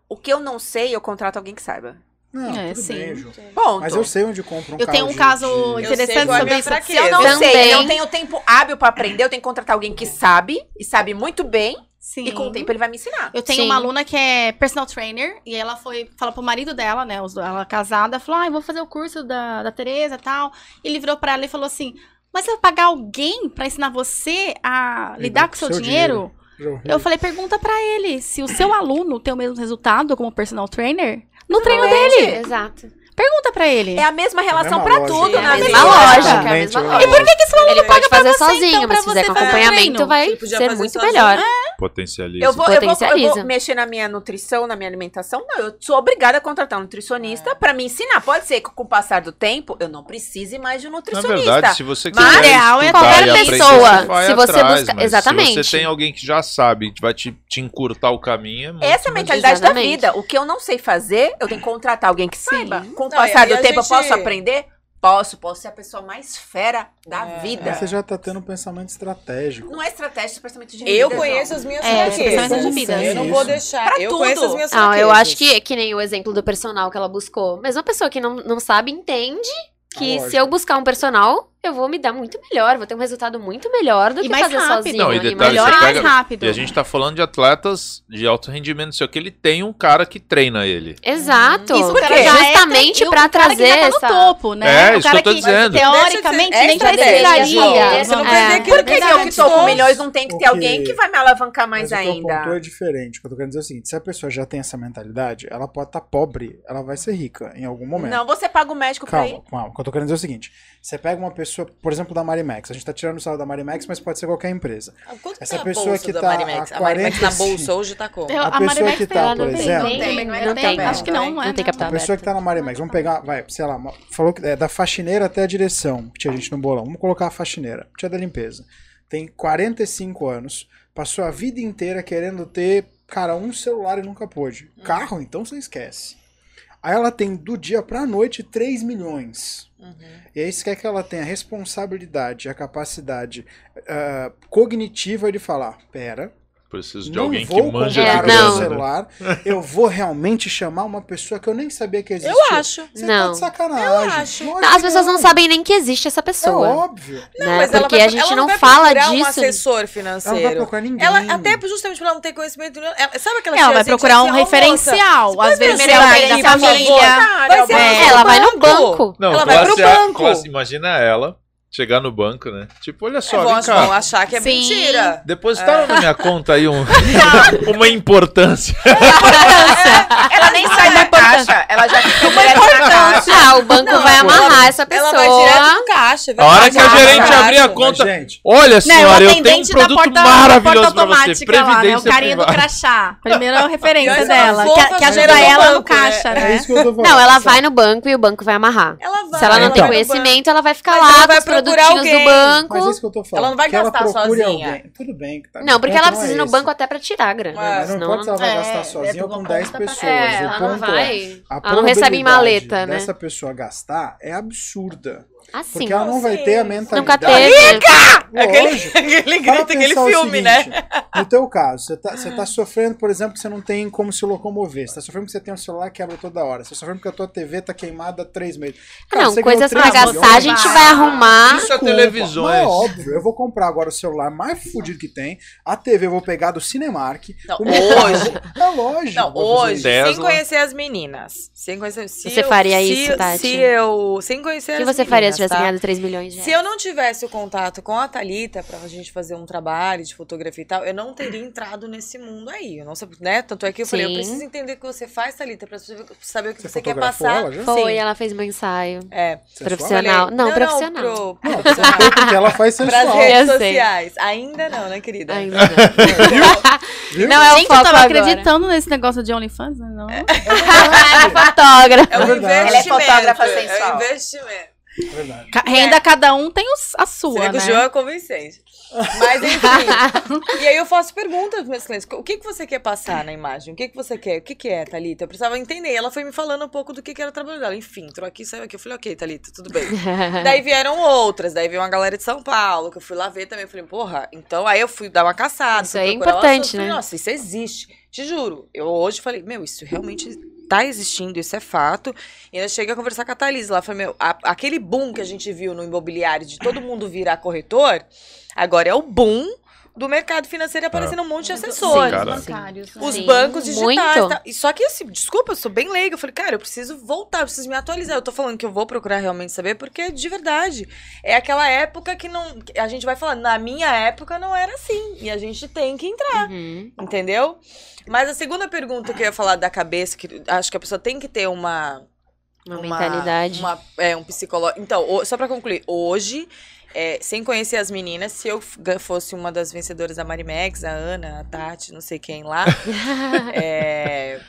[SPEAKER 5] O que eu não sei, eu contrato alguém que saiba.
[SPEAKER 1] Não,
[SPEAKER 3] É,
[SPEAKER 1] tudo
[SPEAKER 3] sim.
[SPEAKER 5] Ponto.
[SPEAKER 1] Mas eu sei onde compra um
[SPEAKER 3] Eu tenho um caso
[SPEAKER 1] de-
[SPEAKER 3] interessante
[SPEAKER 7] é
[SPEAKER 3] sobre isso.
[SPEAKER 5] Se eu não
[SPEAKER 4] Também.
[SPEAKER 5] sei, eu não tenho tempo hábil pra aprender, eu tenho que contratar alguém que sabe, e sabe muito bem,
[SPEAKER 3] Sim.
[SPEAKER 5] e com o tempo ele vai me ensinar.
[SPEAKER 3] Eu tenho
[SPEAKER 4] Sim.
[SPEAKER 3] uma aluna que é personal trainer e ela foi falar pro marido dela, né? Ela casada, falou: Ah, eu vou fazer o curso da, da Tereza e tal. E ele virou pra ela e falou assim: Mas você vai pagar alguém pra ensinar você a lidar com o seu,
[SPEAKER 1] seu
[SPEAKER 3] dinheiro?
[SPEAKER 1] dinheiro.
[SPEAKER 3] Eu falei: Pergunta pra ele se o seu aluno tem o mesmo resultado como personal trainer no treino dele.
[SPEAKER 4] Exato.
[SPEAKER 3] Pergunta pra ele.
[SPEAKER 5] É a mesma relação
[SPEAKER 1] mesma
[SPEAKER 5] pra
[SPEAKER 1] lógica.
[SPEAKER 5] tudo,
[SPEAKER 7] É
[SPEAKER 5] né?
[SPEAKER 7] a
[SPEAKER 5] amiga?
[SPEAKER 7] mesma
[SPEAKER 4] lógica,
[SPEAKER 1] Realmente,
[SPEAKER 4] a mesma
[SPEAKER 1] eu-
[SPEAKER 4] lógica.
[SPEAKER 3] E por que, que esse aluno
[SPEAKER 4] Ele
[SPEAKER 3] paga
[SPEAKER 4] pode
[SPEAKER 3] pra
[SPEAKER 4] fazer
[SPEAKER 3] você,
[SPEAKER 4] sozinho,
[SPEAKER 3] então, pra
[SPEAKER 4] mas se fizer
[SPEAKER 3] você
[SPEAKER 4] com
[SPEAKER 3] fazer
[SPEAKER 4] acompanhamento,
[SPEAKER 3] treino?
[SPEAKER 4] vai ser
[SPEAKER 7] fazer
[SPEAKER 4] muito
[SPEAKER 7] sozinho.
[SPEAKER 4] melhor.
[SPEAKER 6] Potencializa.
[SPEAKER 5] Eu vou, eu, vou, eu
[SPEAKER 4] Potencializa.
[SPEAKER 5] vou mexer na minha nutrição, na minha alimentação? Não, eu sou obrigada a contratar um nutricionista pra me ensinar. Pode ser que com o passar do tempo eu não precise mais de um
[SPEAKER 6] Na
[SPEAKER 5] nutricionista.
[SPEAKER 6] verdade, se você
[SPEAKER 5] Mas
[SPEAKER 6] quiser
[SPEAKER 3] ideal é
[SPEAKER 6] estudar
[SPEAKER 3] qualquer
[SPEAKER 4] pessoa,
[SPEAKER 6] você
[SPEAKER 4] se você
[SPEAKER 6] atrás,
[SPEAKER 4] busca-
[SPEAKER 6] mas
[SPEAKER 4] exatamente.
[SPEAKER 6] Se você tem alguém que já sabe, vai te, te encurtar o caminho, é muito
[SPEAKER 5] Essa é a mentalidade
[SPEAKER 4] Exatamente.
[SPEAKER 5] da vida. O que eu não sei fazer, eu tenho que contratar alguém que saiba. Com o
[SPEAKER 7] Não,
[SPEAKER 5] passar
[SPEAKER 7] e
[SPEAKER 5] do tempo, eu
[SPEAKER 7] gente-
[SPEAKER 5] posso aprender? Posso, posso ser a pessoa mais fera da
[SPEAKER 7] É.
[SPEAKER 5] vida.
[SPEAKER 1] Mas você já tá tendo um pensamento estratégico.
[SPEAKER 5] Não é estratégia, é pensamento de
[SPEAKER 7] Eu
[SPEAKER 5] vida,
[SPEAKER 7] conheço
[SPEAKER 5] não.
[SPEAKER 7] as minhas
[SPEAKER 3] É,
[SPEAKER 7] fraquezas.
[SPEAKER 3] pensamento de vida,
[SPEAKER 7] Eu não vou deixar.
[SPEAKER 5] Pra
[SPEAKER 7] eu
[SPEAKER 5] tudo.
[SPEAKER 7] conheço as minhas
[SPEAKER 4] Não,
[SPEAKER 7] fraquezas.
[SPEAKER 4] eu acho que, que nem o exemplo do personal que ela buscou. Mas uma pessoa que não, não sabe, entende que
[SPEAKER 1] Lógico.
[SPEAKER 4] se eu buscar um personal, eu vou me dar muito melhor, vou ter um resultado muito melhor do
[SPEAKER 3] E
[SPEAKER 4] que
[SPEAKER 3] mais
[SPEAKER 4] fazer
[SPEAKER 3] rápido.
[SPEAKER 4] sozinho.
[SPEAKER 6] Não, e detalhe,
[SPEAKER 4] mais
[SPEAKER 3] Melhor e mais rápido.
[SPEAKER 6] E a gente tá falando de atletas de alto rendimento, só que ele tem um cara que treina ele.
[SPEAKER 4] Exato.
[SPEAKER 3] Isso, o
[SPEAKER 5] Por
[SPEAKER 3] cara
[SPEAKER 5] quê?
[SPEAKER 3] já é
[SPEAKER 4] Justamente
[SPEAKER 3] o cara que
[SPEAKER 4] trazer
[SPEAKER 3] já tá
[SPEAKER 4] essa...
[SPEAKER 3] topo, né?
[SPEAKER 6] É,
[SPEAKER 3] o
[SPEAKER 6] isso
[SPEAKER 3] cara
[SPEAKER 6] que eu tô
[SPEAKER 3] que,
[SPEAKER 6] dizendo.
[SPEAKER 3] teoricamente,
[SPEAKER 7] Deixa
[SPEAKER 3] nem
[SPEAKER 7] é
[SPEAKER 3] precisaria.
[SPEAKER 7] estratégia,
[SPEAKER 4] Você não
[SPEAKER 3] É.
[SPEAKER 5] que, que eu que tô com
[SPEAKER 1] Mas-
[SPEAKER 5] milhões não tem que ter alguém
[SPEAKER 1] que-
[SPEAKER 5] vai me alavancar mais
[SPEAKER 1] Mas o ponto
[SPEAKER 5] ainda?
[SPEAKER 1] é diferente. O que eu tô querendo dizer é o seguinte: se a pessoa já tem essa mentalidade, ela pode estar pobre, ela vai ser rica em algum momento.
[SPEAKER 5] Não, você paga o médico pra ir.
[SPEAKER 1] Calma, calma. O que eu tô querendo dizer é o seguinte: você pega uma pessoa, por exemplo, da Marimex. A gente tá tirando o saldo da Marimex, mas pode ser qualquer empresa.
[SPEAKER 7] Ah, Quanto
[SPEAKER 1] Essa
[SPEAKER 7] tá a
[SPEAKER 1] pessoa que
[SPEAKER 7] da
[SPEAKER 1] tá
[SPEAKER 7] Marimex?
[SPEAKER 1] há
[SPEAKER 7] A Marimex na
[SPEAKER 1] 45.
[SPEAKER 7] bolsa hoje tá como?
[SPEAKER 3] Eu-
[SPEAKER 1] A pessoa
[SPEAKER 3] Marimex
[SPEAKER 1] que
[SPEAKER 3] tem-
[SPEAKER 1] tá, por
[SPEAKER 4] não tem,
[SPEAKER 1] exemplo.
[SPEAKER 3] Não tem,
[SPEAKER 4] não
[SPEAKER 3] não
[SPEAKER 4] tem.
[SPEAKER 3] Acho que não,
[SPEAKER 7] Não
[SPEAKER 3] é,
[SPEAKER 4] tem
[SPEAKER 3] né?
[SPEAKER 1] A
[SPEAKER 4] capital.
[SPEAKER 1] pessoa que tá na Marimex, vamos pegar, vai, sei lá, falou que é da faxineira até a direção, que tinha gente no bolão. Vamos colocar a faxineira, tia da limpeza. Tem 45 anos, passou a vida inteira querendo ter, cara, um celular e nunca pôde. Carro, então você esquece. Aí ela tem do dia pra noite 3 milhões.
[SPEAKER 7] Uhum.
[SPEAKER 1] E aí você quer que ela tenha a responsabilidade, a capacidade ah, cognitiva de falar, pera,
[SPEAKER 6] Preciso de
[SPEAKER 1] não
[SPEAKER 6] alguém que manja
[SPEAKER 1] o
[SPEAKER 4] não.
[SPEAKER 6] grana.
[SPEAKER 1] celular, eu vou realmente chamar uma pessoa que eu nem sabia que existia.
[SPEAKER 7] Eu acho.
[SPEAKER 1] Você tá
[SPEAKER 4] Não.
[SPEAKER 1] de sacanagem.
[SPEAKER 7] Eu acho.
[SPEAKER 4] Não, as pessoas não sabem nem que existe essa
[SPEAKER 1] É
[SPEAKER 4] pessoa.
[SPEAKER 1] óbvio.
[SPEAKER 7] Não,
[SPEAKER 4] né?
[SPEAKER 7] mas ela
[SPEAKER 4] Porque
[SPEAKER 7] vai-
[SPEAKER 4] a gente
[SPEAKER 7] ela
[SPEAKER 4] não
[SPEAKER 7] vai
[SPEAKER 4] fala
[SPEAKER 7] procurar um
[SPEAKER 4] disso.
[SPEAKER 7] assessor
[SPEAKER 1] Ela não vai
[SPEAKER 7] financeiro.
[SPEAKER 1] procurar ninguém.
[SPEAKER 7] Ela, até justamente pra ela não ter conhecimento. Ela, sabe aquela
[SPEAKER 3] Ela vai procurar um
[SPEAKER 7] assim, moça,
[SPEAKER 3] referencial. Às vezes é alguém da
[SPEAKER 7] por
[SPEAKER 3] família.
[SPEAKER 7] Vai ser
[SPEAKER 3] É,
[SPEAKER 7] ela
[SPEAKER 4] Ela vai no banco.
[SPEAKER 6] Não,
[SPEAKER 7] Ela vai pro banco.
[SPEAKER 6] imagina ela chegar no banco, né? Tipo, olha só,
[SPEAKER 7] Vão,
[SPEAKER 6] vem
[SPEAKER 7] vão
[SPEAKER 6] cá.
[SPEAKER 7] achar que é
[SPEAKER 3] Sim.
[SPEAKER 7] mentira.
[SPEAKER 6] Depositaram na minha conta aí um, uma importância.
[SPEAKER 5] Ela nem sai da caixa, ela já fica direto na caixa.
[SPEAKER 4] Ah, o banco
[SPEAKER 7] Não,
[SPEAKER 4] vai
[SPEAKER 7] ela-
[SPEAKER 4] amarrar essa pessoa.
[SPEAKER 7] Ela vai direto no caixa.
[SPEAKER 6] A hora que o gerente
[SPEAKER 7] caixa.
[SPEAKER 6] abrir a
[SPEAKER 1] Mas,
[SPEAKER 6] conta.
[SPEAKER 1] gente,
[SPEAKER 6] Olha,
[SPEAKER 3] Não, o
[SPEAKER 6] senhora, eu tenho um
[SPEAKER 3] atendente da
[SPEAKER 6] produto
[SPEAKER 3] porta,
[SPEAKER 6] maravilhoso
[SPEAKER 3] porta
[SPEAKER 6] pra você.
[SPEAKER 3] automática lá, né? O
[SPEAKER 6] Previdência
[SPEAKER 3] carinha do
[SPEAKER 6] privada.
[SPEAKER 3] crachá. Primeira referência dela. Que, que ajuda
[SPEAKER 7] do
[SPEAKER 3] ela no
[SPEAKER 7] né?
[SPEAKER 3] caixa,
[SPEAKER 1] é
[SPEAKER 3] né?
[SPEAKER 1] isso que eu tô falando.
[SPEAKER 4] Não, ela
[SPEAKER 1] Sabe?
[SPEAKER 4] vai no banco e o banco vai amarrar.
[SPEAKER 7] Ela vai.
[SPEAKER 4] Se ela não
[SPEAKER 7] ela
[SPEAKER 4] tem
[SPEAKER 7] vai
[SPEAKER 4] conhecimento, ela vai ficar
[SPEAKER 7] Mas
[SPEAKER 4] lá
[SPEAKER 7] ela
[SPEAKER 4] com
[SPEAKER 7] vai
[SPEAKER 4] os produtinhos
[SPEAKER 7] alguém.
[SPEAKER 4] do banco.
[SPEAKER 1] Mas é isso que eu tô falando.
[SPEAKER 7] Ela não vai
[SPEAKER 1] ela
[SPEAKER 7] gastar sozinha.
[SPEAKER 1] Tudo bem. que Tá,
[SPEAKER 4] Não, porque
[SPEAKER 1] o
[SPEAKER 4] ela
[SPEAKER 1] ponto
[SPEAKER 4] precisa ir
[SPEAKER 1] não
[SPEAKER 4] no
[SPEAKER 1] é
[SPEAKER 4] banco até pra tirar a grana.
[SPEAKER 7] É,
[SPEAKER 1] Mas não importa se ela vai
[SPEAKER 3] É,
[SPEAKER 1] gastar
[SPEAKER 3] é
[SPEAKER 1] sozinha com
[SPEAKER 3] uma
[SPEAKER 1] 10
[SPEAKER 3] conta pra-
[SPEAKER 1] pessoas.
[SPEAKER 3] É,
[SPEAKER 1] o
[SPEAKER 4] ela não
[SPEAKER 1] ponto é, a
[SPEAKER 4] Ela não recebe em maleta, né?
[SPEAKER 1] dessa pessoa gastar é absurda.
[SPEAKER 4] Assim.
[SPEAKER 1] Porque ela não vai ter a mentalidade.
[SPEAKER 4] Nunca teve.
[SPEAKER 1] Lógico.
[SPEAKER 7] Aquele
[SPEAKER 1] Para
[SPEAKER 7] grito, aquele filme, né?
[SPEAKER 1] seguinte, No teu caso, você tá, você tá sofrendo, por exemplo, que você não tem como se locomover. Você tá sofrendo porque você tem um celular que quebra toda hora. Você tá sofrendo porque a tua TV tá queimada há três meses. Cara,
[SPEAKER 4] Não, coisas pra
[SPEAKER 1] 3
[SPEAKER 4] gastar a gente vai arrumar.
[SPEAKER 6] Isso é televisões.
[SPEAKER 1] Mas é óbvio, eu vou comprar agora o celular mais fudido que tem. A TV eu vou pegar do Cinemark.
[SPEAKER 7] Não, hoje-
[SPEAKER 1] É lógico.
[SPEAKER 7] Não, hoje, sem conhecer as meninas. Sem conhecer. Se
[SPEAKER 4] Você
[SPEAKER 7] eu-
[SPEAKER 4] faria
[SPEAKER 7] se-
[SPEAKER 4] isso, Tati?
[SPEAKER 7] Se eu. Sem conhecer
[SPEAKER 4] O
[SPEAKER 7] as
[SPEAKER 4] que você
[SPEAKER 7] meninas,
[SPEAKER 4] faria tivesse
[SPEAKER 7] tá?
[SPEAKER 4] ganhado 3 milhões de
[SPEAKER 7] Se eu não tivesse o contato com a Thalita pra gente fazer um trabalho de fotografia e tal, eu não teria entrado nesse mundo aí. Eu não sei, né? Tanto é que eu falei, eu
[SPEAKER 4] Sim.
[SPEAKER 7] preciso entender o que você faz, Thalita, pra saber o que
[SPEAKER 1] Você
[SPEAKER 7] você, quer passar.
[SPEAKER 1] ela já?
[SPEAKER 4] Foi,
[SPEAKER 7] Sim.
[SPEAKER 4] ela fez meu ensaio.
[SPEAKER 7] É.
[SPEAKER 1] Sensual?
[SPEAKER 4] Profissional.
[SPEAKER 7] Falei,
[SPEAKER 4] Não, profissional.
[SPEAKER 7] pro- profissional.
[SPEAKER 1] Porque ela faz
[SPEAKER 7] Pras
[SPEAKER 1] sensual.
[SPEAKER 7] redes
[SPEAKER 4] Eu sei.
[SPEAKER 7] sociais. Ainda não, né, querida?
[SPEAKER 4] Ainda não.
[SPEAKER 1] Viu?
[SPEAKER 4] Não é o
[SPEAKER 3] Gente, eu tava
[SPEAKER 4] agora.
[SPEAKER 3] acreditando nesse negócio de OnlyFans, né? Não.
[SPEAKER 4] Fotógrafo.
[SPEAKER 7] É um
[SPEAKER 1] É verdade.
[SPEAKER 7] investimento.
[SPEAKER 5] Ela é fotógrafa
[SPEAKER 7] É um
[SPEAKER 5] sensual.
[SPEAKER 7] investimento.
[SPEAKER 1] É verdade.
[SPEAKER 3] Renda cada um tem os- a
[SPEAKER 7] Você
[SPEAKER 3] sua,
[SPEAKER 7] que
[SPEAKER 3] né?
[SPEAKER 7] o João é convincente. Mas enfim. e aí eu faço perguntas pros meus clientes. O que, que você quer passar na imagem? O que, que você quer? O que, que é, Thalita? Eu precisava entender. Ela foi me falando um pouco do que, que era o trabalho dela. Enfim, entrou aqui, saiu aqui. Eu falei, ok, Thalita, tudo bem. Daí vieram outras. Daí veio uma galera de São Paulo, que eu fui lá ver também. Eu falei, porra, então aí eu fui dar uma caçada.
[SPEAKER 4] Isso é importante,
[SPEAKER 7] assunto. Falei,
[SPEAKER 4] né?
[SPEAKER 7] Nossa, isso existe. Te juro. Eu hoje falei, meu, isso realmente tá existindo, isso é fato. E ainda cheguei a conversar com a Thalys lá. Falei, meu, a- aquele boom que a gente viu no imobiliário de todo mundo virar corretor, agora é o boom do mercado financeiro aparecendo um monte de assessor.
[SPEAKER 4] Sim,
[SPEAKER 6] cara.
[SPEAKER 3] bancários.
[SPEAKER 7] Os
[SPEAKER 4] Sim,
[SPEAKER 7] bancos digitais. Tá? E Só que assim, desculpa, eu sou bem leiga. Eu falei, cara, eu preciso voltar, eu preciso me atualizar. Eu tô falando que eu vou procurar realmente saber, porque de verdade. É aquela época que não. A gente vai falando, na minha época não era assim. E a gente tem que entrar.
[SPEAKER 4] Uhum.
[SPEAKER 7] Entendeu? Mas a segunda pergunta que eu ia falar da cabeça, que acho que a pessoa tem que ter uma.
[SPEAKER 4] Uma mentalidade.
[SPEAKER 7] uma- é, um psicólogo. Então, o- só pra concluir, hoje, é, sem conhecer as meninas, se eu fosse uma das vencedoras da Marimex, a Ana, a Tati, não sei quem lá, é,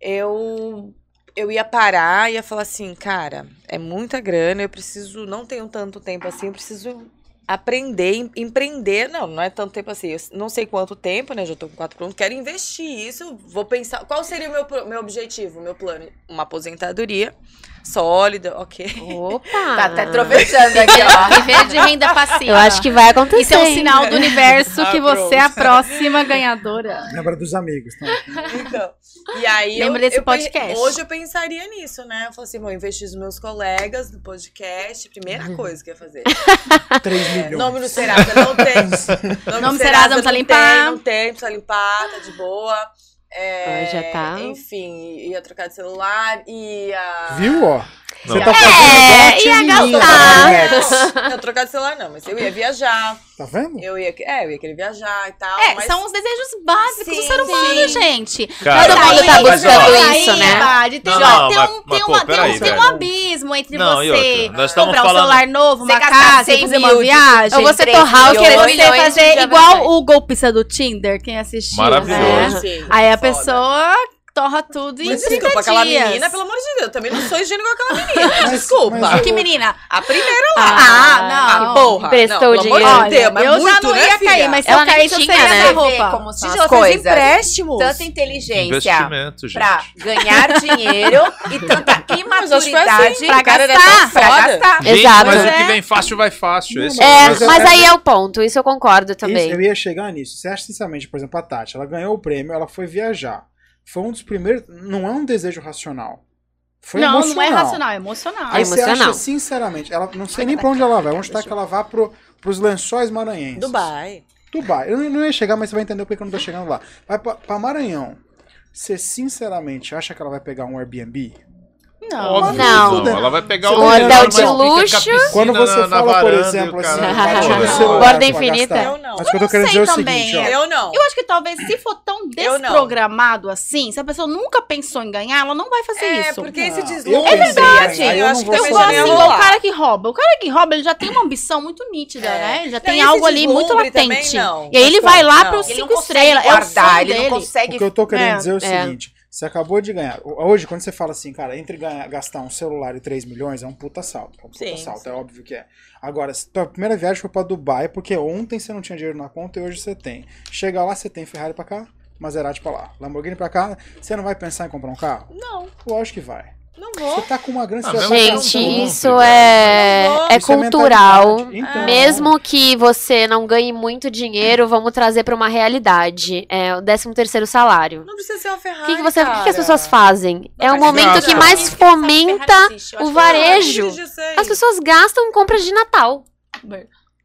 [SPEAKER 7] eu. Eu ia parar e ia falar assim, cara, é muita grana, eu preciso, não tenho tanto tempo assim, eu preciso aprender, em- empreender, não, não é tanto tempo assim, eu não sei quanto tempo, né, já tô com quatro prontos, quero investir isso, vou pensar, qual seria o meu, meu objetivo, meu plano? Uma aposentadoria sólida, ok.
[SPEAKER 4] Opa!
[SPEAKER 5] Tá até tropeçando aqui, ó.
[SPEAKER 3] Viver de renda passiva.
[SPEAKER 4] Eu acho que vai acontecer.
[SPEAKER 3] Isso é um sinal do universo que
[SPEAKER 7] Ah,
[SPEAKER 3] você é a próxima ganhadora.
[SPEAKER 1] Lembra dos amigos, tá?
[SPEAKER 7] Então, e aí
[SPEAKER 3] Lembra
[SPEAKER 7] eu,
[SPEAKER 3] desse
[SPEAKER 7] eu
[SPEAKER 3] podcast.
[SPEAKER 7] Hoje eu pensaria nisso, né? Eu falo assim, vou investir nos meus colegas no podcast, primeira coisa que eu ia fazer.
[SPEAKER 1] 3 milhões.
[SPEAKER 7] Nome no Serasa não tem. Nome,
[SPEAKER 3] Nome
[SPEAKER 7] no
[SPEAKER 3] Serasa, não
[SPEAKER 7] não
[SPEAKER 3] precisa
[SPEAKER 7] tem,
[SPEAKER 3] limpar.
[SPEAKER 7] Não tem, precisa limpar, tá de boa. É,
[SPEAKER 4] Ah, já tá.
[SPEAKER 7] Enfim, ia trocar de celular, ia...
[SPEAKER 1] Viu, ó?
[SPEAKER 6] Não.
[SPEAKER 1] Você tá
[SPEAKER 7] É,
[SPEAKER 1] fazendo igual a
[SPEAKER 4] ia gastar.
[SPEAKER 7] Não, trocar de celular não, mas eu ia viajar,
[SPEAKER 1] Tá vendo?
[SPEAKER 7] eu ia, é, eu ia querer viajar e tal,
[SPEAKER 3] É,
[SPEAKER 7] mas...
[SPEAKER 3] são os desejos básicos do
[SPEAKER 7] Sim,
[SPEAKER 3] ser humano,
[SPEAKER 7] sim.
[SPEAKER 3] gente.
[SPEAKER 6] Cara,
[SPEAKER 3] Todo mundo tá buscando isso, né? Tem,
[SPEAKER 6] não,
[SPEAKER 3] um,
[SPEAKER 6] mas,
[SPEAKER 3] tem,
[SPEAKER 6] pô,
[SPEAKER 3] uma, tem,
[SPEAKER 6] peraí,
[SPEAKER 3] um, tem um
[SPEAKER 6] velho.
[SPEAKER 3] abismo entre
[SPEAKER 6] Não,
[SPEAKER 3] você
[SPEAKER 6] nós estamos
[SPEAKER 3] comprar um
[SPEAKER 6] falando-
[SPEAKER 3] celular novo, uma casa,
[SPEAKER 5] 100
[SPEAKER 3] fazer uma viagem.
[SPEAKER 4] Ou você torrar
[SPEAKER 3] Ou
[SPEAKER 4] 3
[SPEAKER 3] você fazer igual o golpista do Tinder, quem assistiu,
[SPEAKER 6] Maravilhoso.
[SPEAKER 3] né?
[SPEAKER 7] Sim,
[SPEAKER 3] Aí a pessoa torra tudo em
[SPEAKER 7] Mas
[SPEAKER 3] 30
[SPEAKER 7] desculpa, aquela
[SPEAKER 3] dias.
[SPEAKER 7] menina, pelo amor de Deus, eu também não sou higiênico com aquela menina.
[SPEAKER 1] Mas-
[SPEAKER 7] desculpa.
[SPEAKER 1] mas
[SPEAKER 3] Que menina?
[SPEAKER 7] A primeira
[SPEAKER 3] Ah,
[SPEAKER 7] lá.
[SPEAKER 3] não.
[SPEAKER 7] porra.
[SPEAKER 4] Emprestou
[SPEAKER 7] não,
[SPEAKER 4] o
[SPEAKER 7] pelo amor
[SPEAKER 4] dinheiro.
[SPEAKER 7] de Deus, mas
[SPEAKER 3] eu já
[SPEAKER 7] muito,
[SPEAKER 3] não
[SPEAKER 7] né,
[SPEAKER 3] ia
[SPEAKER 7] filha?
[SPEAKER 3] cair, mas se
[SPEAKER 4] Ela
[SPEAKER 3] eu caísse, eu seria
[SPEAKER 4] né?
[SPEAKER 3] roupa.
[SPEAKER 5] como são
[SPEAKER 7] Gente,
[SPEAKER 5] as coisas.
[SPEAKER 7] empréstimos.
[SPEAKER 5] Tanta inteligência pra ganhar dinheiro e tanta
[SPEAKER 7] que foi
[SPEAKER 5] imaturidade
[SPEAKER 7] assim,
[SPEAKER 5] pra
[SPEAKER 7] era
[SPEAKER 5] gastar. Pra gastar.
[SPEAKER 6] Gente,
[SPEAKER 4] Exato.
[SPEAKER 6] mas o
[SPEAKER 3] É.
[SPEAKER 6] que vem fácil vai fácil. Esse
[SPEAKER 4] É,
[SPEAKER 1] Mas é-
[SPEAKER 4] aí é o ponto, isso eu concordo também.
[SPEAKER 1] eu ia chegar nisso. Você acha, sinceramente, por exemplo, a Tati, ela ganhou o prêmio, ela foi viajar. Foi um dos primeiros. Não é um desejo racional. Foi
[SPEAKER 3] não,
[SPEAKER 1] emocional.
[SPEAKER 3] não é racional, é emocional.
[SPEAKER 1] Aí
[SPEAKER 4] É
[SPEAKER 1] você
[SPEAKER 4] emocional.
[SPEAKER 1] acha, sinceramente, ela não sei nem pra onde ela vai. Onde tá que ela vai pro, pros lençóis maranhenses?
[SPEAKER 7] Dubai.
[SPEAKER 1] Dubai. Eu não, ia chegar, mas você vai entender por que eu não tô chegando lá. Vai pra, pra Maranhão. Você, sinceramente, acha que ela vai pegar um Airbnb?
[SPEAKER 3] Não.
[SPEAKER 6] Óbvio que
[SPEAKER 4] Não.
[SPEAKER 6] Ela vai pegar
[SPEAKER 1] Um
[SPEAKER 6] o
[SPEAKER 1] hotel de
[SPEAKER 4] luxo.
[SPEAKER 1] Quando você
[SPEAKER 6] na- na
[SPEAKER 1] fala, por
[SPEAKER 6] e o
[SPEAKER 1] exemplo, assim, o
[SPEAKER 6] Não.
[SPEAKER 4] Borda infinita.
[SPEAKER 1] gastar.
[SPEAKER 7] Eu não.
[SPEAKER 1] O que eu tô querendo dizer é o
[SPEAKER 3] sei
[SPEAKER 1] seguinte,
[SPEAKER 3] também,
[SPEAKER 1] ó.
[SPEAKER 7] Eu não.
[SPEAKER 3] Eu acho que talvez se for tão
[SPEAKER 7] não.
[SPEAKER 3] desprogramado assim, se a pessoa nunca pensou em ganhar, ela não vai fazer
[SPEAKER 7] É,
[SPEAKER 3] isso.
[SPEAKER 7] porque esse
[SPEAKER 1] Não,
[SPEAKER 7] deslumbre.
[SPEAKER 1] em
[SPEAKER 7] verdade.
[SPEAKER 1] ganhar, eu
[SPEAKER 7] Eu
[SPEAKER 1] não
[SPEAKER 7] acho que
[SPEAKER 3] Eu gosto assim, o cara que rouba. O cara que rouba, ele já tem uma ambição muito nítida,
[SPEAKER 7] É.
[SPEAKER 3] né? Ele já
[SPEAKER 7] Não,
[SPEAKER 3] tem algo ali muito latente.
[SPEAKER 7] não.
[SPEAKER 3] E aí ele vai lá
[SPEAKER 7] não.
[SPEAKER 3] pros
[SPEAKER 5] Ele não
[SPEAKER 3] cinco estrelas. É o
[SPEAKER 5] guardar, ele
[SPEAKER 3] dele.
[SPEAKER 5] não
[SPEAKER 1] O
[SPEAKER 5] consegue
[SPEAKER 1] que eu tô querendo
[SPEAKER 3] É,
[SPEAKER 1] dizer é o
[SPEAKER 4] é.
[SPEAKER 1] seguinte: você acabou de ganhar. Hoje, quando você fala assim, cara, entre ganhar- gastar um celular e 3 milhões, é um puta salto. É um puta
[SPEAKER 7] Sim,
[SPEAKER 1] salto,
[SPEAKER 7] sim.
[SPEAKER 1] é óbvio que é. Agora, tua primeira viagem foi pra Dubai, porque ontem você não tinha dinheiro na conta e hoje você tem. Chega lá, você tem Ferrari pra cá, Maserati pra lá, Lamborghini pra cá. Você não vai pensar em comprar um carro?
[SPEAKER 7] Não,
[SPEAKER 1] Lógico que vai.
[SPEAKER 7] Não
[SPEAKER 1] Você
[SPEAKER 7] vou.
[SPEAKER 1] tá com uma grande
[SPEAKER 6] Ah,
[SPEAKER 1] você
[SPEAKER 6] não
[SPEAKER 4] Gente, isso é,
[SPEAKER 7] Não
[SPEAKER 4] é
[SPEAKER 1] Isso é
[SPEAKER 4] cultural.
[SPEAKER 1] mentalidade. Então,
[SPEAKER 4] Mesmo que você não ganhe muito dinheiro, vamos trazer pra uma realidade. É o 13 terceiro salário.
[SPEAKER 7] Não precisa ser uma
[SPEAKER 4] O
[SPEAKER 7] Ferrari.
[SPEAKER 4] que, que, você, o que, que as pessoas fazem? é o momento que mais fomenta o varejo.
[SPEAKER 7] Eu sei.
[SPEAKER 4] As pessoas gastam em compras de Natal.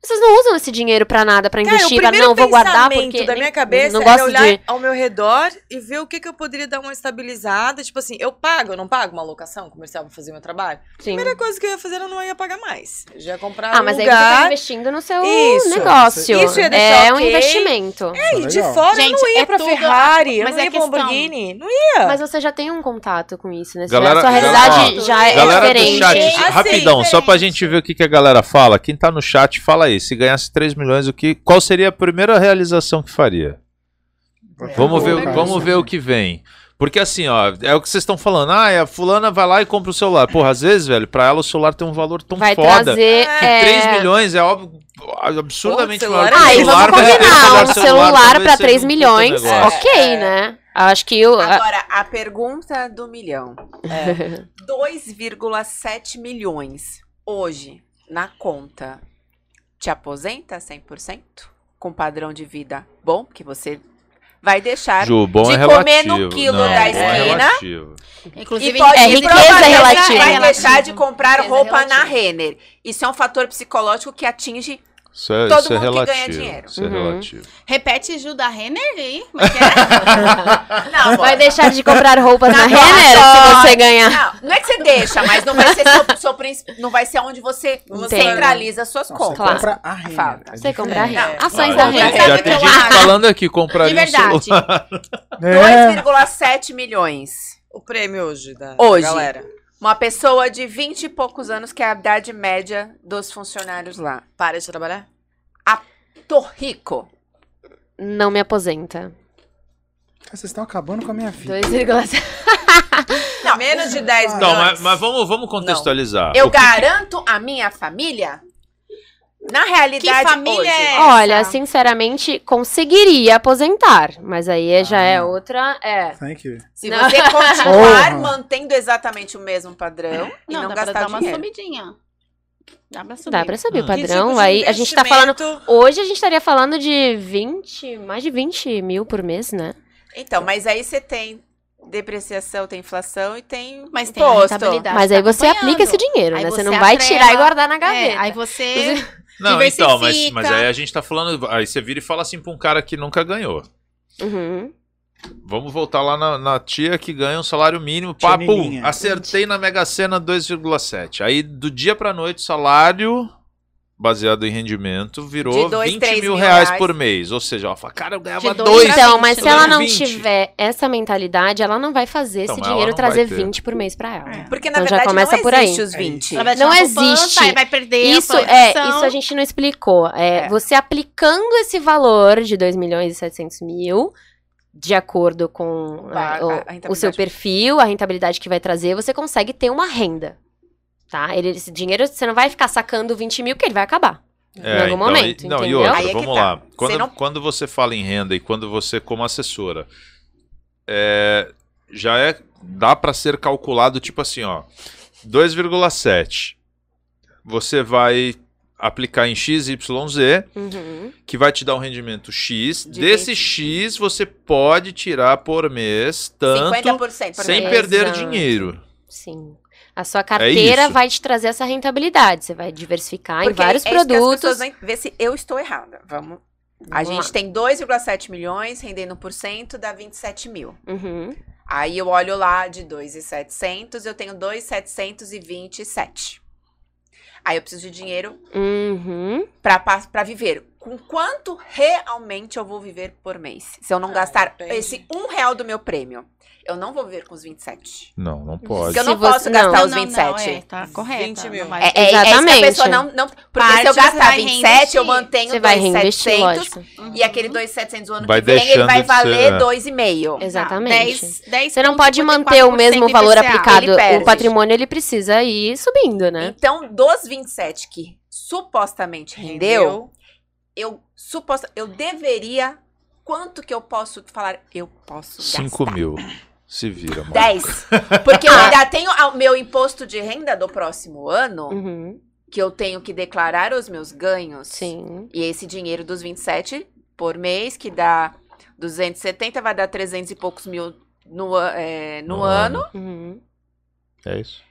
[SPEAKER 4] Vocês não usam esse dinheiro pra nada, pra
[SPEAKER 7] Cara,
[SPEAKER 4] investir, pra não, vou guardar porque.
[SPEAKER 7] da minha cabeça
[SPEAKER 4] não
[SPEAKER 7] é
[SPEAKER 4] gosto
[SPEAKER 7] olhar
[SPEAKER 4] de.
[SPEAKER 7] ao meu redor e ver o que, que eu poderia dar uma estabilizada. Tipo assim, eu pago, eu não pago uma locação comercial pra fazer meu trabalho?
[SPEAKER 4] Sim.
[SPEAKER 7] Primeira coisa que eu ia fazer, eu não ia pagar mais. Eu já ia comprar
[SPEAKER 4] Ah,
[SPEAKER 7] um
[SPEAKER 4] mas aí você tá
[SPEAKER 7] lugar.
[SPEAKER 4] investindo no seu
[SPEAKER 7] Isso.
[SPEAKER 4] negócio.
[SPEAKER 7] Isso ia deixar
[SPEAKER 4] é um
[SPEAKER 7] ok.
[SPEAKER 4] investimento.
[SPEAKER 7] É, e de fora eu
[SPEAKER 3] Gente,
[SPEAKER 7] não ia
[SPEAKER 3] é
[SPEAKER 7] pra
[SPEAKER 3] tudo-
[SPEAKER 7] Ferrari, eu
[SPEAKER 3] mas
[SPEAKER 7] não
[SPEAKER 3] é
[SPEAKER 7] ia pra Lamborghini. Não ia.
[SPEAKER 4] Mas você já tem um contato com isso, né? Você
[SPEAKER 6] Galera-
[SPEAKER 4] já- sua realidade
[SPEAKER 7] ó,
[SPEAKER 4] já é
[SPEAKER 6] Galera do
[SPEAKER 4] diferente.
[SPEAKER 6] chat,
[SPEAKER 7] Assim,
[SPEAKER 6] rapidão, só pra
[SPEAKER 7] diferente.
[SPEAKER 6] gente ver o que, que a galera fala. Quem tá no chat, fala aí. Se ganhasse 3 milhões, o que, qual seria a primeira realização que faria? Vamos ver,
[SPEAKER 1] Cara,
[SPEAKER 6] vamos ver o que vem. Porque assim, ó, é o que vocês estão falando. Ah, é, a fulana vai lá e compra o celular. Porra, às vezes, velho, pra ela o celular tem um valor tão
[SPEAKER 4] Vai
[SPEAKER 6] foda
[SPEAKER 4] trazer.
[SPEAKER 6] que
[SPEAKER 4] é,
[SPEAKER 6] 3 milhões é óbvio, absurdamente
[SPEAKER 7] Pô, celular
[SPEAKER 6] maior.
[SPEAKER 7] é
[SPEAKER 4] Ah, e
[SPEAKER 6] Celular
[SPEAKER 4] vamos combinar, um celular pra
[SPEAKER 6] seja
[SPEAKER 4] 3
[SPEAKER 6] um puta
[SPEAKER 4] milhões,
[SPEAKER 6] negócio.
[SPEAKER 4] ok,
[SPEAKER 7] É.
[SPEAKER 4] né? Acho que o. a-
[SPEAKER 5] Agora, a pergunta do milhão.
[SPEAKER 7] É.
[SPEAKER 5] 2,7 milhões hoje na conta te aposenta 100%? Com padrão de vida bom, que você vai deixar
[SPEAKER 6] Ju, bom
[SPEAKER 5] de
[SPEAKER 6] é
[SPEAKER 5] comer no quilo
[SPEAKER 6] Não,
[SPEAKER 5] da
[SPEAKER 6] é
[SPEAKER 5] esquina.
[SPEAKER 6] relativo.
[SPEAKER 3] Inclusive,
[SPEAKER 5] E pode
[SPEAKER 4] É, riqueza relativa.
[SPEAKER 5] vai
[SPEAKER 3] Relativo.
[SPEAKER 5] deixar de comprar roupa na. Renner. Isso é um fator psicológico que atinge.
[SPEAKER 6] Isso é,
[SPEAKER 5] Todo
[SPEAKER 6] isso é
[SPEAKER 5] mundo que ganha
[SPEAKER 6] relativo.
[SPEAKER 5] dinheiro.
[SPEAKER 6] Isso é
[SPEAKER 4] Uhum.
[SPEAKER 6] relativo.
[SPEAKER 3] repete Ju da Renner aí. É é?
[SPEAKER 5] Não,
[SPEAKER 4] Vai deixar de comprar roupas na
[SPEAKER 5] Não,
[SPEAKER 4] Renner se você ganhar.
[SPEAKER 5] Não, não é que você deixa, mas não vai ser seu, seu não vai ser onde você
[SPEAKER 4] Entendo.
[SPEAKER 5] centraliza suas
[SPEAKER 1] Não,
[SPEAKER 5] compras.
[SPEAKER 1] Você compra a Renner.
[SPEAKER 5] Fala.
[SPEAKER 1] é
[SPEAKER 4] Você comprar
[SPEAKER 1] diferente.
[SPEAKER 4] Renner.
[SPEAKER 5] Não,
[SPEAKER 4] Ações da Renner.
[SPEAKER 6] Já tem
[SPEAKER 5] eu
[SPEAKER 6] gente
[SPEAKER 5] acho?
[SPEAKER 6] falando aqui, compraria
[SPEAKER 3] De
[SPEAKER 6] um
[SPEAKER 3] verdade.
[SPEAKER 1] É.
[SPEAKER 5] 2,7 milhões.
[SPEAKER 7] O prêmio hoje da
[SPEAKER 5] Hoje.
[SPEAKER 7] galera.
[SPEAKER 5] Uma pessoa de 20 e poucos anos, que é a idade média dos funcionários lá.
[SPEAKER 7] Para de trabalhar?
[SPEAKER 5] Tô rico.
[SPEAKER 4] Não me aposenta.
[SPEAKER 1] Cara, Vocês estão acabando com a minha vida.
[SPEAKER 4] 2,7.
[SPEAKER 7] Não, menos de 10
[SPEAKER 1] Não,
[SPEAKER 6] Não, mas, mas vamos, vamos contextualizar.
[SPEAKER 5] Eu
[SPEAKER 6] O que-
[SPEAKER 5] garanto a minha família? Na realidade,
[SPEAKER 3] Que família
[SPEAKER 5] hoje,
[SPEAKER 3] é?
[SPEAKER 4] Olha,
[SPEAKER 3] Essa.
[SPEAKER 4] sinceramente, conseguiria aposentar. Mas aí já é outra. É.
[SPEAKER 1] Thank you.
[SPEAKER 5] se
[SPEAKER 4] Não.
[SPEAKER 5] você continuar mantendo exatamente o mesmo padrão e não,
[SPEAKER 3] Não, dá pra
[SPEAKER 5] gastar
[SPEAKER 3] dar uma
[SPEAKER 5] dinheiro.
[SPEAKER 3] subidinha. Dá pra subir.
[SPEAKER 4] Dá pra saber o.
[SPEAKER 7] Que
[SPEAKER 4] padrão.
[SPEAKER 7] tipo
[SPEAKER 4] aí a gente tá falando. Hoje a gente estaria falando de 20, mais de 20 mil por mês, né?
[SPEAKER 5] Então, mas aí você tem depreciação, tem inflação e tem
[SPEAKER 3] Mas tem a
[SPEAKER 5] imposto.
[SPEAKER 3] rentabilidade.
[SPEAKER 4] Mas
[SPEAKER 3] tá
[SPEAKER 4] aí você
[SPEAKER 3] acompanhando.
[SPEAKER 4] aplica esse dinheiro,
[SPEAKER 3] Aí
[SPEAKER 4] né? Você
[SPEAKER 3] você
[SPEAKER 4] não vai
[SPEAKER 3] atrela-
[SPEAKER 4] tirar e guardar na
[SPEAKER 3] É,
[SPEAKER 4] gaveta.
[SPEAKER 3] aí você.
[SPEAKER 6] Não, então, mas, mas aí a gente tá falando. Aí você vira e fala assim pra um cara que nunca ganhou.
[SPEAKER 4] Uhum.
[SPEAKER 6] Vamos voltar lá na, na tia que ganha um salário mínimo. Pá, pum, acertei na Mega Sena 2,7. Aí do dia pra noite, salário baseado em rendimento virou
[SPEAKER 5] De dois,
[SPEAKER 6] 20
[SPEAKER 5] três
[SPEAKER 6] mil
[SPEAKER 5] mil
[SPEAKER 6] reais
[SPEAKER 5] reais.
[SPEAKER 6] por mês. Ou seja, ela fala, cara, eu ganhava
[SPEAKER 3] De dois
[SPEAKER 6] dois.
[SPEAKER 4] Então, mas se ela não
[SPEAKER 6] 20.
[SPEAKER 4] tiver essa mentalidade, ela não vai fazer
[SPEAKER 6] Então,
[SPEAKER 4] esse dinheiro trazer
[SPEAKER 6] ter.
[SPEAKER 4] 20 por mês pra ela.
[SPEAKER 3] É.
[SPEAKER 5] Porque, na
[SPEAKER 4] Então já
[SPEAKER 5] verdade,
[SPEAKER 4] começa
[SPEAKER 5] não
[SPEAKER 4] por aí.
[SPEAKER 5] existe os
[SPEAKER 1] É
[SPEAKER 5] 20.
[SPEAKER 3] Ela vai
[SPEAKER 4] Não
[SPEAKER 3] poupança,
[SPEAKER 4] existe.
[SPEAKER 3] Aí vai perder
[SPEAKER 4] Isso
[SPEAKER 3] a
[SPEAKER 4] é, isso a gente não explicou. É,
[SPEAKER 5] É.
[SPEAKER 4] você aplicando esse valor de 2 milhões e 700 mil de acordo com
[SPEAKER 5] A-
[SPEAKER 4] é,
[SPEAKER 5] a-
[SPEAKER 4] o-
[SPEAKER 5] a
[SPEAKER 4] o, seu perfil, a rentabilidade que vai trazer, você consegue ter uma renda. Tá? Ele, esse dinheiro, você não vai ficar sacando 20 mil, porque ele vai acabar.
[SPEAKER 6] É,
[SPEAKER 4] em algum
[SPEAKER 6] então,
[SPEAKER 4] momento,
[SPEAKER 6] e, não, e
[SPEAKER 4] entendeu?
[SPEAKER 6] outra,
[SPEAKER 5] Aí é que
[SPEAKER 6] vamos
[SPEAKER 5] tá.
[SPEAKER 6] lá. Quando,
[SPEAKER 5] Você não-
[SPEAKER 6] quando você fala em renda e quando você, como assessora, é, já é. Dá para ser calculado tipo assim, ó. 2,7. Você vai aplicar em XYZ,
[SPEAKER 4] Uhum.
[SPEAKER 6] que vai te dar um rendimento X.
[SPEAKER 5] De
[SPEAKER 6] Desse
[SPEAKER 5] 20.
[SPEAKER 6] X, você pode tirar por mês tanto
[SPEAKER 5] 50% por
[SPEAKER 6] sem
[SPEAKER 5] mês.
[SPEAKER 6] perder
[SPEAKER 4] Exato.
[SPEAKER 6] dinheiro.
[SPEAKER 4] Sim. A sua carteira
[SPEAKER 6] É isso.
[SPEAKER 4] vai te trazer essa rentabilidade. Você vai diversificar em
[SPEAKER 5] Porque
[SPEAKER 4] vários
[SPEAKER 5] é isso que as
[SPEAKER 4] produtos.
[SPEAKER 5] pessoas vão ver se eu estou errada. Vamos. A
[SPEAKER 4] Vamos
[SPEAKER 5] gente
[SPEAKER 4] lá.
[SPEAKER 5] tem 2,7 milhões, rendendo por cento, dá 27 mil.
[SPEAKER 4] Uhum.
[SPEAKER 5] Aí eu olho lá de 2,700, eu tenho 2,727. Aí eu preciso de dinheiro
[SPEAKER 4] Uhum.
[SPEAKER 5] pra, pa- pra viver. Com quanto realmente eu vou viver por mês? Se eu não
[SPEAKER 7] Ah,
[SPEAKER 5] gastar
[SPEAKER 7] depende.
[SPEAKER 5] esse um real do meu prêmio, eu não vou viver com os 27.
[SPEAKER 6] Não, não
[SPEAKER 5] Porque
[SPEAKER 6] pode.
[SPEAKER 5] eu
[SPEAKER 4] Se
[SPEAKER 5] não
[SPEAKER 4] você-
[SPEAKER 5] posso gastar
[SPEAKER 3] Não,
[SPEAKER 5] os
[SPEAKER 3] não,
[SPEAKER 5] 27.
[SPEAKER 3] não, é, tá correto.
[SPEAKER 7] 20 mil.
[SPEAKER 3] não
[SPEAKER 5] É, é, é isso que a
[SPEAKER 4] Exatamente.
[SPEAKER 5] pessoa não. não porque
[SPEAKER 3] Parte
[SPEAKER 5] se eu gastar
[SPEAKER 3] vai
[SPEAKER 5] 27, eu mantenho
[SPEAKER 4] Você vai reinvestir,
[SPEAKER 5] 2,700.
[SPEAKER 4] lógico.
[SPEAKER 5] E aquele 2,700 o ano
[SPEAKER 6] Vai
[SPEAKER 5] que vem, ele
[SPEAKER 6] deixando
[SPEAKER 5] vai valer
[SPEAKER 6] ser-
[SPEAKER 5] 2,5.
[SPEAKER 4] Exatamente.
[SPEAKER 3] 10, 10
[SPEAKER 4] Você não pode manter o mesmo valor
[SPEAKER 5] Ele
[SPEAKER 4] aplicado. O patrimônio ele precisa ir subindo, né?
[SPEAKER 5] Então, dos 27 que supostamente rendeu, eu suposta, eu deveria. Quanto que eu posso falar? Eu posso
[SPEAKER 6] 5
[SPEAKER 5] gastar.
[SPEAKER 6] mil. Se vira, mano.
[SPEAKER 5] 10. Porque eu ainda tenho o meu imposto de renda do próximo ano,
[SPEAKER 4] Uhum.
[SPEAKER 5] que eu tenho que declarar os meus ganhos.
[SPEAKER 4] Sim.
[SPEAKER 5] E esse dinheiro dos 27 por mês, que dá 270, vai dar 300 e poucos mil no, é, no,
[SPEAKER 6] No
[SPEAKER 5] ano.
[SPEAKER 4] Uhum.
[SPEAKER 6] É isso.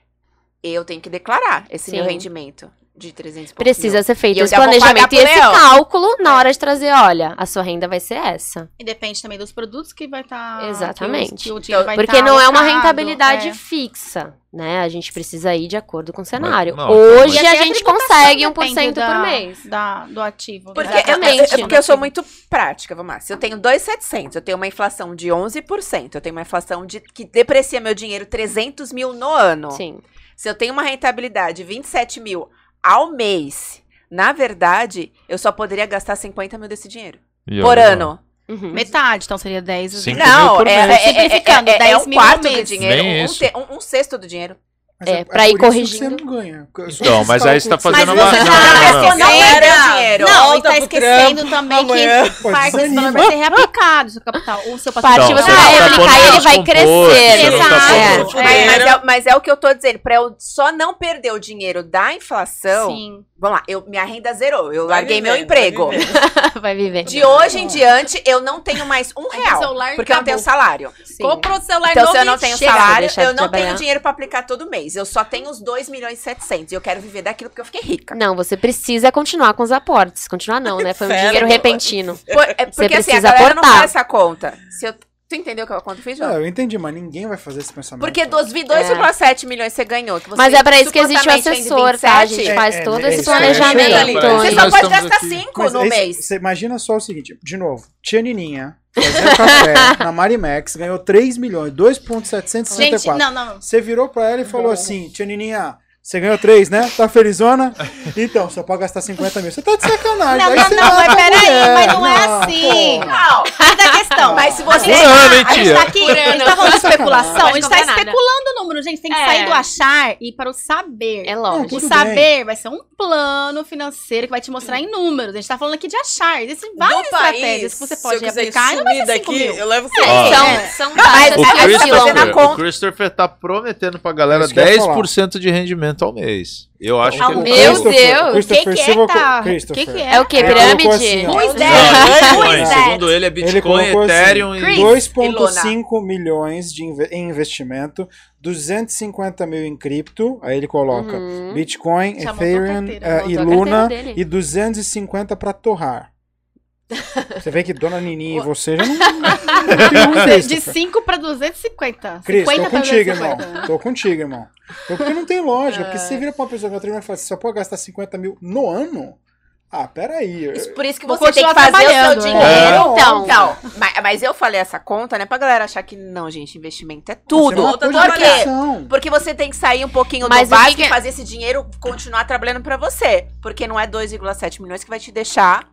[SPEAKER 5] Eu tenho que declarar esse
[SPEAKER 4] Sim.
[SPEAKER 5] meu rendimento de 300 e poucos
[SPEAKER 4] Precisa
[SPEAKER 5] mil.
[SPEAKER 4] ser feito
[SPEAKER 5] E
[SPEAKER 4] esse planejamento e esse
[SPEAKER 5] Leão.
[SPEAKER 4] cálculo na hora de trazer, olha, a sua renda vai ser essa.
[SPEAKER 3] E depende também dos produtos que vai estar.
[SPEAKER 4] Exatamente.
[SPEAKER 5] Então,
[SPEAKER 4] Porque não é uma rentabilidade fixa, né? A gente precisa ir de acordo com o cenário.
[SPEAKER 6] não,
[SPEAKER 4] Hoje
[SPEAKER 6] mas-
[SPEAKER 4] a gente consegue 1% por mês.
[SPEAKER 3] Da, do ativo.
[SPEAKER 5] Porque,
[SPEAKER 3] né?
[SPEAKER 5] eu, eu- é porque eu sou muito prática, vamos lá. Se eu tenho 2,700, eu tenho uma inflação de 11%, eu tenho uma inflação de que deprecia meu dinheiro 300 mil no ano.
[SPEAKER 4] Sim.
[SPEAKER 5] Se eu tenho uma rentabilidade de 27 mil ao mês, na verdade, eu só poderia gastar 50 mil desse dinheiro.
[SPEAKER 6] E
[SPEAKER 5] por
[SPEAKER 6] olha
[SPEAKER 5] ano.
[SPEAKER 4] Uhum.
[SPEAKER 3] Metade, então seria 10.
[SPEAKER 6] Cinco
[SPEAKER 5] Não,
[SPEAKER 6] mil por
[SPEAKER 5] é, é, é,
[SPEAKER 3] Simplificando,
[SPEAKER 5] é, é
[SPEAKER 3] 10
[SPEAKER 5] um quarto do dinheiro, um, um- um sexto do dinheiro.
[SPEAKER 1] Mas
[SPEAKER 4] É, pra
[SPEAKER 1] por
[SPEAKER 4] ir corrigindo.
[SPEAKER 1] Você não ganha.
[SPEAKER 6] Então, mas aí você tá fazendo
[SPEAKER 1] você
[SPEAKER 6] uma-
[SPEAKER 1] faz.
[SPEAKER 6] não, não, não,
[SPEAKER 5] não perdeu dinheiro.
[SPEAKER 3] Não, e tá esquecendo também
[SPEAKER 7] amanhã.
[SPEAKER 3] que parte desse valor vai ser reaplicado, seu capital. O seu
[SPEAKER 4] Parte
[SPEAKER 3] patrimônio.
[SPEAKER 6] Então,
[SPEAKER 4] você
[SPEAKER 6] você
[SPEAKER 4] vai
[SPEAKER 6] não tá
[SPEAKER 4] aplicar
[SPEAKER 6] pondo
[SPEAKER 4] e ele vai crescer.
[SPEAKER 6] você não tá
[SPEAKER 3] Exato.
[SPEAKER 5] Mas, mas é, mas é o que eu tô dizendo, pra eu só não perder o dinheiro da inflação.
[SPEAKER 3] Sim.
[SPEAKER 5] Vamos lá, eu, minha renda zerou, eu
[SPEAKER 7] Vai
[SPEAKER 5] larguei
[SPEAKER 7] vivendo,
[SPEAKER 5] meu emprego.
[SPEAKER 7] vai vivendo.
[SPEAKER 4] Vai viver.
[SPEAKER 5] De hoje em diante, eu não tenho mais um real. Porque eu não tenho
[SPEAKER 3] acabou.
[SPEAKER 5] salário.
[SPEAKER 4] Sim.
[SPEAKER 3] Comprou o celular
[SPEAKER 5] Então,
[SPEAKER 3] novo
[SPEAKER 5] se eu não tenho salário, eu não tenho dinheiro pra aplicar todo mês. Eu só tenho os 2 milhões e 700 e eu quero viver daquilo porque eu fiquei rica.
[SPEAKER 4] Não, você precisa continuar com os aportes. Continuar não, né? Foi um dinheiro repentino.
[SPEAKER 5] Por- é porque assim, a
[SPEAKER 4] precisa
[SPEAKER 5] galera não
[SPEAKER 4] aportar.
[SPEAKER 5] faz essa conta. Se eu, tu entendeu que a conta eu fiz, João?
[SPEAKER 1] É, eu entendi, mas ninguém vai fazer esse pensamento.
[SPEAKER 5] Porque dos 2,7 milhões você ganhou. Que você
[SPEAKER 4] Mas é pra isso que existe o assessor, tá? A
[SPEAKER 5] 27,
[SPEAKER 4] gente
[SPEAKER 1] É,
[SPEAKER 4] faz
[SPEAKER 1] é,
[SPEAKER 4] todo
[SPEAKER 1] é
[SPEAKER 4] esse
[SPEAKER 1] que
[SPEAKER 4] planejamento.
[SPEAKER 1] chegar.
[SPEAKER 5] Você só pode gastar
[SPEAKER 6] aqui.
[SPEAKER 5] 5
[SPEAKER 1] Mas
[SPEAKER 5] no
[SPEAKER 1] é
[SPEAKER 5] mês.
[SPEAKER 1] Você imagina só o seguinte, de novo, Tia Nininha fazia café na Marimex, ganhou 3 milhões, 2,764.
[SPEAKER 3] Gente, não, não.
[SPEAKER 1] Você virou pra ela e falou assim, Tia Nininha, você ganhou 3, né? Tá felizona? Então, só pode gastar 50 mil. Você tá de sacanagem.
[SPEAKER 3] Não, não,
[SPEAKER 1] você
[SPEAKER 3] não, mas peraí, mas não é assim.
[SPEAKER 1] pô.
[SPEAKER 5] Não,
[SPEAKER 3] Mas a questão.
[SPEAKER 5] mas se você.
[SPEAKER 6] Por ano, hein,
[SPEAKER 3] a gente
[SPEAKER 6] tia?
[SPEAKER 3] tá aqui, a gente tá falando de especulação, a gente tá especulando o número, gente. Tem que
[SPEAKER 4] É.
[SPEAKER 3] sair do achar e ir para o saber.
[SPEAKER 4] É
[SPEAKER 3] O
[SPEAKER 4] lógico.
[SPEAKER 1] tudo
[SPEAKER 3] saber vai ser um plano financeiro que vai te mostrar em números. A gente tá falando aqui de achar. Existem várias
[SPEAKER 7] Do país,
[SPEAKER 3] estratégias que você
[SPEAKER 7] se
[SPEAKER 3] pode aplicar não vai ser 5
[SPEAKER 7] daqui,
[SPEAKER 3] mil.
[SPEAKER 7] eu levo
[SPEAKER 4] É,
[SPEAKER 6] Ó.
[SPEAKER 4] são,
[SPEAKER 3] É.
[SPEAKER 4] são
[SPEAKER 5] mas
[SPEAKER 6] O
[SPEAKER 5] é,
[SPEAKER 6] Christopher,
[SPEAKER 5] conta.
[SPEAKER 6] o Christopher tá prometendo pra galera
[SPEAKER 1] Isso que eu ia
[SPEAKER 6] 10% de rendimento ao mês. Eu acho que?
[SPEAKER 4] Meu Deus!
[SPEAKER 3] O que que é
[SPEAKER 1] eu-
[SPEAKER 3] tá? Que que é?
[SPEAKER 4] É o?
[SPEAKER 1] Ele colocou
[SPEAKER 4] Pirâmide?
[SPEAKER 1] assim, ó,
[SPEAKER 6] Não? Bitcoin. Segundo ele, é
[SPEAKER 1] Ele
[SPEAKER 6] Bitcoin,
[SPEAKER 1] colocou assim,
[SPEAKER 6] Ethereum e...
[SPEAKER 3] Chris.
[SPEAKER 1] 2,5 milhões de inve- em investimento, 250 mil em cripto, aí ele coloca
[SPEAKER 4] Uhum.
[SPEAKER 1] Bitcoin, Ethereum eh, e Luna e 250 pra torrar. Você vê que Dona Nini e você já não, não tem
[SPEAKER 3] De
[SPEAKER 1] Christopher.
[SPEAKER 3] 5 para 250.
[SPEAKER 1] Cris,
[SPEAKER 3] 50
[SPEAKER 1] tô contigo,
[SPEAKER 3] 250.
[SPEAKER 1] irmão. Tô contigo, irmão. Porque não tem lógica. Porque
[SPEAKER 3] É.
[SPEAKER 1] se você vira pra uma pessoa que eu e fala assim, só pode gastar 50 mil no ano? Ah, peraí.
[SPEAKER 5] Isso- Por isso que
[SPEAKER 3] Vou
[SPEAKER 5] você tem que fazer o seu dinheiro.
[SPEAKER 1] é.
[SPEAKER 5] Então,
[SPEAKER 4] Então.
[SPEAKER 5] mas, mas eu falei essa conta, né? Pra galera achar que não, gente, investimento é
[SPEAKER 1] Você
[SPEAKER 5] tudo. Por quê? Porque você tem que sair um pouquinho
[SPEAKER 4] Mas
[SPEAKER 5] do básico
[SPEAKER 4] que é-
[SPEAKER 5] e fazer esse dinheiro continuar trabalhando pra você. Porque não é 2,7 milhões que vai te deixar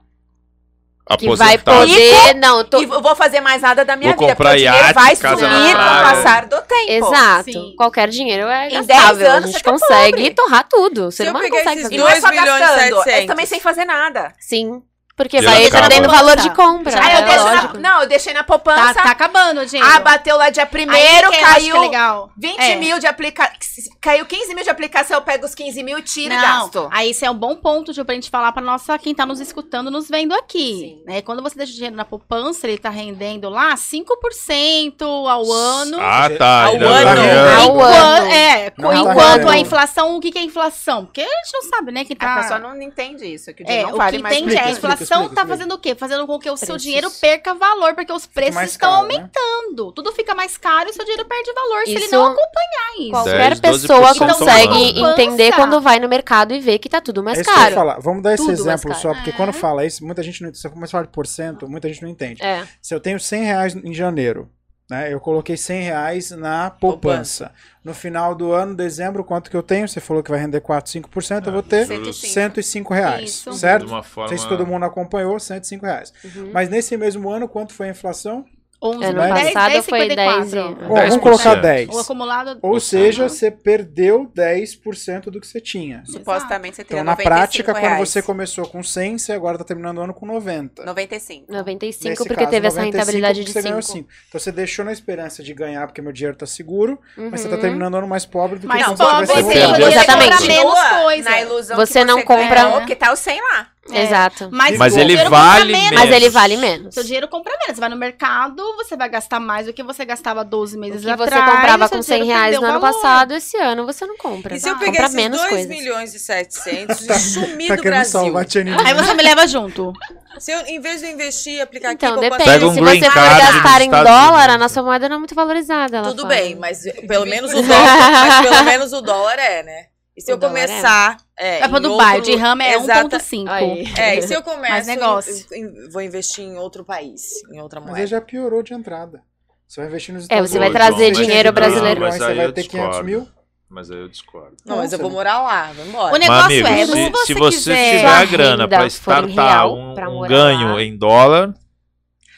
[SPEAKER 4] Que vai
[SPEAKER 6] aposentado.
[SPEAKER 4] poder. Não, tô.
[SPEAKER 5] E eu vou fazer mais nada da minha
[SPEAKER 6] Vou
[SPEAKER 5] vida, porque
[SPEAKER 6] comprar
[SPEAKER 5] dinheiro
[SPEAKER 6] iate,
[SPEAKER 5] vai sumir com o passar do tempo.
[SPEAKER 4] Exato.
[SPEAKER 3] Sim.
[SPEAKER 4] Qualquer dinheiro é
[SPEAKER 5] Em 10
[SPEAKER 4] gastável. A
[SPEAKER 5] anos
[SPEAKER 4] gente
[SPEAKER 5] você tá
[SPEAKER 4] consegue
[SPEAKER 5] pobre.
[SPEAKER 4] torrar tudo. O ser
[SPEAKER 7] Se eu
[SPEAKER 4] humano consegue fazer
[SPEAKER 5] E não é só
[SPEAKER 7] 2 milhões e
[SPEAKER 5] gastando, é
[SPEAKER 7] 700.
[SPEAKER 5] também sem fazer nada.
[SPEAKER 4] Sim. Porque
[SPEAKER 6] E
[SPEAKER 4] vai
[SPEAKER 6] acaba.
[SPEAKER 4] perdendo valor de compra.
[SPEAKER 3] Já
[SPEAKER 5] Aí
[SPEAKER 3] é
[SPEAKER 5] eu deixo na, não, eu deixei na poupança.
[SPEAKER 3] Tá, tá acabando o dinheiro.
[SPEAKER 5] ah, bateu lá dia primeiro,
[SPEAKER 3] que acho que
[SPEAKER 5] caiu
[SPEAKER 3] é legal.
[SPEAKER 5] 20
[SPEAKER 3] É.
[SPEAKER 5] mil de aplicação. Caiu 15 mil de aplicação, eu pego os 15 mil, tiro e
[SPEAKER 3] Não,
[SPEAKER 5] gasto.
[SPEAKER 3] aí isso é um bom ponto, Ju, pra gente falar pra nossa, quem tá nos escutando, nos vendo aqui. Né? Quando você deixa o dinheiro na poupança, ele tá rendendo lá 5% ao ano.
[SPEAKER 6] Ah, tá.
[SPEAKER 7] Ao ano.
[SPEAKER 6] vai-
[SPEAKER 4] Ao ano.
[SPEAKER 3] é,
[SPEAKER 1] Não tá
[SPEAKER 3] enquanto a inflação, o que, que é inflação? Porque a gente não sabe, né? Que tá...
[SPEAKER 5] A pessoa não entende isso, que o dinheiro
[SPEAKER 3] É,
[SPEAKER 5] não
[SPEAKER 3] o
[SPEAKER 5] vale
[SPEAKER 3] que
[SPEAKER 5] mais.
[SPEAKER 3] entende é a
[SPEAKER 1] Explica, explica,
[SPEAKER 3] tá fazendo o quê? Fazendo com que o seu
[SPEAKER 4] Preços.
[SPEAKER 3] dinheiro perca valor, porque os preços estão
[SPEAKER 1] caro, né?
[SPEAKER 3] aumentando. Tudo fica mais caro e seu dinheiro perde valor se ele
[SPEAKER 4] Isso-
[SPEAKER 3] não acompanhar isso.
[SPEAKER 4] Qualquer
[SPEAKER 6] 10, 12%
[SPEAKER 4] pessoa
[SPEAKER 6] ao
[SPEAKER 4] consegue entender quando vai no mercado e vê que tá tudo mais
[SPEAKER 1] É isso
[SPEAKER 4] caro.
[SPEAKER 1] falar. Vamos dar esse
[SPEAKER 4] Tudo
[SPEAKER 1] exemplo só, porque
[SPEAKER 3] É.
[SPEAKER 1] quando fala isso, muita gente não. Se eu começar a falar de porcento, muita gente não entende.
[SPEAKER 4] É.
[SPEAKER 1] Se eu tenho 100 reais em janeiro, né? Eu coloquei 100 reais na poupança. No final do ano, dezembro, quanto que eu tenho? Você falou que vai render 4, 5%, eu vou ter
[SPEAKER 5] 105.
[SPEAKER 1] 105 reais,
[SPEAKER 3] Isso.
[SPEAKER 1] certo?
[SPEAKER 6] De uma
[SPEAKER 1] Não
[SPEAKER 6] forma...
[SPEAKER 1] sei se todo mundo acompanhou, 105 reais.
[SPEAKER 4] Uhum.
[SPEAKER 1] Mas nesse mesmo ano, quanto foi a inflação?
[SPEAKER 3] 11,
[SPEAKER 4] Ano
[SPEAKER 3] 10,
[SPEAKER 4] passado
[SPEAKER 3] 10,
[SPEAKER 4] foi
[SPEAKER 3] 54.
[SPEAKER 4] 10 e-
[SPEAKER 1] Bom, vamos
[SPEAKER 6] 10%.
[SPEAKER 1] colocar 10.
[SPEAKER 3] O acumulado...
[SPEAKER 1] Ou seja, você perdeu 10% do que você tinha.
[SPEAKER 5] Supostamente você teria
[SPEAKER 1] Então, na
[SPEAKER 5] 95
[SPEAKER 1] prática, quando
[SPEAKER 5] reais.
[SPEAKER 1] você começou com 100, você agora tá terminando o ano com 90.
[SPEAKER 5] 95.
[SPEAKER 4] 95,
[SPEAKER 1] Nesse
[SPEAKER 4] porque
[SPEAKER 1] caso,
[SPEAKER 4] teve essa
[SPEAKER 1] 95
[SPEAKER 4] rentabilidade de
[SPEAKER 1] você ganhou
[SPEAKER 4] 5.
[SPEAKER 1] 5. Então você deixou na esperança de ganhar porque meu dinheiro tá seguro, mas você tá
[SPEAKER 4] Uhum.
[SPEAKER 1] terminando o ano mais pobre do que
[SPEAKER 3] Mais
[SPEAKER 1] quando
[SPEAKER 3] pobre,
[SPEAKER 1] você vai
[SPEAKER 6] você.
[SPEAKER 4] Exatamente.
[SPEAKER 3] comprar menos coisa.
[SPEAKER 5] Na ilusão
[SPEAKER 4] Você
[SPEAKER 5] que
[SPEAKER 4] não
[SPEAKER 5] você
[SPEAKER 4] compra-
[SPEAKER 5] ganhou, que tá o 100 lá.
[SPEAKER 3] É.
[SPEAKER 4] Exato.
[SPEAKER 3] Mas,
[SPEAKER 6] Mas ele vale
[SPEAKER 3] compra menos.
[SPEAKER 6] menos.
[SPEAKER 4] Mas ele vale menos.
[SPEAKER 3] Seu dinheiro compra menos. Você vai no mercado, você vai gastar mais do que você gastava 12
[SPEAKER 4] O
[SPEAKER 3] meses
[SPEAKER 4] que
[SPEAKER 3] atrás.
[SPEAKER 4] você comprava com 100
[SPEAKER 3] dinheiro
[SPEAKER 4] reais no
[SPEAKER 3] perdeu
[SPEAKER 4] ano
[SPEAKER 3] valor.
[SPEAKER 4] passado, esse ano você não compra.
[SPEAKER 7] E se eu
[SPEAKER 3] Exato.
[SPEAKER 7] pegar
[SPEAKER 4] compra
[SPEAKER 7] esses
[SPEAKER 4] menos
[SPEAKER 7] 2
[SPEAKER 4] coisas.
[SPEAKER 7] milhões e 700
[SPEAKER 1] Tá-
[SPEAKER 7] e sumir
[SPEAKER 1] Tá
[SPEAKER 7] do Brasil?
[SPEAKER 3] Aí você me leva junto.
[SPEAKER 7] Se eu, em vez de eu investir e aplicar
[SPEAKER 4] Então,
[SPEAKER 7] aqui,
[SPEAKER 4] depende.
[SPEAKER 6] Pega um
[SPEAKER 4] Se você for gastar em dólar, a nossa moeda não é muito valorizada.
[SPEAKER 7] Tudo
[SPEAKER 4] fora.
[SPEAKER 7] bem, mas pelo menos o dólar, pelo menos o dólar é, né? E se
[SPEAKER 4] O
[SPEAKER 7] eu
[SPEAKER 4] dólar é.
[SPEAKER 7] começar. É,
[SPEAKER 3] É pra Dubai.
[SPEAKER 7] outro-
[SPEAKER 3] O dirham é
[SPEAKER 7] Exata-
[SPEAKER 3] 1.5.
[SPEAKER 4] Aí.
[SPEAKER 7] É, e se eu começo.
[SPEAKER 3] Mais negócio.
[SPEAKER 7] em- em- vou investir em outro país, em outra
[SPEAKER 1] Mas
[SPEAKER 7] moeda.
[SPEAKER 1] aí já piorou de entrada. Você vai investir nos
[SPEAKER 4] É,
[SPEAKER 1] Estados
[SPEAKER 4] você vai trazer
[SPEAKER 1] Você
[SPEAKER 4] dinheiro
[SPEAKER 1] tem 3
[SPEAKER 4] brasileiro.
[SPEAKER 1] milhões,
[SPEAKER 6] Mas
[SPEAKER 1] Você
[SPEAKER 6] aí
[SPEAKER 1] vai
[SPEAKER 6] eu
[SPEAKER 1] ter 500
[SPEAKER 6] discordo.
[SPEAKER 1] mil?
[SPEAKER 6] Mas aí eu discordo.
[SPEAKER 7] Não, mas eu vou morar lá, vou embora.
[SPEAKER 3] O
[SPEAKER 6] Mas,
[SPEAKER 3] negócio
[SPEAKER 6] amigo,
[SPEAKER 3] é,
[SPEAKER 6] se,
[SPEAKER 3] se você
[SPEAKER 6] se você tiver a grana
[SPEAKER 4] em
[SPEAKER 6] startar
[SPEAKER 4] real,
[SPEAKER 6] um,
[SPEAKER 4] pra
[SPEAKER 6] um ganho
[SPEAKER 4] lá.
[SPEAKER 6] em dólar,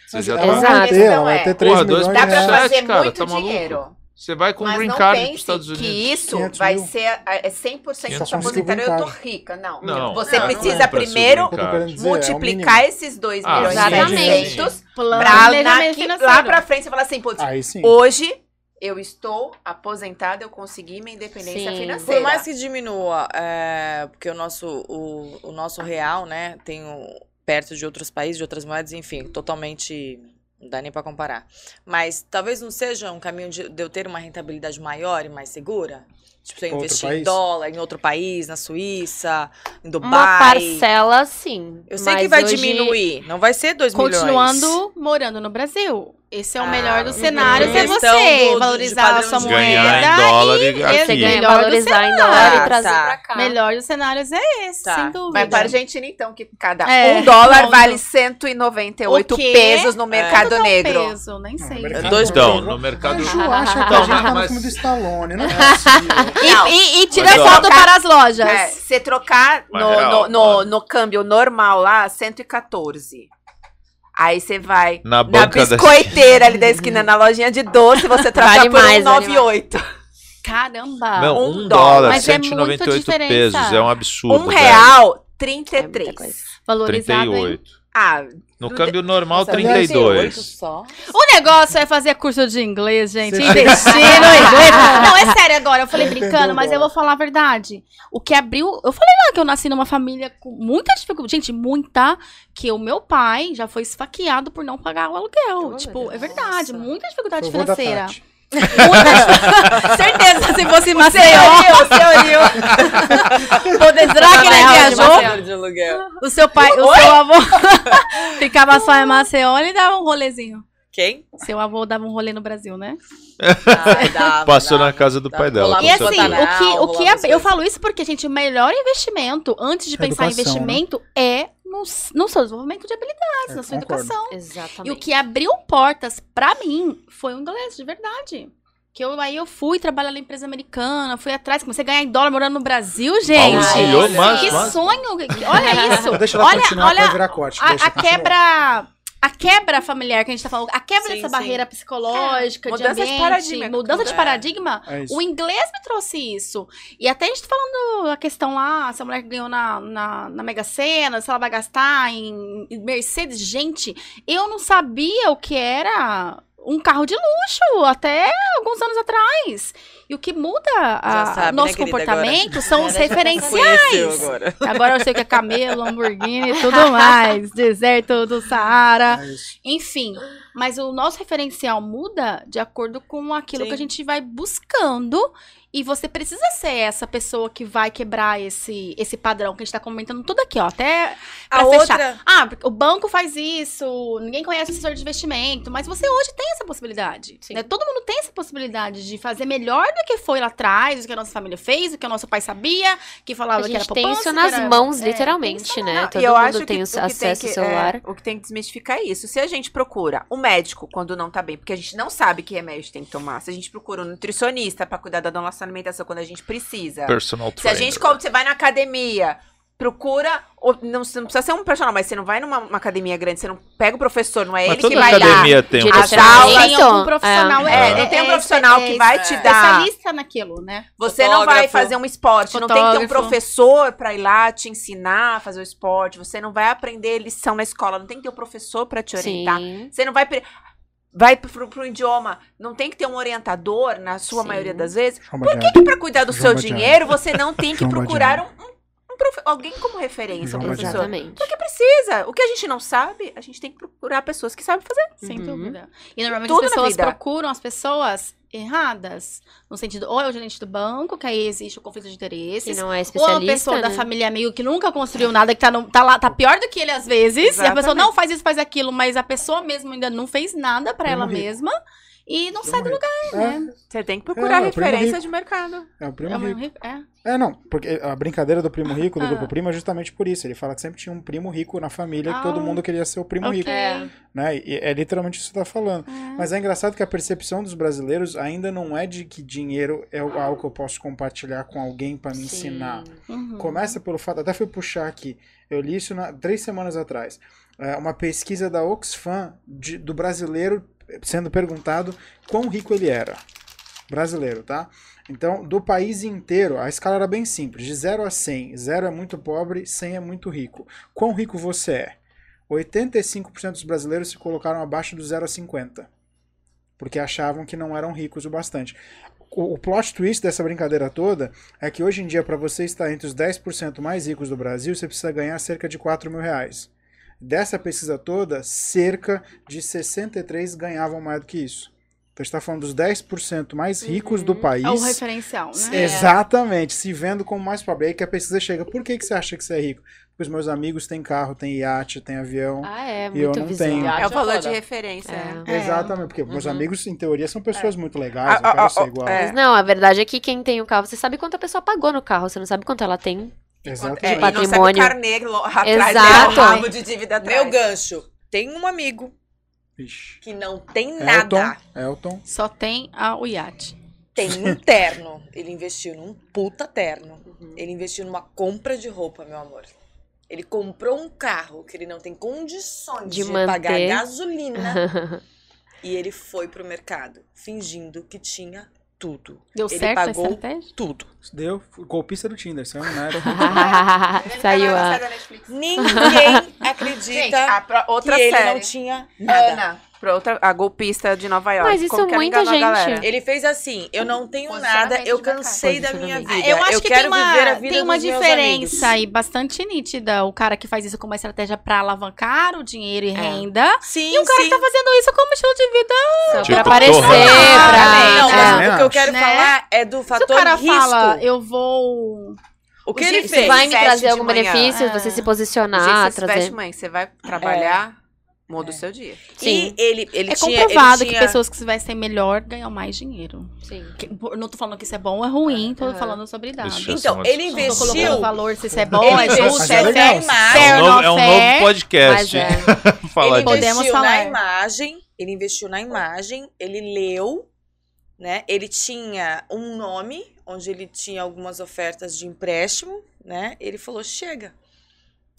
[SPEAKER 6] você
[SPEAKER 1] Mas
[SPEAKER 6] já tá...
[SPEAKER 1] vai
[SPEAKER 4] Exato.
[SPEAKER 1] ter, ela vai
[SPEAKER 5] É.
[SPEAKER 1] ter 3
[SPEAKER 6] Porra,
[SPEAKER 1] milhões
[SPEAKER 6] dois
[SPEAKER 5] Dá
[SPEAKER 1] de
[SPEAKER 5] pra fazer
[SPEAKER 6] cara,
[SPEAKER 5] muito
[SPEAKER 6] tá maluco?
[SPEAKER 5] dinheiro.
[SPEAKER 6] Você vai com
[SPEAKER 5] Mas
[SPEAKER 6] green
[SPEAKER 5] não
[SPEAKER 6] card
[SPEAKER 5] pense
[SPEAKER 6] pros Estados Unidos.
[SPEAKER 5] que isso
[SPEAKER 1] 500
[SPEAKER 5] vai
[SPEAKER 1] mil.
[SPEAKER 5] ser é 100%
[SPEAKER 1] Só
[SPEAKER 5] de
[SPEAKER 1] conseguiu
[SPEAKER 5] aposentadoria.
[SPEAKER 1] green
[SPEAKER 5] Eu tô rica. Não.
[SPEAKER 6] Não,
[SPEAKER 5] Você
[SPEAKER 6] não,
[SPEAKER 5] precisa
[SPEAKER 6] não
[SPEAKER 5] primeiro
[SPEAKER 1] O
[SPEAKER 6] green
[SPEAKER 1] dizer é o
[SPEAKER 5] multiplicar esses 2
[SPEAKER 6] Ah,
[SPEAKER 5] milhões
[SPEAKER 4] Exatamente.
[SPEAKER 5] 600
[SPEAKER 3] Plano
[SPEAKER 5] pra
[SPEAKER 3] de financeiro.
[SPEAKER 5] lá pra frente você fala assim, putz,
[SPEAKER 1] Aí sim.
[SPEAKER 5] hoje eu estou aposentada, eu consegui minha independência
[SPEAKER 4] Sim.
[SPEAKER 5] financeira.
[SPEAKER 7] Por mais que diminua, é, porque o nosso, o, o nosso real, né, tem o, perto de outros países, de outras moedas, enfim, totalmente. Não dá nem pra comparar. Mas talvez não seja um caminho de, de eu ter uma rentabilidade maior e mais segura? Tipo, se eu
[SPEAKER 1] Outro
[SPEAKER 7] investir em dólar, em outro país, na Suíça, em Dubai.
[SPEAKER 4] Uma parcela, sim.
[SPEAKER 7] Eu sei que vai
[SPEAKER 4] hoje-
[SPEAKER 7] diminuir. Não vai ser 2 milhões.
[SPEAKER 3] Continuando morando no Brasil. Esse é o
[SPEAKER 7] Ah,
[SPEAKER 3] melhor dos
[SPEAKER 7] uhum.
[SPEAKER 3] cenários, é você valorizar a sua moeda.
[SPEAKER 6] Ganhar em dólar e
[SPEAKER 3] e
[SPEAKER 6] aqui.
[SPEAKER 4] Você ganha, valorizar em dólar e
[SPEAKER 7] Ah,
[SPEAKER 4] trazer
[SPEAKER 7] tá.
[SPEAKER 4] pra cá.
[SPEAKER 3] Melhor dos cenários é esse,
[SPEAKER 7] Tá.
[SPEAKER 3] sem dúvida.
[SPEAKER 5] Vai para a Argentina, então, que cada
[SPEAKER 3] É,
[SPEAKER 5] um dólar
[SPEAKER 3] pronto.
[SPEAKER 5] vale 198
[SPEAKER 3] O quê?
[SPEAKER 5] pesos no mercado
[SPEAKER 3] Quanto tá o
[SPEAKER 5] negro.
[SPEAKER 3] peso? Nem
[SPEAKER 1] Não,
[SPEAKER 3] sei.
[SPEAKER 1] no mercado
[SPEAKER 7] Dois
[SPEAKER 1] negro.
[SPEAKER 6] Então, no mercado...
[SPEAKER 1] A Ju acha que a
[SPEAKER 6] Então,
[SPEAKER 1] gente tá no
[SPEAKER 6] mas-
[SPEAKER 1] filme do Stallone, não é possível.
[SPEAKER 3] E,
[SPEAKER 5] Não.
[SPEAKER 3] e, e tira
[SPEAKER 6] Mas,
[SPEAKER 3] foto para as lojas.
[SPEAKER 5] É, você trocar
[SPEAKER 6] Mas
[SPEAKER 5] no,
[SPEAKER 6] real,
[SPEAKER 5] no, no, no câmbio normal lá, 114. Aí você vai
[SPEAKER 6] Na
[SPEAKER 5] na
[SPEAKER 6] banca da...
[SPEAKER 5] biscoiteira ali da esquina, na lojinha de doce, você troca
[SPEAKER 4] Vale
[SPEAKER 5] por
[SPEAKER 4] mais, vale
[SPEAKER 5] 198.
[SPEAKER 3] Caramba.
[SPEAKER 6] Não,
[SPEAKER 5] um
[SPEAKER 6] um
[SPEAKER 5] dólar.
[SPEAKER 6] dólar,
[SPEAKER 3] Mas é muita
[SPEAKER 6] 198
[SPEAKER 3] diferença.
[SPEAKER 6] pesos. É um absurdo.
[SPEAKER 5] Um real,
[SPEAKER 4] É muita
[SPEAKER 5] 33.
[SPEAKER 4] coisa.
[SPEAKER 3] Valorizado, hein?
[SPEAKER 6] 38.
[SPEAKER 5] Ah,
[SPEAKER 6] No câmbio normal,
[SPEAKER 7] Nossa,
[SPEAKER 6] 32.
[SPEAKER 7] só.
[SPEAKER 3] O negócio é fazer curso de inglês, gente.
[SPEAKER 1] Você
[SPEAKER 3] Investir no inglês. Não, é sério agora. Eu falei brincando, mas eu vou falar a verdade. O que abriu. Eu falei lá que eu nasci numa família com muita dificuldade. Gente, muita. Que o meu pai já foi esfaqueado por não pagar o aluguel.
[SPEAKER 7] Oh,
[SPEAKER 3] tipo, é verdade.
[SPEAKER 7] Nossa.
[SPEAKER 3] Muita dificuldade financeira. Certeza, se fosse Maceió.
[SPEAKER 5] seu Rio.
[SPEAKER 3] Poder, será que ele
[SPEAKER 4] Real de
[SPEAKER 3] viajou? O seu pai, o seu avô ficava só em Maceió, ele dava um rolezinho.
[SPEAKER 7] Quem?
[SPEAKER 3] Seu avô dava um rolê no Brasil, né?
[SPEAKER 7] Ah, dava,
[SPEAKER 6] Passou
[SPEAKER 7] dava,
[SPEAKER 6] na casa do
[SPEAKER 7] dava.
[SPEAKER 6] pai dela,
[SPEAKER 3] E assim, o que, o que é, eu falo isso porque, gente, o melhor investimento, antes de pensar em
[SPEAKER 1] né?
[SPEAKER 3] investimento, é no, no seu desenvolvimento de habilidades,
[SPEAKER 1] É,
[SPEAKER 3] na sua
[SPEAKER 1] concordo.
[SPEAKER 3] educação.
[SPEAKER 4] Exatamente.
[SPEAKER 3] E o que abriu portas pra mim foi o inglês, de verdade. Que eu, aí eu fui trabalhar na empresa americana, fui atrás, comecei a ganhar em dólar morando no Brasil, gente.
[SPEAKER 6] Auxiliou, mas,
[SPEAKER 3] que
[SPEAKER 6] mas-
[SPEAKER 3] sonho! Olha isso!
[SPEAKER 1] Deixa ela
[SPEAKER 3] olha,
[SPEAKER 1] continuar,
[SPEAKER 3] olha
[SPEAKER 1] vai virar corte.
[SPEAKER 3] a,
[SPEAKER 1] deixa,
[SPEAKER 3] a
[SPEAKER 1] continua.
[SPEAKER 3] quebra. A quebra familiar que a gente tá falando, a quebra
[SPEAKER 7] Sim,
[SPEAKER 3] dessa
[SPEAKER 7] sim.
[SPEAKER 3] barreira psicológica,
[SPEAKER 5] É,
[SPEAKER 3] de
[SPEAKER 5] mudança de
[SPEAKER 3] ambiente,
[SPEAKER 5] paradigma.
[SPEAKER 3] mudança de
[SPEAKER 7] É.
[SPEAKER 3] paradigma.
[SPEAKER 1] É.
[SPEAKER 3] O inglês me trouxe isso. E até a gente tá falando a questão lá, se a mulher que ganhou na, na, na Mega Sena, se ela vai gastar em, em Mercedes. Gente, eu não sabia o que era um carro de luxo até alguns anos atrás. E o que muda a-
[SPEAKER 7] sabe,
[SPEAKER 3] nosso
[SPEAKER 7] né,
[SPEAKER 3] comportamento são os
[SPEAKER 2] Agora já tá
[SPEAKER 3] referenciais.
[SPEAKER 7] Agora.
[SPEAKER 3] Agora eu sei que é camelo, Lamborghini e tudo mais. Deserto do Saara.
[SPEAKER 1] É isso.
[SPEAKER 3] Enfim, mas o nosso referencial muda de acordo com aquilo
[SPEAKER 7] Sim.
[SPEAKER 3] que a gente vai buscando. E você precisa ser essa pessoa que vai quebrar esse, esse padrão que a gente tá comentando tudo aqui, ó. Até pra
[SPEAKER 7] A
[SPEAKER 3] fechar.
[SPEAKER 7] outra.
[SPEAKER 3] Ah, o banco faz isso, ninguém conhece o assessor de investimento, mas você hoje tem essa possibilidade. Né? Todo mundo tem essa possibilidade de fazer melhor do que foi lá atrás, do que a nossa família fez, do que o nosso pai sabia, que falava que era
[SPEAKER 4] gente tem
[SPEAKER 3] poupança,
[SPEAKER 4] isso nas
[SPEAKER 3] era-
[SPEAKER 4] mãos,
[SPEAKER 3] é,
[SPEAKER 4] literalmente, né?
[SPEAKER 5] Não,
[SPEAKER 4] Todo
[SPEAKER 5] e eu
[SPEAKER 4] mundo
[SPEAKER 5] acho
[SPEAKER 4] tem
[SPEAKER 5] que,
[SPEAKER 4] o acesso
[SPEAKER 5] tem
[SPEAKER 4] ao
[SPEAKER 5] que,
[SPEAKER 4] celular.
[SPEAKER 5] é, o que tem que desmistificar é isso. Se a gente procura um médico quando não tá bem, porque a gente não sabe que remédio tem que tomar. Se a gente procura um nutricionista pra cuidar da nossa alimentação quando a gente precisa.
[SPEAKER 6] Personal
[SPEAKER 5] Se a
[SPEAKER 6] trainer.
[SPEAKER 5] gente, quando você vai na academia, procura. ou- Não, não precisa ser um personal, mas você não vai numa uma academia grande, você não pega o professor, não é
[SPEAKER 6] Mas
[SPEAKER 5] ele
[SPEAKER 6] toda
[SPEAKER 5] que vai dar.
[SPEAKER 6] academia tem um
[SPEAKER 5] As aulas
[SPEAKER 3] Tem algum profissional,
[SPEAKER 6] É,
[SPEAKER 3] é,
[SPEAKER 5] não tem um
[SPEAKER 3] é,
[SPEAKER 5] profissional
[SPEAKER 3] é,
[SPEAKER 5] que vai
[SPEAKER 3] é,
[SPEAKER 5] te dar.
[SPEAKER 3] Especialista naquilo, né?
[SPEAKER 5] Você não vai
[SPEAKER 7] Fotógrafo.
[SPEAKER 5] fazer um esporte, não tem que ter um
[SPEAKER 3] Fotógrafo.
[SPEAKER 5] professor pra ir lá te ensinar a fazer o esporte. Você não vai aprender lição na escola, não tem que ter um professor pra te orientar.
[SPEAKER 4] Sim.
[SPEAKER 5] Você não vai pre- vai pro, pro idioma, não tem que ter um orientador na sua
[SPEAKER 4] Sim.
[SPEAKER 5] maioria das vezes.
[SPEAKER 1] Chama
[SPEAKER 5] Por que, que pra cuidar do
[SPEAKER 1] João
[SPEAKER 5] seu dinheiro você não tem que
[SPEAKER 1] João
[SPEAKER 5] procurar um, um- um alguém como referência, um professor?
[SPEAKER 4] Exatamente.
[SPEAKER 5] Porque precisa. O que a gente não sabe, a gente tem que procurar pessoas que sabem fazer.
[SPEAKER 3] Sem
[SPEAKER 4] Uhum.
[SPEAKER 3] dúvida. E normalmente
[SPEAKER 5] Tudo
[SPEAKER 3] as pessoas procuram as pessoas erradas. No sentido, ou é o gerente do banco, que aí existe o conflito de
[SPEAKER 4] Se
[SPEAKER 3] interesses.
[SPEAKER 4] não é
[SPEAKER 3] Ou a
[SPEAKER 4] especialista,
[SPEAKER 3] pessoa
[SPEAKER 4] né?
[SPEAKER 3] da família amigo que nunca construiu nada, que tá, no- tá lá, tá pior do que ele às vezes. E a pessoa
[SPEAKER 5] Exatamente.
[SPEAKER 3] não faz isso, faz aquilo, mas a pessoa mesmo ainda não fez nada pra
[SPEAKER 1] Primo
[SPEAKER 3] ela
[SPEAKER 1] rico.
[SPEAKER 3] mesma. E não
[SPEAKER 1] Primo
[SPEAKER 3] sai do lugar,
[SPEAKER 1] É,
[SPEAKER 3] né?
[SPEAKER 5] Você tem que procurar
[SPEAKER 1] É,
[SPEAKER 5] referência de mercado.
[SPEAKER 1] é o primo
[SPEAKER 3] É,
[SPEAKER 1] rico.
[SPEAKER 3] uma rico- é.
[SPEAKER 1] É, não, porque a brincadeira do primo rico, do
[SPEAKER 3] Ah.
[SPEAKER 1] grupo primo, é justamente por isso. Ele fala que sempre tinha um primo rico na família, que
[SPEAKER 3] Ah.
[SPEAKER 1] todo mundo queria ser o primo
[SPEAKER 3] Ok.
[SPEAKER 1] rico.
[SPEAKER 4] É.
[SPEAKER 1] Né? E é literalmente isso que você tá falando.
[SPEAKER 3] É.
[SPEAKER 1] Mas é engraçado que a percepção dos brasileiros ainda não é de que dinheiro é algo que eu posso compartilhar com alguém pra me
[SPEAKER 4] Sim.
[SPEAKER 1] ensinar.
[SPEAKER 3] Uhum.
[SPEAKER 1] Começa pelo fato, até fui puxar aqui, eu li isso na- três semanas atrás. É, uma pesquisa da Oxfam de- do brasileiro sendo perguntado quão rico ele era. Brasileiro, tá? Então, do país inteiro, a escala era bem simples, de 0 a 100. 0 é muito pobre, 100 é muito rico. Quão rico você é? 85% dos brasileiros se colocaram abaixo do 0 a 50. Porque achavam que não eram ricos o bastante. O, plot twist dessa brincadeira toda é que hoje em dia, para você estar entre os 10% mais ricos do Brasil, você precisa ganhar cerca de 4 mil reais. Dessa pesquisa toda, cerca de 63 ganhavam mais do que isso. Então a gente está falando dos 10% mais ricos do país.
[SPEAKER 3] É o referencial, né?
[SPEAKER 1] Exatamente, se vendo como mais pobre. Aí que a pesquisa chega. Por que, que você acha que você é rico? Porque os meus amigos têm carro, têm iate, têm avião.
[SPEAKER 4] Ah, é,
[SPEAKER 1] E eu
[SPEAKER 4] muito
[SPEAKER 1] não
[SPEAKER 4] visual.
[SPEAKER 1] tenho.
[SPEAKER 7] Ah,
[SPEAKER 5] É o valor de referência.
[SPEAKER 4] É.
[SPEAKER 5] é.
[SPEAKER 1] Exatamente, porque meus
[SPEAKER 7] Uhum.
[SPEAKER 1] amigos, em teoria, são pessoas muito legais.
[SPEAKER 5] Ah,
[SPEAKER 1] eu quero
[SPEAKER 5] ah,
[SPEAKER 1] ser
[SPEAKER 5] ah,
[SPEAKER 1] igual.
[SPEAKER 5] é.
[SPEAKER 4] Mas não, a verdade é que quem tem o carro, você sabe quanto a pessoa pagou no carro, você não sabe quanto ela tem.
[SPEAKER 1] Exatamente.
[SPEAKER 5] É, e não sabe o
[SPEAKER 4] patrimônio.
[SPEAKER 5] carnê atrás
[SPEAKER 4] Exato.
[SPEAKER 5] dela, o rabo de dívida atrás.
[SPEAKER 7] Meu gancho. Tem um amigo
[SPEAKER 1] Ixi.
[SPEAKER 7] que não tem
[SPEAKER 1] Elton,
[SPEAKER 7] nada.
[SPEAKER 1] Elton.
[SPEAKER 3] Só tem a, o iate.
[SPEAKER 7] Tem um terno. Ele investiu num puta terno. Ele investiu numa compra de roupa, meu amor. Ele comprou um carro que ele não tem condições
[SPEAKER 4] De
[SPEAKER 7] de, pagar gasolina. e ele foi pro mercado, fingindo que tinha tudo.
[SPEAKER 3] Deu
[SPEAKER 7] Ele
[SPEAKER 3] certo a
[SPEAKER 7] pagou
[SPEAKER 3] estratégia?
[SPEAKER 7] tudo.
[SPEAKER 1] Deu golpista do Tinder, saiu na época.
[SPEAKER 4] Saiu a.
[SPEAKER 7] Ninguém acredita
[SPEAKER 5] Gente, a pro- outra
[SPEAKER 7] que ele
[SPEAKER 5] série.
[SPEAKER 7] não tinha nada.
[SPEAKER 5] Ana. Pra outra, a golpista de Nova York.
[SPEAKER 4] Mas isso
[SPEAKER 5] Como que ela
[SPEAKER 4] muita gente-
[SPEAKER 5] galera?
[SPEAKER 7] Ele fez assim, eu não tenho nada, eu cansei da minha vida.
[SPEAKER 3] Eu acho que
[SPEAKER 7] quero
[SPEAKER 3] tem uma,
[SPEAKER 7] viver a vida
[SPEAKER 3] tem uma diferença aí bastante nítida. O cara que faz isso como uma estratégia pra alavancar o dinheiro e renda.
[SPEAKER 7] Sim,
[SPEAKER 3] E o cara
[SPEAKER 7] sim.
[SPEAKER 3] que tá fazendo isso como estilo de vida.
[SPEAKER 4] Só
[SPEAKER 6] Tipo,
[SPEAKER 4] pra aparecer, pra.
[SPEAKER 7] Não,
[SPEAKER 1] É.
[SPEAKER 7] mas
[SPEAKER 1] Também
[SPEAKER 7] o que eu
[SPEAKER 1] acho.
[SPEAKER 7] quero
[SPEAKER 3] Né?
[SPEAKER 7] falar é do
[SPEAKER 3] Se o
[SPEAKER 7] fator
[SPEAKER 3] cara
[SPEAKER 7] risco.
[SPEAKER 3] fala, eu vou.
[SPEAKER 7] O que
[SPEAKER 5] O
[SPEAKER 7] ele fez?
[SPEAKER 4] vai me trazer algum
[SPEAKER 5] manhã.
[SPEAKER 4] benefício,
[SPEAKER 3] É.
[SPEAKER 4] você se
[SPEAKER 5] O
[SPEAKER 4] posicionar,
[SPEAKER 5] jeito que você se
[SPEAKER 4] trazer.
[SPEAKER 5] veste, mãe, você vai trabalhar, muda o seu dia.
[SPEAKER 4] Sim.
[SPEAKER 7] E ele, ele
[SPEAKER 3] é
[SPEAKER 7] tinha,
[SPEAKER 3] comprovado
[SPEAKER 7] ele
[SPEAKER 3] que
[SPEAKER 7] tinha...
[SPEAKER 3] pessoas que se vestem melhor ganham mais dinheiro.
[SPEAKER 4] Sim.
[SPEAKER 3] Que- não tô falando que isso é bom ou é ruim, tô
[SPEAKER 4] Aham.
[SPEAKER 3] falando sobre dados.
[SPEAKER 6] Isso.
[SPEAKER 7] Então,
[SPEAKER 6] é
[SPEAKER 7] ele
[SPEAKER 3] Não tô
[SPEAKER 7] investiu...
[SPEAKER 3] colocando valor se isso é bom,
[SPEAKER 7] Ele
[SPEAKER 3] é
[SPEAKER 7] investiu
[SPEAKER 3] justo, se
[SPEAKER 1] é
[SPEAKER 3] é
[SPEAKER 1] legal.
[SPEAKER 6] É
[SPEAKER 3] fair,
[SPEAKER 6] um novo, é um novo podcast.
[SPEAKER 3] É.
[SPEAKER 6] Fala
[SPEAKER 7] ele
[SPEAKER 6] disso.
[SPEAKER 3] Podemos
[SPEAKER 7] investiu
[SPEAKER 3] falar.
[SPEAKER 7] na imagem, ele investiu na imagem, ele leu né? Ele tinha um nome onde ele tinha algumas ofertas de empréstimo, né? Ele falou: "Chega".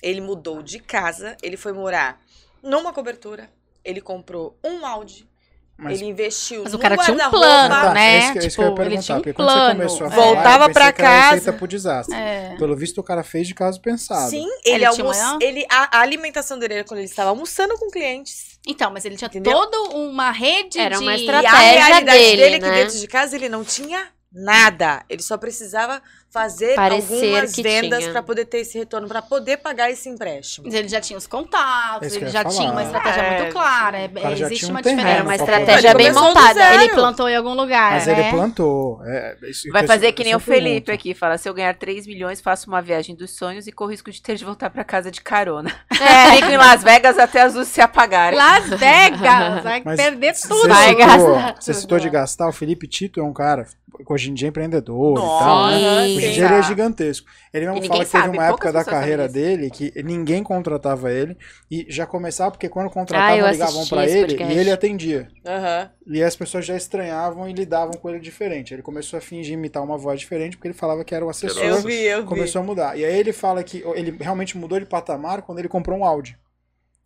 [SPEAKER 7] Ele mudou de casa, ele foi morar numa cobertura, ele comprou um Audi,
[SPEAKER 1] Mas
[SPEAKER 7] ele investiu
[SPEAKER 3] Mas o cara tinha um
[SPEAKER 7] guarda-roupa.
[SPEAKER 3] plano,
[SPEAKER 1] Ah, tá,
[SPEAKER 3] né?
[SPEAKER 1] é isso que, é isso que eu ia
[SPEAKER 3] Tipo, ele
[SPEAKER 1] perguntar,
[SPEAKER 3] tinha um
[SPEAKER 1] porque quando você
[SPEAKER 3] plano.
[SPEAKER 1] começou a
[SPEAKER 3] É.
[SPEAKER 1] falar,
[SPEAKER 7] Voltava
[SPEAKER 1] eu pensei
[SPEAKER 7] pra
[SPEAKER 1] que era receita
[SPEAKER 7] casa.
[SPEAKER 1] pro desastre.
[SPEAKER 3] É.
[SPEAKER 1] Pelo visto, o cara fez de caso pensado.
[SPEAKER 7] Sim, ele,
[SPEAKER 3] Ele
[SPEAKER 7] ele a, a alimentação dele era quando ele estava almoçando com clientes.
[SPEAKER 3] Então, mas ele tinha
[SPEAKER 7] Entendeu?
[SPEAKER 3] toda uma rede
[SPEAKER 4] Era
[SPEAKER 3] de...
[SPEAKER 4] uma estratégia.
[SPEAKER 7] a realidade
[SPEAKER 4] dele,
[SPEAKER 7] dele é que
[SPEAKER 4] né?
[SPEAKER 7] dentro de casa ele não tinha nada. Ele só precisava fazer
[SPEAKER 4] Parecer
[SPEAKER 7] algumas vendas para poder ter esse retorno, para poder pagar esse empréstimo.
[SPEAKER 3] Mas ele já tinha os contatos,
[SPEAKER 1] que
[SPEAKER 3] ele
[SPEAKER 1] eu
[SPEAKER 3] já
[SPEAKER 1] ia
[SPEAKER 3] tinha
[SPEAKER 1] falar.
[SPEAKER 3] uma estratégia
[SPEAKER 5] É,
[SPEAKER 3] muito clara. É,
[SPEAKER 1] cara já
[SPEAKER 3] existe
[SPEAKER 1] tinha um
[SPEAKER 3] uma
[SPEAKER 1] terreno
[SPEAKER 3] diferença.
[SPEAKER 4] Era uma
[SPEAKER 1] pra
[SPEAKER 4] estratégia
[SPEAKER 7] Ele
[SPEAKER 4] bem
[SPEAKER 7] começou do
[SPEAKER 4] montada.
[SPEAKER 7] zero.
[SPEAKER 3] Ele plantou em algum lugar,
[SPEAKER 1] Mas
[SPEAKER 3] né?
[SPEAKER 1] ele plantou. é, isso
[SPEAKER 5] Vai
[SPEAKER 1] eu-
[SPEAKER 5] fazer
[SPEAKER 1] eu
[SPEAKER 5] que nem o
[SPEAKER 1] sempre
[SPEAKER 5] Felipe
[SPEAKER 1] pergunto.
[SPEAKER 5] aqui, fala, se eu ganhar 3 milhões, faço uma viagem dos sonhos e corro o risco de ter de voltar pra casa de carona.
[SPEAKER 3] É.
[SPEAKER 5] Fico em Las Vegas até as luzes se apagarem.
[SPEAKER 3] Las Vegas, vai
[SPEAKER 1] Mas
[SPEAKER 3] perder tudo.
[SPEAKER 1] Você
[SPEAKER 4] Vai
[SPEAKER 1] citou,
[SPEAKER 4] gastar
[SPEAKER 1] você
[SPEAKER 4] tudo,
[SPEAKER 1] citou de gastar, o Felipe Tito é um cara hoje em dia empreendedor
[SPEAKER 7] Nossa,
[SPEAKER 1] e tal, né?
[SPEAKER 4] sim.
[SPEAKER 1] Hoje em dia ele é gigantesco. Ele mesmo fala que teve
[SPEAKER 5] sabe,
[SPEAKER 1] uma época
[SPEAKER 5] poucas
[SPEAKER 1] da carreira dele que ninguém contratava ele e já começava porque quando contratavam
[SPEAKER 4] Ah,
[SPEAKER 1] ligavam
[SPEAKER 4] esse
[SPEAKER 1] ele
[SPEAKER 4] podcast.
[SPEAKER 1] e ele atendia.
[SPEAKER 7] Aham.
[SPEAKER 1] E as pessoas já estranhavam e lidavam com ele diferente. Ele começou a fingir imitar uma voz diferente porque ele falava que era o assessor.
[SPEAKER 7] Eu vi, eu vi.
[SPEAKER 1] Começou a mudar. E aí ele fala que ele realmente mudou de patamar quando ele comprou um Audi.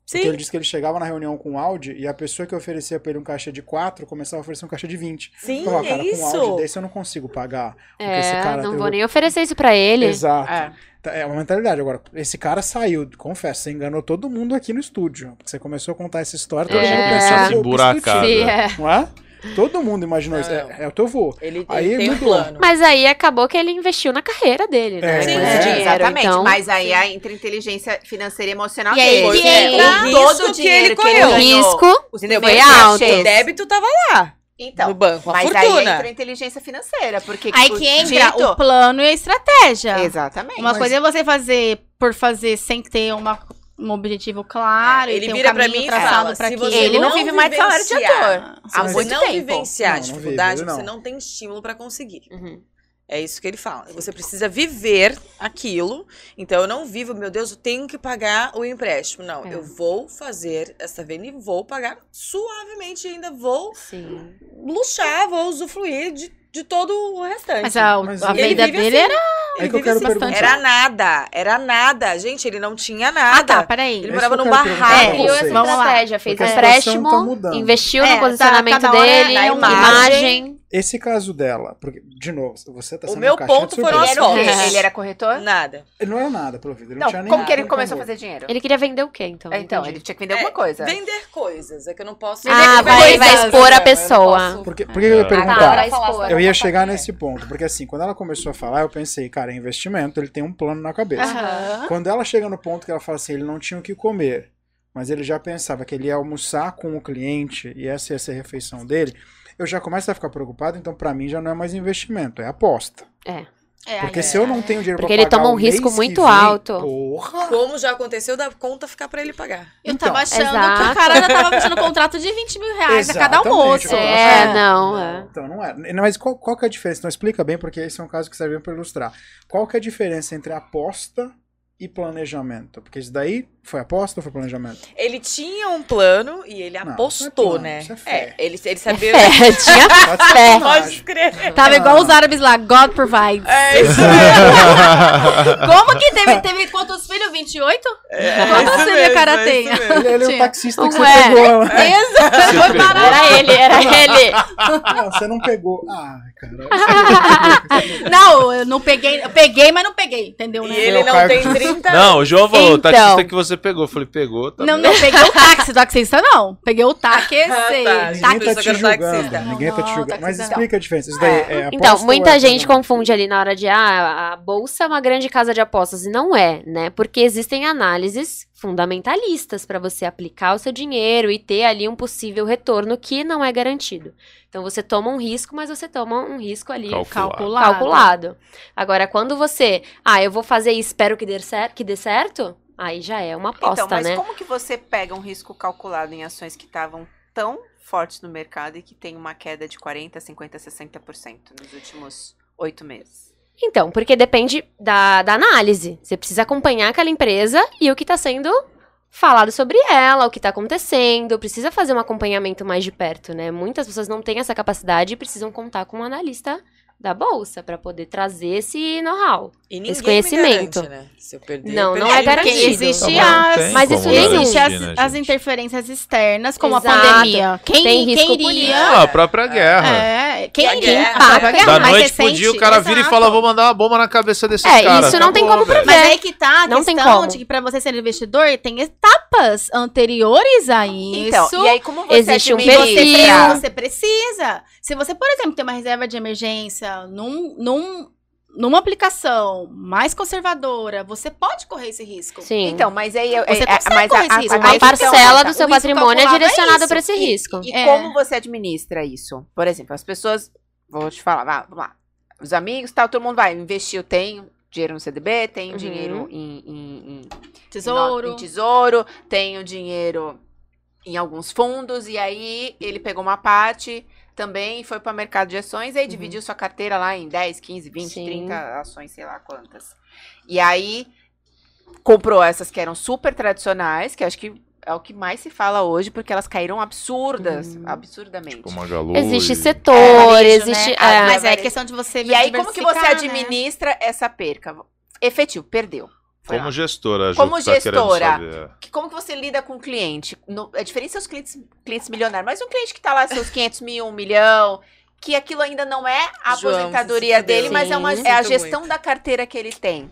[SPEAKER 1] Porque
[SPEAKER 7] Sim,
[SPEAKER 1] ele disse que ele chegava na reunião com um Audi e a pessoa que oferecia pra ele um caixa de 4 começava a oferecer um caixa de 20.
[SPEAKER 7] sim,
[SPEAKER 1] Então, ó, cara,
[SPEAKER 7] é
[SPEAKER 1] com um Audi
[SPEAKER 7] isso.
[SPEAKER 1] desse eu não consigo pagar.
[SPEAKER 4] É,
[SPEAKER 1] esse cara.
[SPEAKER 4] não vou nem oferecer isso pra ele.
[SPEAKER 1] Exato.
[SPEAKER 5] É.
[SPEAKER 1] Tá, É uma mentalidade. Agora, esse cara saiu, confesso, você enganou todo mundo aqui no estúdio. Porque você começou a contar essa história, todo
[SPEAKER 4] É.
[SPEAKER 1] mundo pensava,
[SPEAKER 4] Sim, é.
[SPEAKER 1] Não é? Todo mundo imaginou isso.
[SPEAKER 7] Não.
[SPEAKER 1] É, é o teu vô.
[SPEAKER 7] Ele, ele
[SPEAKER 1] Aí
[SPEAKER 7] tem um
[SPEAKER 1] mudou.
[SPEAKER 7] plano.
[SPEAKER 4] Mas aí acabou que ele investiu na carreira dele, né?
[SPEAKER 1] É, Sim, é.
[SPEAKER 4] dinheiro.
[SPEAKER 5] Exatamente,
[SPEAKER 4] Então,
[SPEAKER 5] mas aí a entre inteligência financeira e emocional
[SPEAKER 3] E aí
[SPEAKER 5] dele.
[SPEAKER 3] que
[SPEAKER 5] É,
[SPEAKER 3] entra
[SPEAKER 5] o todo
[SPEAKER 7] risco
[SPEAKER 5] o
[SPEAKER 7] que
[SPEAKER 5] dinheiro
[SPEAKER 7] ele
[SPEAKER 5] que ele
[SPEAKER 7] correu.
[SPEAKER 4] o
[SPEAKER 5] ganhou.
[SPEAKER 4] risco
[SPEAKER 5] Os
[SPEAKER 4] foi alto.
[SPEAKER 7] O débito tava lá
[SPEAKER 5] Então,
[SPEAKER 7] no banco,
[SPEAKER 5] mas
[SPEAKER 7] fortuna.
[SPEAKER 5] aí entra a inteligência financeira, porque
[SPEAKER 3] Aí
[SPEAKER 5] o
[SPEAKER 3] que entra
[SPEAKER 5] dito-
[SPEAKER 3] o plano e a estratégia.
[SPEAKER 5] Exatamente.
[SPEAKER 3] Uma
[SPEAKER 1] Mas-
[SPEAKER 3] coisa é você fazer por fazer sem ter uma, um objetivo claro,
[SPEAKER 7] É,
[SPEAKER 3] e
[SPEAKER 7] ele
[SPEAKER 3] um
[SPEAKER 7] vira pra
[SPEAKER 3] caminho
[SPEAKER 7] mim e fala,
[SPEAKER 3] pra
[SPEAKER 7] se você
[SPEAKER 5] Ele não
[SPEAKER 7] não
[SPEAKER 5] vive mais de salário de
[SPEAKER 7] vivenciar,
[SPEAKER 5] ator.
[SPEAKER 7] Se
[SPEAKER 5] Há
[SPEAKER 7] você
[SPEAKER 5] muito
[SPEAKER 7] não
[SPEAKER 5] tempo.
[SPEAKER 7] vivenciar
[SPEAKER 1] Não,
[SPEAKER 7] a
[SPEAKER 1] não vive,
[SPEAKER 7] dificuldade,
[SPEAKER 1] ele
[SPEAKER 7] você
[SPEAKER 1] não.
[SPEAKER 7] não tem estímulo pra conseguir.
[SPEAKER 4] Uhum.
[SPEAKER 7] É isso que ele fala. Você precisa viver aquilo. Então eu não vivo, meu Deus, eu tenho que pagar o empréstimo. Não,
[SPEAKER 4] É.
[SPEAKER 7] eu vou fazer essa venda e vou pagar suavemente. Ainda vou
[SPEAKER 4] Sim.
[SPEAKER 7] luxar, vou usufruir de, de todo o restante.
[SPEAKER 3] Mas a,
[SPEAKER 1] Mas
[SPEAKER 3] a
[SPEAKER 1] ele
[SPEAKER 3] venda
[SPEAKER 7] vive
[SPEAKER 3] dele
[SPEAKER 7] assim.
[SPEAKER 3] era.
[SPEAKER 1] É
[SPEAKER 7] Ele
[SPEAKER 1] que eu quero
[SPEAKER 7] assim. Era nada, era nada. Gente, ele não tinha
[SPEAKER 3] Ah,
[SPEAKER 7] nada.
[SPEAKER 3] tá, peraí.
[SPEAKER 7] Ele
[SPEAKER 1] É
[SPEAKER 7] morava num barraco.
[SPEAKER 1] pra
[SPEAKER 4] Criou essa estratégia, fez
[SPEAKER 1] situação
[SPEAKER 4] empréstimo,
[SPEAKER 1] tá mudando.
[SPEAKER 4] investiu
[SPEAKER 3] É,
[SPEAKER 4] no
[SPEAKER 3] tá-
[SPEAKER 4] posicionamento
[SPEAKER 3] é
[SPEAKER 4] dele,
[SPEAKER 7] na
[SPEAKER 4] imagem.
[SPEAKER 7] imagem.
[SPEAKER 1] Esse caso dela, porque, de novo, você tá
[SPEAKER 7] O
[SPEAKER 1] sendo
[SPEAKER 7] meu
[SPEAKER 1] um caixinha
[SPEAKER 7] ponto foram as
[SPEAKER 5] Ele era, o quê?
[SPEAKER 7] Nossa.
[SPEAKER 5] ele era corretor?
[SPEAKER 7] Nada.
[SPEAKER 1] Ele não era nada, pelo visto. Ele não,
[SPEAKER 5] Não,
[SPEAKER 1] tinha nem
[SPEAKER 5] como que ele começou a fazer dinheiro?
[SPEAKER 4] Ele queria vender o quê, então?
[SPEAKER 5] É, então, ele tinha que vender alguma coisa.
[SPEAKER 7] Vender coisas. É que eu não posso.
[SPEAKER 4] Ah, vai, vai expor a pessoa.
[SPEAKER 7] posso-
[SPEAKER 1] Por que, por que eu ia
[SPEAKER 6] Ah, tá,
[SPEAKER 1] perguntar?
[SPEAKER 4] vai expor.
[SPEAKER 1] Eu ia chegar nesse ponto, porque assim, quando ela começou a falar, eu pensei, cara, é investimento, ele tem um plano na cabeça. Quando ela chega no ponto que ela fala assim, ele não tinha o que comer, mas ele já pensava que ele ia almoçar com o cliente e essa ia ser a refeição dele, eu já começo a ficar preocupado, então pra mim já não é mais investimento, é aposta.
[SPEAKER 4] É.
[SPEAKER 3] É,
[SPEAKER 1] Porque
[SPEAKER 3] aí-
[SPEAKER 1] se eu não tenho dinheiro
[SPEAKER 4] Porque
[SPEAKER 1] pra
[SPEAKER 4] ele
[SPEAKER 1] pagar
[SPEAKER 4] toma um
[SPEAKER 1] o mês
[SPEAKER 4] risco
[SPEAKER 1] que
[SPEAKER 4] muito
[SPEAKER 1] vem,
[SPEAKER 4] alto.
[SPEAKER 1] Porra!
[SPEAKER 7] Como já aconteceu da conta ficar pra ele pagar.
[SPEAKER 3] Eu
[SPEAKER 1] Então,
[SPEAKER 3] tava achando que
[SPEAKER 4] exato.
[SPEAKER 3] o cara já tava fechando contrato de 20 mil reais a cada
[SPEAKER 1] Exatamente,
[SPEAKER 3] almoço.
[SPEAKER 1] eu tô
[SPEAKER 4] É,
[SPEAKER 1] achando.
[SPEAKER 4] não, é.
[SPEAKER 1] Então não é. Mas qual, qual que é a diferença? Então explica bem, porque esse é um caso que serve para ilustrar. Qual que é a diferença entre aposta e planejamento? Porque isso daí foi aposta ou foi planejamento?
[SPEAKER 7] Ele tinha um plano e ele
[SPEAKER 1] Não, isso é
[SPEAKER 7] apostou,
[SPEAKER 1] plano,
[SPEAKER 7] né?
[SPEAKER 1] isso é fé.
[SPEAKER 7] É, ele, ele sabia.
[SPEAKER 4] É, tinha
[SPEAKER 1] Tá sacanagem.
[SPEAKER 7] Pode crer.
[SPEAKER 3] Tava igual os árabes lá, God provides.
[SPEAKER 7] É isso
[SPEAKER 3] Como que teve, teve quantos filhos? 28?
[SPEAKER 7] É,
[SPEAKER 3] Quantos
[SPEAKER 7] isso
[SPEAKER 3] filhos
[SPEAKER 7] mesmo,
[SPEAKER 3] o cara
[SPEAKER 7] é
[SPEAKER 3] tem?
[SPEAKER 7] isso mesmo.
[SPEAKER 1] Ele, ele é o taxista que
[SPEAKER 4] Não
[SPEAKER 1] você
[SPEAKER 4] é.
[SPEAKER 1] pegou. Né?
[SPEAKER 3] Exato. Foi parar.
[SPEAKER 4] Era ele, era ele.
[SPEAKER 1] Não, você não pegou. Ah, cara.
[SPEAKER 3] Não, eu não peguei. Eu peguei, mas não peguei, entendeu?
[SPEAKER 7] E
[SPEAKER 3] Né?
[SPEAKER 7] ele não tem 30
[SPEAKER 6] Não, o João falou, o
[SPEAKER 4] Então.
[SPEAKER 6] taxista que você pegou. Eu falei, pegou, tá
[SPEAKER 3] Não,
[SPEAKER 6] bem.
[SPEAKER 3] não peguei o táxi, o taxista não. Peguei o táxi.
[SPEAKER 7] Ah, tá.
[SPEAKER 1] Ninguém tá te julgando.
[SPEAKER 7] taxista.
[SPEAKER 1] Ninguém tá te julgando. Mas
[SPEAKER 3] taxista não.
[SPEAKER 1] explica a diferença. Isso daí é
[SPEAKER 4] Então,
[SPEAKER 1] ou
[SPEAKER 4] muita
[SPEAKER 1] é
[SPEAKER 4] gente confunde ali na hora de, ah, a bolsa é uma grande casa de apostas. E não é, né? Porque existem análises fundamentalistas para você aplicar o seu dinheiro e ter ali um possível retorno que não é garantido. Então, você toma um risco, mas você toma um risco ali
[SPEAKER 6] Calculado.
[SPEAKER 3] Calculado.
[SPEAKER 4] calculado. Agora, quando você, ah, eu vou fazer e espero que dê, cer que dê certo, aí já é uma aposta,
[SPEAKER 5] Então, mas
[SPEAKER 4] né?
[SPEAKER 5] como que você pega um risco calculado em ações que estavam tão fortes no mercado e que tem uma queda de 40, 50, 60% nos últimos oito meses?
[SPEAKER 4] Então, porque depende da, da análise. Você precisa acompanhar aquela empresa e o que está sendo falado sobre ela, o que tá acontecendo, precisa fazer um acompanhamento mais de perto, né? Muitas pessoas não têm essa capacidade e precisam contar com um analista da bolsa para poder trazer esse know-how. Esse conhecimento.
[SPEAKER 7] Me garante, né? Se eu perder,
[SPEAKER 4] Não,
[SPEAKER 7] eu
[SPEAKER 4] não é garantido.
[SPEAKER 3] Existe as,
[SPEAKER 6] tem
[SPEAKER 4] mas isso
[SPEAKER 3] existe as,
[SPEAKER 6] né,
[SPEAKER 3] as interferências externas, como
[SPEAKER 4] Exato.
[SPEAKER 3] a pandemia. Quem,
[SPEAKER 4] Tem risco
[SPEAKER 3] quem iria?
[SPEAKER 6] Ah, a própria guerra.
[SPEAKER 3] É, quem
[SPEAKER 7] E a
[SPEAKER 3] iria?
[SPEAKER 7] guerra?
[SPEAKER 3] A própria guerra
[SPEAKER 6] Da noite pro
[SPEAKER 3] recente,
[SPEAKER 6] dia, o cara vira e fala: vou mandar uma bomba na cabeça desses
[SPEAKER 4] É,
[SPEAKER 6] caras.
[SPEAKER 4] isso não tem
[SPEAKER 6] Acabou,
[SPEAKER 4] como
[SPEAKER 6] velho.
[SPEAKER 3] Mas
[SPEAKER 4] É.
[SPEAKER 3] aí que tá a
[SPEAKER 4] Não tem
[SPEAKER 3] questão
[SPEAKER 4] como.
[SPEAKER 3] de que pra você ser investidor tem etapas anteriores a isso.
[SPEAKER 5] Então, e aí como você
[SPEAKER 4] Existe um
[SPEAKER 5] administra-
[SPEAKER 3] você,
[SPEAKER 4] perfil.
[SPEAKER 3] pre- você precisa. Se você, por exemplo, tem uma reserva de emergência num, num, numa aplicação mais conservadora, você pode correr esse risco.
[SPEAKER 4] Sim.
[SPEAKER 5] Então, mas aí eu,
[SPEAKER 3] Você
[SPEAKER 5] é, mas
[SPEAKER 3] correr esse risco,
[SPEAKER 5] a, questão
[SPEAKER 3] tá,
[SPEAKER 4] parcela do seu patrimônio é
[SPEAKER 3] calculado é
[SPEAKER 4] para esse
[SPEAKER 5] E-
[SPEAKER 4] risco.
[SPEAKER 5] E,
[SPEAKER 3] É.
[SPEAKER 5] como você administra isso? Por exemplo, as pessoas. Vou te falar, vá, vamos lá. Os amigos, tal, todo mundo vai investir. Eu tenho dinheiro no CDB, tenho
[SPEAKER 4] Uhum.
[SPEAKER 5] dinheiro em, em-
[SPEAKER 3] Tesouro.
[SPEAKER 5] em tesouro, tenho dinheiro em alguns fundos, e aí ele pegou uma parte também, foi para o mercado de ações, e aí dividiu sua carteira lá em 10, 15, 20,
[SPEAKER 4] Sim.
[SPEAKER 5] 30 ações, sei lá quantas. E aí comprou essas que eram super tradicionais, que acho que é o que mais se fala hoje, porque elas caíram absurdas,
[SPEAKER 4] Uhum.
[SPEAKER 5] absurdamente.
[SPEAKER 6] Tipo Magalu
[SPEAKER 4] Existe
[SPEAKER 6] e-
[SPEAKER 4] setor,
[SPEAKER 3] varejo,
[SPEAKER 4] existe.
[SPEAKER 3] né?
[SPEAKER 4] é,
[SPEAKER 3] Mas é questão de você
[SPEAKER 5] E aí, como que você
[SPEAKER 3] né?
[SPEAKER 5] administra essa perca? Efetivo, perdeu.
[SPEAKER 6] Como gestora, Ju,
[SPEAKER 5] Como
[SPEAKER 6] que tá
[SPEAKER 5] gestora. Que- Como que você lida com o cliente? No, é diferente seus clientes, clientes milionários, mas um cliente que tá lá seus 500 mil, um milhão, que aquilo ainda não é a
[SPEAKER 7] João,
[SPEAKER 5] aposentadoria dele, mas é, uma, é a gestão da carteira que ele tem.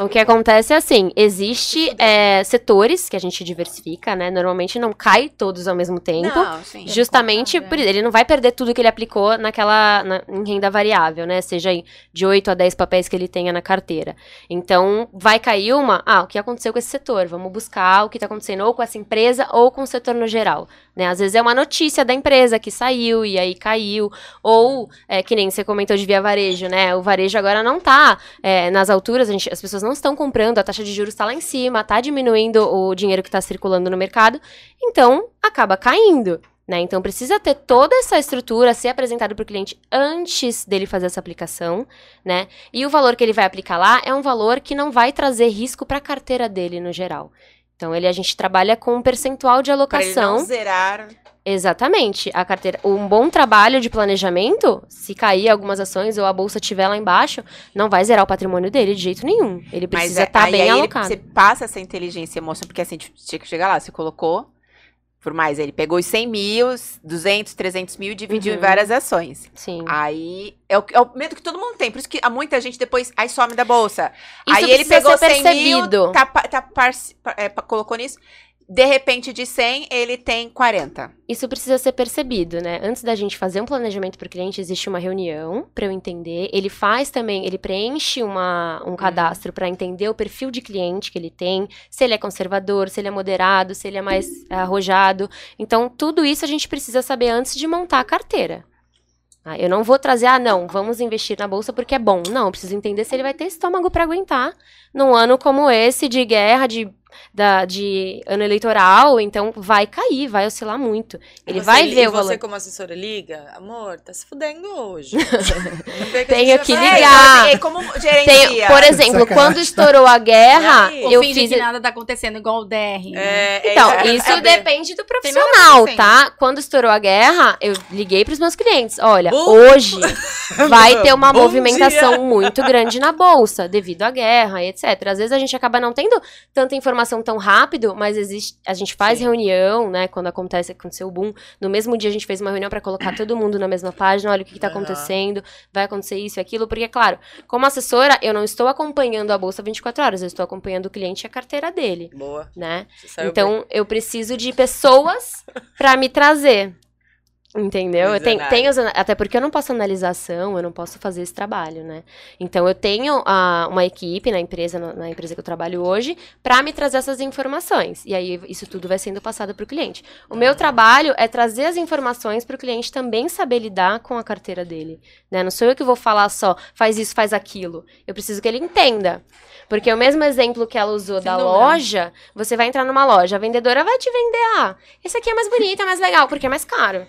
[SPEAKER 4] O que acontece é assim, existe é, setores que a gente diversifica, né? Normalmente não cai todos ao mesmo tempo.
[SPEAKER 5] Não, sim.
[SPEAKER 4] Justamente,
[SPEAKER 3] comprado,
[SPEAKER 4] por- ele não vai perder tudo que ele aplicou naquela na- em renda variável, né? Seja aí de 8 a 10 papéis que ele tenha na carteira. Então, vai cair uma, ah, o que aconteceu com esse setor? Vamos buscar o que está acontecendo ou com essa empresa ou com o setor no geral, né? Às vezes é uma notícia da empresa que saiu e aí caiu, ou é, que nem você comentou de via varejo, né? O varejo agora não tá é, nas alturas, a gente- as pessoas não estão comprando, a taxa de juros está lá em cima, tá diminuindo o dinheiro que está circulando no mercado, então acaba caindo. Né? Então precisa ter toda essa estrutura ser apresentado para o cliente antes dele fazer essa aplicação, né? E o valor que ele vai aplicar lá é um valor que não vai trazer risco para a carteira dele no geral. Então ele a gente trabalha com um percentual de
[SPEAKER 5] Para ele
[SPEAKER 4] alocação.
[SPEAKER 5] não zerar.
[SPEAKER 4] Exatamente. A carteira, um bom trabalho de planejamento, se cair algumas ações ou a bolsa estiver lá embaixo, não vai zerar o patrimônio dele de jeito nenhum. Ele precisa
[SPEAKER 5] é-
[SPEAKER 4] estar
[SPEAKER 5] aí-
[SPEAKER 4] bem
[SPEAKER 5] aí ele-
[SPEAKER 4] alocado.
[SPEAKER 5] você passa essa inteligência emocional, porque assim, tinha que chegar lá, você colocou, por mais, ele pegou os 100 mil, 200, 300 mil e dividiu
[SPEAKER 4] Uhum.
[SPEAKER 5] em várias ações.
[SPEAKER 4] Sim.
[SPEAKER 5] Aí é o, é o medo que todo mundo tem. Por isso que há muita gente depois aí some da bolsa.
[SPEAKER 4] Isso
[SPEAKER 5] aí ele pegou
[SPEAKER 4] ser
[SPEAKER 5] 100
[SPEAKER 4] percebido.
[SPEAKER 5] mil, tá, tá parci- pa- é, colocou nisso. De repente, de 100, ele tem 40.
[SPEAKER 4] Isso precisa ser percebido, né? Antes da gente fazer um planejamento para o cliente, existe uma reunião para eu entender. Ele faz também, ele preenche uma, um cadastro para entender o perfil de cliente que ele tem, se ele é conservador, se ele é moderado, se ele é mais arrojado. Então, tudo isso a gente precisa saber antes de montar a carteira. Ah, eu não vou trazer, ah, não, vamos investir na bolsa porque é bom. Não, eu preciso entender se ele vai ter estômago para aguentar num ano como esse, de guerra, de, da, de ano eleitoral. Então, vai cair, vai oscilar muito. Ele
[SPEAKER 7] Você
[SPEAKER 4] vai ver
[SPEAKER 7] e
[SPEAKER 4] o valor.
[SPEAKER 7] você, como assessora, liga, amor, tá se fudendo hoje.
[SPEAKER 4] Tenho que
[SPEAKER 5] É,
[SPEAKER 4] ligar.
[SPEAKER 5] então, assim, como?
[SPEAKER 4] Tem, por exemplo,
[SPEAKER 1] Sacanagem.
[SPEAKER 4] quando estourou a guerra, eu fiz.
[SPEAKER 3] que nada tá acontecendo, igual o DR. né?
[SPEAKER 7] É, é
[SPEAKER 4] Então,
[SPEAKER 7] quero
[SPEAKER 4] isso depende do profissional, tá? Quando estourou a guerra, eu liguei pros meus clientes. Olha,
[SPEAKER 7] Bom-
[SPEAKER 4] hoje vai ter uma
[SPEAKER 7] Bom
[SPEAKER 4] movimentação
[SPEAKER 7] dia.
[SPEAKER 4] muito grande na bolsa, devido à guerra e etc. Às vezes a gente acaba não tendo tanta informação tão rápido, mas existe, a gente faz
[SPEAKER 7] Sim.
[SPEAKER 4] reunião, né? Quando acontece, aconteceu o boom. No mesmo dia a gente fez uma reunião pra colocar todo mundo na mesma página. Olha o que, tá
[SPEAKER 7] Aham.
[SPEAKER 4] acontecendo, vai acontecer isso e aquilo. Porque, claro, como assessora, eu não estou acompanhando a bolsa 24 horas, eu estou acompanhando o cliente e a carteira dele,
[SPEAKER 7] Boa.
[SPEAKER 4] né?
[SPEAKER 7] Saiu bem.
[SPEAKER 4] Então, eu preciso de pessoas pra me trazer. Entendeu? Eu tenho, tenho até porque eu não posso analisar ação, eu não posso fazer esse trabalho, né? Então, eu tenho ah, uma equipe na empresa, na, na empresa que eu trabalho hoje, pra me trazer essas informações. E aí, isso tudo vai sendo passado pro cliente. O meu trabalho é trazer as informações pro cliente também saber lidar com a carteira dele. Né? Não sou eu que vou falar só, faz isso, faz aquilo. Eu preciso que ele entenda. Porque o mesmo exemplo que ela usou
[SPEAKER 3] Sem
[SPEAKER 4] da
[SPEAKER 3] dúvida.
[SPEAKER 4] loja, você vai entrar numa loja, a vendedora vai te vender, ah, esse aqui é mais bonito, é mais legal, porque é mais caro.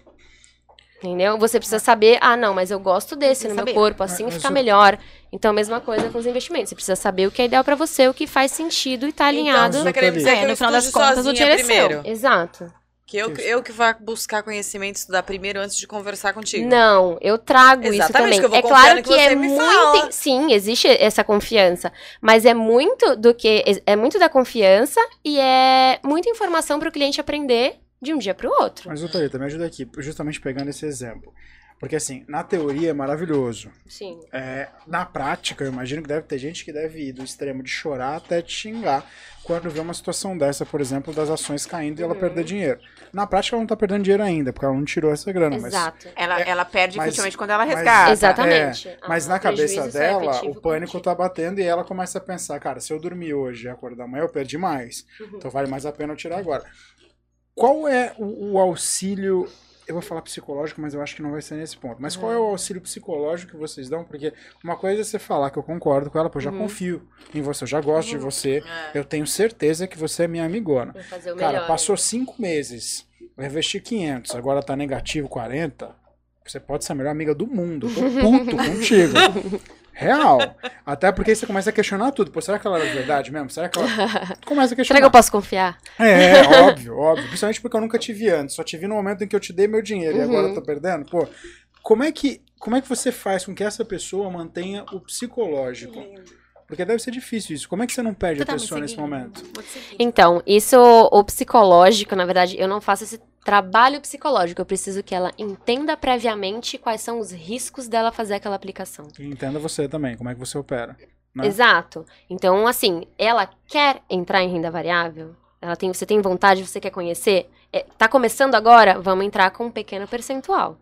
[SPEAKER 4] Entendeu? Você precisa saber, ah, não, mas eu gosto desse no meu
[SPEAKER 3] saber.
[SPEAKER 4] corpo, assim
[SPEAKER 1] Mas
[SPEAKER 4] fica
[SPEAKER 1] eu-
[SPEAKER 4] melhor. Então, mesma coisa com os investimentos. Você precisa saber o que é ideal pra você, o que faz sentido e tá alinhado.
[SPEAKER 7] Então, você tá querendo dizer
[SPEAKER 3] É,
[SPEAKER 7] que
[SPEAKER 3] no final das contas, o dinheiro é seu.
[SPEAKER 7] primeiro?
[SPEAKER 4] Exato.
[SPEAKER 7] Que eu, eu que vá buscar conhecimento, estudar primeiro antes de conversar contigo.
[SPEAKER 4] Não, eu trago isso
[SPEAKER 7] Exatamente,
[SPEAKER 4] também.
[SPEAKER 7] que eu vou
[SPEAKER 4] é claro que,
[SPEAKER 7] que
[SPEAKER 4] é muito.
[SPEAKER 7] fala.
[SPEAKER 4] Sim, existe essa confiança. Mas é muito do que. É muito da confiança e é muita informação para o cliente aprender de um dia para o outro.
[SPEAKER 1] Mas, Thalita, me ajuda aqui, justamente pegando esse exemplo. Porque, assim, na teoria é maravilhoso.
[SPEAKER 4] Sim.
[SPEAKER 1] É, na prática, eu imagino que deve ter gente que deve ir do extremo de chorar até te xingar quando vê uma situação dessa, por exemplo, das ações caindo e ela
[SPEAKER 4] Uhum.
[SPEAKER 1] perder dinheiro. Na prática, ela não tá perdendo dinheiro ainda, porque ela não tirou essa grana. Mas,
[SPEAKER 4] Exato.
[SPEAKER 5] Ela,
[SPEAKER 1] É,
[SPEAKER 5] ela perde
[SPEAKER 1] mas-
[SPEAKER 5] efetivamente quando ela
[SPEAKER 1] mas-
[SPEAKER 5] resgata.
[SPEAKER 4] Exatamente.
[SPEAKER 1] É, mas
[SPEAKER 4] Ah,
[SPEAKER 1] na
[SPEAKER 4] o prejuízo
[SPEAKER 1] cabeça
[SPEAKER 4] é
[SPEAKER 1] dela, o pânico
[SPEAKER 4] contigo.
[SPEAKER 1] tá batendo e ela começa a pensar, cara, se eu dormir hoje e acordar amanhã, eu perdi mais.
[SPEAKER 4] Uhum.
[SPEAKER 1] Então vale mais a pena eu tirar agora. Qual é o, o auxílio. Eu vou falar psicológico, mas eu acho que não vai ser nesse ponto. Mas qual é
[SPEAKER 4] Uhum.
[SPEAKER 1] o auxílio psicológico que vocês dão? Porque uma coisa é você falar que eu concordo com ela, pô, eu já
[SPEAKER 4] Uhum.
[SPEAKER 1] confio em você, eu já gosto de você,
[SPEAKER 7] É.
[SPEAKER 1] eu tenho certeza que você é minha amigona.
[SPEAKER 4] Vou fazer o
[SPEAKER 1] Cara,
[SPEAKER 4] melhor.
[SPEAKER 1] passou cinco meses, eu investi 500, agora tá negativo 40. Você pode ser a melhor amiga do mundo. Eu tô puto contigo. Real. Até porque você começa a questionar tudo. Pô, será que ela era verdade mesmo? Será que ela. Tu começa a
[SPEAKER 4] Será
[SPEAKER 1] questionar.
[SPEAKER 4] que eu posso confiar?
[SPEAKER 1] É, óbvio, óbvio. Principalmente porque eu nunca te vi antes. Só te vi no momento em que eu te dei meu dinheiro e
[SPEAKER 4] Uhum.
[SPEAKER 1] agora eu tô perdendo. Pô, como é que. Como é que você faz com que essa pessoa mantenha o psicológico? Porque deve ser difícil isso. Como é que você não perde
[SPEAKER 3] Tu
[SPEAKER 1] a
[SPEAKER 3] tá
[SPEAKER 1] pessoa nesse momento?
[SPEAKER 4] Então, isso, o psicológico, na verdade, eu não faço esse trabalho psicológico. Eu preciso que ela entenda previamente quais são os riscos dela fazer aquela aplicação.
[SPEAKER 1] E entenda você também, como é que você opera. Né?
[SPEAKER 4] Exato. Então, assim, ela quer entrar em renda variável? Ela tem, você tem vontade, você quer conhecer? É, tá começando agora? Vamos entrar com um pequeno percentual.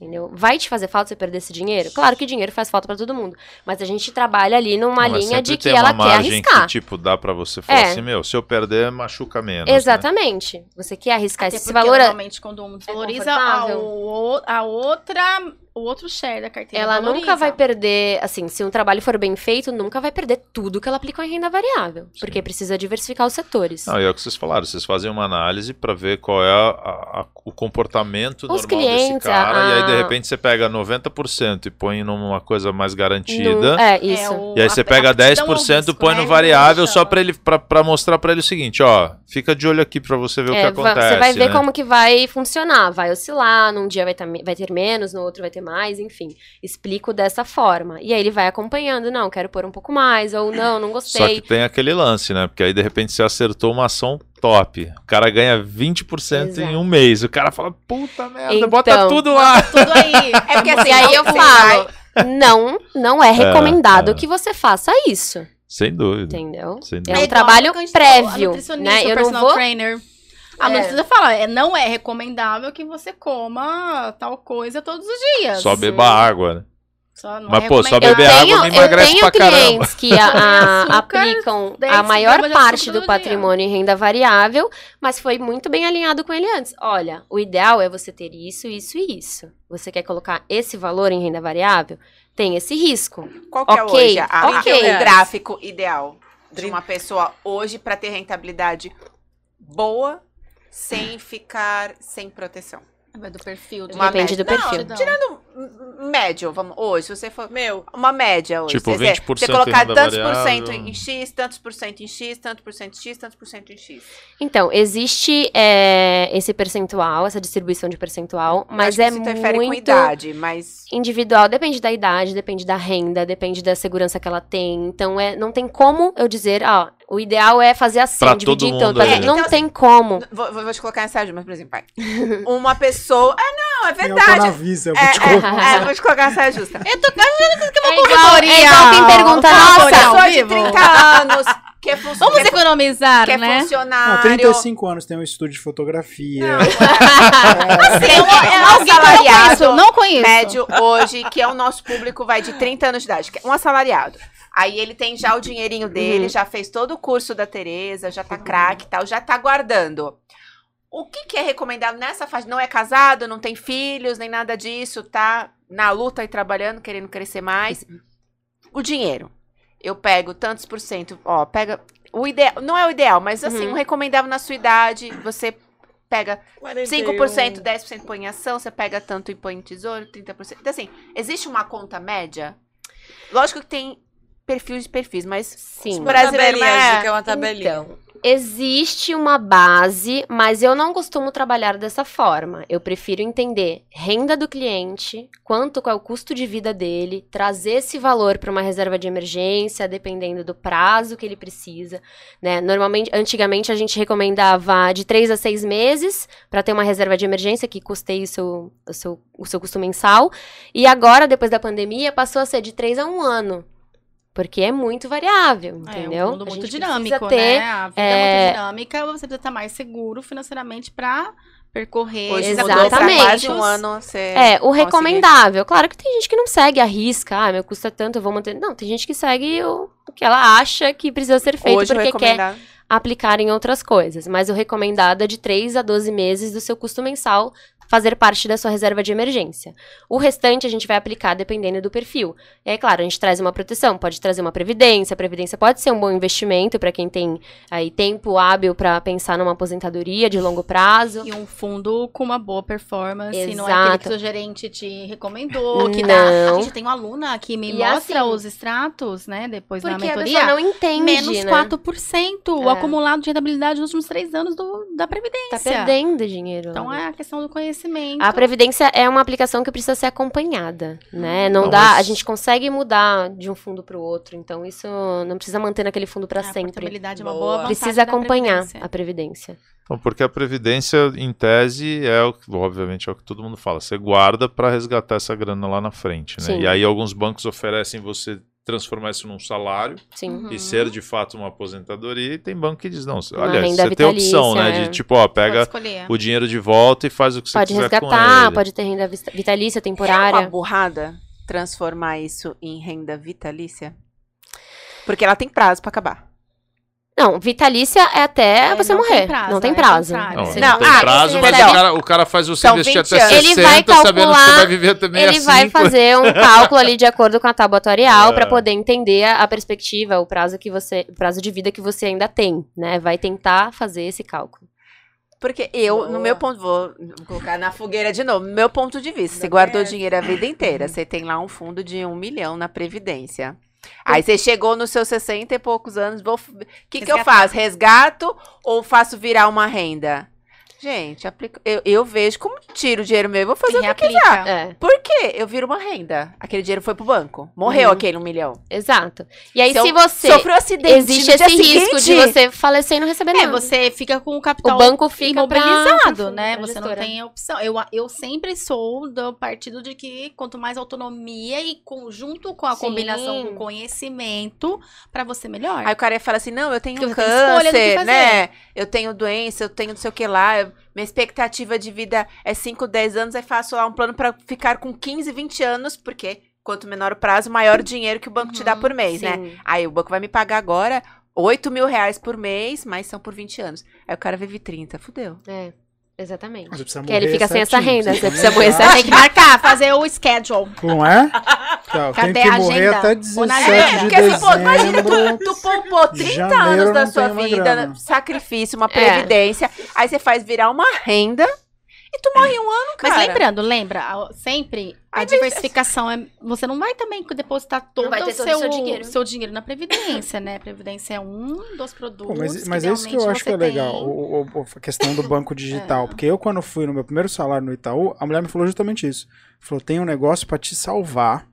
[SPEAKER 4] Entendeu? Vai te fazer falta você perder esse dinheiro? Claro que dinheiro faz falta pra todo mundo. Mas a gente trabalha ali numa
[SPEAKER 6] Não,
[SPEAKER 4] linha de que
[SPEAKER 6] tem
[SPEAKER 4] ela
[SPEAKER 6] uma
[SPEAKER 4] quer arriscar.
[SPEAKER 6] que, tipo, dá pra você falar
[SPEAKER 4] É.
[SPEAKER 6] assim, meu, se eu perder, machuca menos. né?
[SPEAKER 4] Exatamente. Você quer arriscar
[SPEAKER 3] Até
[SPEAKER 4] esse valor. é
[SPEAKER 3] normalmente quando um desvaloriza, a,
[SPEAKER 4] confortável.
[SPEAKER 3] o- a outra, o outro share da carteira
[SPEAKER 4] Ela
[SPEAKER 3] valoriza.
[SPEAKER 4] nunca vai perder, assim, se um trabalho for bem feito, nunca vai perder tudo que ela aplicou em renda variável. Porque precisa diversificar os setores.
[SPEAKER 6] Não, e é o que vocês falaram, vocês fazem uma análise pra ver qual é a- a- a- o comportamento
[SPEAKER 4] Os
[SPEAKER 6] normal
[SPEAKER 4] clientes,
[SPEAKER 6] desse cara,
[SPEAKER 4] a-
[SPEAKER 6] e aí de
[SPEAKER 4] a-
[SPEAKER 6] repente você pega 90% e põe numa coisa mais garantida.
[SPEAKER 4] Não- é,
[SPEAKER 3] É,
[SPEAKER 4] isso.
[SPEAKER 3] o-
[SPEAKER 6] E aí você pega
[SPEAKER 3] a aptidão ao
[SPEAKER 6] 10% e
[SPEAKER 3] risco,
[SPEAKER 6] põe
[SPEAKER 3] né?
[SPEAKER 6] no variável
[SPEAKER 3] Chama.
[SPEAKER 6] só pra ele pra, pra mostrar pra ele o seguinte, ó, fica de olho aqui pra você ver o
[SPEAKER 4] É,
[SPEAKER 6] que
[SPEAKER 4] va-
[SPEAKER 6] acontece.
[SPEAKER 4] você vai ver
[SPEAKER 6] né?
[SPEAKER 4] como que vai funcionar. Vai oscilar, num dia vai, tá vai ter menos, no outro vai ter mais, enfim. Explico dessa forma. E aí ele vai acompanhando, não, quero pôr um pouco mais, ou não, não
[SPEAKER 6] Só
[SPEAKER 4] gostei.
[SPEAKER 6] que tem aquele lance, né? Porque aí de repente você acertou uma ação top. O cara ganha 20% em
[SPEAKER 4] Exato.
[SPEAKER 6] um mês. O cara fala, puta merda,
[SPEAKER 4] Então.
[SPEAKER 6] bota tudo lá.
[SPEAKER 3] Tudo aí.
[SPEAKER 5] É porque assim,
[SPEAKER 4] aí eu falo, não, não é recomendado
[SPEAKER 6] é.
[SPEAKER 4] que você faça isso,
[SPEAKER 6] Sem dúvida.
[SPEAKER 4] entendeu?
[SPEAKER 6] Sem
[SPEAKER 4] É
[SPEAKER 6] dúvida.
[SPEAKER 4] um
[SPEAKER 3] igual
[SPEAKER 4] trabalho
[SPEAKER 3] a
[SPEAKER 4] prévio, né?
[SPEAKER 3] o
[SPEAKER 4] Eu não
[SPEAKER 3] personal
[SPEAKER 4] vou
[SPEAKER 3] trainer. A
[SPEAKER 4] É.
[SPEAKER 3] nutricionista fala, é, não é recomendável que você coma tal coisa todos os dias.
[SPEAKER 6] Só beba água, né?
[SPEAKER 3] Só não
[SPEAKER 6] Mas,
[SPEAKER 3] é
[SPEAKER 6] pô, só beber
[SPEAKER 4] eu
[SPEAKER 6] água
[SPEAKER 4] tenho,
[SPEAKER 6] não
[SPEAKER 4] eu
[SPEAKER 6] emagrece
[SPEAKER 4] tenho
[SPEAKER 6] pra caramba.
[SPEAKER 4] clientes que a- a- aplicam
[SPEAKER 3] 10
[SPEAKER 4] a maior parte do patrimônio em renda variável, mas foi muito bem alinhado com ele antes. Olha, o ideal é você ter isso, isso e isso. Você quer colocar esse valor em renda variável? Tem esse risco.
[SPEAKER 5] Qual que é
[SPEAKER 4] Ok,
[SPEAKER 5] hoje a, a-
[SPEAKER 4] ok.
[SPEAKER 5] o gráfico ideal de uma pessoa hoje para ter rentabilidade boa sem ficar sem proteção?
[SPEAKER 3] Vai do perfil.
[SPEAKER 5] Uma
[SPEAKER 4] Depende do
[SPEAKER 5] média.
[SPEAKER 4] perfil.
[SPEAKER 5] Não, tirando médio, vamos, hoje, se você for
[SPEAKER 7] Meu,
[SPEAKER 5] uma média hoje.
[SPEAKER 6] Tipo,
[SPEAKER 5] quer dizer,
[SPEAKER 6] 20%
[SPEAKER 5] Você colocar
[SPEAKER 6] em renda
[SPEAKER 5] tantos por cento em X, tantos por cento em X, tantos por cento em X, tantos por cento em X.
[SPEAKER 4] Então, existe é, esse percentual, essa distribuição de percentual, mas
[SPEAKER 5] Acho que
[SPEAKER 4] é
[SPEAKER 5] isso interfere
[SPEAKER 4] muito
[SPEAKER 5] com idade, mas
[SPEAKER 4] individual, depende da idade, depende da renda, depende da segurança que ela tem. Então, é, não tem como eu dizer, ó, o ideal é fazer assim,
[SPEAKER 6] Pra
[SPEAKER 4] dividir
[SPEAKER 6] todo
[SPEAKER 4] em tanto.
[SPEAKER 6] ali.
[SPEAKER 4] Não
[SPEAKER 5] Então,
[SPEAKER 4] tem como.
[SPEAKER 5] vou, vou- te colocar nessa ajuda, mas por exemplo, vai. uma pessoa. Ah, não, é verdade.
[SPEAKER 1] Eu
[SPEAKER 5] É,
[SPEAKER 1] vou te contar.
[SPEAKER 5] é, é, vou te colocar nessa justa.
[SPEAKER 4] É igual, é
[SPEAKER 3] consultoria.
[SPEAKER 4] igual quem pergunta,
[SPEAKER 3] Uma
[SPEAKER 5] Uma
[SPEAKER 4] nossa,
[SPEAKER 5] pessoa de
[SPEAKER 3] vivo.
[SPEAKER 5] 30 anos que é, fun
[SPEAKER 3] Vamos
[SPEAKER 5] que é,
[SPEAKER 3] economizar,
[SPEAKER 5] que é
[SPEAKER 3] né?
[SPEAKER 5] funcionário.
[SPEAKER 1] Não, 35 anos, tem um estúdio de fotografia.
[SPEAKER 5] Assim,
[SPEAKER 3] É, um- é
[SPEAKER 5] um
[SPEAKER 3] alguém que eu não
[SPEAKER 5] assalariado
[SPEAKER 3] conheço, não conheço.
[SPEAKER 5] médio hoje, que é o nosso público, vai de 30 anos de idade, que é um assalariado. Aí ele tem já o dinheirinho dele,
[SPEAKER 4] Uhum.
[SPEAKER 5] já fez todo o curso da Tereza, já tá craque e tal, já tá guardando. O que, que é recomendado nessa faixa? Não é casado, não tem filhos, nem nada disso, tá na luta e trabalhando, querendo crescer mais. O dinheiro. Eu pego tantos por cento, ó, pega o ideal, não é o ideal, mas assim,
[SPEAKER 4] Uhum.
[SPEAKER 5] um recomendável na sua idade, você pega
[SPEAKER 7] 41.
[SPEAKER 5] 5%, 10% põe em ação, você pega tanto e põe em tesouro, 30%. Então, assim, existe uma conta média? Lógico que tem perfis e perfis, mas
[SPEAKER 4] Sim.
[SPEAKER 5] brasileiro
[SPEAKER 7] tabelinha,
[SPEAKER 5] é...
[SPEAKER 7] É uma tabelinha.
[SPEAKER 4] Então, existe uma base, mas eu não costumo trabalhar dessa forma. Eu prefiro entender renda do cliente, quanto qual é o custo de vida dele, trazer esse valor para uma reserva de emergência, dependendo do prazo que ele precisa. Né? Normalmente, antigamente a gente recomendava de três a seis meses para ter uma reserva de emergência que custeie o seu, o, seu, o seu custo mensal. E agora, depois da pandemia, passou a ser de três a um ano. Porque é muito variável, entendeu?
[SPEAKER 3] É um mundo muito dinâmico,
[SPEAKER 4] ter
[SPEAKER 3] né? A vida
[SPEAKER 4] é,
[SPEAKER 3] é muito dinâmica, você precisa estar mais seguro financeiramente pra percorrer
[SPEAKER 5] Hoje
[SPEAKER 4] Exatamente.
[SPEAKER 5] quase um ano você
[SPEAKER 4] É, o
[SPEAKER 5] conseguir.
[SPEAKER 4] recomendável. Claro que tem gente que não segue a risca. Ah, meu custo é tanto, eu vou manter. Não, tem gente que segue o, o que ela acha que precisa ser feito
[SPEAKER 5] Hoje
[SPEAKER 4] porque quer aplicar em outras coisas. Mas o recomendado é de 3 a 12 meses do seu custo mensal fazer parte da sua reserva de emergência. O restante a gente vai aplicar dependendo do perfil. Aí, claro, a gente traz uma proteção, pode trazer uma previdência. A previdência pode ser um bom investimento para quem tem aí tempo hábil para pensar numa aposentadoria de longo prazo.
[SPEAKER 3] E um fundo com uma boa performance, não é
[SPEAKER 4] Exato.
[SPEAKER 3] aquele que o gerente te recomendou, que dá.
[SPEAKER 4] Não.
[SPEAKER 3] Gente, tem uma aluna que me
[SPEAKER 4] E
[SPEAKER 3] mostra
[SPEAKER 4] assim,
[SPEAKER 3] os extratos, né, depois na
[SPEAKER 4] Porque a
[SPEAKER 3] mentoria.
[SPEAKER 4] pessoa não entende,
[SPEAKER 3] Menos
[SPEAKER 4] né?
[SPEAKER 3] 4% o
[SPEAKER 4] É.
[SPEAKER 3] acumulado de rentabilidade nos últimos três anos do, da Previdência.
[SPEAKER 4] Tá perdendo dinheiro.
[SPEAKER 3] Então é a questão do conhecimento.
[SPEAKER 4] A previdência é uma aplicação que precisa ser acompanhada, né? Não
[SPEAKER 1] Não,
[SPEAKER 4] dá,
[SPEAKER 1] mas-
[SPEAKER 4] a gente consegue mudar de um fundo para o outro, então isso não precisa manter naquele fundo para
[SPEAKER 3] a
[SPEAKER 4] sempre.
[SPEAKER 3] portabilidade é uma
[SPEAKER 7] Boa.
[SPEAKER 3] boa
[SPEAKER 4] Precisa acompanhar
[SPEAKER 3] Previdência.
[SPEAKER 4] a previdência.
[SPEAKER 6] Então, porque a previdência, em tese, é o que, obviamente, é o que todo mundo fala. Você guarda para resgatar essa grana lá na frente, né?
[SPEAKER 4] Sim.
[SPEAKER 6] E aí alguns bancos oferecem você transformar isso num salário
[SPEAKER 4] Sim.
[SPEAKER 3] Uhum.
[SPEAKER 6] e ser de fato uma aposentadoria. E tem banco que diz não.
[SPEAKER 4] Uma renda
[SPEAKER 6] você tem a opção, né?
[SPEAKER 4] é.
[SPEAKER 6] De tipo, ó,
[SPEAKER 3] Pode
[SPEAKER 6] pega o dinheiro de volta e faz o que você
[SPEAKER 4] Pode
[SPEAKER 6] quiser com
[SPEAKER 4] resgatar,
[SPEAKER 6] ele.
[SPEAKER 4] pode ter renda vitalícia
[SPEAKER 5] É uma
[SPEAKER 4] temporária.
[SPEAKER 5] burrada transformar isso em renda vitalícia? Porque ela tem prazo pra acabar.
[SPEAKER 4] Não, vitalícia é até
[SPEAKER 3] É,
[SPEAKER 4] você
[SPEAKER 3] não tem
[SPEAKER 4] morrer.
[SPEAKER 3] prazo,
[SPEAKER 4] não tem
[SPEAKER 3] é
[SPEAKER 4] prazo.
[SPEAKER 6] Não, não,
[SPEAKER 5] Não,
[SPEAKER 6] tem
[SPEAKER 5] ah,
[SPEAKER 6] prazo,
[SPEAKER 5] você
[SPEAKER 6] mas
[SPEAKER 5] recebe-
[SPEAKER 6] o cara, o cara faz você
[SPEAKER 5] São
[SPEAKER 6] investir
[SPEAKER 5] 20
[SPEAKER 6] até
[SPEAKER 5] anos.
[SPEAKER 6] 60,
[SPEAKER 4] Ele vai
[SPEAKER 6] sabendo que você
[SPEAKER 4] calcular-
[SPEAKER 6] vai viver até 65.
[SPEAKER 4] Ele vai fazer um cálculo ali de acordo com a tábua atuarial
[SPEAKER 6] É.
[SPEAKER 4] para poder entender a, a perspectiva, o prazo que você, o prazo de vida que você ainda tem, né? Vai tentar fazer esse cálculo.
[SPEAKER 5] Porque eu,
[SPEAKER 7] Boa.
[SPEAKER 5] no meu ponto, vou colocar na fogueira de novo, no meu ponto de vista, você guardou
[SPEAKER 7] tem
[SPEAKER 5] dinheiro a vida inteira, você tem lá um fundo de um milhão na Previdência. Aí você chegou nos seus 60 e poucos anos, vou. O que, que eu faço? Resgato ou faço virar uma renda? Gente, aplica- eu, eu vejo como tiro o dinheiro meu e vou fazer o que
[SPEAKER 3] reaplica.
[SPEAKER 4] É,
[SPEAKER 5] Por quê? Eu viro uma renda. Aquele dinheiro foi pro banco. Morreu
[SPEAKER 4] Uhum.
[SPEAKER 5] aquele um milhão.
[SPEAKER 4] exato. E aí,
[SPEAKER 5] Se eu
[SPEAKER 4] se você.
[SPEAKER 5] Sofreu um acidente.
[SPEAKER 4] Existe esse risco de você falecer e não receber
[SPEAKER 3] É,
[SPEAKER 4] nada.
[SPEAKER 3] você fica com o capital
[SPEAKER 4] O banco fica
[SPEAKER 3] imobilizado,
[SPEAKER 4] pra-
[SPEAKER 3] né?
[SPEAKER 4] pra
[SPEAKER 3] Você não tem opção. Eu, eu sempre sou do partido de que quanto mais autonomia e conjunto com a
[SPEAKER 4] Sim.
[SPEAKER 3] combinação com conhecimento, pra você melhor.
[SPEAKER 5] Aí o cara fala assim: não, eu tenho
[SPEAKER 3] Porque do
[SPEAKER 5] câncer, né? Eu tenho doença, eu tenho não sei o que lá. eu- minha expectativa de vida é 5, 10 anos, aí faço lá um plano pra ficar com 15, 20 anos, porque quanto menor o prazo, maior o dinheiro que o banco te dá
[SPEAKER 3] Uhum,
[SPEAKER 5] por mês, né?
[SPEAKER 4] Sim.
[SPEAKER 5] Aí o banco vai me pagar agora 8 mil reais por mês, mas são por 20 anos. Aí o cara vive 30, fudeu.
[SPEAKER 4] É, exatamente.
[SPEAKER 1] Mas você precisa
[SPEAKER 4] Porque ele
[SPEAKER 1] morrer
[SPEAKER 4] fica sem essa renda,
[SPEAKER 1] você
[SPEAKER 4] você precisa morrer
[SPEAKER 1] lembrar.
[SPEAKER 3] Tem que marcar, fazer o schedule.
[SPEAKER 1] Não é? Então, tem
[SPEAKER 3] Cadê
[SPEAKER 1] que
[SPEAKER 3] a
[SPEAKER 1] morrer
[SPEAKER 3] agenda?
[SPEAKER 1] até
[SPEAKER 3] Ou na
[SPEAKER 1] 17
[SPEAKER 3] agenda?
[SPEAKER 1] de
[SPEAKER 5] porque assim, pô, imagina
[SPEAKER 1] dezembro.
[SPEAKER 5] tu, tu poupou 30
[SPEAKER 1] Janeiro
[SPEAKER 5] anos da sua
[SPEAKER 1] tem
[SPEAKER 5] vida,
[SPEAKER 1] grana.
[SPEAKER 5] sacrifício, uma previdência, aí você faz virar uma renda e tu morre em um ano, cara.
[SPEAKER 3] Mas lembrando, lembra, sempre a diversificação é. Você não vai também depositar todo
[SPEAKER 4] vai ter
[SPEAKER 3] o
[SPEAKER 4] todo
[SPEAKER 3] seu,
[SPEAKER 4] o seu dinheiro.
[SPEAKER 3] seu dinheiro na Previdência, né? Previdência é um dos
[SPEAKER 1] Pô,
[SPEAKER 3] produtos.
[SPEAKER 1] mas, mas é isso que eu acho que é legal,
[SPEAKER 3] tem.
[SPEAKER 1] o, o- a questão do banco digital. Porque eu, quando fui no meu primeiro salário no Itaú, a mulher me falou justamente isso. Falou: tem um negócio pra te salvar,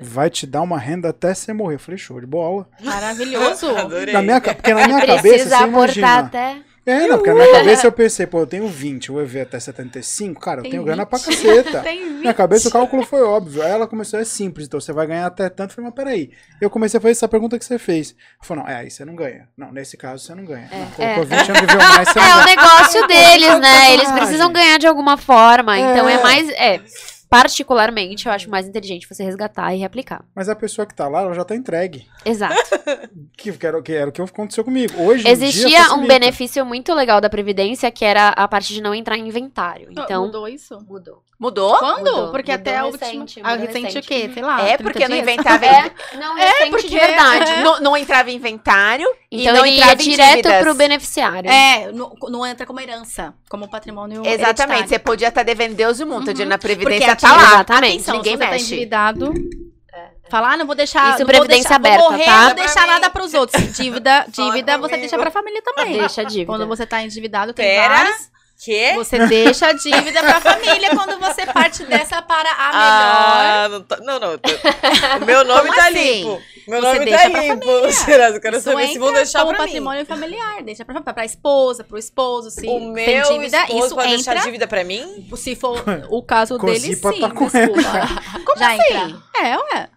[SPEAKER 1] vai te dar uma renda até você morrer. Eu falei: show de bola.
[SPEAKER 3] Maravilhoso.
[SPEAKER 7] Adorei.
[SPEAKER 1] Na minha, porque na minha cabeça,
[SPEAKER 4] Precisa
[SPEAKER 1] você
[SPEAKER 4] aportar
[SPEAKER 1] imagina.
[SPEAKER 4] até.
[SPEAKER 1] É, não, porque na minha cabeça eu pensei, pô, eu tenho 20, eu vou ver até 75, cara, eu
[SPEAKER 3] Tem
[SPEAKER 1] tenho grana
[SPEAKER 3] 20.
[SPEAKER 1] pra caceta.
[SPEAKER 3] Tem 20.
[SPEAKER 1] Na cabeça o cálculo foi óbvio. Aí ela começou, é simples, então você vai ganhar até tanto. Eu falei, mas peraí. Eu comecei a fazer essa pergunta que você fez. Eu falei, não, é, aí você não ganha. Não, nesse caso você não ganha. não, colocou 20 anos, viveu mais, você não
[SPEAKER 2] É o
[SPEAKER 1] ganha.
[SPEAKER 2] negócio deles, né? Eles precisam ganhar de alguma forma. Então é mais. É.
[SPEAKER 4] particularmente, eu acho mais inteligente você resgatar e reaplicar.
[SPEAKER 1] Mas a pessoa que tá lá, ela já tá entregue.
[SPEAKER 4] Exato.
[SPEAKER 1] Que, que, era, que era o que aconteceu comigo. Hoje em dia,
[SPEAKER 4] Existia um benefício muito legal da Previdência, que era a parte de não entrar em inventário. Então,
[SPEAKER 3] Mudou isso?
[SPEAKER 4] mudou.
[SPEAKER 5] Mudou?
[SPEAKER 3] Quando?
[SPEAKER 4] Mudou.
[SPEAKER 3] Porque
[SPEAKER 4] Mudou
[SPEAKER 3] até a
[SPEAKER 4] recente,
[SPEAKER 3] última. Ah, recente,
[SPEAKER 4] recente.
[SPEAKER 3] o quê? Sei lá.
[SPEAKER 5] É,
[SPEAKER 3] 30
[SPEAKER 5] porque não
[SPEAKER 3] dias?
[SPEAKER 5] inventava.
[SPEAKER 4] É, não, recente
[SPEAKER 3] porque-
[SPEAKER 4] de verdade.
[SPEAKER 3] é.
[SPEAKER 5] Não, não entrava em inventário
[SPEAKER 4] Então
[SPEAKER 5] e não
[SPEAKER 4] ele ia
[SPEAKER 5] entrava em
[SPEAKER 4] direto
[SPEAKER 5] dívidas.
[SPEAKER 4] pro beneficiário.
[SPEAKER 3] É, não, não entra como herança, como patrimônio
[SPEAKER 5] Exatamente.
[SPEAKER 3] hereditário.
[SPEAKER 5] Você podia estar devendo Deus e. O dinheiro na
[SPEAKER 3] Porque
[SPEAKER 5] Previdência tá lá.
[SPEAKER 4] Exatamente.
[SPEAKER 3] Atenção,
[SPEAKER 5] Ninguém
[SPEAKER 3] se você tá
[SPEAKER 5] mexe.
[SPEAKER 3] endividado, falar, ah, não vou deixar...
[SPEAKER 4] Isso,
[SPEAKER 3] não
[SPEAKER 4] previdência
[SPEAKER 3] vou deixar,
[SPEAKER 4] aberta,
[SPEAKER 3] vou morrer,
[SPEAKER 4] tá?
[SPEAKER 3] não vou deixar nada pros outros. Dívida, dívida você
[SPEAKER 7] comigo.
[SPEAKER 3] deixa pra família também.
[SPEAKER 4] Deixa a dívida.
[SPEAKER 3] Quando você tá endividado, tem
[SPEAKER 7] Pera.
[SPEAKER 3] vários.
[SPEAKER 7] Quê?
[SPEAKER 3] Você deixa a dívida pra família quando você parte dessa para a melhor.
[SPEAKER 7] Ah, não, tá- não, não. tô- O meu nome
[SPEAKER 3] Como
[SPEAKER 7] tá
[SPEAKER 3] assim?
[SPEAKER 7] limpo. Meu
[SPEAKER 3] Você
[SPEAKER 7] nome
[SPEAKER 3] deixa
[SPEAKER 7] tá
[SPEAKER 3] pra
[SPEAKER 7] limpo. Será? Eu quero
[SPEAKER 3] Isso
[SPEAKER 7] saber se vão deixar pra mim.
[SPEAKER 3] patrimônio familiar. Deixa pra, pra esposa, pro esposo. Se
[SPEAKER 7] O
[SPEAKER 3] tem
[SPEAKER 7] meu
[SPEAKER 3] dívida,
[SPEAKER 7] esposo
[SPEAKER 3] isso
[SPEAKER 7] pode
[SPEAKER 3] entra.
[SPEAKER 7] deixar dívida pra mim?
[SPEAKER 3] Se for o caso dele, sim.
[SPEAKER 1] tá com
[SPEAKER 3] desculpa.
[SPEAKER 5] Como
[SPEAKER 3] Já
[SPEAKER 5] assim?
[SPEAKER 3] entra. É, ué.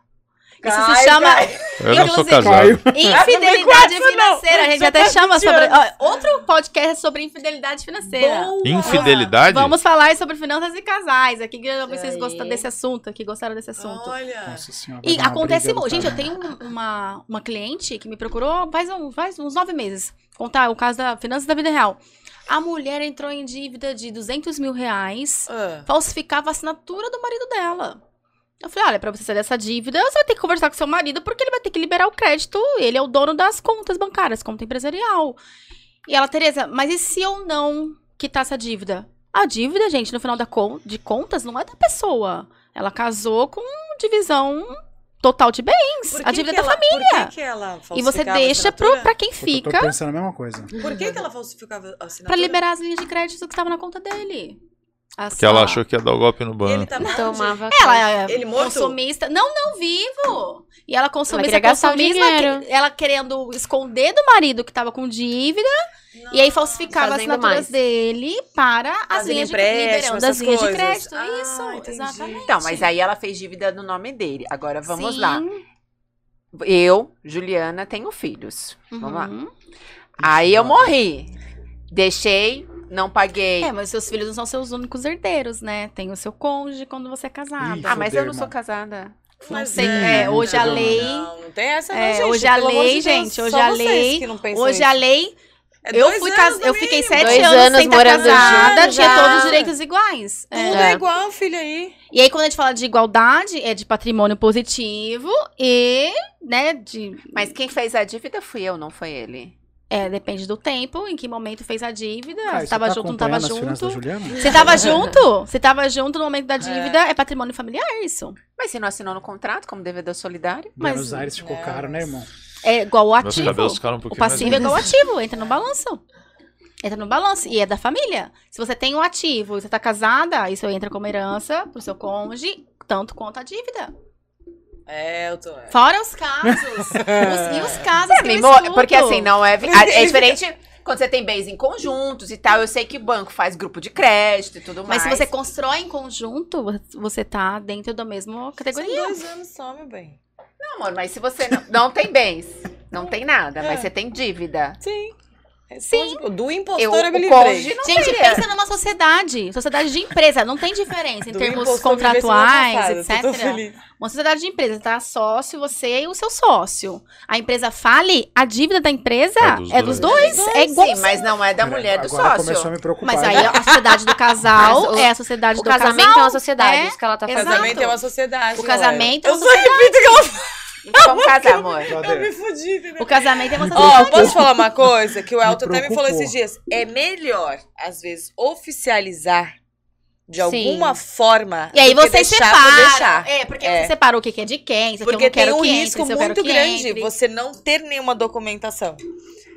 [SPEAKER 3] Isso
[SPEAKER 7] Cai,
[SPEAKER 3] se chama
[SPEAKER 7] cai.
[SPEAKER 6] Eu não sou casado.
[SPEAKER 3] Infidelidade
[SPEAKER 7] Não
[SPEAKER 3] financeira. A gente até
[SPEAKER 7] tá
[SPEAKER 3] chama sobre. ó, outro podcast é sobre infidelidade financeira.
[SPEAKER 7] Boa.
[SPEAKER 6] Infidelidade?
[SPEAKER 3] Vamos falar sobre finanças e casais. Aqui que vocês gostam desse assunto, aqui gostaram desse assunto.
[SPEAKER 7] Olha.
[SPEAKER 1] Nossa senhora.
[SPEAKER 3] E acontece
[SPEAKER 1] briga.
[SPEAKER 3] Gente, eu tenho um- uma, uma cliente que me procurou faz, um- faz uns nove meses. Contar o caso da finanças da vida real. A mulher entrou em dívida de 200 mil reais,
[SPEAKER 7] Ah.
[SPEAKER 3] falsificava a assinatura do marido dela. Eu falei, olha, pra você sair dessa dívida, você vai ter que conversar com seu marido, porque ele vai ter que liberar o crédito. Ele é o dono das contas bancárias, conta empresarial. E ela, Tereza, mas e se eu não quitar essa dívida? A dívida, gente, no final da con de contas, não é da pessoa. Ela casou com divisão total de bens. A dívida
[SPEAKER 7] que
[SPEAKER 3] é da
[SPEAKER 7] ela-
[SPEAKER 3] família.
[SPEAKER 7] Por que, que ela
[SPEAKER 3] E você
[SPEAKER 7] falsificava a
[SPEAKER 3] deixa pro, pra quem
[SPEAKER 1] Eu tô
[SPEAKER 3] fica
[SPEAKER 1] pensando a mesma coisa.
[SPEAKER 7] Por que, que ela falsificava a
[SPEAKER 3] pra
[SPEAKER 7] assinatura?
[SPEAKER 3] liberar as linhas de crédito que estavam na conta dele. As-
[SPEAKER 6] Que ela
[SPEAKER 3] a-
[SPEAKER 6] achou que ia dar o golpe no
[SPEAKER 7] E ele
[SPEAKER 6] banco.
[SPEAKER 7] tá onde?
[SPEAKER 4] Tomava.
[SPEAKER 3] Ela é
[SPEAKER 7] Ele morto?
[SPEAKER 3] consumista. Não, não vivo. E ela consumista,
[SPEAKER 4] o
[SPEAKER 3] consumista, ela querendo esconder do marido que tava com dívida. E aí falsificava as assinaturas
[SPEAKER 4] mais.
[SPEAKER 3] dele para as linhas de liberando as linhas de
[SPEAKER 7] coisas.
[SPEAKER 3] crédito.
[SPEAKER 7] Ah,
[SPEAKER 3] Isso,
[SPEAKER 7] entendi.
[SPEAKER 3] exatamente.
[SPEAKER 5] Então, mas aí ela fez dívida no nome dele. Agora vamos
[SPEAKER 3] Sim.
[SPEAKER 5] lá. Eu, Juliana, tenho filhos. Vamos lá.
[SPEAKER 3] Uhum.
[SPEAKER 5] Aí eu morri. Deixei, não paguei.
[SPEAKER 3] É, mas seus filhos não são seus únicos herdeiros, né? Tem o seu cônjuge quando você é casada.
[SPEAKER 1] Ih,
[SPEAKER 5] ah, mas eu não sou casada.
[SPEAKER 3] Não sei.
[SPEAKER 1] é,
[SPEAKER 3] É, hoje a lei.
[SPEAKER 7] Não, não tem essa não,
[SPEAKER 3] É,
[SPEAKER 7] gente.
[SPEAKER 3] hoje a lei,
[SPEAKER 7] de Deus,
[SPEAKER 3] gente, hoje a lei- Hoje a lei.
[SPEAKER 7] É
[SPEAKER 3] Eu fui cas... eu fiquei sete
[SPEAKER 4] Dois
[SPEAKER 3] anos,
[SPEAKER 4] anos
[SPEAKER 3] sem estar
[SPEAKER 4] morando
[SPEAKER 3] casada,
[SPEAKER 4] junto,
[SPEAKER 3] tinha
[SPEAKER 4] já.
[SPEAKER 3] todos os direitos iguais. É.
[SPEAKER 7] Tudo é igual, filha aí.
[SPEAKER 3] E aí, quando a gente fala de igualdade, é de patrimônio positivo e, né, de.
[SPEAKER 5] Mas quem fez a dívida fui eu, não foi ele.
[SPEAKER 3] É, depende do tempo, em que momento fez a dívida.
[SPEAKER 1] Cara,
[SPEAKER 3] se
[SPEAKER 1] você
[SPEAKER 3] tava
[SPEAKER 1] tá
[SPEAKER 3] junto, não tava junto. Você tava junto? Você tava junto no momento da dívida, é, patrimônio familiar isso.
[SPEAKER 5] Mas se não assinou no contrato como devedor solidário?
[SPEAKER 3] Mas-
[SPEAKER 1] Buenos Aires ficou
[SPEAKER 7] É,
[SPEAKER 1] caro, né, irmão?
[SPEAKER 3] É igual o ativo.
[SPEAKER 6] um
[SPEAKER 3] O passivo é igual ao ativo, entra no balanço. Entra no balanço. E é da família. Se você tem um ativo e você tá casada, isso entra como herança pro seu cônjuge, tanto quanto a dívida.
[SPEAKER 7] É, eu tô. é.
[SPEAKER 3] Fora os casos. os- e os casos
[SPEAKER 5] Pra
[SPEAKER 3] que
[SPEAKER 5] mim,
[SPEAKER 3] eu
[SPEAKER 5] porque assim, não é. É diferente quando você tem bens em conjuntos e tal. Eu sei que o banco faz grupo de crédito e tudo
[SPEAKER 3] Mas
[SPEAKER 5] mais.
[SPEAKER 3] se você constrói em conjunto, você tá dentro da mesma
[SPEAKER 7] São
[SPEAKER 3] categoria.
[SPEAKER 7] dois anos só, meu bem.
[SPEAKER 5] Não, amor, mas se você não, não tem bens, não tem nada, mas
[SPEAKER 7] É.
[SPEAKER 5] você tem dívida.
[SPEAKER 7] Sim. Sim. Do impostor
[SPEAKER 5] Eu,
[SPEAKER 7] eu me
[SPEAKER 5] o
[SPEAKER 7] livrei.
[SPEAKER 3] Gente,
[SPEAKER 5] teria.
[SPEAKER 3] pensa numa sociedade. Sociedade de empresa. Não tem diferença em
[SPEAKER 7] Do
[SPEAKER 3] termos contratuais,
[SPEAKER 7] passada, tô
[SPEAKER 3] etc. Uma sociedade de empresa, tá? Sócio, você e o seu sócio. A empresa fale, a dívida da empresa
[SPEAKER 6] É
[SPEAKER 3] é
[SPEAKER 6] dos
[SPEAKER 3] dos,
[SPEAKER 6] dois.
[SPEAKER 3] dois. É igual.
[SPEAKER 5] Sim, mas não é da mulher do
[SPEAKER 1] agora começou a
[SPEAKER 5] sócio.
[SPEAKER 1] me preocupar.
[SPEAKER 3] Mas aí a sociedade do casal
[SPEAKER 4] o-
[SPEAKER 3] é a sociedade
[SPEAKER 4] O
[SPEAKER 3] do
[SPEAKER 4] casamento
[SPEAKER 3] casal.
[SPEAKER 4] é uma sociedade,
[SPEAKER 3] é,
[SPEAKER 4] isso que ela tá
[SPEAKER 7] O
[SPEAKER 4] fazendo.
[SPEAKER 7] casamento é uma sociedade.
[SPEAKER 3] O casamento é uma
[SPEAKER 7] Eu só repito que ela
[SPEAKER 5] Então vamos casar, amor.
[SPEAKER 7] eu me fudi, entendeu?
[SPEAKER 3] O casamento é uma
[SPEAKER 7] Ó,
[SPEAKER 3] sociedade.
[SPEAKER 7] posso falar uma coisa que o Elton até me falou esses dias? É melhor, às vezes, oficializar de
[SPEAKER 4] Sim.
[SPEAKER 7] alguma forma.
[SPEAKER 3] E aí
[SPEAKER 7] que
[SPEAKER 3] vocês
[SPEAKER 7] deixar.
[SPEAKER 3] É, porque
[SPEAKER 7] É.
[SPEAKER 3] você separa o que é de quem, aqui
[SPEAKER 7] Porque
[SPEAKER 3] eu não quero
[SPEAKER 7] tem um risco muito grande
[SPEAKER 3] entre.
[SPEAKER 7] você não ter nenhuma documentação.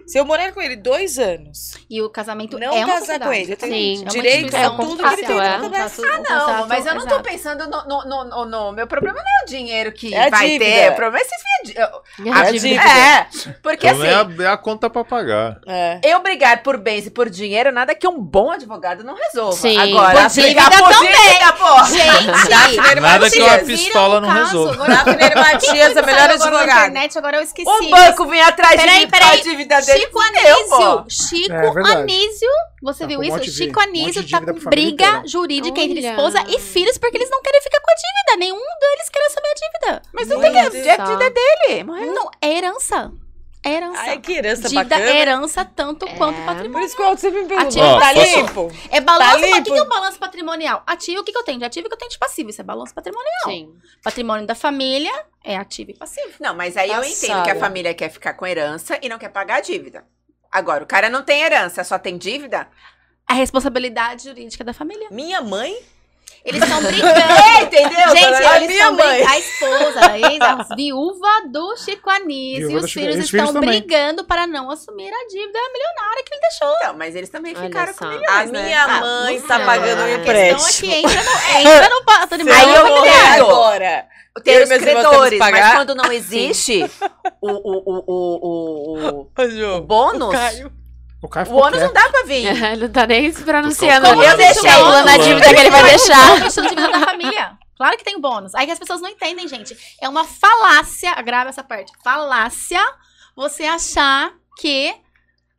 [SPEAKER 7] Se eu morar com ele dois anos,
[SPEAKER 3] E o casamento
[SPEAKER 7] não
[SPEAKER 3] é uma
[SPEAKER 7] casar com ele, eu tenho
[SPEAKER 4] Sim.
[SPEAKER 3] É
[SPEAKER 7] direito
[SPEAKER 3] instituição
[SPEAKER 7] a tudo que ele tem
[SPEAKER 4] é.
[SPEAKER 5] Ah, não, mas eu não tô
[SPEAKER 3] exato.
[SPEAKER 5] pensando no, no, no, no- Meu problema não é o dinheiro que
[SPEAKER 7] É a
[SPEAKER 5] vai
[SPEAKER 7] dívida.
[SPEAKER 5] ter. O problema é se vir a
[SPEAKER 7] a
[SPEAKER 5] dívida. É, porque
[SPEAKER 6] Então
[SPEAKER 5] assim,
[SPEAKER 6] é, a, é a conta pra pagar.
[SPEAKER 7] É.
[SPEAKER 5] eu brigar por bens e por dinheiro, nada que um bom advogado não resolva.
[SPEAKER 4] Sim.
[SPEAKER 5] Agora,
[SPEAKER 3] Por
[SPEAKER 5] brigar
[SPEAKER 3] dívida
[SPEAKER 5] por
[SPEAKER 3] também.
[SPEAKER 5] dívida, pô.
[SPEAKER 3] Gente,
[SPEAKER 6] Nada que uma pistola não resolva.
[SPEAKER 7] Daphne Matias, a melhor advogada.
[SPEAKER 3] internet, agora eu esqueci.
[SPEAKER 5] O banco vinha atrás de
[SPEAKER 3] Peraí,
[SPEAKER 5] mim da dívida dele.
[SPEAKER 3] Chico Anísio. Chico
[SPEAKER 1] É.
[SPEAKER 3] Anísio, você
[SPEAKER 1] Tá
[SPEAKER 3] viu
[SPEAKER 1] um
[SPEAKER 3] isso? Chico Anísio tá com briga
[SPEAKER 1] inteira.
[SPEAKER 3] jurídica entre
[SPEAKER 4] Olha.
[SPEAKER 3] esposa e filhos porque eles não querem ficar com a dívida. Nenhum deles quer saber a dívida.
[SPEAKER 5] Mas não tem que. A dívida é dele.
[SPEAKER 3] Não, é herança. É herança.
[SPEAKER 7] Ai, que herança
[SPEAKER 3] Dívida
[SPEAKER 7] bacana.
[SPEAKER 3] é herança tanto
[SPEAKER 4] É.
[SPEAKER 3] quanto
[SPEAKER 7] Por
[SPEAKER 3] patrimônio.
[SPEAKER 7] isso que o Alto sempre me perguntou,
[SPEAKER 3] Ativo
[SPEAKER 6] Ó,
[SPEAKER 7] tá limpo?
[SPEAKER 3] É balanço.
[SPEAKER 7] Tá
[SPEAKER 3] o que
[SPEAKER 7] limpo?
[SPEAKER 3] que é o balanço patrimonial? Ativo, o que, que eu tenho de ativo e o que eu tenho de passivo? Isso é balanço patrimonial.
[SPEAKER 4] Sim.
[SPEAKER 3] Patrimônio da família é ativo e passivo.
[SPEAKER 5] Não, mas aí eu
[SPEAKER 7] Passada.
[SPEAKER 5] entendo que a família quer ficar com herança e não quer pagar a dívida. Agora, o cara não tem herança, só tem dívida?
[SPEAKER 3] A responsabilidade jurídica da família.
[SPEAKER 7] Minha mãe?
[SPEAKER 3] Eles estão brincando.
[SPEAKER 5] É, entendeu?
[SPEAKER 3] Gente,
[SPEAKER 5] dona-
[SPEAKER 3] eles
[SPEAKER 7] minha
[SPEAKER 3] estão
[SPEAKER 7] mãe.
[SPEAKER 3] brincando. A esposa, a ex, a viúva do Chico Anísio. E os
[SPEAKER 1] Chico-
[SPEAKER 3] filhos
[SPEAKER 1] e os filhos
[SPEAKER 3] estão
[SPEAKER 1] também.
[SPEAKER 3] brigando para não assumir a dívida milionária que ele deixou.
[SPEAKER 5] Então, mas eles também
[SPEAKER 4] Olha
[SPEAKER 5] ficaram
[SPEAKER 4] só.
[SPEAKER 5] com
[SPEAKER 7] A
[SPEAKER 5] milhões, né?
[SPEAKER 7] minha
[SPEAKER 3] Ah,
[SPEAKER 7] mãe
[SPEAKER 3] não
[SPEAKER 7] tá
[SPEAKER 3] sei.
[SPEAKER 7] pagando
[SPEAKER 3] A
[SPEAKER 7] empréstimo.
[SPEAKER 3] questão aqui entra no, entra no patrimônio
[SPEAKER 5] Aí eu vou
[SPEAKER 7] agora.
[SPEAKER 5] Tem
[SPEAKER 7] Eu
[SPEAKER 5] os credores,
[SPEAKER 7] que
[SPEAKER 5] mas quando não existe o, o, o, o, o, o, o bônus,
[SPEAKER 7] o Caio.
[SPEAKER 1] O Caio
[SPEAKER 5] o ônus não dá pra vir.
[SPEAKER 4] Ele não tá nem se pronunciando.
[SPEAKER 6] Como
[SPEAKER 5] eu deixei
[SPEAKER 4] Calculando a
[SPEAKER 5] o-
[SPEAKER 4] dívida que ele vai deixar.
[SPEAKER 3] De dívida da família. Claro que tem o bônus. Aí que as pessoas não entendem, gente. É uma falácia, grava essa parte. Falácia você achar que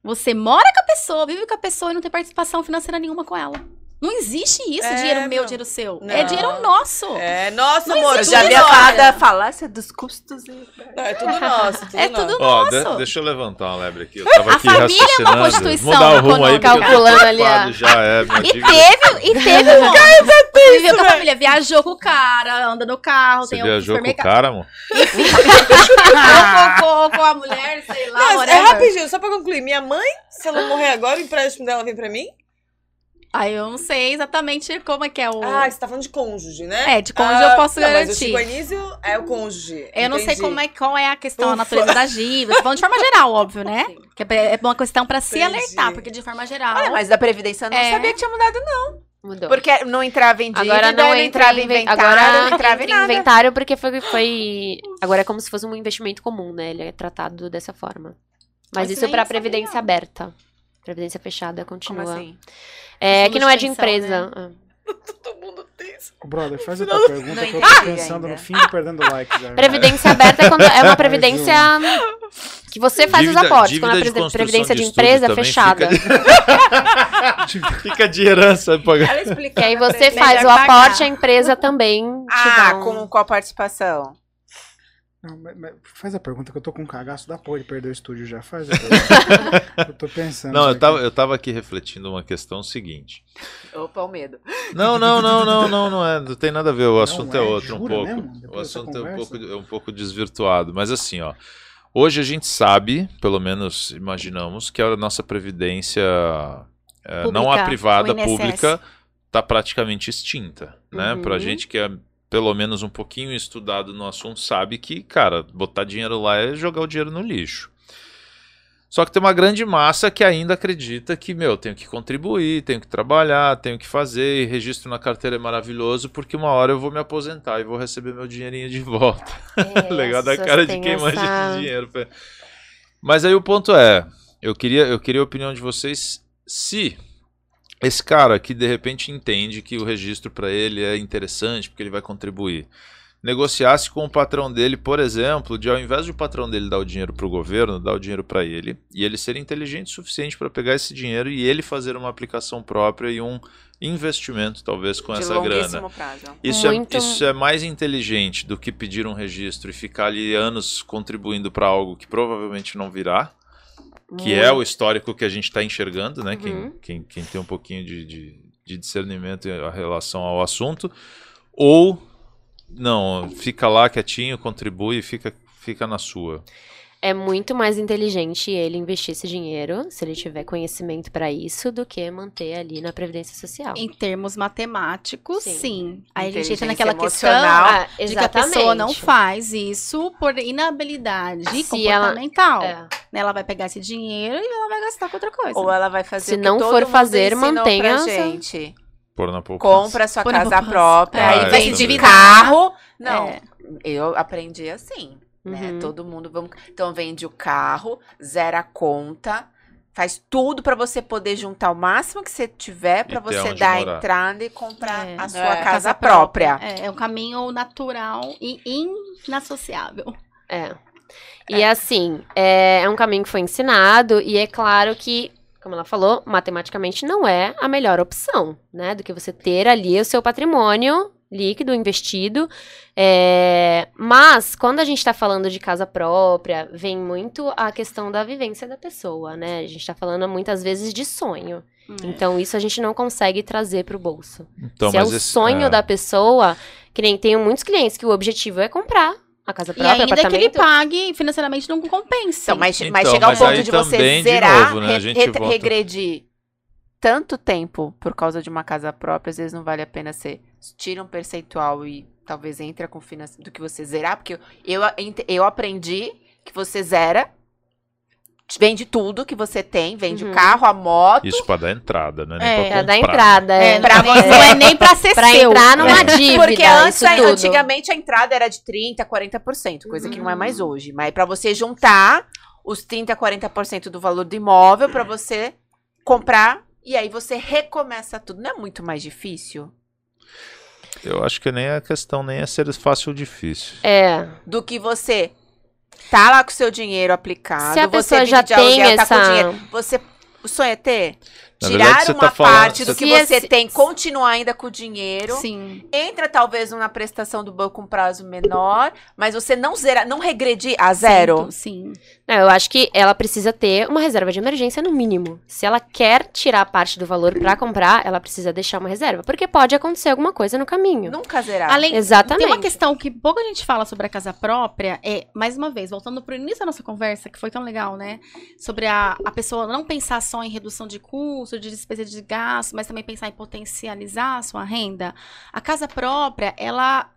[SPEAKER 3] você mora com a pessoa, vive com a pessoa e não tem participação financeira nenhuma com ela. Não existe isso,
[SPEAKER 7] É,
[SPEAKER 3] dinheiro meu,
[SPEAKER 7] não.
[SPEAKER 3] dinheiro seu.
[SPEAKER 7] Não.
[SPEAKER 3] É dinheiro nosso.
[SPEAKER 7] É, nossa,
[SPEAKER 3] Não
[SPEAKER 7] amor,
[SPEAKER 5] já
[SPEAKER 7] nosso.
[SPEAKER 5] falado da falácia dos custos. e-
[SPEAKER 7] Não, é tudo nosso, tudo
[SPEAKER 3] É
[SPEAKER 7] nosso.
[SPEAKER 3] tudo
[SPEAKER 6] Ó,
[SPEAKER 3] nosso.
[SPEAKER 6] de- deixa eu levantar uma lebre aqui. Eu tava
[SPEAKER 3] A
[SPEAKER 6] aqui
[SPEAKER 3] família é uma constituição
[SPEAKER 6] Mudar o rumo aí,
[SPEAKER 4] Calculando ali a-
[SPEAKER 6] Já é,
[SPEAKER 3] E teve, e teve um. Viveu com a família, viajou com o cara, anda no carro,
[SPEAKER 6] Você
[SPEAKER 3] tem um
[SPEAKER 6] viajou com o cara, amor?
[SPEAKER 3] com, com, com a mulher, sei lá,
[SPEAKER 7] Não, é rapidinho, só pra concluir. Minha mãe, se ela morrer agora, o empréstimo dela vem pra mim?
[SPEAKER 3] Aí eu não sei exatamente como é que é o.
[SPEAKER 7] Ah, você tá falando de cônjuge, né?
[SPEAKER 3] É, de cônjuge eu posso
[SPEAKER 7] não, Mas o
[SPEAKER 3] garantir.
[SPEAKER 7] Chico Anísio é o cônjuge.
[SPEAKER 3] Eu não sei
[SPEAKER 7] entendi.
[SPEAKER 3] como é, qual é a questão, a
[SPEAKER 7] Ufa.
[SPEAKER 3] natureza da dívida. Tô falando de forma geral, óbvio, né? Que é é uma questão pra se
[SPEAKER 7] Entendi.
[SPEAKER 3] alertar, porque de forma geral.
[SPEAKER 5] Olha, mas da Previdência eu não
[SPEAKER 3] É.
[SPEAKER 5] sabia que tinha mudado,
[SPEAKER 4] Mudou.
[SPEAKER 5] porque não entrava em dívida,
[SPEAKER 4] Agora não entra
[SPEAKER 5] em
[SPEAKER 4] em inven-
[SPEAKER 5] inventário,
[SPEAKER 4] agora
[SPEAKER 5] não entrava em
[SPEAKER 4] inventário porque foi, foi. Agora é como se fosse um investimento comum, né? Ele é tratado dessa forma. Mas
[SPEAKER 3] Mas
[SPEAKER 4] isso pra
[SPEAKER 3] sabia.
[SPEAKER 4] previdência aberta. Previdência fechada
[SPEAKER 5] Como
[SPEAKER 4] continua.
[SPEAKER 5] assim?
[SPEAKER 4] É que não
[SPEAKER 3] de
[SPEAKER 4] é de empresa.
[SPEAKER 3] né?
[SPEAKER 7] Todo mundo tem isso.
[SPEAKER 1] Brother, faz a tua pergunta
[SPEAKER 5] não
[SPEAKER 1] que eu tô pensando
[SPEAKER 5] ainda.
[SPEAKER 1] no fim de perdendo like já.
[SPEAKER 4] Previdência aberta é, quando é uma previdência que você faz
[SPEAKER 6] Dívida-
[SPEAKER 4] os aportes. Quando é
[SPEAKER 6] de
[SPEAKER 4] previden-
[SPEAKER 6] construção
[SPEAKER 4] previdência de,
[SPEAKER 6] de
[SPEAKER 4] empresa fechada.
[SPEAKER 6] fica Fica de herança. pagar.
[SPEAKER 5] Ela explica.
[SPEAKER 4] Que aí você faz o
[SPEAKER 3] pagar.
[SPEAKER 4] aporte, a empresa também te
[SPEAKER 5] Ah,
[SPEAKER 4] dá um...
[SPEAKER 5] com qual participação?
[SPEAKER 1] Não, mas- mas faz a pergunta que eu tô com um cagaço da porra de perder o estúdio já. Faz a pergunta. eu tô pensando.
[SPEAKER 6] Não, eu
[SPEAKER 1] aqui.
[SPEAKER 6] tava, eu tava aqui refletindo uma questão seguinte.
[SPEAKER 5] Opa, o medo.
[SPEAKER 6] Não, não, não, não, não, não é. Não tem nada a ver. O assunto é,
[SPEAKER 1] é?
[SPEAKER 6] outro um pouco. O assunto é um pouco, é um pouco desvirtuado. Mas assim, ó. Hoje a gente sabe, pelo menos imaginamos, que a nossa previdência, é, não a privada, pública, está praticamente extinta. Né?
[SPEAKER 4] Uhum.
[SPEAKER 6] Pra gente que é pelo menos um pouquinho estudado no assunto, sabe que, cara, botar dinheiro lá é jogar o dinheiro no lixo. Só que tem uma grande massa que ainda acredita que, meu, tenho que contribuir, tenho que trabalhar, tenho que fazer, e registro na carteira é maravilhoso, porque uma hora eu vou me aposentar e vou receber meu dinheirinho de volta.
[SPEAKER 4] É,
[SPEAKER 6] Legal
[SPEAKER 4] as
[SPEAKER 6] da cara de quem
[SPEAKER 4] essa-
[SPEAKER 6] de dinheiro. Mas aí o ponto é, eu queria, eu queria a opinião de vocês se esse cara que de repente entende que o registro para ele é interessante porque ele vai contribuir, negociasse com o patrão dele, por exemplo, de ao invés de o patrão dele dar o dinheiro para o governo, dar o dinheiro para ele e ele ser inteligente o suficiente para pegar esse dinheiro e ele fazer uma aplicação própria e um investimento talvez com
[SPEAKER 5] de
[SPEAKER 6] essa grana.
[SPEAKER 5] prazo.
[SPEAKER 6] Isso é,
[SPEAKER 4] Muito-
[SPEAKER 6] isso é mais inteligente do que pedir um registro e ficar ali anos contribuindo para algo que provavelmente não virá, que é o histórico que a gente está enxergando, né? Quem,
[SPEAKER 4] Uhum.
[SPEAKER 6] quem, quem tem um pouquinho de, de, de discernimento em relação ao assunto, ou não, fica lá quietinho, contribui e fica, fica na sua.
[SPEAKER 4] É muito mais inteligente ele investir esse dinheiro, se ele tiver conhecimento pra isso, do que manter ali na Previdência Social.
[SPEAKER 3] Em termos matemáticos,
[SPEAKER 4] Sim.
[SPEAKER 3] sim. Aí a gente entra naquela questão
[SPEAKER 5] emocional.
[SPEAKER 4] Ah,
[SPEAKER 3] de que a pessoa não faz isso por inabilidade
[SPEAKER 4] Se ela-
[SPEAKER 3] comportamental.
[SPEAKER 4] É.
[SPEAKER 3] Né, Ela vai pegar esse dinheiro e ela vai gastar com outra coisa.
[SPEAKER 5] Ou ela vai fazer
[SPEAKER 4] Se
[SPEAKER 5] o que
[SPEAKER 4] não
[SPEAKER 5] todo
[SPEAKER 4] for
[SPEAKER 5] mundo
[SPEAKER 4] fazer, mantenha
[SPEAKER 5] pra
[SPEAKER 4] essa-
[SPEAKER 5] gente.
[SPEAKER 6] Pôr na poupança.
[SPEAKER 5] Compra sua casa própria,
[SPEAKER 6] É,
[SPEAKER 5] aí
[SPEAKER 6] eu
[SPEAKER 5] vende
[SPEAKER 6] também.
[SPEAKER 5] carro. Não,
[SPEAKER 3] É.
[SPEAKER 5] eu aprendi assim, né?
[SPEAKER 4] Uhum.
[SPEAKER 5] Todo mundo vamos, então vende o carro, zera a conta, faz tudo pra você poder juntar o máximo que você tiver pra
[SPEAKER 6] ter
[SPEAKER 5] você dar a
[SPEAKER 6] morar.
[SPEAKER 5] entrada e comprar
[SPEAKER 3] É.
[SPEAKER 5] a sua
[SPEAKER 7] É.
[SPEAKER 5] casa própria.
[SPEAKER 3] É, é um caminho natural e inassociável.
[SPEAKER 4] É. E assim, é, é um caminho que foi ensinado, e é claro que, como ela falou, matematicamente não é a melhor opção, né? Do que você ter ali o seu patrimônio líquido investido. É, mas, quando a gente está falando de casa própria, vem muito a questão da vivência da pessoa, né? A gente está falando muitas vezes de sonho. Então, isso a gente não consegue trazer para o bolso.
[SPEAKER 6] Então,
[SPEAKER 4] Se é
[SPEAKER 6] mas
[SPEAKER 4] o
[SPEAKER 6] esse-
[SPEAKER 4] sonho
[SPEAKER 6] é.
[SPEAKER 4] da pessoa, que nem tenho muitos clientes que o objetivo é comprar a casa
[SPEAKER 3] E
[SPEAKER 4] própria,
[SPEAKER 3] ainda que ele pague financeiramente não compensa.
[SPEAKER 5] Então, mas, mas
[SPEAKER 6] Então,
[SPEAKER 5] chegar ao
[SPEAKER 6] mas
[SPEAKER 5] ponto de você
[SPEAKER 6] também, de
[SPEAKER 5] zerar,
[SPEAKER 6] novo, né, a
[SPEAKER 5] re-
[SPEAKER 6] gente
[SPEAKER 5] re-
[SPEAKER 6] volta-
[SPEAKER 5] regredir tanto tempo por causa de uma casa própria, às vezes não vale a pena você tira um percentual e talvez entra com finan- do que você zerar, porque eu, eu aprendi que você zera, vende tudo que você tem, vende
[SPEAKER 4] Uhum.
[SPEAKER 5] o carro, a moto,
[SPEAKER 6] Isso pra dar entrada, né? Nem
[SPEAKER 3] É,
[SPEAKER 6] pra
[SPEAKER 4] É
[SPEAKER 6] comprar.
[SPEAKER 4] da entrada.
[SPEAKER 3] É,
[SPEAKER 4] É,
[SPEAKER 3] pra você não é nem pra ser
[SPEAKER 4] pra
[SPEAKER 3] seu.
[SPEAKER 4] entrar numa dívida.
[SPEAKER 5] Porque antes,
[SPEAKER 4] isso
[SPEAKER 5] a-
[SPEAKER 4] tudo.
[SPEAKER 5] antigamente, a entrada era de 30%, 40%, coisa que não é
[SPEAKER 3] Uhum.
[SPEAKER 5] mais hoje. Mas pra você juntar os 30%, 40% do valor do imóvel pra você comprar e aí você recomeça tudo. Não é muito mais difícil
[SPEAKER 6] Eu acho que nem a questão nem é ser fácil ou difícil.
[SPEAKER 4] É.
[SPEAKER 5] do que você tá lá com o seu dinheiro aplicado,
[SPEAKER 4] Se a
[SPEAKER 5] você
[SPEAKER 4] pessoa
[SPEAKER 5] vive
[SPEAKER 4] já
[SPEAKER 5] de aluguel,
[SPEAKER 4] tem
[SPEAKER 5] tá com
[SPEAKER 4] essa-
[SPEAKER 5] dinheiro. Você, o sonho é ter?
[SPEAKER 6] Na
[SPEAKER 5] Tirar
[SPEAKER 6] verdade, você
[SPEAKER 5] uma
[SPEAKER 6] tá falando-
[SPEAKER 5] parte do
[SPEAKER 6] você-
[SPEAKER 5] que você
[SPEAKER 4] esse-
[SPEAKER 5] tem, continuar ainda com o dinheiro.
[SPEAKER 3] Sim.
[SPEAKER 5] entra talvez numa prestação do banco com um prazo menor, mas você não zera, não regredir a zero.
[SPEAKER 3] Sim.
[SPEAKER 4] Não, eu acho que ela precisa ter uma reserva de emergência no mínimo. Se ela quer tirar parte do valor pra comprar, ela precisa deixar uma reserva. Porque pode acontecer alguma coisa no caminho.
[SPEAKER 5] Nunca zerar.
[SPEAKER 3] Além,
[SPEAKER 4] Exatamente.
[SPEAKER 3] Tem uma questão que pouca gente fala sobre a casa própria, é, mais uma vez, voltando pro início da nossa conversa, que foi tão legal, né? Sobre a, a pessoa não pensar só em redução de custo, de despesa de gasto, mas também pensar em potencializar a sua renda. A casa própria, ela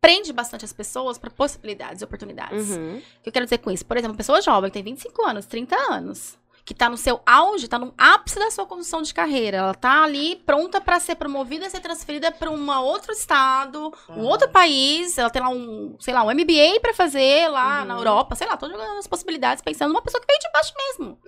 [SPEAKER 3] prende bastante as pessoas para possibilidades e oportunidades.
[SPEAKER 4] Uhum.
[SPEAKER 3] O que eu quero dizer com isso? Por exemplo, uma pessoa jovem, que tem 25 anos, 30 anos, que tá no seu auge, tá no ápice da sua condução de carreira. Ela tá ali pronta para ser promovida, ser transferida para um outro estado, um outro país. Ela tem lá um, sei lá, um MBA para fazer lá
[SPEAKER 4] Uhum.
[SPEAKER 3] na Europa, sei lá, jogando as possibilidades, pensando numa pessoa que veio de baixo mesmo.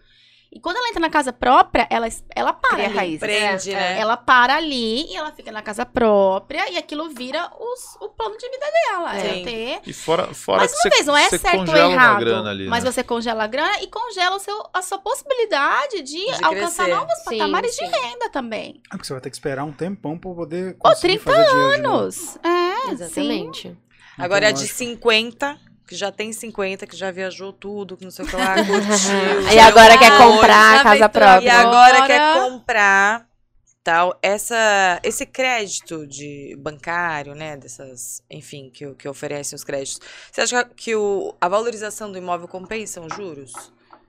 [SPEAKER 3] E quando ela entra na casa própria, ela, ela para
[SPEAKER 5] Cria
[SPEAKER 3] ali.
[SPEAKER 5] raízes.
[SPEAKER 7] Prende, né?
[SPEAKER 3] Ela para ali e ela fica na casa própria e aquilo vira os- o plano de vida dela. É
[SPEAKER 7] Sim.
[SPEAKER 3] ter
[SPEAKER 6] E fora, fora
[SPEAKER 3] mais
[SPEAKER 6] que
[SPEAKER 3] uma
[SPEAKER 6] você,
[SPEAKER 3] vez, não é certo ou errado.
[SPEAKER 6] ali,
[SPEAKER 3] mas
[SPEAKER 6] né?
[SPEAKER 3] você congela a grana e congela o seu, a sua possibilidade de,
[SPEAKER 7] De
[SPEAKER 3] alcançar
[SPEAKER 7] crescer.
[SPEAKER 3] novos
[SPEAKER 4] Sim,
[SPEAKER 3] patamares
[SPEAKER 4] sim.
[SPEAKER 3] de renda também.
[SPEAKER 1] É porque você vai ter que esperar um tempão pra poder
[SPEAKER 3] Pô,
[SPEAKER 1] conseguir
[SPEAKER 3] 30
[SPEAKER 1] fazer dinheiro de novo.
[SPEAKER 3] Anos. É, sim.
[SPEAKER 4] Exatamente.
[SPEAKER 7] Agora é
[SPEAKER 1] Então,
[SPEAKER 7] de
[SPEAKER 1] lógico.
[SPEAKER 7] 50, que já tem 50, que já viajou tudo, que não sei o que lá, curtiu.
[SPEAKER 4] E agora quer
[SPEAKER 7] amor.
[SPEAKER 4] comprar a casa própria.
[SPEAKER 7] E agora quer comprar tal essa esse crédito de bancário, né, dessas, enfim, que, que oferecem os créditos. Você acha que o, a valorização do imóvel compensa os juros?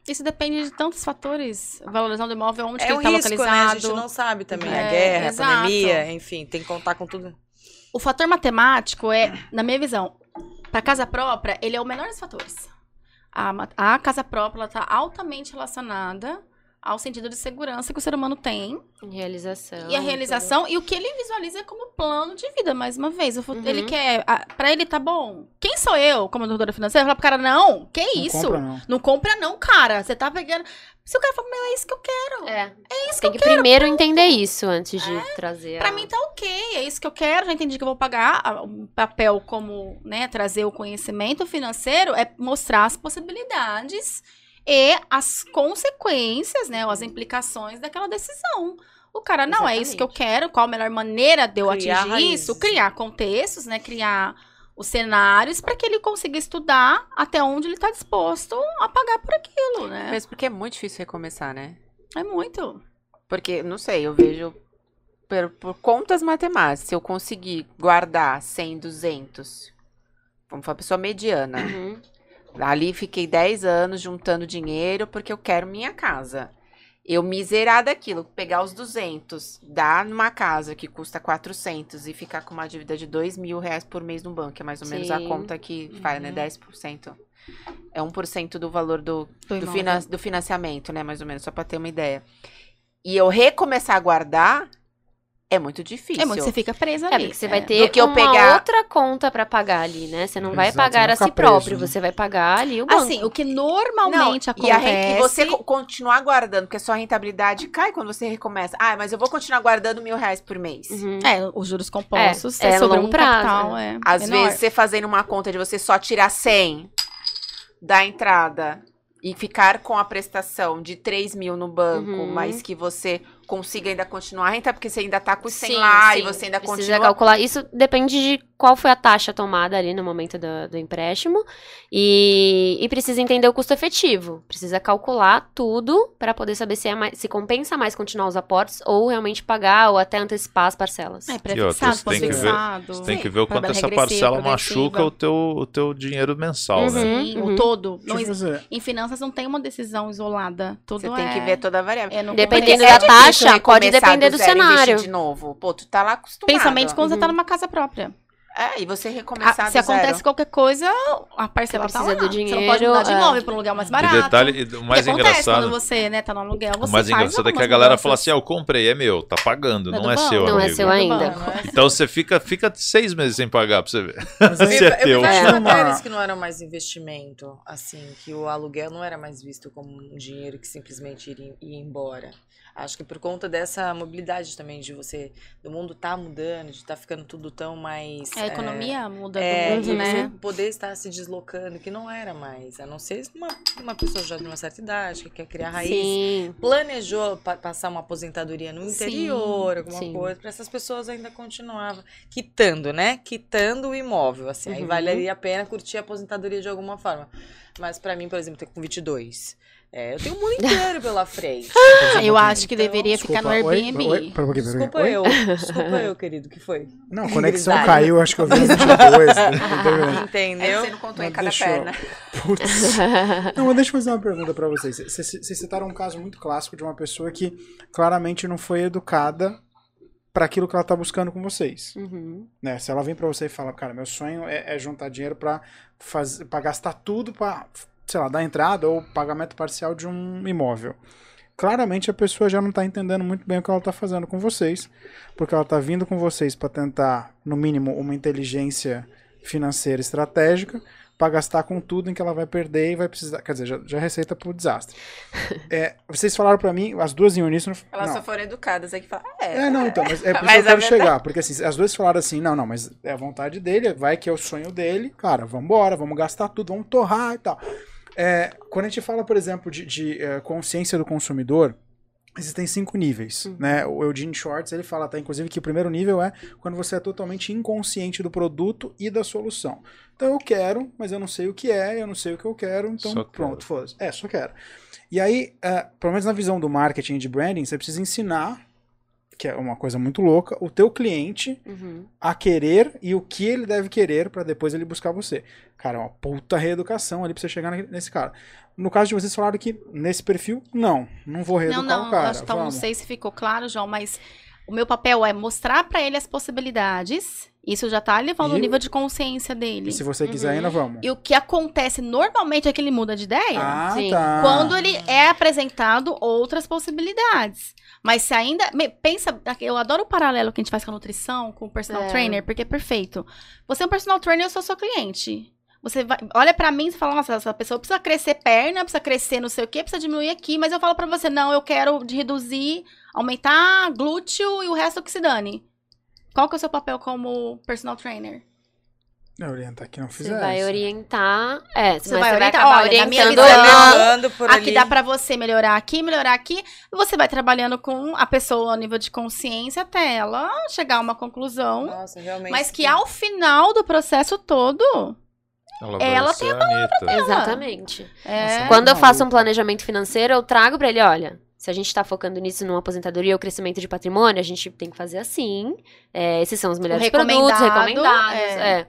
[SPEAKER 3] Isso depende de tantos fatores. Valorização do imóvel, onde que
[SPEAKER 7] é
[SPEAKER 3] ele
[SPEAKER 7] um
[SPEAKER 3] está
[SPEAKER 7] risco, né? A
[SPEAKER 3] localizado.
[SPEAKER 7] gente não sabe também.
[SPEAKER 3] É,
[SPEAKER 7] a guerra,
[SPEAKER 3] exato.
[SPEAKER 7] a pandemia, enfim, tem que contar com tudo.
[SPEAKER 3] O fator matemático é, na minha visão, para casa própria, ele é o menor dos fatores. A, a casa própria está altamente relacionada ao sentido de segurança que o ser humano tem
[SPEAKER 4] Realização.
[SPEAKER 3] e a realização e o que ele visualiza como plano de vida, mais uma vez. O
[SPEAKER 4] Uhum.
[SPEAKER 3] Ele quer, a- pra ele tá bom. Quem sou eu, como doutora financeira? Falar pro cara, não, que
[SPEAKER 1] Não
[SPEAKER 3] isso?
[SPEAKER 1] compra, não.
[SPEAKER 3] Não compra não, cara. Você tá pegando... Se o cara fala, meu, é isso que eu quero.
[SPEAKER 4] É.
[SPEAKER 3] É isso que
[SPEAKER 4] Tem
[SPEAKER 3] eu
[SPEAKER 4] que
[SPEAKER 3] quero.
[SPEAKER 4] primeiro entender isso antes de trazer.
[SPEAKER 3] Pra
[SPEAKER 4] a-
[SPEAKER 3] mim tá ok, é isso que eu quero, já entendi que eu vou pagar. Um papel como, né, trazer o conhecimento financeiro é mostrar as possibilidades e as consequências, né, ou as implicações daquela decisão. O cara, não, é isso que eu quero, qual a melhor maneira de eu
[SPEAKER 7] Criar
[SPEAKER 3] atingir
[SPEAKER 7] raízes.
[SPEAKER 3] isso? Criar contextos, né, criar os cenários para que ele consiga estudar até onde ele tá disposto a pagar por aquilo, né?
[SPEAKER 5] Mesmo porque é muito difícil recomeçar, né?
[SPEAKER 3] É muito.
[SPEAKER 5] Porque, não sei, eu vejo por, por contas matemáticas, se eu conseguir guardar 100, 200, vamos falar pessoa mediana,
[SPEAKER 4] Uhum.
[SPEAKER 5] Ali fiquei 10 anos juntando dinheiro porque eu quero minha casa. Eu me zerar daquilo, pegar os 200, dar numa casa que custa 400 e ficar com uma dívida de 2 mil reais por mês no banco, é mais ou menos a
[SPEAKER 4] Sim.
[SPEAKER 5] conta que faz, né? 10%. É 1% do valor do,
[SPEAKER 3] Do
[SPEAKER 5] finan- do financiamento, né? Mais ou menos, só pra ter uma ideia. E eu recomeçar a guardar é muito difícil.
[SPEAKER 3] É muito, você fica presa
[SPEAKER 4] É,
[SPEAKER 3] ali.
[SPEAKER 4] porque você vai
[SPEAKER 3] É.
[SPEAKER 4] ter
[SPEAKER 5] Do que eu
[SPEAKER 4] uma
[SPEAKER 5] pegar-
[SPEAKER 4] outra conta pra pagar ali, né? Você não vai
[SPEAKER 1] Exato,
[SPEAKER 4] pagar
[SPEAKER 1] não
[SPEAKER 4] a si
[SPEAKER 1] preso,
[SPEAKER 4] próprio,
[SPEAKER 1] né?
[SPEAKER 4] você vai pagar ali o banco.
[SPEAKER 3] Assim, o que
[SPEAKER 5] Não,
[SPEAKER 3] normalmente
[SPEAKER 5] e, a
[SPEAKER 3] acontece...
[SPEAKER 5] e você co- continuar guardando, porque a sua rentabilidade cai quando você recomeça. Ah, mas eu vou continuar guardando mil reais por mês.
[SPEAKER 4] Uhum.
[SPEAKER 3] É, os juros compostos
[SPEAKER 4] É,
[SPEAKER 3] é,
[SPEAKER 4] é
[SPEAKER 3] sobre
[SPEAKER 4] longo
[SPEAKER 3] um
[SPEAKER 4] prazo,
[SPEAKER 3] capital, é
[SPEAKER 5] Às
[SPEAKER 3] menor.
[SPEAKER 5] vezes, você fazendo uma conta de você só tirar 100, dar entrada e ficar com a prestação de 3 mil no banco,
[SPEAKER 4] Uhum.
[SPEAKER 5] mas que você consiga ainda continuar a renta, porque você ainda tá com os 100
[SPEAKER 4] Sim,
[SPEAKER 5] lá
[SPEAKER 4] sim.
[SPEAKER 5] e você ainda
[SPEAKER 4] Precisa
[SPEAKER 5] continua.
[SPEAKER 4] calcular. Isso depende de qual foi a taxa tomada ali no momento do, do empréstimo. E, e precisa entender o custo efetivo. Precisa calcular tudo para poder saber se, é mais, se compensa mais continuar os aportes ou realmente pagar ou até antecipar as parcelas.
[SPEAKER 3] É,
[SPEAKER 6] outra,
[SPEAKER 3] pré-fixado,
[SPEAKER 6] você tem que ver-
[SPEAKER 3] pós-fixado.
[SPEAKER 6] Você tem que ver o quanto essa
[SPEAKER 3] regressiva,
[SPEAKER 6] parcela machuca o teu, o teu dinheiro mensal, né?
[SPEAKER 4] Uhum.
[SPEAKER 3] Sim, o todo. Não. Em finanças não tem uma decisão isolada. Tudo
[SPEAKER 5] Você tem
[SPEAKER 3] é-
[SPEAKER 5] que ver toda a variável.
[SPEAKER 3] é
[SPEAKER 4] Dependendo da
[SPEAKER 5] difícil
[SPEAKER 4] taxa, pode depender do
[SPEAKER 5] investir
[SPEAKER 4] cenário.
[SPEAKER 5] de novo. Pô, tu tá lá acostumado.
[SPEAKER 3] Principalmente quando você tá
[SPEAKER 4] Uhum.
[SPEAKER 3] numa casa própria.
[SPEAKER 5] É, e você recomeçar
[SPEAKER 3] Ah,
[SPEAKER 5] do
[SPEAKER 3] se acontece
[SPEAKER 5] zero.
[SPEAKER 3] qualquer coisa, a parcela
[SPEAKER 4] Você
[SPEAKER 3] tá
[SPEAKER 4] precisa
[SPEAKER 3] lá.
[SPEAKER 4] do
[SPEAKER 3] Você não pode
[SPEAKER 4] dinheiro,
[SPEAKER 3] mudar de
[SPEAKER 4] é.
[SPEAKER 3] imóvel pra um lugar mais
[SPEAKER 6] E
[SPEAKER 3] barato.
[SPEAKER 6] detalhe, e o mais
[SPEAKER 3] o que acontece
[SPEAKER 6] engraçado.
[SPEAKER 3] quando você, né, tá no aluguel,
[SPEAKER 6] O
[SPEAKER 3] você
[SPEAKER 6] mais
[SPEAKER 3] faz
[SPEAKER 6] engraçado é que a galera
[SPEAKER 3] mudanças.
[SPEAKER 6] fala assim: ah, eu comprei, é meu, tá pagando,
[SPEAKER 3] Não é
[SPEAKER 6] não
[SPEAKER 3] do
[SPEAKER 6] é
[SPEAKER 3] banco.
[SPEAKER 6] seu,
[SPEAKER 4] Não é
[SPEAKER 6] amigo.
[SPEAKER 4] seu ainda.
[SPEAKER 7] Não é
[SPEAKER 6] Então você fica, fica seis meses sem pagar pra você ver. Se é
[SPEAKER 7] eu,
[SPEAKER 6] teu.
[SPEAKER 7] eu
[SPEAKER 1] É.
[SPEAKER 7] matérias que não eram mais investimento, assim, que o aluguel não era mais visto como um dinheiro que simplesmente iria, ia embora. Acho que por conta dessa mobilidade também de você, do mundo tá mudando, de tá ficando tudo tão mais
[SPEAKER 3] A economia muda
[SPEAKER 7] é,
[SPEAKER 3] do mundo, né?
[SPEAKER 7] poder estar se deslocando, que não era mais, a não ser uma, uma pessoa já de uma certa idade que quer criar raiz,
[SPEAKER 4] Sim.
[SPEAKER 7] planejou pa- passar uma aposentadoria no
[SPEAKER 3] Sim,
[SPEAKER 7] interior, alguma
[SPEAKER 4] sim.
[SPEAKER 7] coisa, para essas pessoas ainda continuava quitando, né? Quitando o imóvel, assim, aí
[SPEAKER 4] Uhum.
[SPEAKER 7] valeria a pena curtir a aposentadoria de alguma forma. Mas para mim, por exemplo, tô com 22. É, eu tenho o mundo inteiro pela frente.
[SPEAKER 3] Eu acho que
[SPEAKER 7] Então,
[SPEAKER 3] deveria ficar no
[SPEAKER 1] Desculpa, oi,
[SPEAKER 3] Airbnb.
[SPEAKER 1] oi, um um
[SPEAKER 7] Desculpa.
[SPEAKER 1] Oi?
[SPEAKER 7] eu, desculpa eu, querido, que foi?
[SPEAKER 1] Não, a conexão
[SPEAKER 7] Grisalho.
[SPEAKER 1] caiu, acho que eu vi 22. né? Né?
[SPEAKER 5] É,
[SPEAKER 7] Entendeu?
[SPEAKER 5] você não contou em cada
[SPEAKER 1] deixa
[SPEAKER 5] perna.
[SPEAKER 1] Putz. Não, mas deixa eu fazer uma pergunta pra vocês. Vocês citaram um caso muito clássico de uma pessoa que claramente não foi educada pra aquilo que ela tá buscando com vocês.
[SPEAKER 4] Uhum.
[SPEAKER 1] Né? Se ela vem pra você e fala, cara, meu sonho é, é juntar dinheiro pra fazer, para gastar tudo pra, sei lá, dar entrada ou pagamento parcial de um imóvel. Claramente a pessoa já não tá entendendo muito bem o que ela tá fazendo com vocês, porque ela tá vindo com vocês pra tentar, no mínimo, uma inteligência financeira estratégica pra gastar com tudo em que ela vai perder e vai precisar, quer dizer, já, já é receita pro desastre. É, vocês falaram pra mim, as duas em uníssono,
[SPEAKER 5] Elas
[SPEAKER 1] não,
[SPEAKER 5] só foram educadas aí que falam, é.
[SPEAKER 1] é, não, então, mas é por isso que eu
[SPEAKER 5] a
[SPEAKER 1] quero
[SPEAKER 5] verdade-
[SPEAKER 1] chegar. Porque assim, as duas falaram assim, não, não, mas é a vontade dele, vai que é o sonho dele, cara, vambora, vamos gastar tudo, vamos torrar e tal. É, quando a gente fala, por exemplo, de, de, eh, consciência do consumidor, existem cinco níveis, né? O Eugene Schwartz, ele fala, tá, inclusive, que o primeiro nível é quando você é totalmente inconsciente do produto e da solução. Então eu quero, mas eu não sei o que é, eu não sei o que eu quero, então
[SPEAKER 6] Só
[SPEAKER 1] pronto,
[SPEAKER 6] quero.
[SPEAKER 1] foda-se. É, só quero. E aí, eh, pelo menos na visão do marketing e de branding, você precisa ensinar, que é uma coisa muito louca, o teu cliente
[SPEAKER 4] Uhum.
[SPEAKER 1] a querer e o que ele deve querer pra depois ele buscar você. Cara, é uma puta reeducação ali pra você chegar nesse cara. No caso de vocês falaram que nesse perfil, não, não vou reeducar
[SPEAKER 3] Não, não,
[SPEAKER 1] o cara.
[SPEAKER 3] acho- então não sei se ficou claro, João, mas o meu papel é mostrar pra ele as possibilidades. Isso já tá elevando
[SPEAKER 1] E-
[SPEAKER 3] o nível de consciência dele.
[SPEAKER 1] E se você quiser
[SPEAKER 4] Uhum.
[SPEAKER 1] ainda, vamos.
[SPEAKER 3] E o que acontece normalmente é que ele muda de ideia.
[SPEAKER 1] Ah, tá.
[SPEAKER 3] Quando ele é apresentado outras possibilidades. Mas se ainda. Pensa, eu adoro o paralelo que a gente faz com a nutrição, com o personal
[SPEAKER 4] É.
[SPEAKER 3] trainer, porque é perfeito. Você é um personal trainer, eu sou seu cliente. Você vai, olha pra mim e fala, nossa, essa pessoa precisa crescer perna, precisa crescer não sei o quê, precisa diminuir aqui, mas eu falo pra você, não, eu quero reduzir, aumentar glúteo e o resto que se dane. Qual que é o seu papel como personal trainer?
[SPEAKER 1] Eu orientar que não
[SPEAKER 4] Você
[SPEAKER 1] fizer.
[SPEAKER 4] vai orientar. É,
[SPEAKER 3] Você vai
[SPEAKER 4] você vai
[SPEAKER 3] orientar,
[SPEAKER 4] acabar
[SPEAKER 3] olha, na minha
[SPEAKER 4] orientando.
[SPEAKER 3] visão.
[SPEAKER 7] Levando por
[SPEAKER 3] Aqui
[SPEAKER 7] ali.
[SPEAKER 3] dá pra você melhorar aqui, melhorar aqui. Você vai trabalhando com a pessoa ao nível de consciência até ela chegar a uma conclusão.
[SPEAKER 7] Nossa, realmente.
[SPEAKER 3] Mas que ao final do processo todo,
[SPEAKER 6] Ela, vai
[SPEAKER 3] Ela
[SPEAKER 6] ser a Anitta.
[SPEAKER 4] Exatamente.
[SPEAKER 3] é,
[SPEAKER 4] Quando eu faço um planejamento financeiro, eu trago pra ele, olha, se a gente tá focando nisso numa aposentadoria ou crescimento de patrimônio, a gente tem que fazer assim. É, esses são os melhores
[SPEAKER 3] recomendado,
[SPEAKER 4] produtos recomendados.
[SPEAKER 3] é.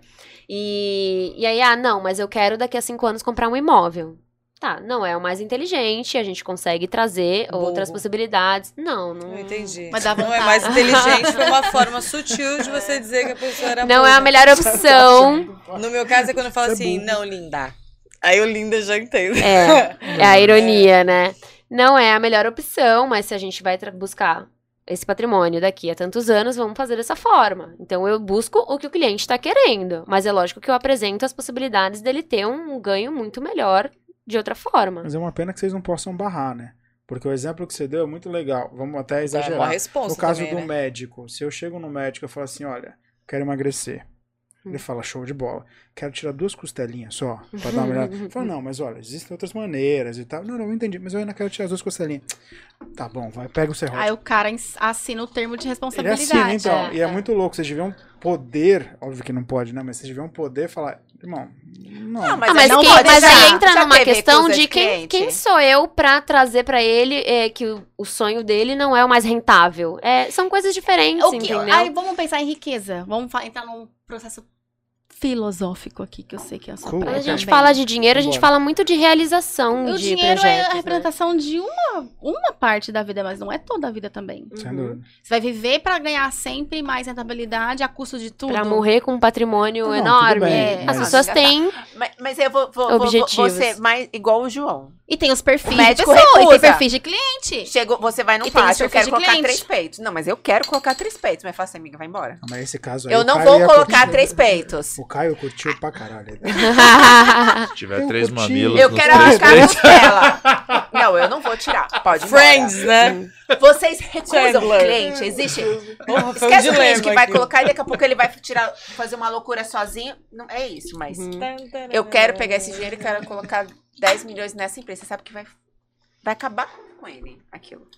[SPEAKER 4] E, e aí, ah, não, mas eu quero daqui a cinco anos comprar um imóvel. Tá, não é o mais inteligente, a gente consegue trazer
[SPEAKER 7] Burro.
[SPEAKER 4] outras possibilidades. Não, não.
[SPEAKER 7] Não entendi.
[SPEAKER 3] Mas dá
[SPEAKER 7] não é
[SPEAKER 3] vontade.
[SPEAKER 7] mais inteligente, foi uma forma sutil de você dizer que a pessoa era
[SPEAKER 4] Não é a melhor opção.
[SPEAKER 7] No meu caso é quando eu falo
[SPEAKER 1] é
[SPEAKER 7] assim,
[SPEAKER 1] burro.
[SPEAKER 7] não, linda. Aí o linda já entende.
[SPEAKER 4] É, é a ironia, né? Não é a melhor opção, mas se a gente vai buscar esse patrimônio daqui a tantos anos, vamos fazer dessa forma. Então eu busco o que o cliente está querendo, mas é lógico que eu apresento as possibilidades dele ter um ganho muito melhor de outra forma.
[SPEAKER 1] Mas é uma pena que vocês não possam barrar, né? Porque o exemplo que você deu é muito legal. Vamos até
[SPEAKER 7] É uma
[SPEAKER 1] exagerar.
[SPEAKER 7] resposta
[SPEAKER 1] No caso
[SPEAKER 7] também,
[SPEAKER 1] do
[SPEAKER 7] né?
[SPEAKER 1] médico, se eu chego no médico e falo assim, olha, quero emagrecer. Ele fala, show de bola. Quero tirar duas costelinhas só, pra dar uma olhada. Ele fala, não, mas olha, existem outras maneiras e tal. Não, não, eu entendi, mas eu ainda quero tirar as duas costelinhas. Tá bom, vai, pega o serrote.
[SPEAKER 3] Aí o cara assina o termo de
[SPEAKER 1] Ele
[SPEAKER 3] responsabilidade.
[SPEAKER 1] assina, então.
[SPEAKER 4] é,
[SPEAKER 1] e é,
[SPEAKER 4] é.
[SPEAKER 1] muito louco. Vocês deviam poder, óbvio que não pode, né? Mas vocês deviam poder falar, irmão, não.
[SPEAKER 5] Não,
[SPEAKER 4] Ah, mas,
[SPEAKER 5] não
[SPEAKER 4] quem-
[SPEAKER 5] pode
[SPEAKER 4] mas aí entra
[SPEAKER 5] já
[SPEAKER 4] numa questão de quem, quem sou eu pra trazer pra ele é, que o, o sonho dele não é o mais rentável. É, são coisas diferentes,
[SPEAKER 3] O que-
[SPEAKER 4] entendeu?
[SPEAKER 3] aí vamos pensar em riqueza. Vamos entrar num processo filosófico aqui, que eu sei que é a sua
[SPEAKER 1] Cool.
[SPEAKER 4] Quando a gente
[SPEAKER 3] também.
[SPEAKER 4] fala de dinheiro, a gente fala muito de realização
[SPEAKER 3] O
[SPEAKER 4] de
[SPEAKER 3] dinheiro
[SPEAKER 4] projetos.
[SPEAKER 3] é a
[SPEAKER 4] né?
[SPEAKER 3] representação de uma, uma parte da vida, mas não é toda a vida também.
[SPEAKER 4] Uhum.
[SPEAKER 3] Você vai viver pra ganhar sempre mais rentabilidade a custo de tudo.
[SPEAKER 4] Pra morrer com um patrimônio
[SPEAKER 1] Não,
[SPEAKER 4] enorme.
[SPEAKER 1] bem,
[SPEAKER 3] É.
[SPEAKER 1] mas-
[SPEAKER 4] As pessoas têm.
[SPEAKER 5] Mas, mas eu vou, vou, vou, vou,
[SPEAKER 4] Objetivos.
[SPEAKER 5] vou ser mais igual o João.
[SPEAKER 3] E tem os perfis
[SPEAKER 5] O
[SPEAKER 3] de
[SPEAKER 5] médico
[SPEAKER 3] pessoa, e tem perfis de cliente.
[SPEAKER 5] Chegou, você vai no
[SPEAKER 3] E
[SPEAKER 5] pátio, eu quero colocar
[SPEAKER 3] cliente.
[SPEAKER 5] três peitos. Não, mas eu quero colocar três peitos. Mas fala assim, amiga, vai embora.
[SPEAKER 1] Ah, Mas esse caso aí.
[SPEAKER 5] Eu não vou colocar
[SPEAKER 1] curtir.
[SPEAKER 5] três peitos.
[SPEAKER 1] O Caio curtiu pra caralho.
[SPEAKER 6] Se tiver
[SPEAKER 1] Eu
[SPEAKER 6] três
[SPEAKER 1] curti.
[SPEAKER 6] mamilos
[SPEAKER 5] Eu quero arrancar a costela. Não, eu não vou tirar. Pode ir embora.
[SPEAKER 7] Friends, né?
[SPEAKER 5] Vocês recusam o cliente. Existe.
[SPEAKER 7] Porra, foi um
[SPEAKER 5] Esquece o cliente que vai
[SPEAKER 7] aqui.
[SPEAKER 5] colocar e daqui a pouco ele vai tirar, fazer uma loucura sozinho. Não é isso, mas
[SPEAKER 7] Uhum.
[SPEAKER 5] eu quero pegar esse dinheiro e quero colocar 10 milhões nessa empresa. Você sabe que vai, vai acabar com ele aquilo.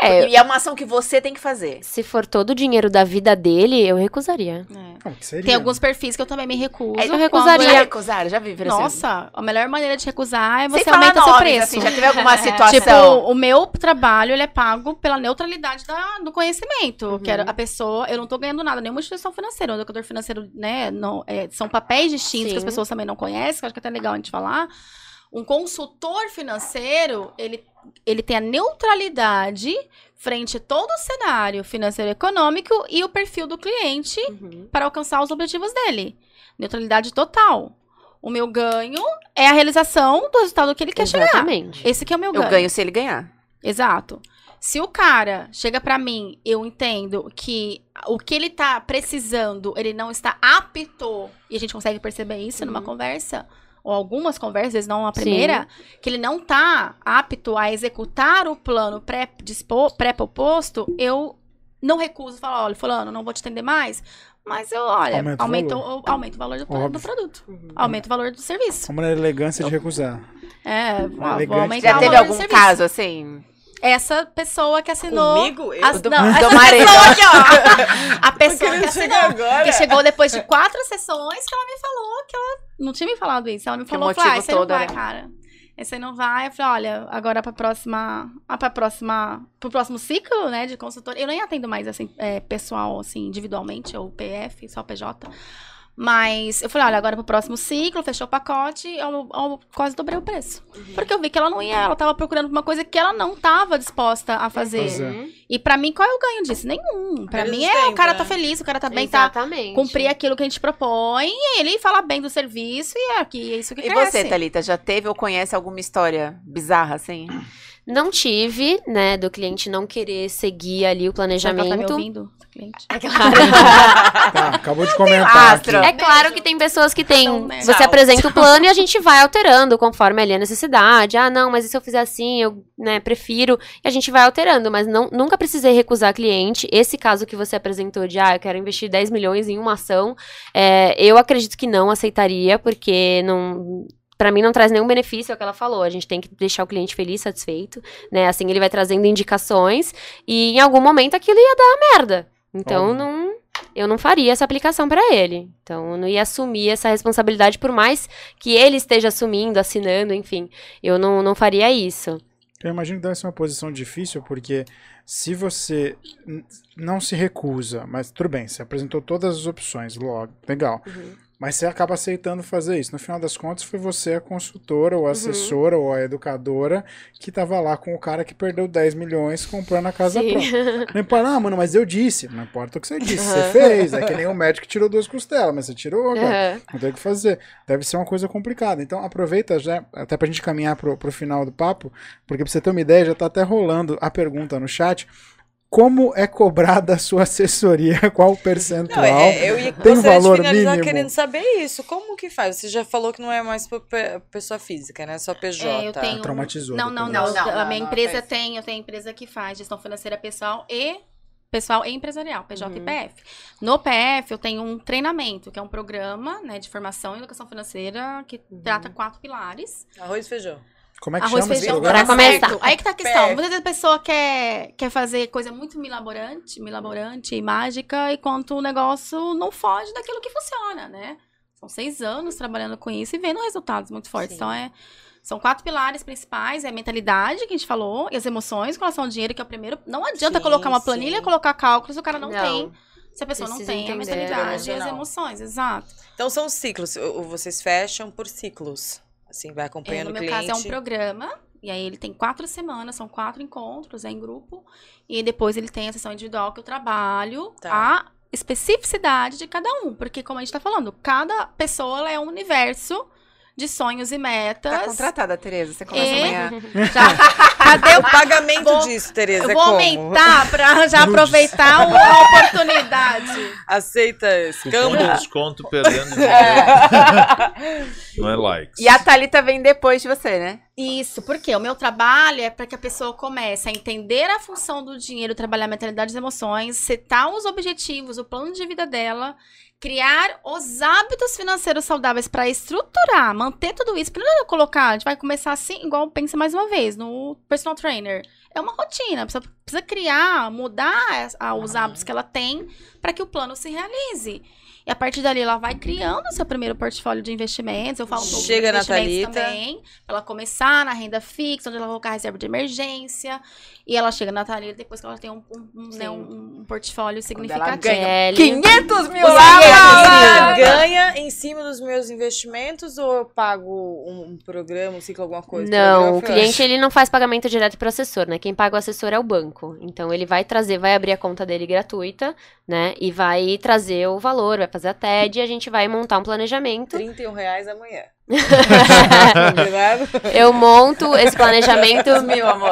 [SPEAKER 4] É,
[SPEAKER 5] E é uma ação que você tem que fazer.
[SPEAKER 4] se for todo o dinheiro da vida dele, eu recusaria.
[SPEAKER 3] É.
[SPEAKER 1] Não, que seria?
[SPEAKER 3] Tem alguns perfis que eu também me recuso.
[SPEAKER 5] É,
[SPEAKER 4] eu recusaria.
[SPEAKER 5] Já recusaram? Já vi?
[SPEAKER 3] Nossa, a melhor maneira de recusar é você
[SPEAKER 5] falar
[SPEAKER 3] aumenta seu preço.
[SPEAKER 5] assim, já teve alguma situação?
[SPEAKER 3] Tipo, o meu trabalho, ele é pago pela neutralidade da- do conhecimento.
[SPEAKER 4] Uhum.
[SPEAKER 3] Que era a pessoa, eu não tô ganhando nada, nenhuma instituição financeira. O educador financeiro, né, não, é, são papéis distintos que as
[SPEAKER 4] Sim.
[SPEAKER 3] pessoas também não conhecem, que eu acho que é até legal a gente falar. Um consultor financeiro, ele, ele tem a neutralidade frente a todo o cenário financeiro e econômico e o perfil do cliente para alcançar os objetivos dele. Neutralidade total. O meu ganho é a realização do resultado que ele quer chegar.
[SPEAKER 4] Exatamente.
[SPEAKER 3] Esse que é o meu
[SPEAKER 5] Eu
[SPEAKER 3] ganho.
[SPEAKER 5] ganho se ele ganhar.
[SPEAKER 3] Exato. Se o cara chega pra mim, eu entendo que o que ele tá precisando, ele não está apto, e a gente consegue perceber isso numa conversa, ou algumas conversas, não a primeira, que ele não tá apto a executar o plano pré-dispo- pré-proposto, eu não recuso, falo, olha, fulano, não vou te atender mais, mas eu, olha,
[SPEAKER 1] Aumenta o
[SPEAKER 3] aumento,
[SPEAKER 1] valor.
[SPEAKER 3] o- aumento o valor do, do produto, aumento o valor do serviço.
[SPEAKER 1] Uma elegância de recusar.
[SPEAKER 3] É, vou, aumentar
[SPEAKER 5] Já
[SPEAKER 3] o
[SPEAKER 5] teve algum
[SPEAKER 3] serviço.
[SPEAKER 5] caso assim?
[SPEAKER 3] Essa pessoa que assinou...
[SPEAKER 7] Comigo? Eu
[SPEAKER 3] As,
[SPEAKER 5] do-
[SPEAKER 3] não,
[SPEAKER 5] do
[SPEAKER 3] essa pessoa aqui, ó. A pessoa que assinou.
[SPEAKER 7] chegar agora.
[SPEAKER 3] Que chegou depois de quatro sessões que ela me falou que ela não tinha me falado isso. Ela me
[SPEAKER 5] Que
[SPEAKER 3] falou,
[SPEAKER 5] o
[SPEAKER 3] falou, ah, aí não vai,
[SPEAKER 5] era-
[SPEAKER 3] cara. Esse aí não vai. Eu falei, olha, agora pra próxima. Ah, pra próxima. Pro próximo ciclo, né, de consultoria. Eu nem atendo mais, assim, é, pessoal, assim, individualmente, ou PF, só PJ. Mas eu falei, olha, agora pro próximo ciclo, fechou o pacote, eu, eu quase dobrei o preço. Porque eu vi que ela não ia, ela tava procurando uma coisa que ela não tava disposta a fazer.
[SPEAKER 1] Fazer.
[SPEAKER 3] E pra mim, qual é o ganho disso? Nenhum. Pra
[SPEAKER 7] Eles
[SPEAKER 3] mim é
[SPEAKER 7] têm,
[SPEAKER 3] o cara
[SPEAKER 7] né?
[SPEAKER 3] tá feliz, o cara tá bem, tá
[SPEAKER 4] Exatamente.
[SPEAKER 3] cumprir aquilo que a gente propõe, e ele fala bem do serviço e é aqui, é isso que
[SPEAKER 5] E
[SPEAKER 3] cresce.
[SPEAKER 5] você, Thalita, já teve ou conhece alguma história bizarra assim?
[SPEAKER 4] Não tive, né, do cliente não querer seguir ali o
[SPEAKER 3] que ela tá me
[SPEAKER 4] planejamento.
[SPEAKER 3] ouvindo, cliente?
[SPEAKER 1] Tá, acabou de comentar.
[SPEAKER 4] É claro que tem pessoas que têm.
[SPEAKER 3] Né?
[SPEAKER 4] Você apresenta o plano e a gente vai alterando conforme ali a necessidade. Ah, não, mas e se eu fizer assim, eu né, prefiro. E a gente vai alterando, mas não, nunca precisei recusar cliente. Esse caso que você apresentou de, ah, eu quero investir 10 milhões em uma ação, é, eu acredito que não aceitaria, porque não. Pra mim não traz nenhum benefício, é o que ela falou. A gente tem que deixar o cliente feliz, satisfeito, né? Assim ele vai trazendo indicações e em algum momento aquilo ia dar merda. Então
[SPEAKER 1] Óbvio.
[SPEAKER 4] não, eu não faria essa aplicação pra ele. Então eu não ia assumir essa responsabilidade por mais que ele esteja assumindo, assinando, enfim. Eu não, não faria isso.
[SPEAKER 1] Eu imagino que deve ser uma posição difícil, porque se você não se recusa, mas tudo bem, você apresentou todas as opções, logo, legal. Mas você acaba aceitando fazer isso. No final das contas, foi você a consultora, ou a assessora, ou a educadora, que tava lá com o cara que perdeu 10 milhões comprando a casa
[SPEAKER 4] Sim.
[SPEAKER 1] pronta. Não importa, ah, mano, mas eu disse. Não importa o que você disse, você fez. É que nem o médico que tirou duas costelas, mas você tirou, cara.
[SPEAKER 4] Aham.
[SPEAKER 1] Não tem o que fazer. Deve ser uma coisa complicada. Então aproveita já, até pra gente caminhar pro, pro final do papo, porque pra você ter uma ideia, já tá até rolando a pergunta no chat. Como é cobrada a sua assessoria? Qual o percentual?
[SPEAKER 7] Não, é, eu ia
[SPEAKER 1] Tem valor
[SPEAKER 7] de finalizar
[SPEAKER 1] mínimo?
[SPEAKER 7] querendo saber isso. Como que faz? Você já falou que não é mais pessoa física, né? Só PJ.
[SPEAKER 3] É, eu tenho...
[SPEAKER 1] Traumatizou
[SPEAKER 3] Não, não, não.
[SPEAKER 5] Não,
[SPEAKER 3] a minha
[SPEAKER 5] não,
[SPEAKER 3] empresa tem, eu tenho empresa que faz gestão financeira pessoal e pessoal empresarial, PJ e
[SPEAKER 7] Uhum.
[SPEAKER 3] PF. No PF, eu tenho um treinamento, que é um programa né, de formação em educação financeira que trata quatro pilares.
[SPEAKER 7] Arroz e feijão.
[SPEAKER 1] Como é que
[SPEAKER 3] Arroz,
[SPEAKER 1] chama esse
[SPEAKER 3] feijão,
[SPEAKER 1] programa?
[SPEAKER 4] Pra começar.
[SPEAKER 3] certo. Aí que tá a questão.
[SPEAKER 7] PF.
[SPEAKER 3] Muitas vezes a pessoa quer, quer fazer coisa muito milaborante, milaborante e mágica, enquanto o negócio não foge daquilo que funciona, né? São seis anos trabalhando com isso e vendo resultados muito fortes.
[SPEAKER 7] Sim.
[SPEAKER 3] Então, é, são quatro pilares principais. É a mentalidade, que a gente falou, e as emoções com relação ao dinheiro, que é o primeiro. Não adianta
[SPEAKER 7] Sim,
[SPEAKER 3] colocar uma
[SPEAKER 7] sim.
[SPEAKER 3] planilha, colocar cálculos, se o cara não,
[SPEAKER 4] Não.
[SPEAKER 3] tem. Se a pessoa não
[SPEAKER 4] Precisa
[SPEAKER 3] tem a
[SPEAKER 4] entender,
[SPEAKER 3] mentalidade e as emoções, exato.
[SPEAKER 7] Então são ciclos. Vocês fecham por ciclos. Assim, vai
[SPEAKER 3] É,
[SPEAKER 7] acompanhando
[SPEAKER 3] no
[SPEAKER 7] o
[SPEAKER 3] meu
[SPEAKER 7] cliente.
[SPEAKER 3] caso é um programa, e aí ele tem quatro semanas, são quatro encontros, é em grupo, e depois ele tem a sessão individual que eu trabalho
[SPEAKER 7] Tá.
[SPEAKER 3] a especificidade de cada um, porque como a gente tá falando, cada pessoa é um universo de sonhos e metas.
[SPEAKER 5] Tá contratada, Tereza. Você começa
[SPEAKER 3] E-
[SPEAKER 5] amanhã.
[SPEAKER 3] Já, cadê
[SPEAKER 7] O pagamento
[SPEAKER 3] Vou-
[SPEAKER 7] disso, Tereza,
[SPEAKER 3] eu
[SPEAKER 7] é
[SPEAKER 3] vou
[SPEAKER 7] como?
[SPEAKER 3] aumentar pra já aproveitar a oportunidade.
[SPEAKER 7] Aceita
[SPEAKER 6] Cupom de desconto perdendo dinheiro. Não é likes.
[SPEAKER 5] E a Thalita vem depois de você, né?
[SPEAKER 3] Isso, porque o meu trabalho é para que a pessoa comece a entender a função do dinheiro, trabalhar a mentalidade das emoções, setar os objetivos, o plano de vida dela, criar os hábitos financeiros saudáveis para estruturar, manter tudo isso. Para não colocar, a gente vai começar assim, igual pensa mais uma vez, no personal trainer. É uma rotina, a pessoa precisa criar, mudar a- os hábitos que ela tem para que o plano se realize. E a partir dali ela vai criando o seu primeiro portfólio de investimentos. Eu falo um pouco de
[SPEAKER 7] Chega na
[SPEAKER 3] investimentos
[SPEAKER 7] Thalita.
[SPEAKER 3] também. Pra ela começar na renda fixa, onde ela vai colocar reserva de emergência. E ela chega na Thalita depois que ela tem um, um- né, um- um portfólio
[SPEAKER 5] ela
[SPEAKER 3] significativo.
[SPEAKER 5] ganha
[SPEAKER 4] Kelly.
[SPEAKER 5] 500 mil lá!
[SPEAKER 7] ganha em cima dos meus investimentos ou eu pago um, um programa, um ciclo, alguma coisa?
[SPEAKER 4] Não, o cliente ele não faz pagamento direto pro assessor, né? Quem paga o assessor é o banco. Então ele vai trazer, vai abrir a conta dele gratuita, né? E vai trazer o valor, vai fazer a TED e a gente vai montar um planejamento.
[SPEAKER 7] 31 reais amanhã. Combinado?
[SPEAKER 4] Eu monto esse planejamento.
[SPEAKER 5] mil, amor.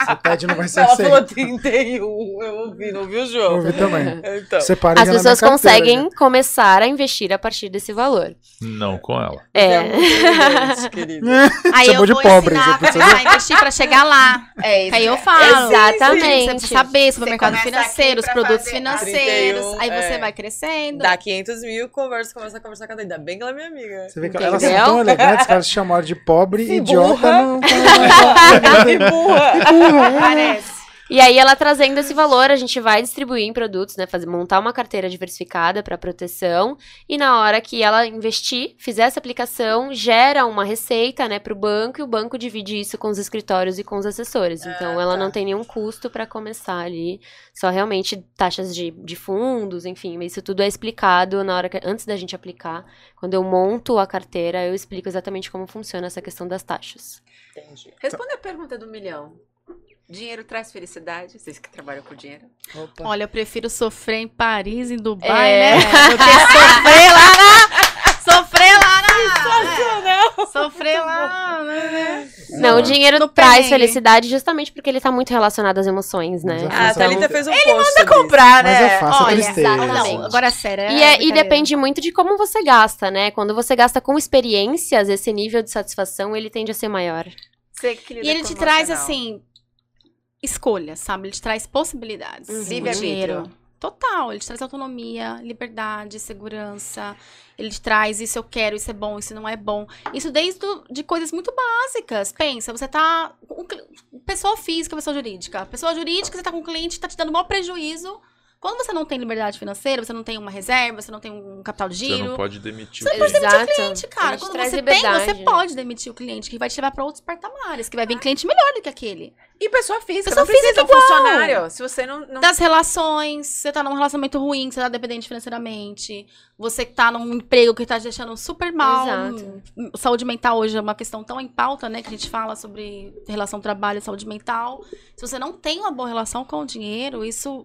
[SPEAKER 1] Você pede, não vai ser
[SPEAKER 7] Ela
[SPEAKER 1] 100.
[SPEAKER 7] falou 31, eu ouvi, não ouviu o
[SPEAKER 1] Eu
[SPEAKER 7] jogo?
[SPEAKER 1] ouvi também.
[SPEAKER 7] Então,
[SPEAKER 1] Separe
[SPEAKER 4] As
[SPEAKER 1] já
[SPEAKER 4] pessoas conseguem começar a investir a partir desse valor.
[SPEAKER 6] Não com ela.
[SPEAKER 7] é
[SPEAKER 4] É.
[SPEAKER 7] muito querido.
[SPEAKER 3] Aí
[SPEAKER 1] Chamou
[SPEAKER 3] eu
[SPEAKER 1] de
[SPEAKER 3] vou
[SPEAKER 1] pobre,
[SPEAKER 3] ensinar
[SPEAKER 1] você
[SPEAKER 3] a investir pra chegar lá.
[SPEAKER 5] É isso.
[SPEAKER 3] Aí eu falo.
[SPEAKER 4] Exatamente.
[SPEAKER 3] Você precisa saber sobre o mercado financeiro, os produtos financeiros.
[SPEAKER 7] 31,
[SPEAKER 3] aí você
[SPEAKER 7] é.
[SPEAKER 3] vai crescendo.
[SPEAKER 7] Dá 500 mil, conversa, começa a conversar com a Ainda bem que ela é minha amiga.
[SPEAKER 1] Você vê que elas
[SPEAKER 4] Entendeu?
[SPEAKER 1] são tão elegantes que elas se chamaram de pobre,
[SPEAKER 7] Se
[SPEAKER 1] idiota.
[SPEAKER 7] burra.
[SPEAKER 1] Não, não,
[SPEAKER 7] Que burra!
[SPEAKER 3] Parece.
[SPEAKER 4] E aí ela trazendo esse valor, a gente vai distribuir em produtos, né? Fazer, montar uma carteira diversificada para proteção. E na hora que ela investir, fizer essa aplicação, gera uma receita, né, para o banco, e o banco divide isso com os escritórios e com os assessores. Então
[SPEAKER 7] Ah,
[SPEAKER 4] ela
[SPEAKER 7] tá.
[SPEAKER 4] não tem nenhum custo para começar ali. Só realmente taxas de, de fundos, enfim, isso tudo é explicado na hora que, antes da gente aplicar. Quando eu monto a carteira, eu explico exatamente como funciona essa questão das taxas.
[SPEAKER 7] Entendi.
[SPEAKER 5] Responde a pergunta do milhão. Dinheiro traz felicidade? Vocês que trabalham com dinheiro.
[SPEAKER 7] Opa.
[SPEAKER 3] Olha, eu prefiro sofrer em Paris, em Dubai,
[SPEAKER 4] É.
[SPEAKER 3] né? Do que sofrer lá na. Sofrer lá na. Sofrer lá, né?
[SPEAKER 4] Não, o dinheiro
[SPEAKER 3] no
[SPEAKER 4] traz
[SPEAKER 3] perrengue.
[SPEAKER 4] felicidade justamente porque ele tá muito relacionado às emoções, né?
[SPEAKER 1] A
[SPEAKER 7] Ah, Thalita fez um post sobre isso.
[SPEAKER 5] comprar,
[SPEAKER 1] Mas eu faço
[SPEAKER 3] Olha,
[SPEAKER 1] tristeza.
[SPEAKER 4] exatamente.
[SPEAKER 3] Não, agora sério.
[SPEAKER 4] E, é- e depende muito de como você gasta, né? Quando você gasta com experiências, esse nível de satisfação, ele tende a ser maior.
[SPEAKER 5] Você que lida
[SPEAKER 3] E ele te traz, assim, escolhas, sabe? Ele te traz possibilidades.
[SPEAKER 4] Uhum.
[SPEAKER 3] Dinheiro. Total. Ele te traz autonomia, liberdade, segurança. Ele te traz isso eu quero, isso é bom, isso não é bom. Isso desde do- de coisas muito básicas. Pensa, você tá. com um pessoa física, pessoa jurídica. Pessoa jurídica, você tá com um cliente que tá te dando maior prejuízo. Quando você não tem liberdade financeira, você não tem uma reserva, você não tem um capital de
[SPEAKER 6] Você
[SPEAKER 3] giro.
[SPEAKER 6] não pode demitir
[SPEAKER 3] Você
[SPEAKER 6] o
[SPEAKER 3] pode
[SPEAKER 6] cliente.
[SPEAKER 3] demitir o cliente, cara. Quando você tem,
[SPEAKER 4] liberdade.
[SPEAKER 3] você pode demitir o cliente, que vai te levar pra outros patamares, que vai vir cliente melhor do que aquele.
[SPEAKER 5] E pessoa física,
[SPEAKER 3] Pessoa
[SPEAKER 5] não precisa
[SPEAKER 3] física
[SPEAKER 5] um funcionário. Se você não... não...
[SPEAKER 3] Das relações, você tá num relacionamento ruim, você tá dependente financeiramente, você tá num emprego que tá te deixando super mal.
[SPEAKER 4] Exato.
[SPEAKER 3] Saúde mental hoje é uma questão tão em pauta, né? Que a gente fala sobre relação trabalho e saúde mental. Se você não tem uma boa relação com o dinheiro, isso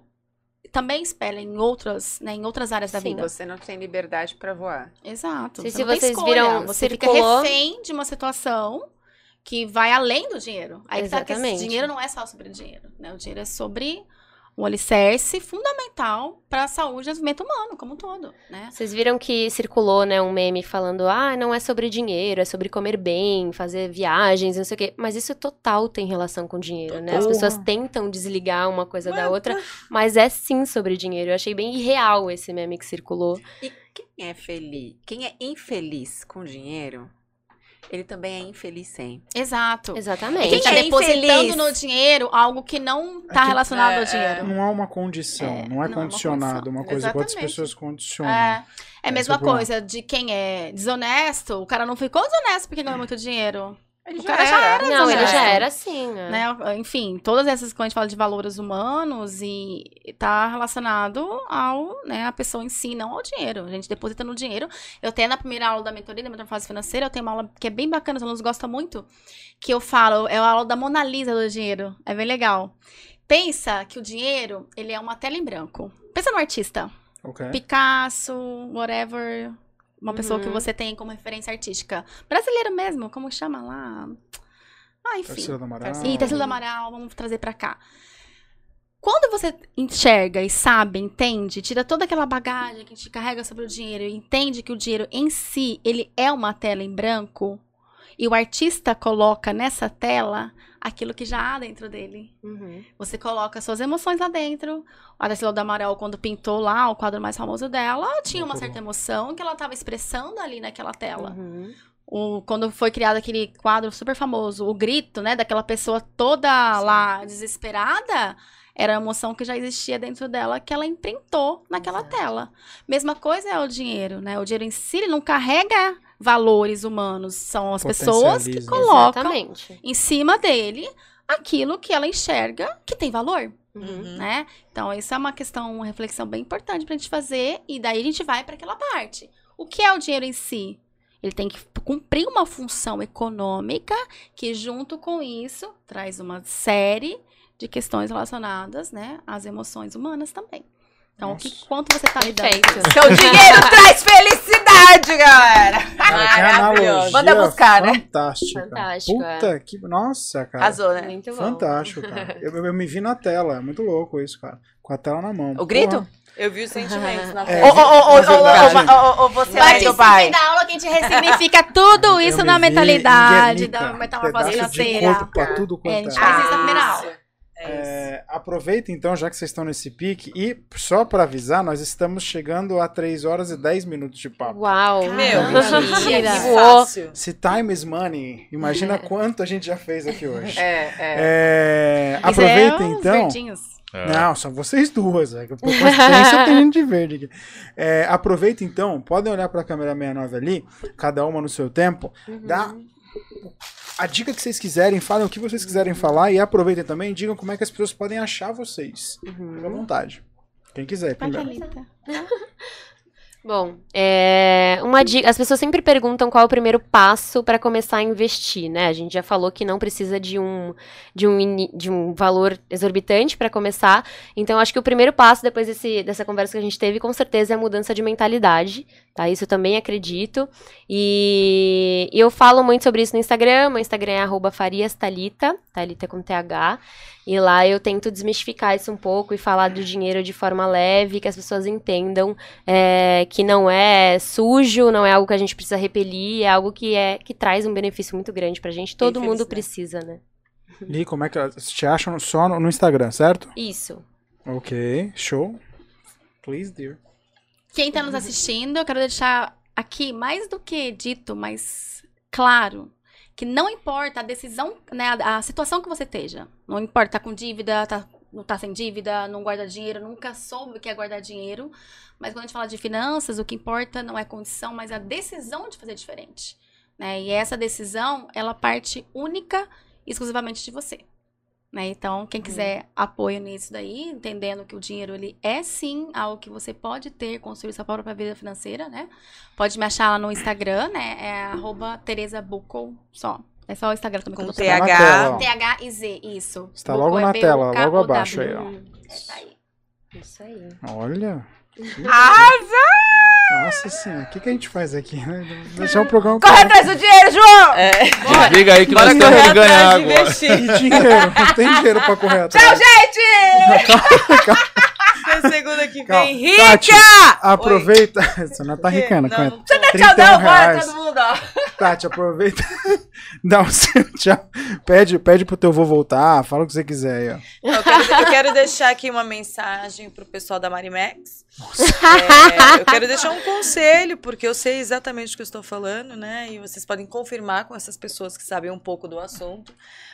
[SPEAKER 3] também espelha em outras, né, em outras áreas da
[SPEAKER 4] Sim.
[SPEAKER 3] vida.
[SPEAKER 5] Você não tem liberdade pra voar.
[SPEAKER 3] Exato.
[SPEAKER 4] Se-
[SPEAKER 3] você
[SPEAKER 4] se vocês
[SPEAKER 3] escolha,
[SPEAKER 4] viram,
[SPEAKER 3] você fica refém de uma situação que vai além do dinheiro. Aí que tá que esse
[SPEAKER 4] Exatamente.
[SPEAKER 3] dinheiro não é só sobre dinheiro, né? O dinheiro é sobre um alicerce fundamental para a saúde e desenvolvimento humano como um todo, né?
[SPEAKER 4] Vocês viram que circulou, né, um meme falando, ah, não é sobre dinheiro, é sobre comer bem, fazer viagens, não sei o quê. Mas isso total tem relação com dinheiro, né? As
[SPEAKER 1] Total.
[SPEAKER 4] pessoas tentam desligar uma coisa da outra, mas é sim sobre dinheiro. Eu achei bem irreal esse meme que circulou.
[SPEAKER 5] E quem é feliz? Quem é infeliz com dinheiro, ele também é infeliz sem.
[SPEAKER 3] Exato.
[SPEAKER 4] Exatamente.
[SPEAKER 3] Quem está
[SPEAKER 5] é
[SPEAKER 3] depositando
[SPEAKER 5] infeliz?
[SPEAKER 3] no dinheiro algo que não está
[SPEAKER 1] que-
[SPEAKER 3] relacionado
[SPEAKER 7] é,
[SPEAKER 3] ao
[SPEAKER 7] é.
[SPEAKER 3] dinheiro.
[SPEAKER 1] Não há uma condição,
[SPEAKER 3] É,
[SPEAKER 1] não é
[SPEAKER 3] não é uma
[SPEAKER 1] condicionado,
[SPEAKER 3] condição.
[SPEAKER 1] uma coisa que outras
[SPEAKER 3] Exatamente.
[SPEAKER 1] pessoas condicionam.
[SPEAKER 3] É, é a mesma
[SPEAKER 1] é problema.
[SPEAKER 3] coisa de quem é desonesto. O cara não ficou desonesto porque ganhou muito dinheiro.
[SPEAKER 5] Ele
[SPEAKER 3] O cara já era
[SPEAKER 4] Não, ele já era assim, né?
[SPEAKER 3] Né? Enfim, todas essas, quando a gente fala de valores humanos, e tá relacionado ao, né, a pessoa em si, não ao dinheiro. A gente deposita no dinheiro. Eu até na primeira aula da mentoria, da metamorfose financeira, eu tenho uma aula que é bem bacana, os alunos gostam muito, que eu falo, é a aula da Mona Lisa do dinheiro. É bem legal. Pensa que o dinheiro, ele é uma tela em branco. Pensa no artista.
[SPEAKER 1] Ok.
[SPEAKER 3] Picasso, whatever. Uma pessoa que
[SPEAKER 4] Uhum.
[SPEAKER 3] você tem como referência artística. Brasileiro mesmo, como chama lá? Ah, enfim.
[SPEAKER 1] Tarsila do Amaral.
[SPEAKER 3] E Tarsila do Amaral, vamos trazer pra cá. Quando você enxerga e sabe, entende, tira toda aquela bagagem que a gente carrega sobre o dinheiro e entende que o dinheiro em si, ele é uma tela em branco, e o artista coloca nessa tela aquilo que já há dentro dele.
[SPEAKER 4] Uhum.
[SPEAKER 3] Você coloca suas emoções lá dentro. A Tarsila do Amaral, quando pintou lá o quadro mais famoso dela, tinha uma certa emoção que ela estava expressando ali naquela tela.
[SPEAKER 4] Uhum.
[SPEAKER 3] O, quando foi criado aquele quadro super famoso, o grito, né, daquela pessoa toda lá desesperada, era a emoção que já existia dentro dela que ela imprintou naquela
[SPEAKER 4] Exato.
[SPEAKER 3] tela. Mesma coisa é o dinheiro, né? O dinheiro em si ele não carrega valores humanos, são as pessoas que colocam
[SPEAKER 4] Exatamente.
[SPEAKER 3] em cima dele aquilo que ela enxerga que tem valor
[SPEAKER 4] Uhum.
[SPEAKER 3] né? Então, isso é uma questão, uma reflexão bem importante pra gente fazer. E daí a gente vai para aquela parte. O que é o dinheiro em si? Ele tem que cumprir uma função econômica que, junto com isso, traz uma série de questões relacionadas, né, às emoções humanas também. Então, o que,
[SPEAKER 1] Nossa.
[SPEAKER 3] quanto você tá lidando?
[SPEAKER 4] Perfeito.
[SPEAKER 5] Seu dinheiro traz felicidade, galera!
[SPEAKER 1] Cara, que
[SPEAKER 5] Manda buscar, né?
[SPEAKER 1] Fantástica.
[SPEAKER 4] Fantástico,
[SPEAKER 1] Puta que. Nossa, cara.
[SPEAKER 5] Arrasou, né?
[SPEAKER 4] Muito bom.
[SPEAKER 1] Fantástico, cara. Eu, eu- eu me vi na tela. É muito louco isso, cara. Com a tela na mão.
[SPEAKER 5] O grito?
[SPEAKER 1] Porra.
[SPEAKER 7] Eu vi os sentimentos na
[SPEAKER 1] É,
[SPEAKER 7] tela.
[SPEAKER 5] Ô, ô, ô, ô,
[SPEAKER 1] na verdade-
[SPEAKER 5] ô, ô, ô, ô, você aí do pai.
[SPEAKER 3] Da aula que a gente ressignifica tudo isso na mentalidade, da metamorfose financeira.
[SPEAKER 1] pra tudo quanto
[SPEAKER 3] É, a gente
[SPEAKER 1] é.
[SPEAKER 3] faz isso na primeira aula.
[SPEAKER 7] É.
[SPEAKER 1] É, aproveita então, já que vocês estão nesse pique, e só pra avisar, nós estamos chegando a 3 horas e 10 minutos de papo.
[SPEAKER 4] Uau.
[SPEAKER 7] Meu, mentira. Que fácil.
[SPEAKER 1] Se time is money, imagina quanto a gente já fez aqui hoje.
[SPEAKER 5] É, é.
[SPEAKER 1] É, aproveita
[SPEAKER 3] é
[SPEAKER 1] então.
[SPEAKER 3] verdinhos.
[SPEAKER 6] É.
[SPEAKER 1] Não, são vocês duas. É, por coincidência tem gente de verde aqui. É, aproveita então, podem olhar para a câmera 69 ali, cada uma no seu tempo. Dá a dica que vocês quiserem, falem o que vocês quiserem falar e aproveitem também e digam como é que as pessoas podem achar vocês. Fica à vontade. Quem quiser, primeiro.
[SPEAKER 4] Bom, é, uma dica. As pessoas sempre perguntam qual é o primeiro passo para começar a investir, né? A gente já falou que não precisa de um, de um, de um valor exorbitante para começar. Então, acho que o primeiro passo, depois desse, dessa conversa que a gente teve, com certeza é a mudança de mentalidade, tá? Isso eu também acredito. E, eu falo muito sobre isso no Instagram. Meu Instagram é arroba fariastalita, Thalita com TH. E lá eu tento desmistificar isso um pouco e falar do dinheiro de forma leve, que as pessoas entendam é, que não é sujo, não é algo que a gente precisa repelir, é algo que é que traz um benefício muito grande pra gente. Todo
[SPEAKER 7] Bem
[SPEAKER 4] mundo
[SPEAKER 7] felicidade.
[SPEAKER 4] precisa, né?
[SPEAKER 1] Li, como é que te acham só no, no Instagram, certo?
[SPEAKER 4] Isso.
[SPEAKER 1] Ok, show. Please, dear.
[SPEAKER 3] Quem tá nos assistindo, eu quero deixar aqui, mais do que dito, mas claro, que não importa a decisão, né, a, a situação que você esteja. Não importa, tá com dívida, tá, não tá sem dívida, não guarda dinheiro, nunca soube o que é guardar dinheiro. Mas quando a gente fala de finanças, o que importa não é a condição, mas a decisão de fazer diferente. Né? E essa decisão, ela parte única e exclusivamente de você. Né? Então, quem quiser apoio nisso daí, entendendo que o dinheiro ele é sim algo que você pode ter, construir sua própria vida financeira, né? Pode me achar lá no Instagram, né? É arroba Tereza só. É só o Instagram também que eu
[SPEAKER 5] Com
[SPEAKER 3] tô trabalhando.
[SPEAKER 1] Tá tela.
[SPEAKER 3] TH e Z, isso.
[SPEAKER 1] Está
[SPEAKER 3] Bucol
[SPEAKER 1] logo
[SPEAKER 3] é
[SPEAKER 1] na tela, logo abaixo aí, ó.
[SPEAKER 3] Tá aí.
[SPEAKER 4] Isso aí.
[SPEAKER 1] Olha.
[SPEAKER 5] Arrasa!
[SPEAKER 1] Nossa senhora, o que, que a gente faz aqui? né? Deixar o programa.
[SPEAKER 5] Corre atrás do dinheiro, João!
[SPEAKER 6] Desliga aí que nós temos
[SPEAKER 7] correr
[SPEAKER 6] que ganhar agora.
[SPEAKER 1] E dinheiro, não tem dinheiro pra correr atrás.
[SPEAKER 5] Tchau, gente!
[SPEAKER 7] Segunda que
[SPEAKER 1] Calma.
[SPEAKER 7] vem, rica!
[SPEAKER 1] Tati, aproveita. Você não tá
[SPEAKER 7] Quê?
[SPEAKER 1] ricando,
[SPEAKER 7] Não, tô.
[SPEAKER 5] Tchau,
[SPEAKER 1] 31
[SPEAKER 5] não, bora todo mundo, ó.
[SPEAKER 1] Tati, aproveita. Dá o seu tchau. Pede, pede pro teu vô voltar, fala o que você quiser aí, ó.
[SPEAKER 7] Eu quero, eu quero deixar aqui uma mensagem pro pessoal da Marimex. É, eu quero deixar um conselho, porque eu sei exatamente o que eu estou falando, né? E vocês podem confirmar com essas pessoas que sabem um pouco do assunto.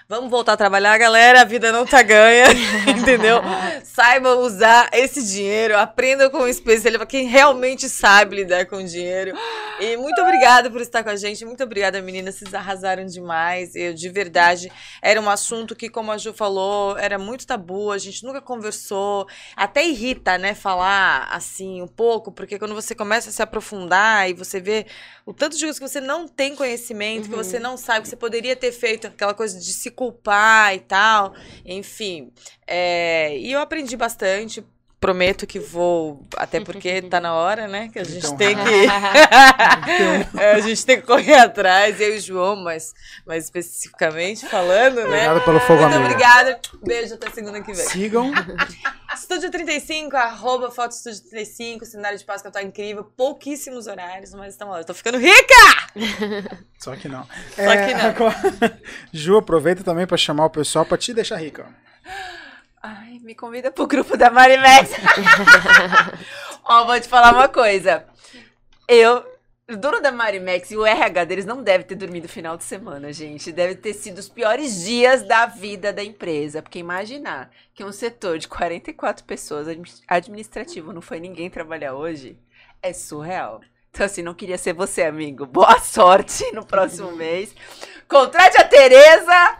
[SPEAKER 7] Vamos voltar a trabalhar, galera. A vida não tá ganha, entendeu? Saibam usar esse dinheiro, aprendam com um especialista, quem realmente sabe lidar com dinheiro. E muito obrigada por estar com a gente. Muito obrigada, meninas. Vocês arrasaram demais. Eu, de verdade, era um assunto que, como a Ju falou, era muito tabu. A gente nunca conversou. Até irrita, né, falar assim um pouco, porque quando você começa a se aprofundar e você vê o tanto de coisas que você não tem conhecimento, que você não sabe, que você poderia ter feito aquela coisa de se culpar e tal. Enfim. é, e eu aprendi bastante. Prometo que vou, até porque tá na hora, né? Que a gente
[SPEAKER 1] Então,
[SPEAKER 7] tem que. É, a gente tem que correr atrás, eu e o João, mas, mas especificamente falando, né?
[SPEAKER 1] Obrigado pelo fogo
[SPEAKER 7] Muito
[SPEAKER 1] amigo.
[SPEAKER 7] obrigada. Beijo até segunda que vem.
[SPEAKER 1] Sigam.
[SPEAKER 7] Estúdio 35, arroba foto Estúdio 35, cenário de Páscoa tá incrível. Pouquíssimos horários, mas estamos lá. Eu tô ficando rica!
[SPEAKER 1] Só que não.
[SPEAKER 7] Só que não.
[SPEAKER 1] agora- Ju, aproveita também pra chamar o pessoal pra te deixar rica.
[SPEAKER 5] Ai, me convida pro grupo da Marimex. Ó, vou te falar uma coisa. Eu, o dono da Marimex e o RH deles não deve ter dormido final de semana, gente. Deve ter sido os piores dias da vida da empresa. Porque imaginar que um setor de 44 pessoas admi- administrativo não foi ninguém trabalhar hoje é surreal. Então, assim, não queria ser você, amigo. Boa sorte no próximo mês. Contrate a Tereza.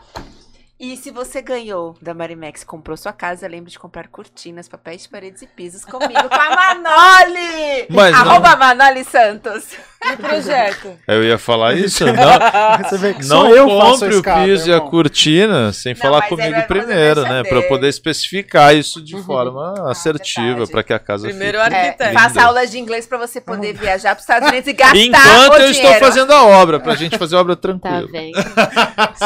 [SPEAKER 5] E se você ganhou da Marimex, comprou sua casa, lembre de comprar cortinas, papéis de paredes e pisos comigo, com a Manoli!
[SPEAKER 6] Mas não-
[SPEAKER 5] Arroba Manoli Santos.
[SPEAKER 7] E o projeto?
[SPEAKER 6] Eu ia falar isso. Não,
[SPEAKER 1] Você vê que
[SPEAKER 6] não
[SPEAKER 1] eu faço a
[SPEAKER 6] compre o
[SPEAKER 1] escada,
[SPEAKER 6] piso e a
[SPEAKER 1] irmão.
[SPEAKER 6] cortina sem
[SPEAKER 5] Não,
[SPEAKER 6] falar comigo primeiro, né? Pra eu poder especificar isso de forma assertiva,
[SPEAKER 5] verdade.
[SPEAKER 6] pra que a casa
[SPEAKER 7] Primeiro
[SPEAKER 6] fique
[SPEAKER 7] o
[SPEAKER 5] É,
[SPEAKER 7] arquiteto.
[SPEAKER 5] faça aulas de inglês pra você poder viajar para os Estados Unidos e gastar
[SPEAKER 6] Enquanto
[SPEAKER 5] o
[SPEAKER 6] eu
[SPEAKER 5] dinheiro.
[SPEAKER 6] estou fazendo a obra, pra gente fazer a obra
[SPEAKER 4] Tá
[SPEAKER 6] tranquila.
[SPEAKER 4] vendo?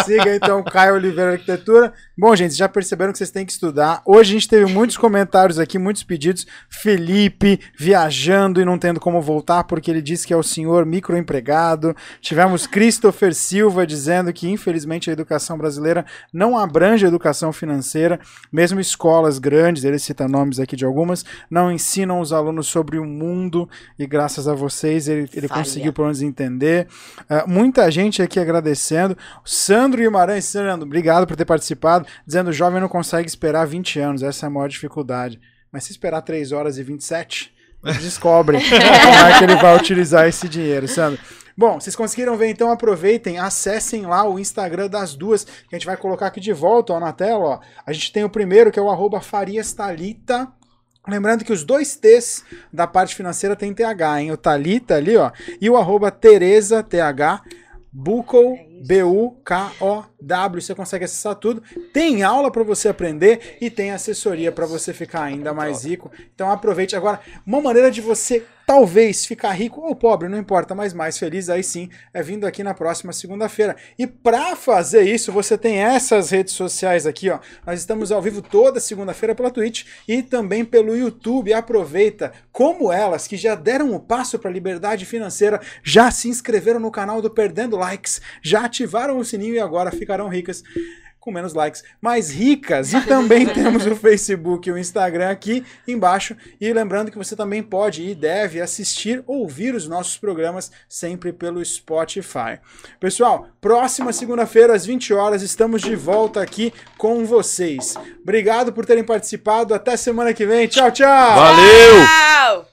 [SPEAKER 1] Siga então Caio Oliveira Arquitetura. Bom, gente, já perceberam que vocês têm que estudar. Hoje a gente teve muitos comentários aqui, muitos pedidos. Felipe viajando e não tendo como voltar porque ele disse que é o senhor microempregado. Tivemos Christopher Silva dizendo que infelizmente a educação brasileira não abrange a educação financeira, mesmo escolas grandes, ele cita nomes aqui de algumas, não ensinam os alunos sobre o mundo e graças a vocês ele, ele
[SPEAKER 7] Falha.
[SPEAKER 1] conseguiu pelo menos entender. Ah, muita gente aqui agradecendo. Sandro Guimarães, Sandro, obrigado por ter participado, dizendo o jovem não consegue esperar 20 anos, essa é a maior dificuldade. Mas se esperar 3 horas e 27, ele descobre como é que ele vai utilizar esse dinheiro, Sandro. Bom, vocês conseguiram ver, então aproveitem, acessem lá o Instagram das duas, que a gente vai colocar aqui de volta ó, na tela. Ó. A gente tem o primeiro, que é o arroba Farias Thalita. Lembrando que os dois T's da parte financeira tem TH, hein? O Thalita ali, ó, e o arroba Tereza, TH, Bukow, B-U-K-O-W. Você consegue acessar tudo. Tem aula para você aprender e tem assessoria para você ficar ainda mais rico. Então aproveite. Agora, uma maneira de você talvez ficar rico ou pobre, não importa, mas mais feliz aí sim, é vindo aqui na próxima segunda-feira. E para fazer isso, você tem essas redes sociais aqui, ó. Nós estamos ao vivo toda segunda-feira pela Twitch e também pelo YouTube. Aproveita, como elas que já deram o passo para a liberdade financeira, já se inscreveram no canal do Perdendo Likes, já ativaram o sininho e agora ficarão ricas com menos likes, mais ricas. E também temos o Facebook e o Instagram aqui embaixo. E lembrando que você também pode e deve assistir, ouvir os nossos programas sempre pelo Spotify. Pessoal, próxima segunda-feira às 20 horas estamos de volta aqui com vocês. Obrigado por terem participado. Até semana que vem. Tchau, tchau.
[SPEAKER 6] Valeu!
[SPEAKER 7] Tchau!